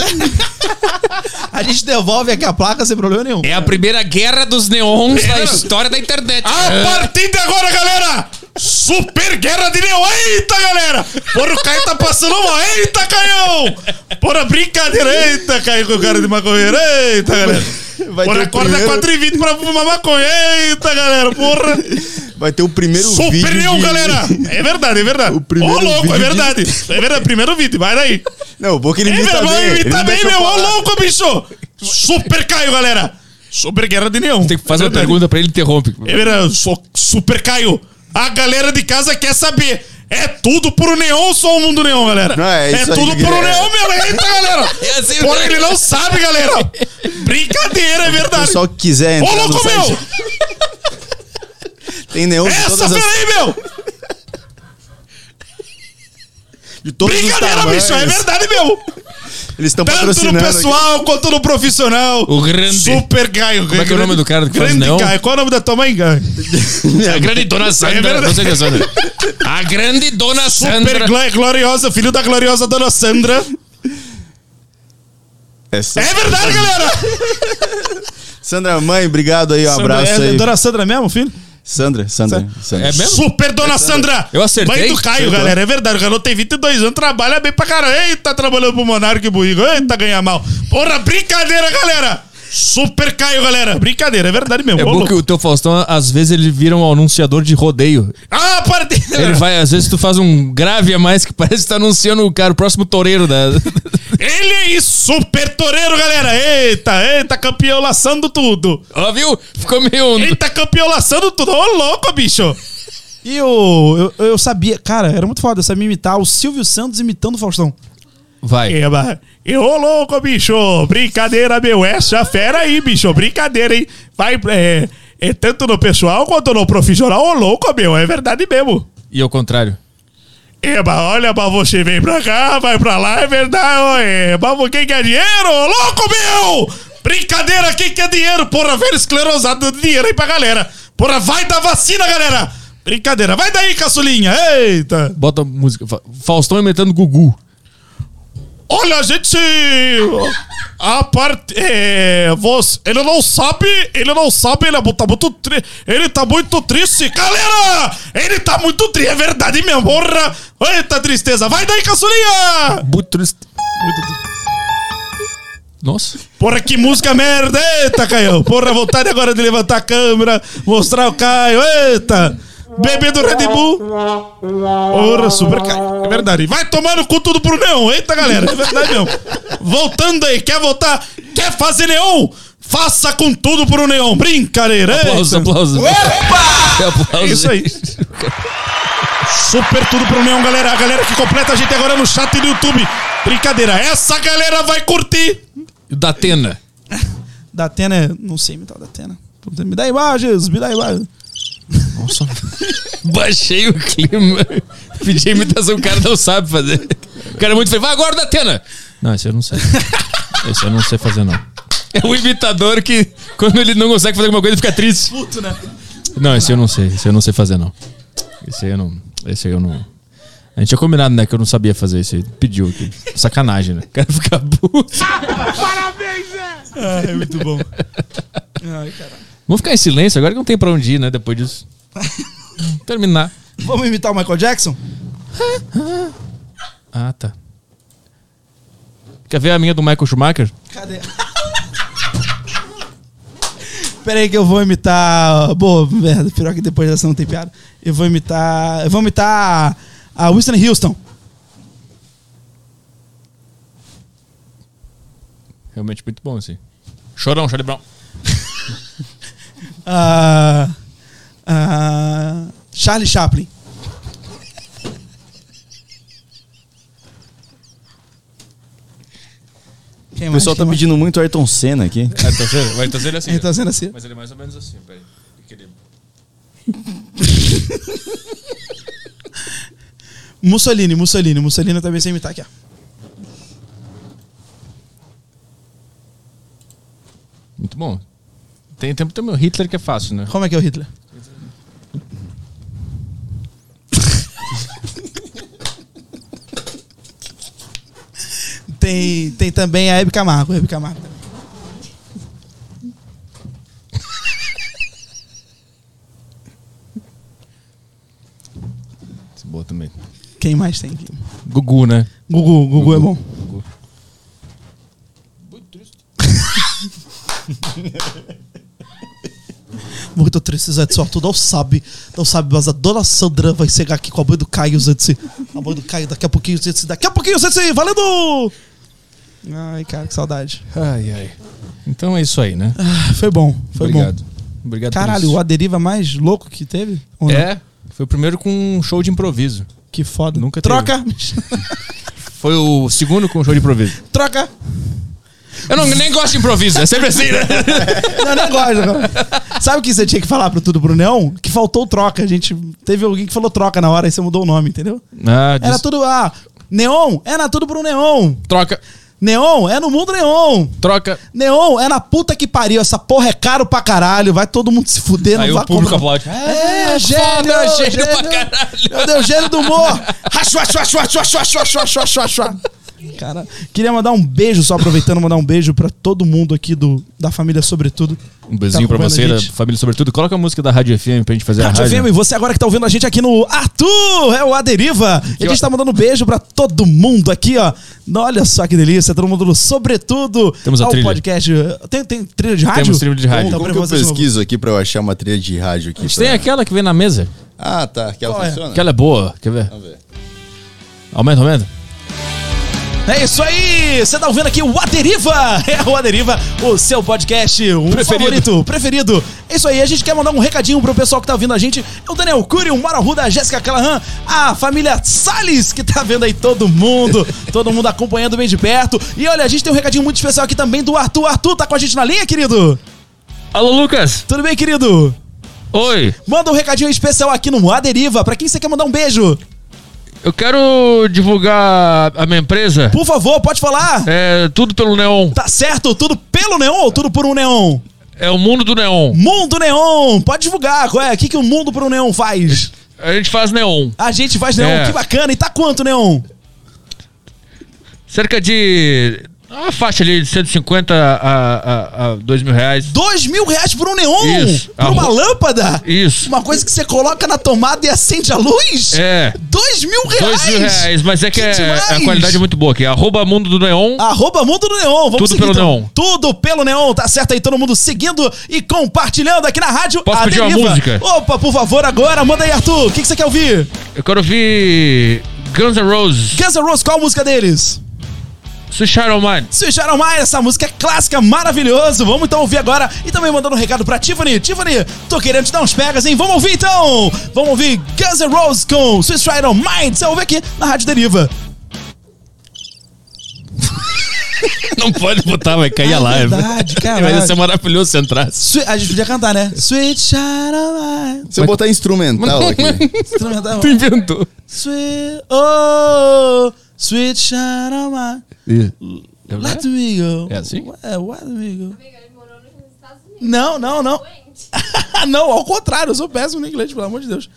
A gente devolve aqui a placa sem problema nenhum. É a primeira guerra dos neons da história da internet. A partir de agora, galera, super guerra de neon. Eita, galera. Porra, o Caio tá passando uma. Eita, Caião. Porra, brincadeira. Eita, Caio com o cara de maconheiro. Eita, galera. Vai Porra, ter o acorda primeiro- 4 e 20 pra fumar maconha. Eita, galera. Porra. Vai ter o primeiro Super vídeo. Neon, de- galera! É verdade, é verdade. O primeiro Ô, louco, vídeo é de- verdade. É verdade, primeiro vídeo, vai daí. Não, o bom que ele É, imita meu, bem. ele imita não bem, meu. Ô, louco, bicho! Super Caio, galera! Super Guerra de Neon. Tem que fazer É uma pergunta pra ele interrompe. É verdade, sou Super Caio. A galera de casa quer saber. É tudo pro neon ou só o mundo neon, galera? Não, é isso aí, tudo pro é. neon, meu. Eita, galera! *laughs* É assim Porra, mesmo. ele não sabe, galera! Brincadeira, é Se o verdade. pessoal quiser Ô, entrar no louco, site, meu! tem neon de Essa todas fera as, aí, meu! de todos os Brincadeira, bicho, é verdade, meu! Eles estão Tanto no patrocinando. aqui. pessoal quanto no profissional. O grande. Super Caio. Como é que é o nome do cara que faz grande? Caio. Qual é o nome da tua mãe, Caio? *laughs* A grande dona Sandra. verdade. não sei se é Sandra. A grande dona Super Sandra. glo- gloriosa, filho da gloriosa dona Sandra. Essa- É verdade, galera! *laughs* Sandra, mãe, obrigado aí, um abraço Sandra, é aí. Dona Sandra mesmo, filho? Sandra, Sandra. Sandra. É mesmo? Super Dona Sandra! Eu acertei? Mãe do Caio, Acertou. galera. É verdade. O garoto tem 22 anos, trabalha bem pra caramba. Eita, trabalhando pro Monarque e Burrigo. Eita, ganha mal. Porra, brincadeira, galera! Super Caio, galera. Brincadeira, é verdade mesmo. É bom que o teu Faustão, às vezes, ele vira um anunciador de rodeio. Ah, para de... Ele vai, às vezes, tu faz um grave a mais que parece que tá anunciando o cara, o próximo toureiro da. *laughs* Ele aí, super toreiro, galera. Eita, eita, campeão laçando tudo. Ó, viu? Ficou meio. Eita, campeão laçando tudo. Ô, louco, bicho. E o, eu, eu sabia, cara, era muito foda, eu sabia imitar o Silvio Santos imitando o Faustão. Vai. Eba. E ô, louco, bicho. Brincadeira, meu. Essa fera aí, bicho. Brincadeira, hein? Vai, é, é tanto no pessoal quanto no profissional. Ô, louco, meu. É verdade mesmo. E ao contrário. Eba, olha, mas você vem pra cá, vai pra lá, é verdade. ô, Eba, quem quer dinheiro? Ô, louco, meu! Brincadeira, quem quer dinheiro? Porra, velho esclerosado, dinheiro aí pra galera. Porra, vai dar vacina, galera. Brincadeira. Vai daí, caçulinha. Eita. Bota música. Fa- Faustão imitando Gugu. Olha, gente. A parte. É, você, ele não sabe. Ele não sabe. Ele é- tá muito triste. Ele tá muito triste. Galera! Ele tá muito triste. É verdade mesmo. Porra! Eita tristeza. Vai daí, caçulinha! Muito triste. Nossa. Porra, que música merda! Eita, Caio! Porra, vontade agora de levantar a câmera, mostrar o Caio. Eita! Bebê do Red Bull. Porra, super Caio. É verdade. Vai tomar no cu tudo pro Neon. Eita, galera. É verdade mesmo. Voltando aí. Quer voltar? Quer fazer Neon? Faça com tudo pro Neon. Brincadeira. Aplausos, Eita. aplausos. *laughs* Aplausos. É isso aí. Super tudo pro Neon, galera. A galera que completa a gente agora no chat e no YouTube. Brincadeira. Essa galera vai curtir. Da Atena. Da Atena, é- não sei imitar o da Atena. Me dá imagens, me dá imagens. Nossa. *laughs* Baixei o clima. *laughs* Pedi a imitação, o cara não sabe fazer. O cara é muito feio. Vai agora, da Atena. Não, esse eu não sei. Esse eu não sei fazer, não. É o imitador que, quando ele não consegue fazer alguma coisa, ele fica triste. Puto, né? Não, esse eu não sei. Esse eu não sei fazer, não. Esse aí eu não. Esse aí eu não. A gente tinha combinado, né? Que eu não sabia fazer isso aí. Pediu aqui. Sacanagem, né? O cara fica puto. Ah, é muito bom. *laughs* Ai, caralho. Vamos ficar em silêncio agora que não tem pra onde ir, né? Depois disso. *laughs* Terminar. Vamos imitar o Michael Jackson? *laughs* Ah, tá. Quer ver a minha do Michael Schumacher? Cadê? Pera aí que eu vou imitar. Boa, merda, pior que depois dessa não tem piada. Eu vou imitar. Eu vou imitar a Winston Houston. Realmente muito bom, assim. Chorão, Charlie Brown. Ah, ah, Charlie Chaplin. Quem O mais? pessoal tá mais? pedindo muito Ayrton Senna aqui. Vai torcer, vai torcer ele assim. Ele tá sendo assim. Mas ele é mais ou menos assim, peraí. Aquele- *laughs* Mussolini, Mussolini. Mussolini também sei imitar aqui, ó. Muito bom. Tem tempo também o Hitler que é fácil, né? Como é que é o Hitler? tem, tem também a Hebe Camargo. Hebe Camargo. Esse boa também. Quem mais tem aqui? Gugu, né? Gugu, Gugu, é bom. Gugu. muito triste, *laughs* Edson. Tu não sabe, não sabe, mas a dona Sandra vai chegar aqui com a mãe do Caio, Edson. A mãe do Caio, daqui a pouquinho, Edson. Daqui a pouquinho, Edson, valendo! Ai, cara, que saudade. Ai, ai. Então é isso aí, né? Ah, Foi bom, foi Obrigado. bom. Obrigado por Caralho, o A Deriva mais louco que teve? Ou não? É, foi o primeiro com um show de improviso. Que foda. Nunca Troca! Foi o segundo com show de improviso. Troca! Eu não, nem gosto de improviso, é sempre assim, né? *laughs* Não, não gosto. Não. Sabe o que você tinha que falar pro Tudo pro Neon? Que faltou troca. A gente teve alguém que falou troca na hora e você mudou o nome, entendeu? Ah, Era tudo. Ah, Neon, era tudo pro Neon. Troca, Neon, é no mundo Neon. troca. Neon, é na puta que pariu. Essa porra é caro pra caralho. Vai todo mundo se fuder. Aí não o público comprar. aplaude. É, gênio, foda, gênio gênio. pra caralho. Meu Deus, gênio do humor. Cara, queria mandar um beijo, só aproveitando, mandar um beijo pra todo mundo aqui do, da família Sobretudo. Um beijinho Tá pra você, da família sobretudo. Coloca a música da Rádio FM pra gente fazer Rádio a rádio. FM, você agora que tá ouvindo a gente aqui no Arthur, é o Aderiva. E a gente tá mandando beijo pra todo mundo aqui, ó. Olha só que delícia, todo mundo no Sobretudo. Temos a ao trilha. podcast. Tem, tem trilha de rádio? Temos trilha de rádio. Então, Como pra que eu pesquiso aqui pra eu achar uma trilha de rádio aqui? A gente tem pra- aquela que vem na mesa. Ah, tá. Aquela Qual é? funciona? Aquela é boa. Quer ver? Vamos ver. Aumenta, aumenta. É isso aí! Você tá ouvindo aqui o Aderiva! *laughs* É o Aderiva, o seu podcast, o Preferido. favorito, preferido. É isso aí, a gente quer mandar um recadinho pro pessoal que tá ouvindo a gente. É o Daniel Cury, o Mara Ruda, a Jéssica Callahan, a família Salles, que tá vendo aí todo mundo, *laughs* todo mundo acompanhando bem de perto. E olha, a gente tem um recadinho muito especial aqui também do Arthur. Arthur, tá com a gente na linha, querido? Alô, Lucas. Tudo bem, querido? Oi. Manda um recadinho especial aqui no Aderiva. Pra quem você quer mandar um beijo? Eu quero divulgar a minha empresa. Por favor, pode falar. É tudo pelo Neon. Tá certo? Tudo pelo neon ou tudo por um neon? É o mundo do Neon. Mundo Neon, pode divulgar, qual é? O que, que o Mundo pro Neon faz? A gente faz Neon. A gente faz Neon, É. que bacana. E tá quanto, Neon? Cerca de. Uma faixa ali de 150 a, a, a 2 mil reais. Dois mil reais por um Neon? Isso. Por uma lâmpada? Isso. Uma coisa que você coloca na tomada e acende a luz? É. Dois mil reais? 2 mil reais, mas é que, é, demais! a qualidade é muito boa aqui. Arroba Mundo do Neon. Arroba Mundo do Neon. Vamos Tudo seguir, pelo então. Neon. Tudo pelo Neon. Tá certo aí, todo mundo seguindo e compartilhando aqui na rádio. Posso A pedir uma Deriva. música? Opa, por favor, agora. Manda aí, Arthur. O que, que você quer ouvir? Eu quero ouvir Guns N' Roses. Guns N' Roses, qual a música deles? Sweet Child of Mine. Switch Iron Mine, essa música é clássica, maravilhoso. Vamos então ouvir agora. E também mandando um recado pra Tiffany. Tiffany, tô querendo te dar uns pegas, hein? Vamos ouvir então! Vamos ouvir Guns N' Roses com Swiss Iron Mind. Você ouve aqui na Rádio Deriva. *laughs* Não pode botar, vai cair a Ah, live. verdade, caralho. *laughs* Vai ser maravilhoso se entrasse. A gente podia cantar, né? Sweet Iron Mind. Se eu botar instrumental aqui. *laughs* Instrumental. Tu inventou. Sweet, oh, Sweet Iron Me go. É assim? É, go. Amiga, ele morou nos Estados Unidos. Não, não, não. *laughs* Não, ao contrário, eu sou péssimo no inglês, pelo amor de Deus.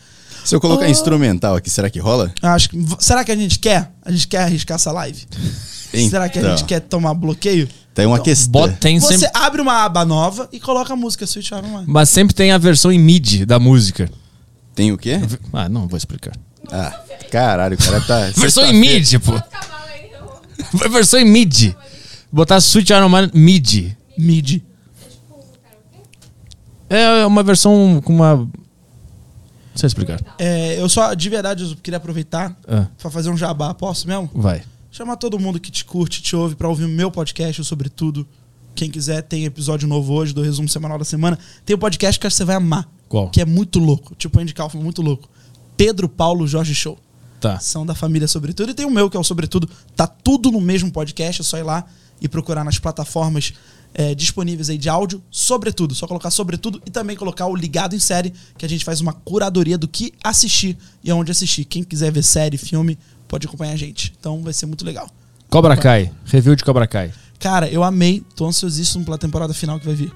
Se eu colocar Oh. instrumental aqui, será que rola? Acho que. Será que a gente quer? A gente quer arriscar essa live? Será que a Então, gente quer tomar bloqueio? Tem uma questão. Bota, tem Você sempre, abre uma aba nova e coloca a música Switch Man. mas sempre tem a versão em MIDI da música. Tem o quê? Ah, não vou explicar. Ah, caralho, o cara tá. Versão em sexta-feira. MIDI, pô. Versão em MIDI. Botar Sweet Iron Man MIDI. MIDI. É uma versão com uma. Não sei explicar. É, eu só, de verdade, eu queria aproveitar Ah, pra fazer um jabá. Posso mesmo? vai. Chamar todo mundo que te curte, te ouve pra ouvir o meu podcast sobre tudo. Quem quiser, tem episódio novo hoje do resumo semanal da semana. Tem um podcast que acho que você vai amar. Qual? Que é muito louco. Tipo, o Andy Kaufman, muito louco. Pedro Paulo Jorge Show. Tá. São da família Sobretudo. E tem o meu, que é o Sobretudo. Tá tudo no mesmo podcast. É só ir lá e procurar nas plataformas é, disponíveis aí de áudio. Sobretudo. Só colocar Sobretudo e também colocar o Ligado em Série, que a gente faz uma curadoria do que assistir e aonde assistir. Quem quiser ver série, filme, pode acompanhar a gente. Então vai ser muito legal. Cobra Kai. Review de Cobra Kai. Cara, eu amei. Tô ansiosíssimo pela temporada final que vai vir.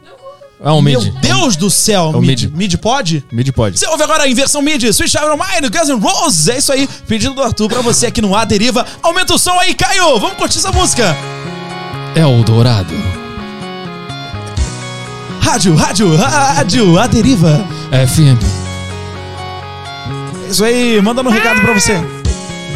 É um Meu MIDI. Deus do céu, É o mid. mid. Mid pode? MIDI pode. Você ouve agora em versão mid, Switch Iron Mind, Guns N' Roses. É isso aí. Pedido do Arthur pra você aqui no A Deriva. Aumenta o som aí, Caio. Vamos curtir essa música. É o Dourado. Rádio, rádio, rádio, A Deriva. FM. É isso aí. Mandando um recado pra você.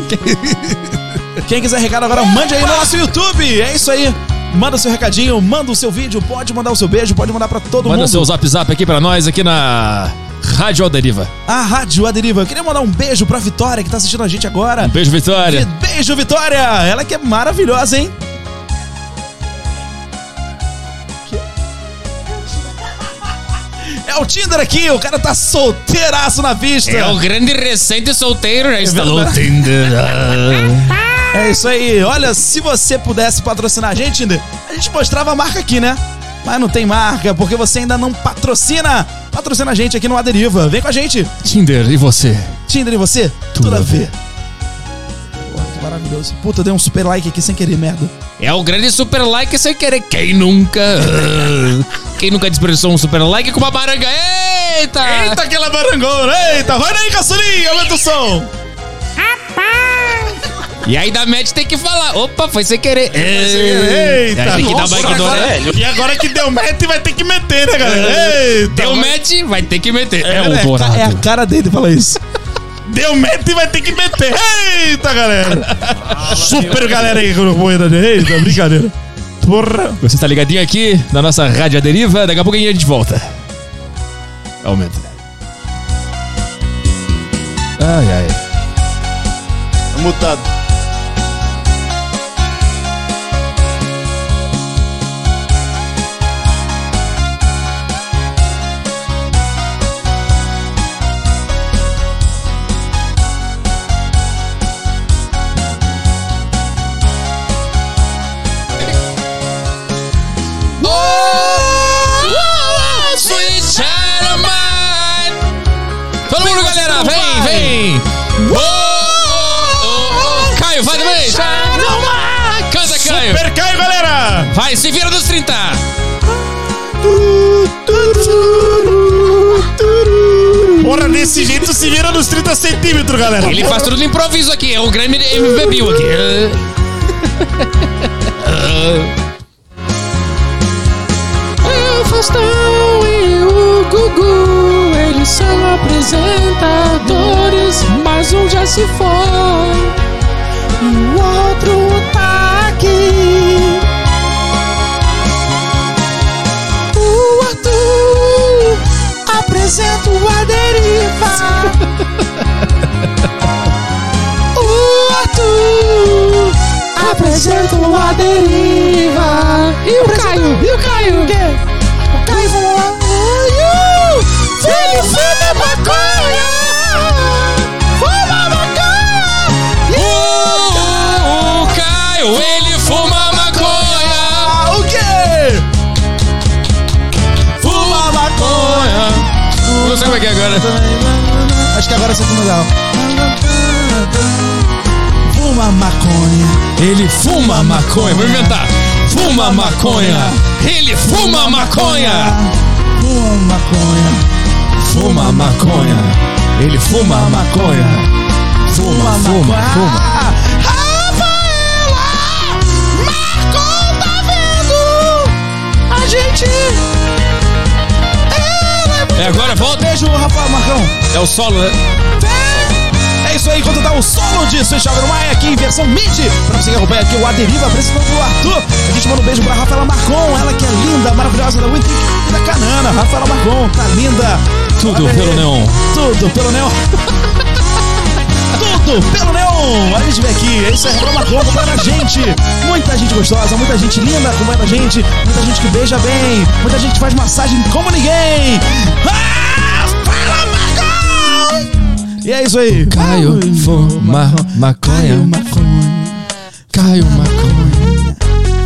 *laughs* Quem quiser recado agora, mande aí no nosso YouTube. É isso aí. Manda seu recadinho, manda o seu vídeo, pode mandar o seu beijo, pode mandar pra todo Manda mundo. seu zap zap aqui pra nós, aqui na Rádio Alderiva. A Rádio A Deriva. Eu queria mandar um beijo pra Vitória que tá assistindo a gente agora. Um beijo, Vitória. Beijo, Vitória! Ela que é maravilhosa, hein? É o Tinder aqui, o cara tá solteiraço na pista. É o grande recente solteiro, né? Instalou o verdade. Tinder. *laughs* É isso aí. Olha, se você pudesse patrocinar a gente, Tinder, a gente mostrava a marca aqui, né? Mas não tem marca, porque você ainda não patrocina. Patrocina a gente aqui no Aderiva. Vem com a gente. Tinder, e você? Tinder e você, tudo, a ver. Pô, que maravilhoso. Puta, dei um super like aqui sem querer, merda. É o grande super like sem querer. Quem nunca? *laughs* Quem nunca desperdiçou um super like com uma baranga? Eita! Eita, aquela barangona! Eita, vai daí, caçulinha, aumenta o som! E aí da match tem que falar. Opa, foi sem querer. Eita, Aí tem que dar nossa, ignorada. agora- E agora que deu match, vai ter que meter, né, galera? Eita, Deu match, vai ter que meter. É, É, o ca- é a dourado. cara dele falar isso. Deu match e vai ter que meter. Eita, galera. Super galera aí com o Moeda. Eita, brincadeira. Porra. Você tá ligadinho aqui na nossa Rádio Deriva. Daqui a pouquinho a gente volta. Aumenta. Ai, ai. Mutado. Caio, vai também. Canta, Caio. Super Caio, galera. Vai, se vira dos 30. Porra, desse jeito se vira nos 30 centímetros, galera. Ele faz tudo no improviso aqui. É o Grêmio MV Bill aqui. *laughs* O Faustão e o Gugu. Eles são apresentadores, mas um já se foi. E o outro tá aqui. O Arthur apresenta A Deriva. o Arthur apresenta A Deriva. E o Caio? E o Caio? O quê? O Caio falou. Ele fuma maconha! Acho que agora você tá legal. Fuma maconha. Ele fuma maconha. Vou inventar. Fuma maconha. Ele fuma maconha. Fuma maconha. Fuma maconha. Ele fuma maconha. Fuma, fuma, fuma. É agora, volta. Beijo, Rafael Marcão. É o solo, né? É isso aí, enquanto tá o solo de Over Maia aqui em versão MIDI. Pra você que acompanha aqui o Aderiva, apresentando o Arthur. A gente manda um beijo pra Rafaela Marcon, ela que é linda, maravilhosa da Winter e da Canana. Rafaela Marcon, tá linda. Tudo pelo neon. Tudo pelo neon. *laughs* Tudo pelo neon. A gente vem aqui, é isso aí, Rafaela Marcon acompanhando a gente. Muita gente gostosa, muita gente linda acompanhando a gente. Muita gente que beija bem, muita gente que faz massagem como ninguém. Rafaela Marcon! E é isso aí. Caio fuma maconha. Caio maconha. Caio maconha.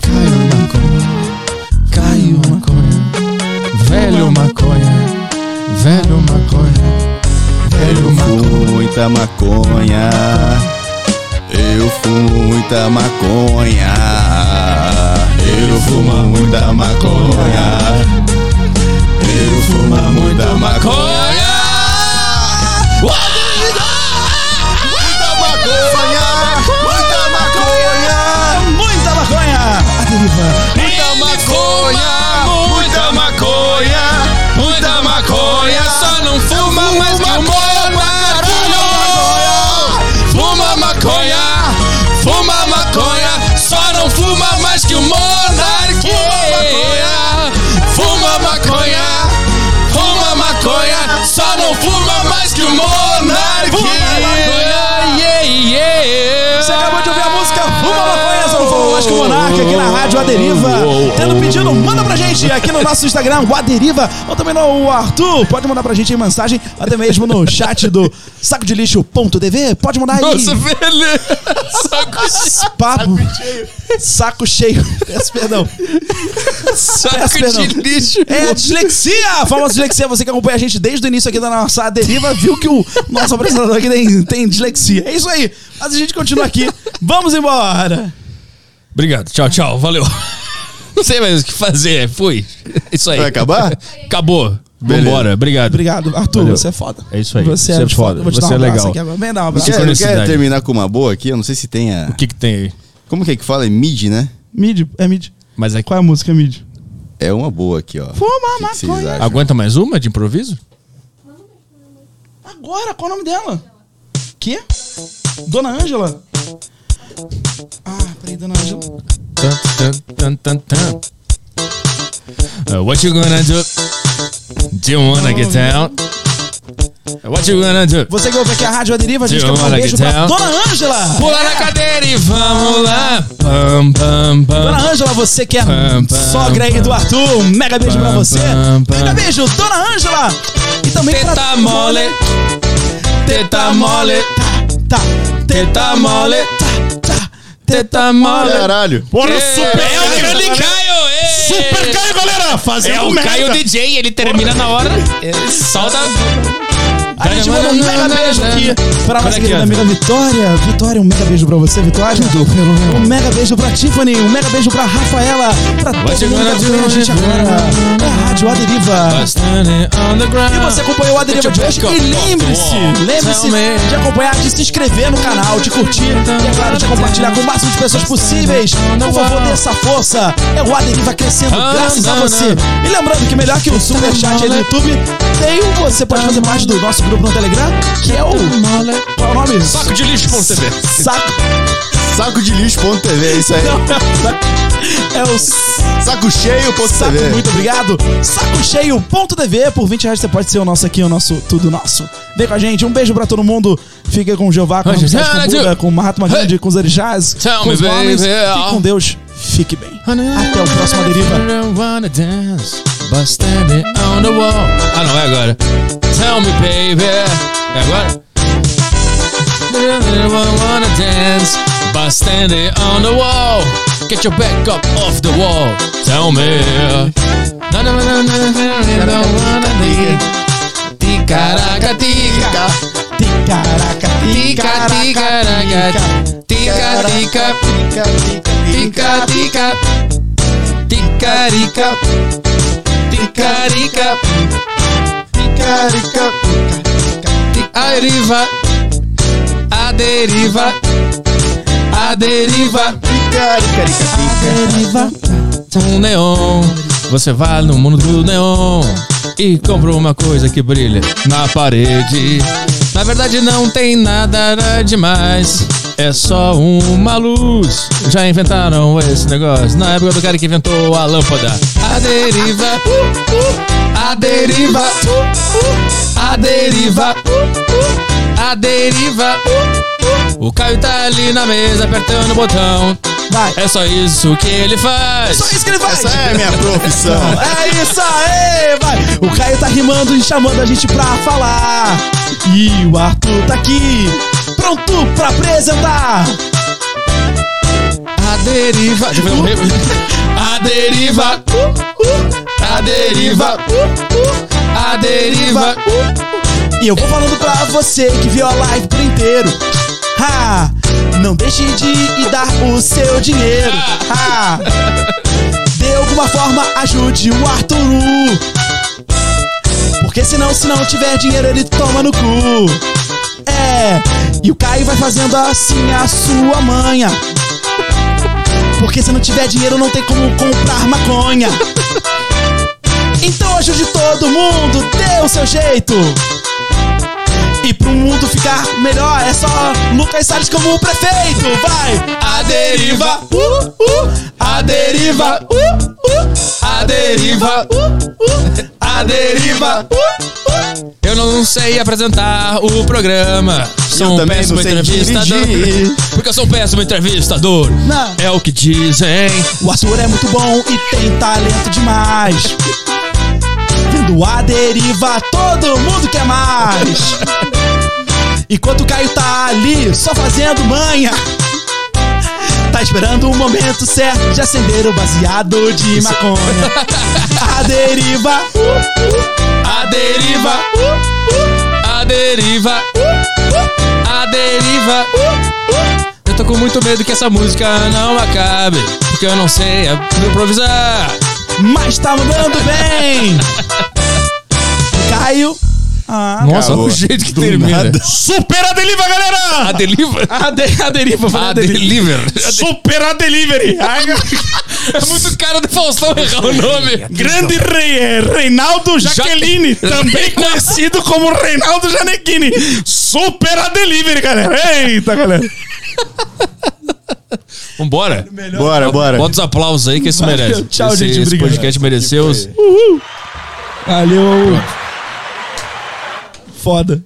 Caio maconha. Caio maconha. Velho maconha. Velho muita maconha. Eu fumo muita maconha. Eu fumo muita maconha. Eu fumo muita maconha. Que o Monarca aqui na Rádio A Deriva. Tendo pedido, manda pra gente aqui no nosso Instagram, o A Deriva, ou também no Arthur. Pode mandar pra gente em mensagem, até mesmo no chat do saco de lixo.tv. Pode mandar aí. Nossa, velho. Saco, *laughs* Papo. Saco cheio. Peço perdão. saco Peço perdão. de lixo. É a dislexia! A famosa dislexia. Você que acompanha a gente desde o início aqui da nossa deriva, viu que o nosso apresentador aqui tem, tem dislexia. É isso aí. Mas a gente continua aqui. Vamos embora. Obrigado. Tchau, tchau. Valeu. *laughs* Não sei mais o que fazer. Fui. Isso aí. Vai acabar? Acabou. Beleza. Vambora. Obrigado. Obrigado, Arthur. Valeu. Você é foda. É isso aí. Você, Você é é foda. foda. Vou te dar Você um é legal. aqui agora. Vem dar um abraço. Quer, quer terminar com uma boa aqui? Eu não sei se tem a. O que que tem aí? Como que é que fala? É mid, né? Mid, é mid. Mas é... Qual é a música mid? É uma boa aqui, ó. Fuma maconha. Aguenta mais uma de improviso? Agora, qual é o nome dela? Que? Dona Ângela? Ah, peraí, Dona tan. Uh, what you gonna do? Do you wanna get down? Uh, What you gonna do? Você que ouve aqui a Rádio A Deriva, a gente quer mandar um beijo pra. Dona Ângela. Pula na cadeira e vamos lá. Pam, pam, pam. Dona Ângela, você que é Pam, pam, sogra aí do Arthur, um mega beijo pra Pam, você. pam, pam. Mega beijo, Dona Ângela. E também pra... Teta mole. Teta mole. Tá, tá. Teta mole. Tá, Teta mole. Caralho. Porra, É, super é o grande Caio! ê! Super Caio, galera! Fazendo É o merda. Caio DJ, ele termina na hora. Ele solta. A gente manda um mega beijo aqui pra nossa aqui, querida ó. amiga Vitória. Vitória, um mega beijo pra você, Vitória. Um mega beijo pra Tiffany, um mega beijo pra Rafaela, pra todo you mundo que acompanha a gente agora. É a Rádio A Deriva. Standing on the ground. E você acompanhou a Deriva de hoje. E lembre-se, lembre-se de acompanhar, de se inscrever no canal, de curtir e, é claro, de compartilhar com o máximo de pessoas possíveis. Por favor, dê essa força. É o A Deriva crescendo graças a você. E lembrando que melhor que o Superchat aí do YouTube, tem o você pode fazer parte do nosso grupo no Telegram, que é o... Qual é o nome? Saco de lixo.tv. Saco... Saco de lixo.tv, é isso aí. *laughs* É o Saco cheio.tv. Saco, muito obrigado. Saco cheio.tv. Por 20 reais você pode ser o nosso aqui, o nosso tudo nosso. Vem com a gente. Um beijo pra todo mundo. Fica com o Jeová, com o Ramsés, com o Buda, com o Mahatma Gandhi, com os orixás, com os homens. Fique com Deus. Fique bem. Até o próximo Deriva. But standing on the wall. Ah, não, é agora. Tell me, baby. É agora? Wanna dance, but standing on the wall. Get your back up off the wall. Tell me. Na, na, na, na, wanna dance. Ticaraca, tica. Ticaraca, Tica, ticaraca. Tica, tica. Tica, tica. Ticarica. Ticarica. Carica. A deriva. A deriva. A deriva. Deriva. Um neon. Você vai no mundo do neon e compra uma coisa que brilha na parede. Na verdade não tem nada demais. É só uma luz. Já inventaram esse negócio na época do cara que inventou a lâmpada. A deriva. A deriva. A deriva. A deriva. O Caio tá ali na mesa apertando o botão. Vai. É só isso que ele faz. Só isso que ele faz. Essa é minha profissão. *laughs* É isso aí, vai! O Caio tá rimando e chamando a gente pra falar. E o Arthur tá aqui, pronto pra apresentar. A deriva. Deixa eu um remo. A deriva. A deriva. A deriva. E eu vou falando pra você que viu a live por inteiro. Ha! Não deixe de dar o seu dinheiro. Ha! De alguma forma ajude o Arthur. Porque senão, se não tiver dinheiro, ele toma no cu. É, e o Caio vai fazendo assim a sua manha. Porque se não tiver dinheiro, não tem como comprar maconha. Então ajude todo mundo, dê o seu jeito. E pro mundo ficar melhor é só Lucas Salles como prefeito. Vai! A deriva, uh, uh, a deriva, uh, uh, a deriva, uh, uh, a deriva, uh, uh. Eu não sei apresentar o programa. Sou Eu um péssimo entrevistador. dirigir. Porque eu sou um péssimo entrevistador. Não. É o que dizem. O Arthur é muito bom e tem talento demais. Vendo a deriva, todo mundo quer mais. Enquanto o Caio tá ali, só fazendo manha. Tá esperando o momento certo de acender o baseado de maconha. A deriva, A deriva. A deriva. A deriva. Eu tô com muito medo que essa música não acabe. Porque eu não sei improvisar. Mas tá mandando bem. Caio. Ah, Nossa, Acabou. o jeito que Do termina. nada. Super a deliva, galera! A deliver. a, de, a deriva, A a deriva. deliver. Super a delivery! Ai, É muito cara do Faustão errar o nome. Grande rei, é Reinaldo Jaqueline, *laughs* também conhecido como Reinaldo Janequini. Super a delivery, galera. Eita, galera. Vambora. Bora, bora. Bota os aplausos aí que esse Valeu, merece. tchau, esse, gente, Esse obrigado. podcast mereceu. os- Valeu. Foda.